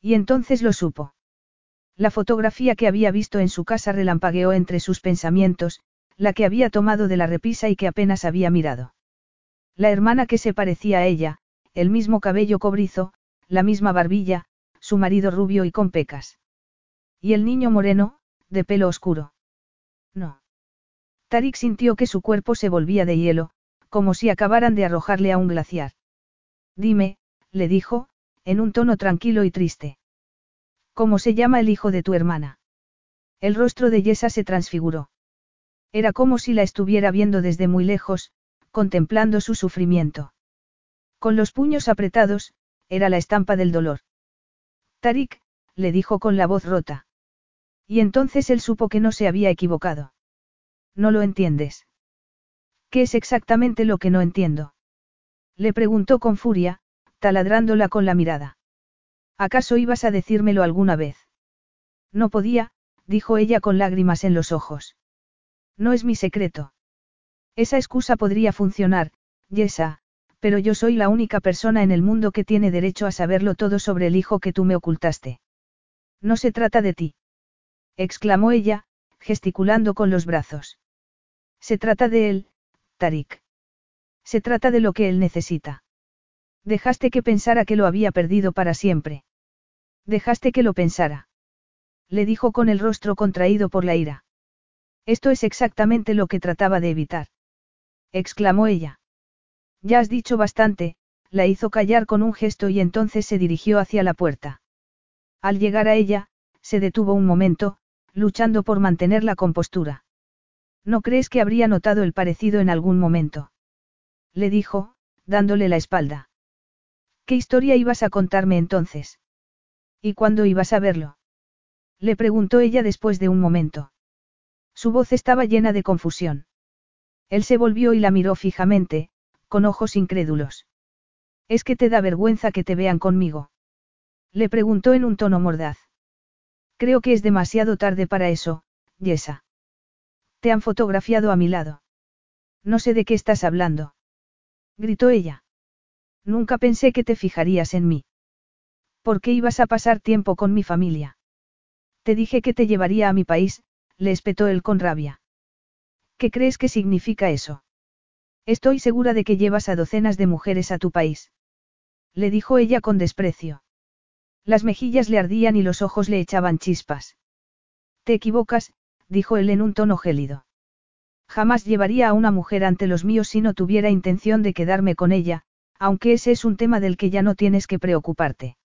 [SPEAKER 1] Y entonces lo supo. La fotografía que había visto en su casa relampagueó entre sus pensamientos, la que había tomado de la repisa y que apenas había mirado. La hermana que se parecía a ella, el mismo cabello cobrizo, la misma barbilla, su marido rubio y con pecas. Y el niño moreno, de pelo oscuro. No. Tarik sintió que su cuerpo se volvía de hielo, como si acabaran de arrojarle a un glaciar. Dime, le dijo, en un tono tranquilo y triste. ¿Cómo se llama el hijo de tu hermana? El rostro de Yesa se transfiguró. Era como si la estuviera viendo desde muy lejos, contemplando su sufrimiento. Con los puños apretados, era la estampa del dolor. Tarik, le dijo con la voz rota. Y entonces él supo que no se había equivocado. No lo entiendes. ¿Qué es exactamente lo que no entiendo? Le preguntó con furia, taladrándola con la mirada. ¿Acaso ibas a decírmelo alguna vez? No podía, dijo ella con lágrimas en los ojos. No es mi secreto. Esa excusa podría funcionar, Yesa, pero yo soy la única persona en el mundo que tiene derecho a saberlo todo sobre el hijo que tú me ocultaste. No se trata de ti. exclamó ella, gesticulando con los brazos. Se trata de él, Tarik. Se trata de lo que él necesita. Dejaste que pensara que lo había perdido para siempre. Dejaste que lo pensara. Le dijo con el rostro contraído por la ira. Esto es exactamente lo que trataba de evitar. Exclamó ella. Ya has dicho bastante, la hizo callar con un gesto y entonces se dirigió hacia la puerta. Al llegar a ella, se detuvo un momento, luchando por mantener la compostura. ¿No crees que habría notado el parecido en algún momento? Le dijo, dándole la espalda. ¿Qué historia ibas a contarme entonces? ¿Y cuándo ibas a verlo? Le preguntó ella después de un momento. Su voz estaba llena de confusión. Él se volvió y la miró fijamente, con ojos incrédulos. ¿Es que te da vergüenza que te vean conmigo? Le preguntó en un tono mordaz. Creo que es demasiado tarde para eso, Yesa. Te han fotografiado a mi lado. No sé de qué estás hablando. Gritó ella. Nunca pensé que te fijarías en mí. ¿Por qué ibas a pasar tiempo con mi familia? Te dije que te llevaría a mi país, le espetó él con rabia. ¿Qué crees que significa eso? Estoy segura de que llevas a docenas de mujeres a tu país. Le dijo ella con desprecio. Las mejillas le ardían y los ojos le echaban chispas. Te equivocas, dijo él en un tono gélido. Jamás llevaría a una mujer ante los míos si no tuviera intención de quedarme con ella, aunque ese es un tema del que ya no tienes que preocuparte.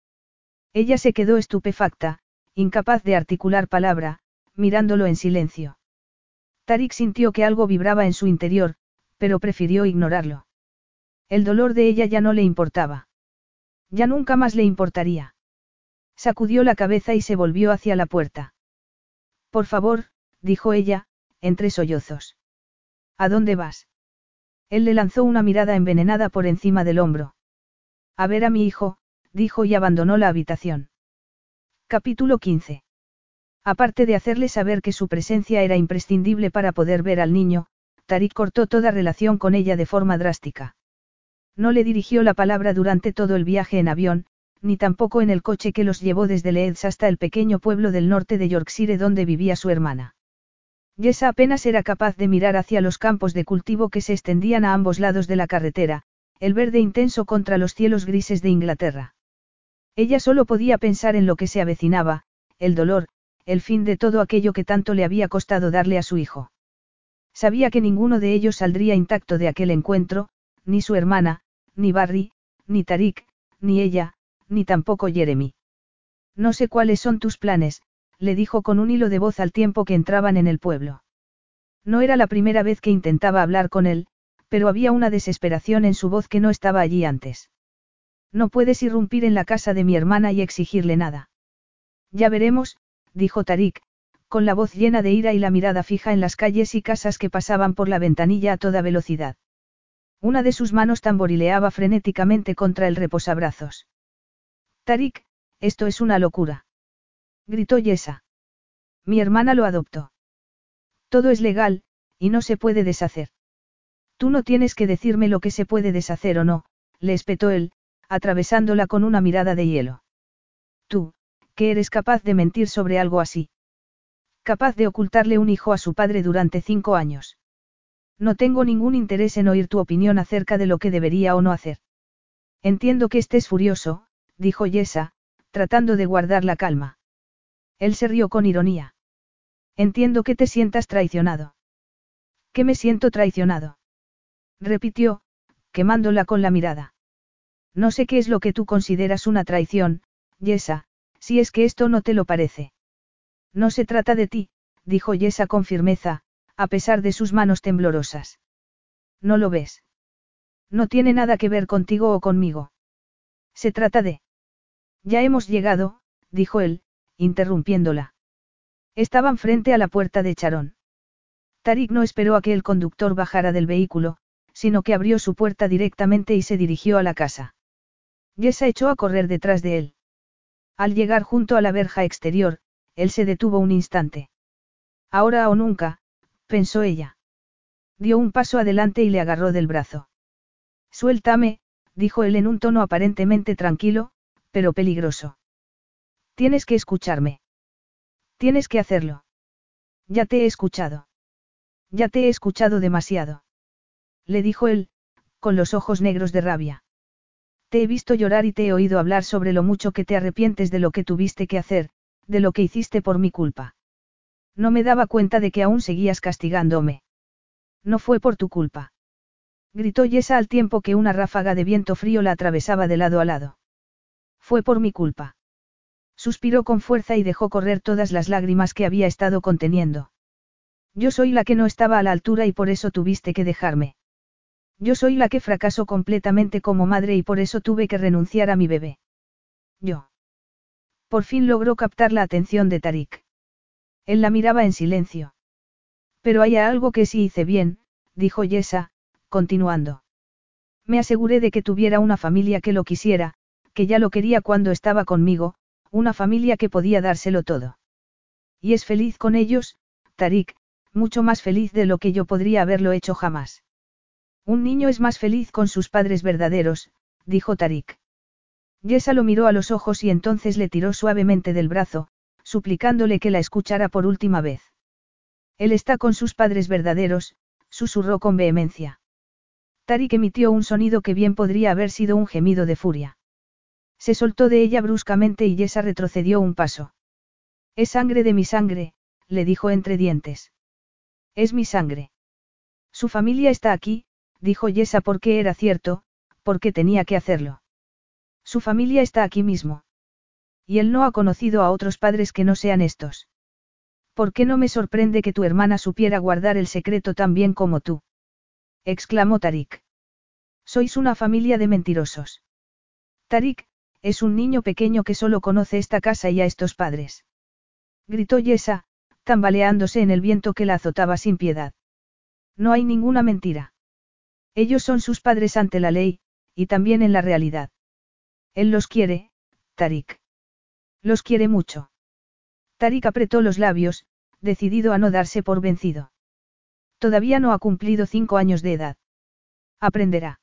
[SPEAKER 1] Ella se quedó estupefacta, incapaz de articular palabra, mirándolo en silencio. Tarik sintió que algo vibraba en su interior, pero prefirió ignorarlo. El dolor de ella ya no le importaba. Ya nunca más le importaría. Sacudió la cabeza y se volvió hacia la puerta. Por favor, dijo ella, entre sollozos. ¿A dónde vas? Él le lanzó una mirada envenenada por encima del hombro. A ver a mi hijo, dijo y abandonó la habitación. Capítulo 15. Aparte de hacerle saber que su presencia era imprescindible para poder ver al niño, Tarik cortó toda relación con ella de forma drástica. No le dirigió la palabra durante todo el viaje en avión, ni tampoco en el coche que los llevó desde Leeds hasta el pequeño pueblo del norte de Yorkshire donde vivía su hermana. Yesa apenas era capaz de mirar hacia los campos de cultivo que se extendían a ambos lados de la carretera, el verde intenso contra los cielos grises de Inglaterra. Ella solo podía pensar en lo que se avecinaba, el dolor, el fin de todo aquello que tanto le había costado darle a su hijo. Sabía que ninguno de ellos saldría intacto de aquel encuentro, ni su hermana, ni Barry, ni Tarik, ni ella, ni tampoco Jeremy. No sé cuáles son tus planes, le dijo con un hilo de voz al tiempo que entraban en el pueblo. No era la primera vez que intentaba hablar con él, pero había una desesperación en su voz que no estaba allí antes. No puedes irrumpir en la casa de mi hermana y exigirle nada. Ya veremos, dijo Tarik, con la voz llena de ira y la mirada fija en las calles y casas que pasaban por la ventanilla a toda velocidad. Una de sus manos tamborileaba frenéticamente contra el reposabrazos. Tarik, esto es una locura. Gritó Yesa. Mi hermana lo adoptó. Todo es legal, y no se puede deshacer. Tú no tienes que decirme lo que se puede deshacer o no, le espetó él, atravesándola con una mirada de hielo. Tú, que eres capaz de mentir sobre algo así. Capaz de ocultarle un hijo a su padre durante cinco años. No tengo ningún interés en oír tu opinión acerca de lo que debería o no hacer. Entiendo que estés furioso, dijo Yesa, tratando de guardar la calma. Él se rió con ironía. Entiendo que te sientas traicionado. ¿Qué me siento traicionado? Repitió, quemándola con la mirada. No sé qué es lo que tú consideras una traición, Yesa, si es que esto no te lo parece. No se trata de ti, dijo Yesa con firmeza, a pesar de sus manos temblorosas. ¿No lo ves? No tiene nada que ver contigo o conmigo. Se trata de... Ya hemos llegado, dijo él, interrumpiéndola. Estaban frente a la puerta de Charón. Tarik no esperó a que el conductor bajara del vehículo, sino que abrió su puerta directamente y se dirigió a la casa. Yesa echó a correr detrás de él. Al llegar junto a la verja exterior, él se detuvo un instante. Ahora o nunca, pensó ella. Dio un paso adelante y le agarró del brazo. Suéltame, dijo él en un tono aparentemente tranquilo, pero peligroso. Tienes que escucharme. Tienes que hacerlo. Ya te he escuchado. Ya te he escuchado demasiado. Le dijo él, con los ojos negros de rabia. Te he visto llorar y te he oído hablar sobre lo mucho que te arrepientes de lo que tuviste que hacer, de lo que hiciste por mi culpa. No me daba cuenta de que aún seguías castigándome. No fue por tu culpa. Gritó Yesa al tiempo que una ráfaga de viento frío la atravesaba de lado a lado. Fue por mi culpa. Suspiró con fuerza y dejó correr todas las lágrimas que había estado conteniendo. Yo soy la que no estaba a la altura y por eso tuviste que dejarme. Yo soy la que fracasó completamente como madre y por eso tuve que renunciar a mi bebé. Yo. Por fin logró captar la atención de Tarik. Él la miraba en silencio. Pero hay algo que sí hice bien, dijo Yesa, continuando. Me aseguré de que tuviera una familia que lo quisiera, que ya lo quería cuando estaba conmigo, una familia que podía dárselo todo. Y es feliz con ellos, Tarik, mucho más feliz de lo que yo podría haberlo hecho jamás. Un niño es más feliz con sus padres verdaderos, dijo Tarik. Yesa lo miró a los ojos y entonces le tiró suavemente del brazo, suplicándole que la escuchara por última vez. Él está con sus padres verdaderos, susurró con vehemencia. Tarik emitió un sonido que bien podría haber sido un gemido de furia. Se soltó de ella bruscamente y Yesa retrocedió un paso. Es sangre de mi sangre, le dijo entre dientes. Es mi sangre. Su familia está aquí, dijo Yesa porque era cierto, porque tenía que hacerlo. Su familia está aquí mismo. Y él no ha conocido a otros padres que no sean estos. ¿Por qué no me sorprende que tu hermana supiera guardar el secreto tan bien como tú? exclamó Tarik. Sois una familia de mentirosos. Tarik, es un niño pequeño que solo conoce esta casa y a estos padres. Gritó Yesa, tambaleándose en el viento que la azotaba sin piedad. No hay ninguna mentira. Ellos son sus padres ante la ley, y también en la realidad. Él los quiere, Tarik. Los quiere mucho. Tarik apretó los labios, decidido a no darse por vencido. Todavía no ha cumplido cinco años de edad. Aprenderá.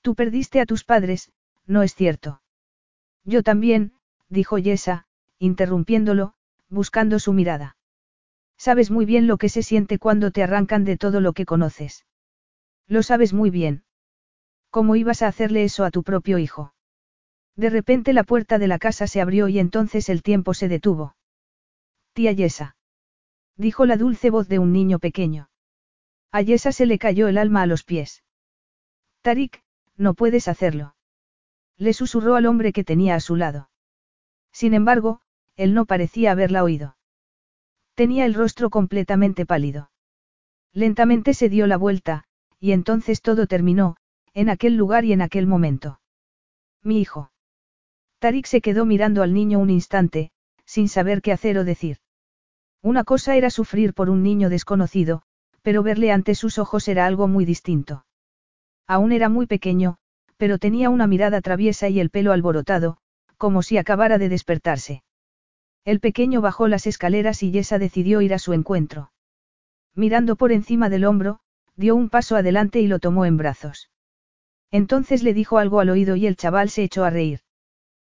[SPEAKER 1] Tú perdiste a tus padres, no es cierto. Yo también, dijo Yesa, interrumpiéndolo, buscando su mirada. Sabes muy bien lo que se siente cuando te arrancan de todo lo que conoces. Lo sabes muy bien. ¿Cómo ibas a hacerle eso a tu propio hijo? De repente la puerta de la casa se abrió y entonces el tiempo se detuvo. Tía Yesa. Dijo la dulce voz de un niño pequeño. A Yesa se le cayó el alma a los pies. Tarik, no puedes hacerlo. Le susurró al hombre que tenía a su lado. Sin embargo, él no parecía haberla oído. Tenía el rostro completamente pálido. Lentamente se dio la vuelta, y entonces todo terminó, en aquel lugar y en aquel momento. Mi hijo. Tarik se quedó mirando al niño un instante, sin saber qué hacer o decir. Una cosa era sufrir por un niño desconocido, pero verle ante sus ojos era algo muy distinto. Aún era muy pequeño, pero tenía una mirada traviesa y el pelo alborotado, como si acabara de despertarse. El pequeño bajó las escaleras y Yesa decidió ir a su encuentro. Mirando por encima del hombro, dio un paso adelante y lo tomó en brazos. Entonces le dijo algo al oído y el chaval se echó a reír.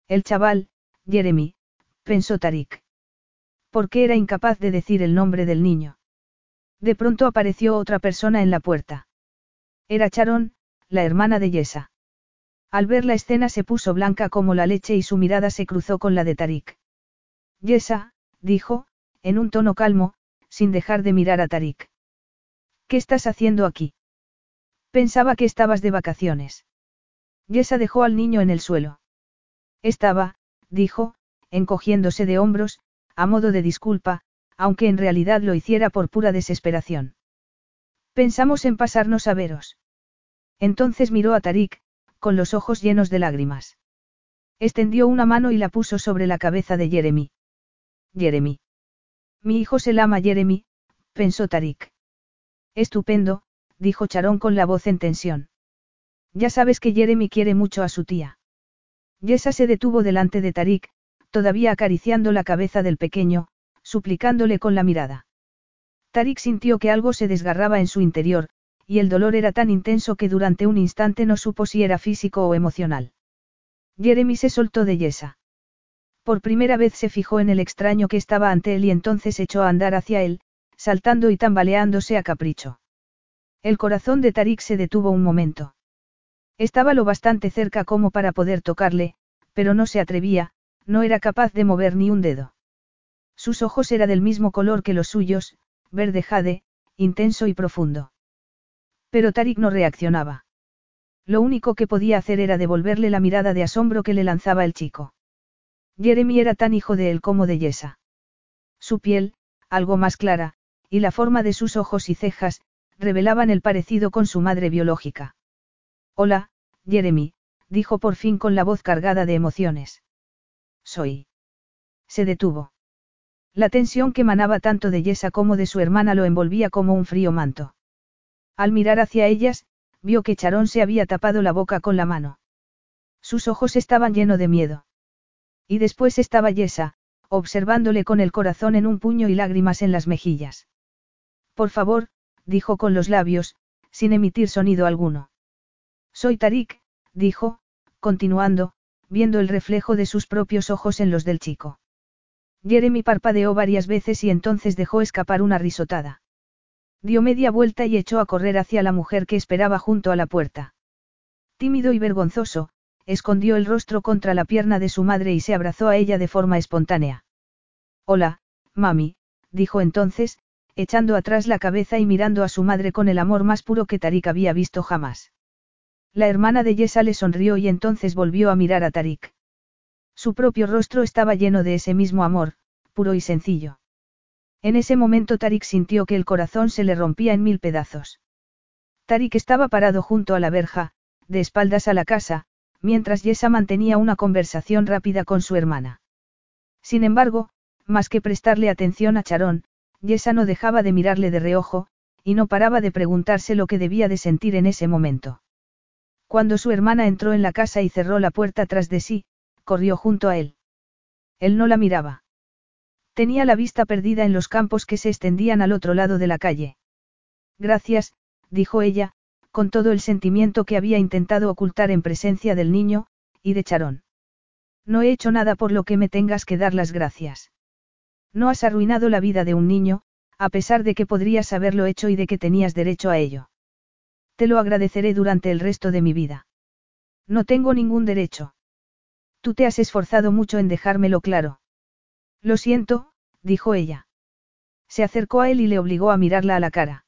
[SPEAKER 1] El chaval, Jeremy, pensó Tarik. ¿Por qué era incapaz de decir el nombre del niño? De pronto apareció otra persona en la puerta. Era Charon, la hermana de Yesa. Al ver la escena se puso blanca como la leche y su mirada se cruzó con la de Tarik. Yesa, dijo, en un tono calmo, sin dejar de mirar a Tarik. ¿Qué estás haciendo aquí? Pensaba que estabas de vacaciones. Yesa dejó al niño en el suelo. Estaba, dijo, encogiéndose de hombros, a modo de disculpa, aunque en realidad lo hiciera por pura desesperación. Pensamos en pasarnos a veros. Entonces miró a Tarik, con los ojos llenos de lágrimas. Extendió una mano y la puso sobre la cabeza de Jeremy. Jeremy. Mi hijo se llama Jeremy, pensó Tarik. Estupendo, dijo Charón con la voz en tensión. Ya sabes que Jeremy quiere mucho a su tía. Yesa se detuvo delante de Tarik, todavía acariciando la cabeza del pequeño, suplicándole con la mirada. Tarik sintió que algo se desgarraba en su interior, y el dolor era tan intenso que durante un instante no supo si era físico o emocional. Jeremy se soltó de Yesa. Por primera vez se fijó en el extraño que estaba ante él y entonces echó a andar hacia él, saltando y tambaleándose a capricho. El corazón de Tarik se detuvo un momento. Estaba lo bastante cerca como para poder tocarle, pero no se atrevía, no era capaz de mover ni un dedo. Sus ojos eran del mismo color que los suyos, verde jade, intenso y profundo. Pero Tarik no reaccionaba. Lo único que podía hacer era devolverle la mirada de asombro que le lanzaba el chico. Jeremy era tan hijo de él como de Yesa. Su piel, algo más clara, y la forma de sus ojos y cejas, revelaban el parecido con su madre biológica. Hola, Jeremy, dijo por fin con la voz cargada de emociones. Soy. Se detuvo. La tensión que manaba tanto de Yesa como de su hermana lo envolvía como un frío manto. Al mirar hacia ellas, vio que Charón se había tapado la boca con la mano. Sus ojos estaban llenos de miedo. Y después estaba Yesa, observándole con el corazón en un puño y lágrimas en las mejillas. Por favor, dijo con los labios, sin emitir sonido alguno. Soy Tarik, dijo, continuando, viendo el reflejo de sus propios ojos en los del chico. Jeremy parpadeó varias veces y entonces dejó escapar una risotada. Dio media vuelta y echó a correr hacia la mujer que esperaba junto a la puerta. Tímido y vergonzoso, escondió el rostro contra la pierna de su madre y se abrazó a ella de forma espontánea. Hola, mami, dijo entonces, echando atrás la cabeza y mirando a su madre con el amor más puro que Tarik había visto jamás. La hermana de Yesa le sonrió y entonces volvió a mirar a Tarik. Su propio rostro estaba lleno de ese mismo amor, puro y sencillo. En ese momento Tarik sintió que el corazón se le rompía en mil pedazos. Tarik estaba parado junto a la verja, de espaldas a la casa, mientras Yesa mantenía una conversación rápida con su hermana. Sin embargo, más que prestarle atención a Charón, Yesa no dejaba de mirarle de reojo, y no paraba de preguntarse lo que debía de sentir en ese momento. Cuando su hermana entró en la casa y cerró la puerta tras de sí, corrió junto a él. Él no la miraba. Tenía la vista perdida en los campos que se extendían al otro lado de la calle. Gracias, dijo ella, con todo el sentimiento que había intentado ocultar en presencia del niño, y de Charón. No he hecho nada por lo que me tengas que dar las gracias. No has arruinado la vida de un niño, a pesar de que podrías haberlo hecho y de que tenías derecho a ello. Te lo agradeceré durante el resto de mi vida. No tengo ningún derecho. Tú te has esforzado mucho en dejármelo claro. Lo siento, dijo ella. Se acercó a él y le obligó a mirarla a la cara.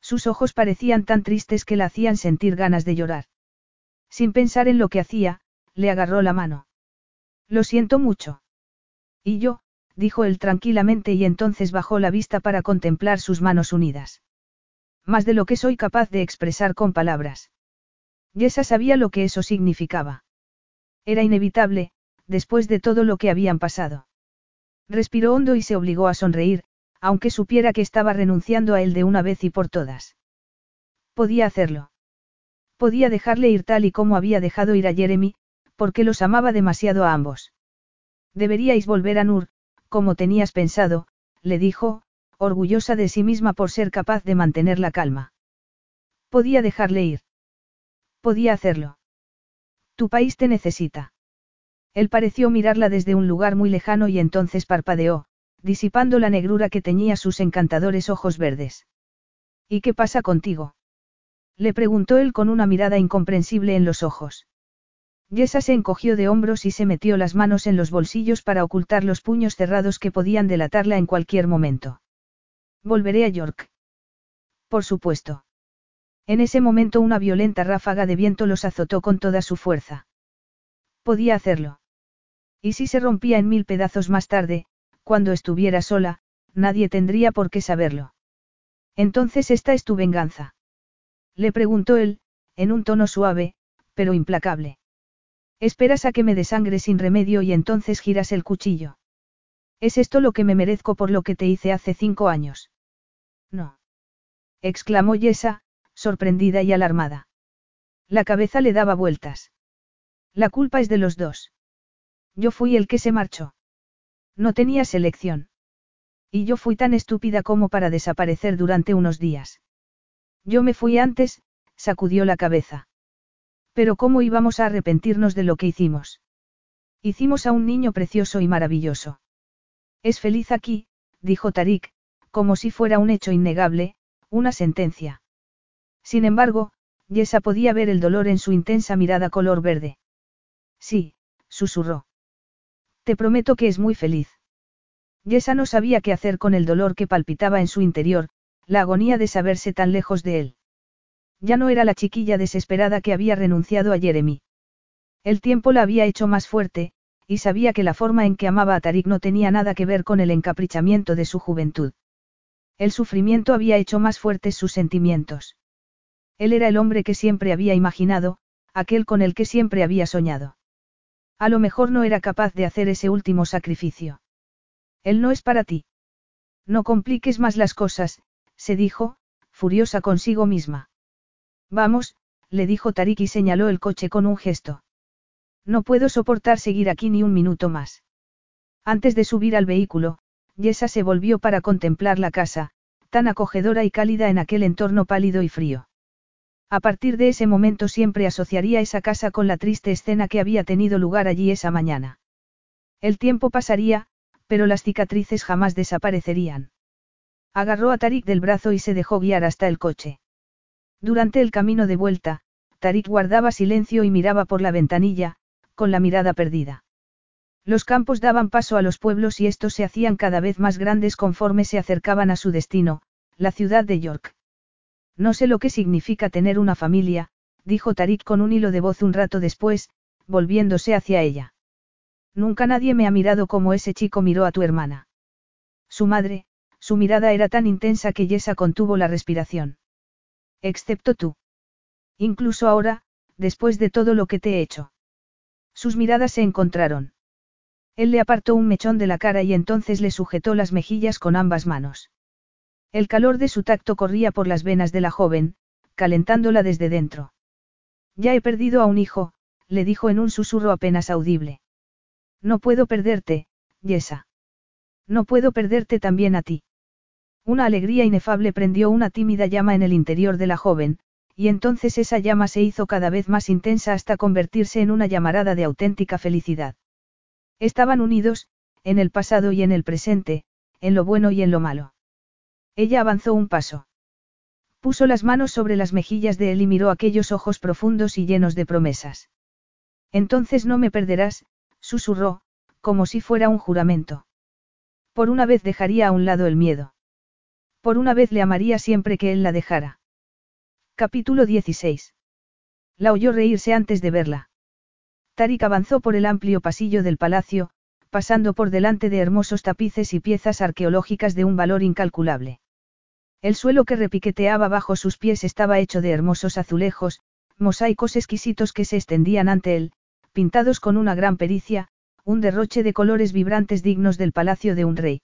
[SPEAKER 1] Sus ojos parecían tan tristes que la hacían sentir ganas de llorar. Sin pensar en lo que hacía, le agarró la mano. Lo siento mucho. Y yo, dijo él tranquilamente y entonces bajó la vista para contemplar sus manos unidas. Más de lo que soy capaz de expresar con palabras. Yesa sabía lo que eso significaba. Era inevitable, después de todo lo que habían pasado. Respiró hondo y se obligó a sonreír, aunque supiera que estaba renunciando a él de una vez y por todas. Podía hacerlo. Podía dejarle ir tal y como había dejado ir a Jeremy, porque los amaba demasiado a ambos. Deberíais volver a Nur, como tenías pensado, le dijo, orgullosa de sí misma por ser capaz de mantener la calma. Podía dejarle ir. Podía hacerlo. Tu país te necesita. Él pareció mirarla desde un lugar muy lejano y entonces parpadeó, disipando la negrura que teñía sus encantadores ojos verdes. ¿Y qué pasa contigo? Le preguntó él con una mirada incomprensible en los ojos. Yesa se encogió de hombros y se metió las manos en los bolsillos para ocultar los puños cerrados que podían delatarla en cualquier momento. Volveré a York. Por supuesto. En ese momento una violenta ráfaga de viento los azotó con toda su fuerza. Podía hacerlo. Y si se rompía en mil pedazos más tarde, cuando estuviera sola, nadie tendría por qué saberlo. Entonces esta es tu venganza. Le preguntó él, en un tono suave, pero implacable. Esperas a que me desangre sin remedio y entonces giras el cuchillo. ¿Es esto lo que me merezco por lo que te hice hace cinco años? No. exclamó Yesa, sorprendida y alarmada. La cabeza le daba vueltas. La culpa es de los dos. Yo fui el que se marchó. No tenía selección. Y yo fui tan estúpida como para desaparecer durante unos días. Yo me fui antes, sacudió la cabeza. Pero ¿cómo íbamos a arrepentirnos de lo que hicimos? Hicimos a un niño precioso y maravilloso. Es feliz aquí, dijo Tarik, como si fuera un hecho innegable, una sentencia. Sin embargo, Yesa podía ver el dolor en su intensa mirada color verde. Sí, susurró. Te prometo que es muy feliz. Yesa no sabía qué hacer con el dolor que palpitaba en su interior, la agonía de saberse tan lejos de él. Ya no era la chiquilla desesperada que había renunciado a Jeremy. El tiempo la había hecho más fuerte, y sabía que la forma en que amaba a Tarik no tenía nada que ver con el encaprichamiento de su juventud. El sufrimiento había hecho más fuertes sus sentimientos. Él era el hombre que siempre había imaginado, aquel con el que siempre había soñado. A lo mejor no era capaz de hacer ese último sacrificio. Él no es para ti. No compliques más las cosas, se dijo, furiosa consigo misma. Vamos, le dijo Tarik y señaló el coche con un gesto. No puedo soportar seguir aquí ni un minuto más. Antes de subir al vehículo, Yesa se volvió para contemplar la casa, tan acogedora y cálida en aquel entorno pálido y frío. A partir de ese momento siempre asociaría esa casa con la triste escena que había tenido lugar allí esa mañana. El tiempo pasaría, pero las cicatrices jamás desaparecerían. Agarró a Tarik del brazo y se dejó guiar hasta el coche. Durante el camino de vuelta, Tarik guardaba silencio y miraba por la ventanilla, con la mirada perdida. Los campos daban paso a los pueblos y estos se hacían cada vez más grandes conforme se acercaban a su destino, la ciudad de York. No sé lo que significa tener una familia, dijo Tarik con un hilo de voz un rato después, volviéndose hacia ella. Nunca nadie me ha mirado como ese chico miró a tu hermana. Su madre, su mirada era tan intensa que Yesa contuvo la respiración. Excepto tú. Incluso ahora, después de todo lo que te he hecho. Sus miradas se encontraron. Él le apartó un mechón de la cara y entonces le sujetó las mejillas con ambas manos. El calor de su tacto corría por las venas de la joven, calentándola desde dentro. Ya he perdido a un hijo, le dijo en un susurro apenas audible. No puedo perderte, Yesa. No puedo perderte también a ti. Una alegría inefable prendió una tímida llama en el interior de la joven, y entonces esa llama se hizo cada vez más intensa hasta convertirse en una llamarada de auténtica felicidad. Estaban unidos, en el pasado y en el presente, en lo bueno y en lo malo. Ella avanzó un paso. Puso las manos sobre las mejillas de él y miró aquellos ojos profundos y llenos de promesas. Entonces no me perderás, susurró, como si fuera un juramento. Por una vez dejaría a un lado el miedo. Por una vez le amaría siempre que él la dejara. Capítulo 16. La oyó reírse antes de verla. Tarik avanzó por el amplio pasillo del palacio, pasando por delante de hermosos tapices y piezas arqueológicas de un valor incalculable. El suelo que repiqueteaba bajo sus pies estaba hecho de hermosos azulejos, mosaicos exquisitos que se extendían ante él, pintados con una gran pericia, un derroche de colores vibrantes dignos del palacio de un rey.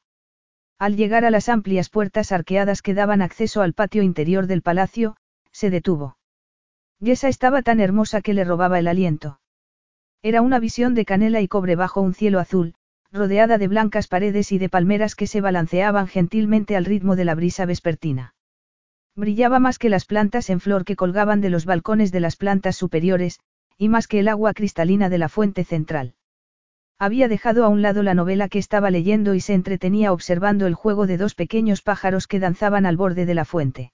[SPEAKER 1] Al llegar a las amplias puertas arqueadas que daban acceso al patio interior del palacio, se detuvo. Yesa estaba tan hermosa que le robaba el aliento. Era una visión de canela y cobre bajo un cielo azul, rodeada de blancas paredes y de palmeras que se balanceaban gentilmente al ritmo de la brisa vespertina. Brillaba más que las plantas en flor que colgaban de los balcones de las plantas superiores, y más que el agua cristalina de la fuente central. Había dejado a un lado la novela que estaba leyendo y se entretenía observando el juego de dos pequeños pájaros que danzaban al borde de la fuente.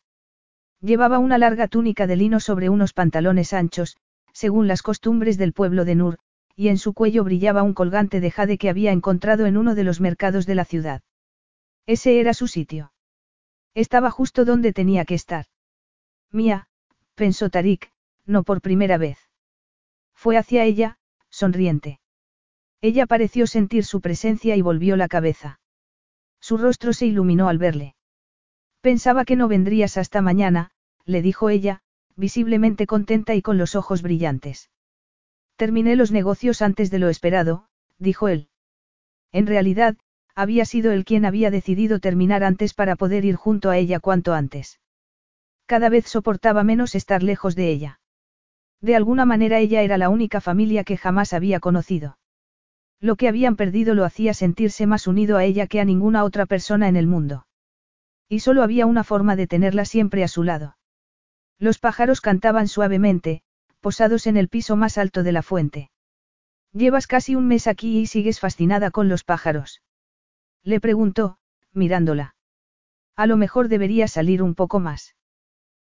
[SPEAKER 1] Llevaba una larga túnica de lino sobre unos pantalones anchos, según las costumbres del pueblo de Nur, y en su cuello brillaba un colgante de jade que había encontrado en uno de los mercados de la ciudad. Ese era su sitio. Estaba justo donde tenía que estar. Mía, pensó Tarik, no por primera vez. Fue hacia ella, sonriente. Ella pareció sentir su presencia y volvió la cabeza. Su rostro se iluminó al verle. Pensaba que no vendrías hasta mañana, le dijo ella, visiblemente contenta y con los ojos brillantes. Terminé los negocios antes de lo esperado, dijo él. En realidad, había sido él quien había decidido terminar antes para poder ir junto a ella cuanto antes. Cada vez soportaba menos estar lejos de ella. De alguna manera ella era la única familia que jamás había conocido. Lo que habían perdido lo hacía sentirse más unido a ella que a ninguna otra persona en el mundo. Y solo había una forma de tenerla siempre a su lado. Los pájaros cantaban suavemente, posados en el piso más alto de la fuente. Llevas casi un mes aquí y sigues fascinada con los pájaros. Le preguntó, mirándola. A lo mejor debería salir un poco más.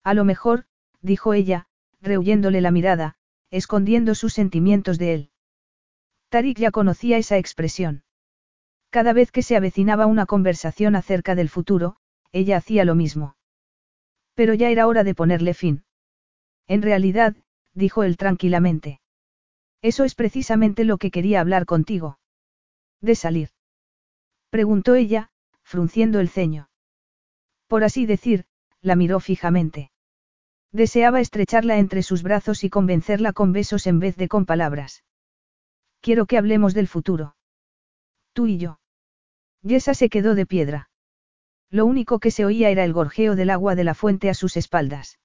[SPEAKER 1] A lo mejor, dijo ella, rehuyéndole la mirada, escondiendo sus sentimientos de él. Tarik ya conocía esa expresión. Cada vez que se avecinaba una conversación acerca del futuro, ella hacía lo mismo. Pero ya era hora de ponerle fin. En realidad, dijo él tranquilamente. Eso es precisamente lo que quería hablar contigo. ¿De salir? Preguntó ella, frunciendo el ceño. Por así decir, la miró fijamente. Deseaba estrecharla entre sus brazos y convencerla con besos en vez de con palabras. Quiero que hablemos del futuro. Tú y yo. Yesa se quedó de piedra. Lo único que se oía era el gorjeo del agua de la fuente a sus espaldas.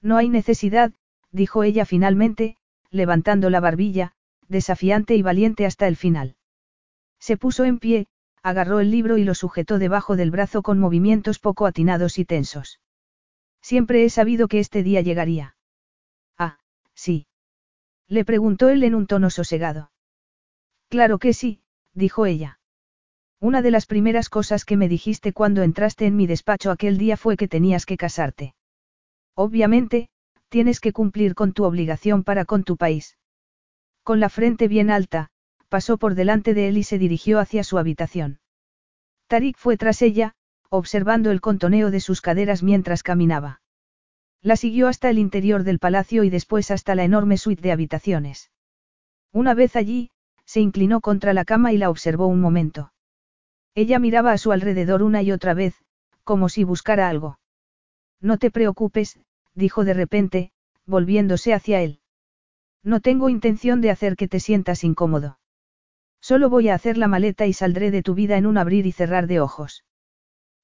[SPEAKER 1] No hay necesidad, dijo ella finalmente, levantando la barbilla, desafiante y valiente hasta el final. Se puso en pie, agarró el libro y lo sujetó debajo del brazo con movimientos poco atinados y tensos. Siempre he sabido que este día llegaría. Ah, sí. Le preguntó él en un tono sosegado. Claro que sí, dijo ella. Una de las primeras cosas que me dijiste cuando entraste en mi despacho aquel día fue que tenías que casarte. Obviamente, tienes que cumplir con tu obligación para con tu país. Con la frente bien alta, pasó por delante de él y se dirigió hacia su habitación. Tarik fue tras ella, observando el contoneo de sus caderas mientras caminaba. La siguió hasta el interior del palacio y después hasta la enorme suite de habitaciones. Una vez allí, se inclinó contra la cama y la observó un momento. Ella miraba a su alrededor una y otra vez, como si buscara algo. No te preocupes, dijo de repente, volviéndose hacia él. No tengo intención de hacer que te sientas incómodo. Solo voy a hacer la maleta y saldré de tu vida en un abrir y cerrar de ojos.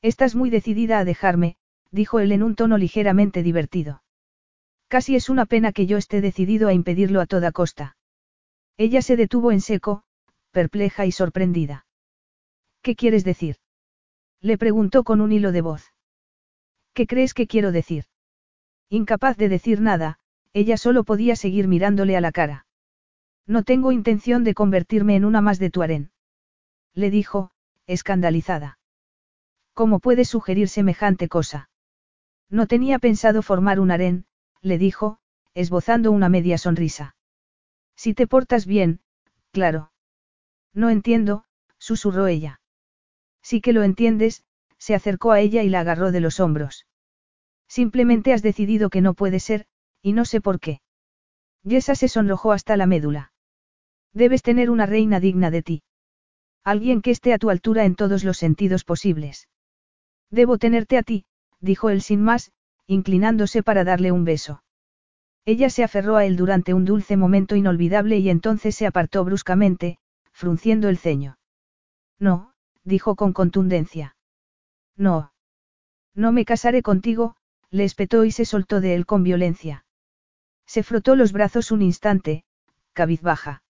[SPEAKER 1] Estás muy decidida a dejarme, dijo él en un tono ligeramente divertido. Casi es una pena que yo esté decidido a impedirlo a toda costa. Ella se detuvo en seco, perpleja y sorprendida. ¿Qué quieres decir? Le preguntó con un hilo de voz. ¿Qué crees que quiero decir? Incapaz de decir nada, ella solo podía seguir mirándole a la cara. No tengo intención de convertirme en una más de tu harén. Le dijo, escandalizada. ¿Cómo puedes sugerir semejante cosa? No tenía pensado formar un harén, le dijo, esbozando una media sonrisa. Si te portas bien, claro. No entiendo, susurró ella. Sí que lo entiendes, se acercó a ella y la agarró de los hombros. Simplemente has decidido que no puede ser, y no sé por qué. Yesa se sonrojó hasta la médula. Debes tener una reina digna de ti. Alguien que esté a tu altura en todos los sentidos posibles. Debo tenerte a ti, dijo él sin más, inclinándose para darle un beso. Ella se aferró a él durante un dulce momento inolvidable y entonces se apartó bruscamente, frunciendo el ceño. No, dijo con contundencia. No. No me casaré contigo, le espetó y se soltó de él con violencia. Se frotó los brazos un instante, cabizbaja.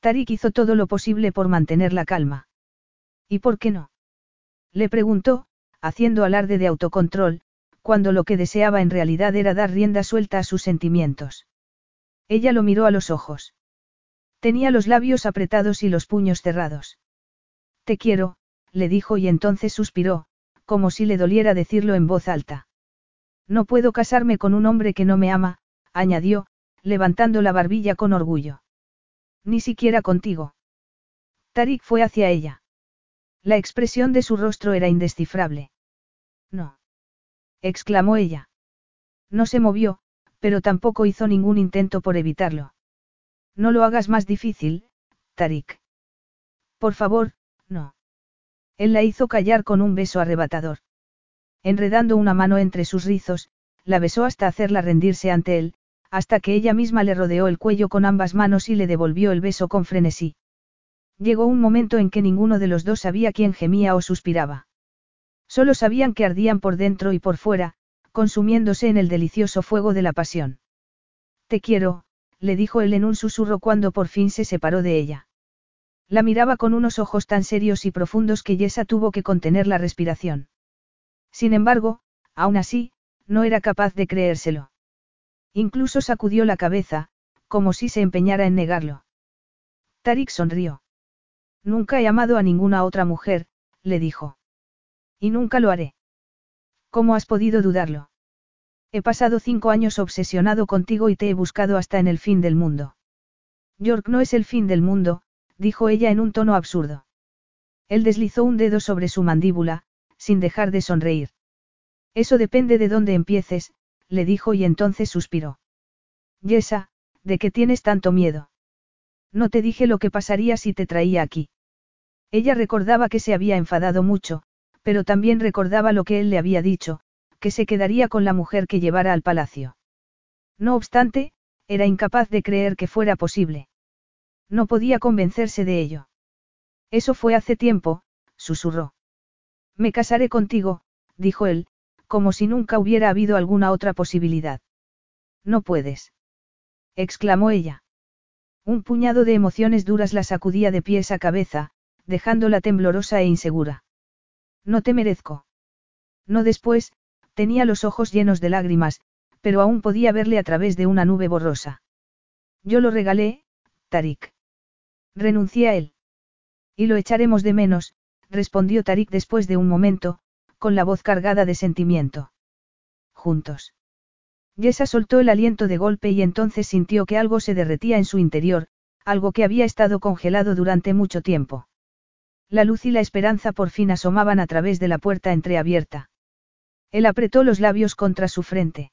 [SPEAKER 1] Tarik hizo todo lo posible por mantener la calma. ¿Y por qué no? Le preguntó, haciendo alarde de autocontrol, cuando lo que deseaba en realidad era dar rienda suelta a sus sentimientos. Ella lo miró a los ojos. Tenía los labios apretados y los puños cerrados. Te quiero, le dijo y entonces suspiró, como si le doliera decirlo en voz alta. No puedo casarme con un hombre que no me ama, añadió, levantando la barbilla con orgullo. Ni siquiera contigo. Tarik fue hacia ella. La expresión de su rostro era indescifrable. No. Exclamó ella. No se movió, pero tampoco hizo ningún intento por evitarlo. No lo hagas más difícil, Tarik. Por favor, no. Él la hizo callar con un beso arrebatador. Enredando una mano entre sus rizos, la besó hasta hacerla rendirse ante él, hasta que ella misma le rodeó el cuello con ambas manos y le devolvió el beso con frenesí. Llegó un momento en que ninguno de los dos sabía quién gemía o suspiraba. Solo sabían que ardían por dentro y por fuera, consumiéndose en el delicioso fuego de la pasión. Te quiero, le dijo él en un susurro cuando por fin se separó de ella. La miraba con unos ojos tan serios y profundos que Yesa tuvo que contener la respiración. Sin embargo, aún así, no era capaz de creérselo. Incluso sacudió la cabeza, como si se empeñara en negarlo. Tarik sonrió. Nunca he amado a ninguna otra mujer, le dijo. Y nunca lo haré. ¿Cómo has podido dudarlo? He pasado cinco años obsesionado contigo y te he buscado hasta en el fin del mundo. York no es el fin del mundo, dijo ella en un tono absurdo. Él deslizó un dedo sobre su mandíbula, sin dejar de sonreír. Eso depende de dónde empieces, le dijo y entonces suspiró. Yesa, ¿de qué tienes tanto miedo? No te dije lo que pasaría si te traía aquí. Ella recordaba que se había enfadado mucho, pero también recordaba lo que él le había dicho, que se quedaría con la mujer que llevara al palacio. No obstante, era incapaz de creer que fuera posible. No podía convencerse de ello. Eso fue hace tiempo, susurró. Me casaré contigo, dijo él, como si nunca hubiera habido alguna otra posibilidad. No puedes. exclamó ella. Un puñado de emociones duras la sacudía de pies a cabeza, dejándola temblorosa e insegura. No te merezco. No después, tenía los ojos llenos de lágrimas, pero aún podía verle a través de una nube borrosa. Yo lo regalé, Tarik. Renuncié a él. Y lo echaremos de menos, respondió Tarik después de un momento, con la voz cargada de sentimiento. Juntos. Yesa soltó el aliento de golpe y entonces sintió que algo se derretía en su interior, algo que había estado congelado durante mucho tiempo. La luz y la esperanza por fin asomaban a través de la puerta entreabierta. Él apretó los labios contra su frente.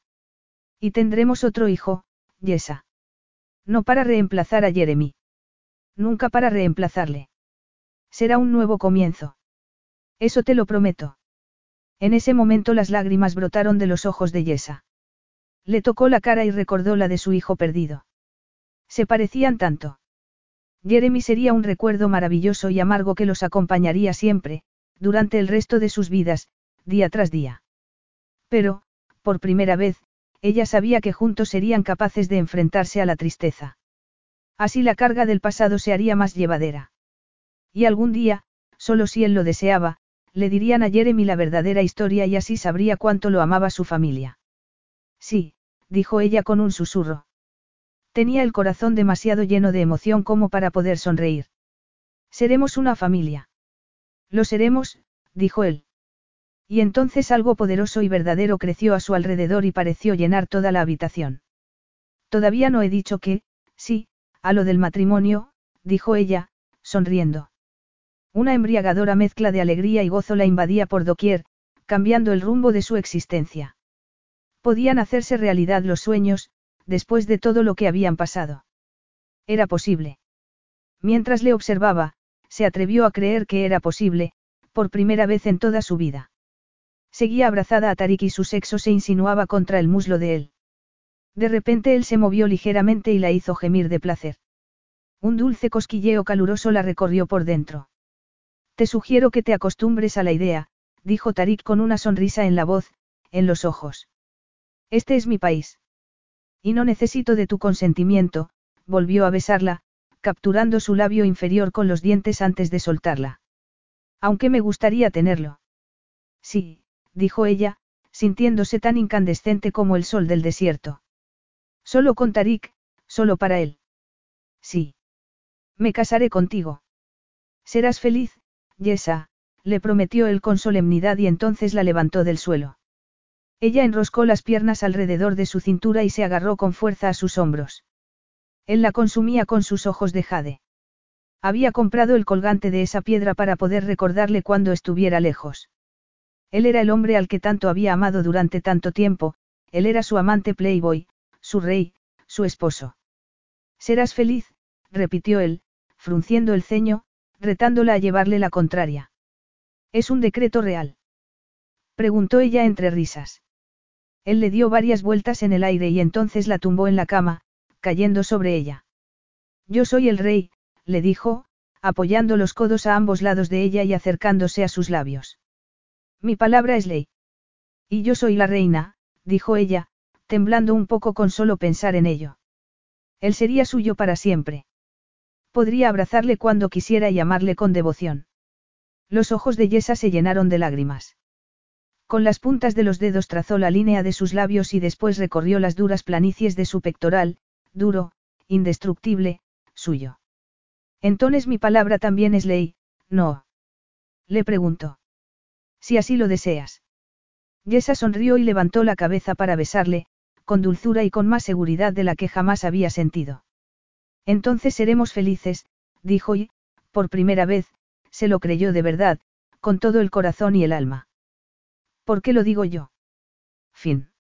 [SPEAKER 1] Y tendremos otro hijo, Yesa. No para reemplazar a Jeremy. Nunca para reemplazarle. Será un nuevo comienzo. Eso te lo prometo. En ese momento las lágrimas brotaron de los ojos de Yesa. Le tocó la cara y recordó la de su hijo perdido. Se parecían tanto. Jeremy sería un recuerdo maravilloso y amargo que los acompañaría siempre, durante el resto de sus vidas, día tras día. Pero, por primera vez, ella sabía que juntos serían capaces de enfrentarse a la tristeza. Así la carga del pasado se haría más llevadera. Y algún día, solo si él lo deseaba, le dirían a Jeremy la verdadera historia y así sabría cuánto lo amaba su familia. Sí, dijo ella con un susurro. Tenía el corazón demasiado lleno de emoción como para poder sonreír. Seremos una familia. Lo seremos, dijo él. Y entonces algo poderoso y verdadero creció a su alrededor y pareció llenar toda la habitación. Todavía no he dicho que, sí, a lo del matrimonio, dijo ella, sonriendo. Una embriagadora mezcla de alegría y gozo la invadía por doquier, cambiando el rumbo de su existencia. Podían hacerse realidad los sueños, después de todo lo que habían pasado. Era posible. Mientras le observaba, se atrevió a creer que era posible, por primera vez en toda su vida. Seguía abrazada a Tarik y su sexo se insinuaba contra el muslo de él. De repente él se movió ligeramente y la hizo gemir de placer. Un dulce cosquilleo caluroso la recorrió por dentro. Te sugiero que te acostumbres a la idea, dijo Tarik con una sonrisa en la voz, en los ojos. Este es mi país. Y no necesito de tu consentimiento, volvió a besarla, capturando su labio inferior con los dientes antes de soltarla. Aunque me gustaría tenerlo. Sí, dijo ella, sintiéndose tan incandescente como el sol del desierto. Solo con Tarik, solo para él. Sí. Me casaré contigo. Serás feliz, Yesa, le prometió él con solemnidad y entonces la levantó del suelo. Ella enroscó las piernas alrededor de su cintura y se agarró con fuerza a sus hombros. Él la consumía con sus ojos de jade. Había comprado el colgante de esa piedra para poder recordarle cuando estuviera lejos. Él era el hombre al que tanto había amado durante tanto tiempo, él era su amante Playboy, su rey, su esposo. Serás feliz, repitió él, frunciendo el ceño, retándola a llevarle la contraria. ¿Es un decreto real? Preguntó ella entre risas. Él le dio varias vueltas en el aire y entonces la tumbó en la cama, cayendo sobre ella. Yo soy el rey, le dijo, apoyando los codos a ambos lados de ella y acercándose a sus labios. Mi palabra es ley. Y yo soy la reina, dijo ella, temblando un poco con solo pensar en ello. Él sería suyo para siempre. Podría abrazarle cuando quisiera y amarle con devoción. Los ojos de Yesa se llenaron de lágrimas. Con las puntas de los dedos trazó la línea de sus labios y después recorrió las duras planicies de su pectoral, duro, indestructible, suyo. Entonces mi palabra también es ley, ¿no? Le preguntó. Si así lo deseas. Yesa sonrió y levantó la cabeza para besarle, con dulzura y con más seguridad de la que jamás había sentido. Entonces seremos felices, dijo y, por primera vez, se lo creyó de verdad, con todo el corazón y el alma. ¿Por qué lo digo yo? Fin.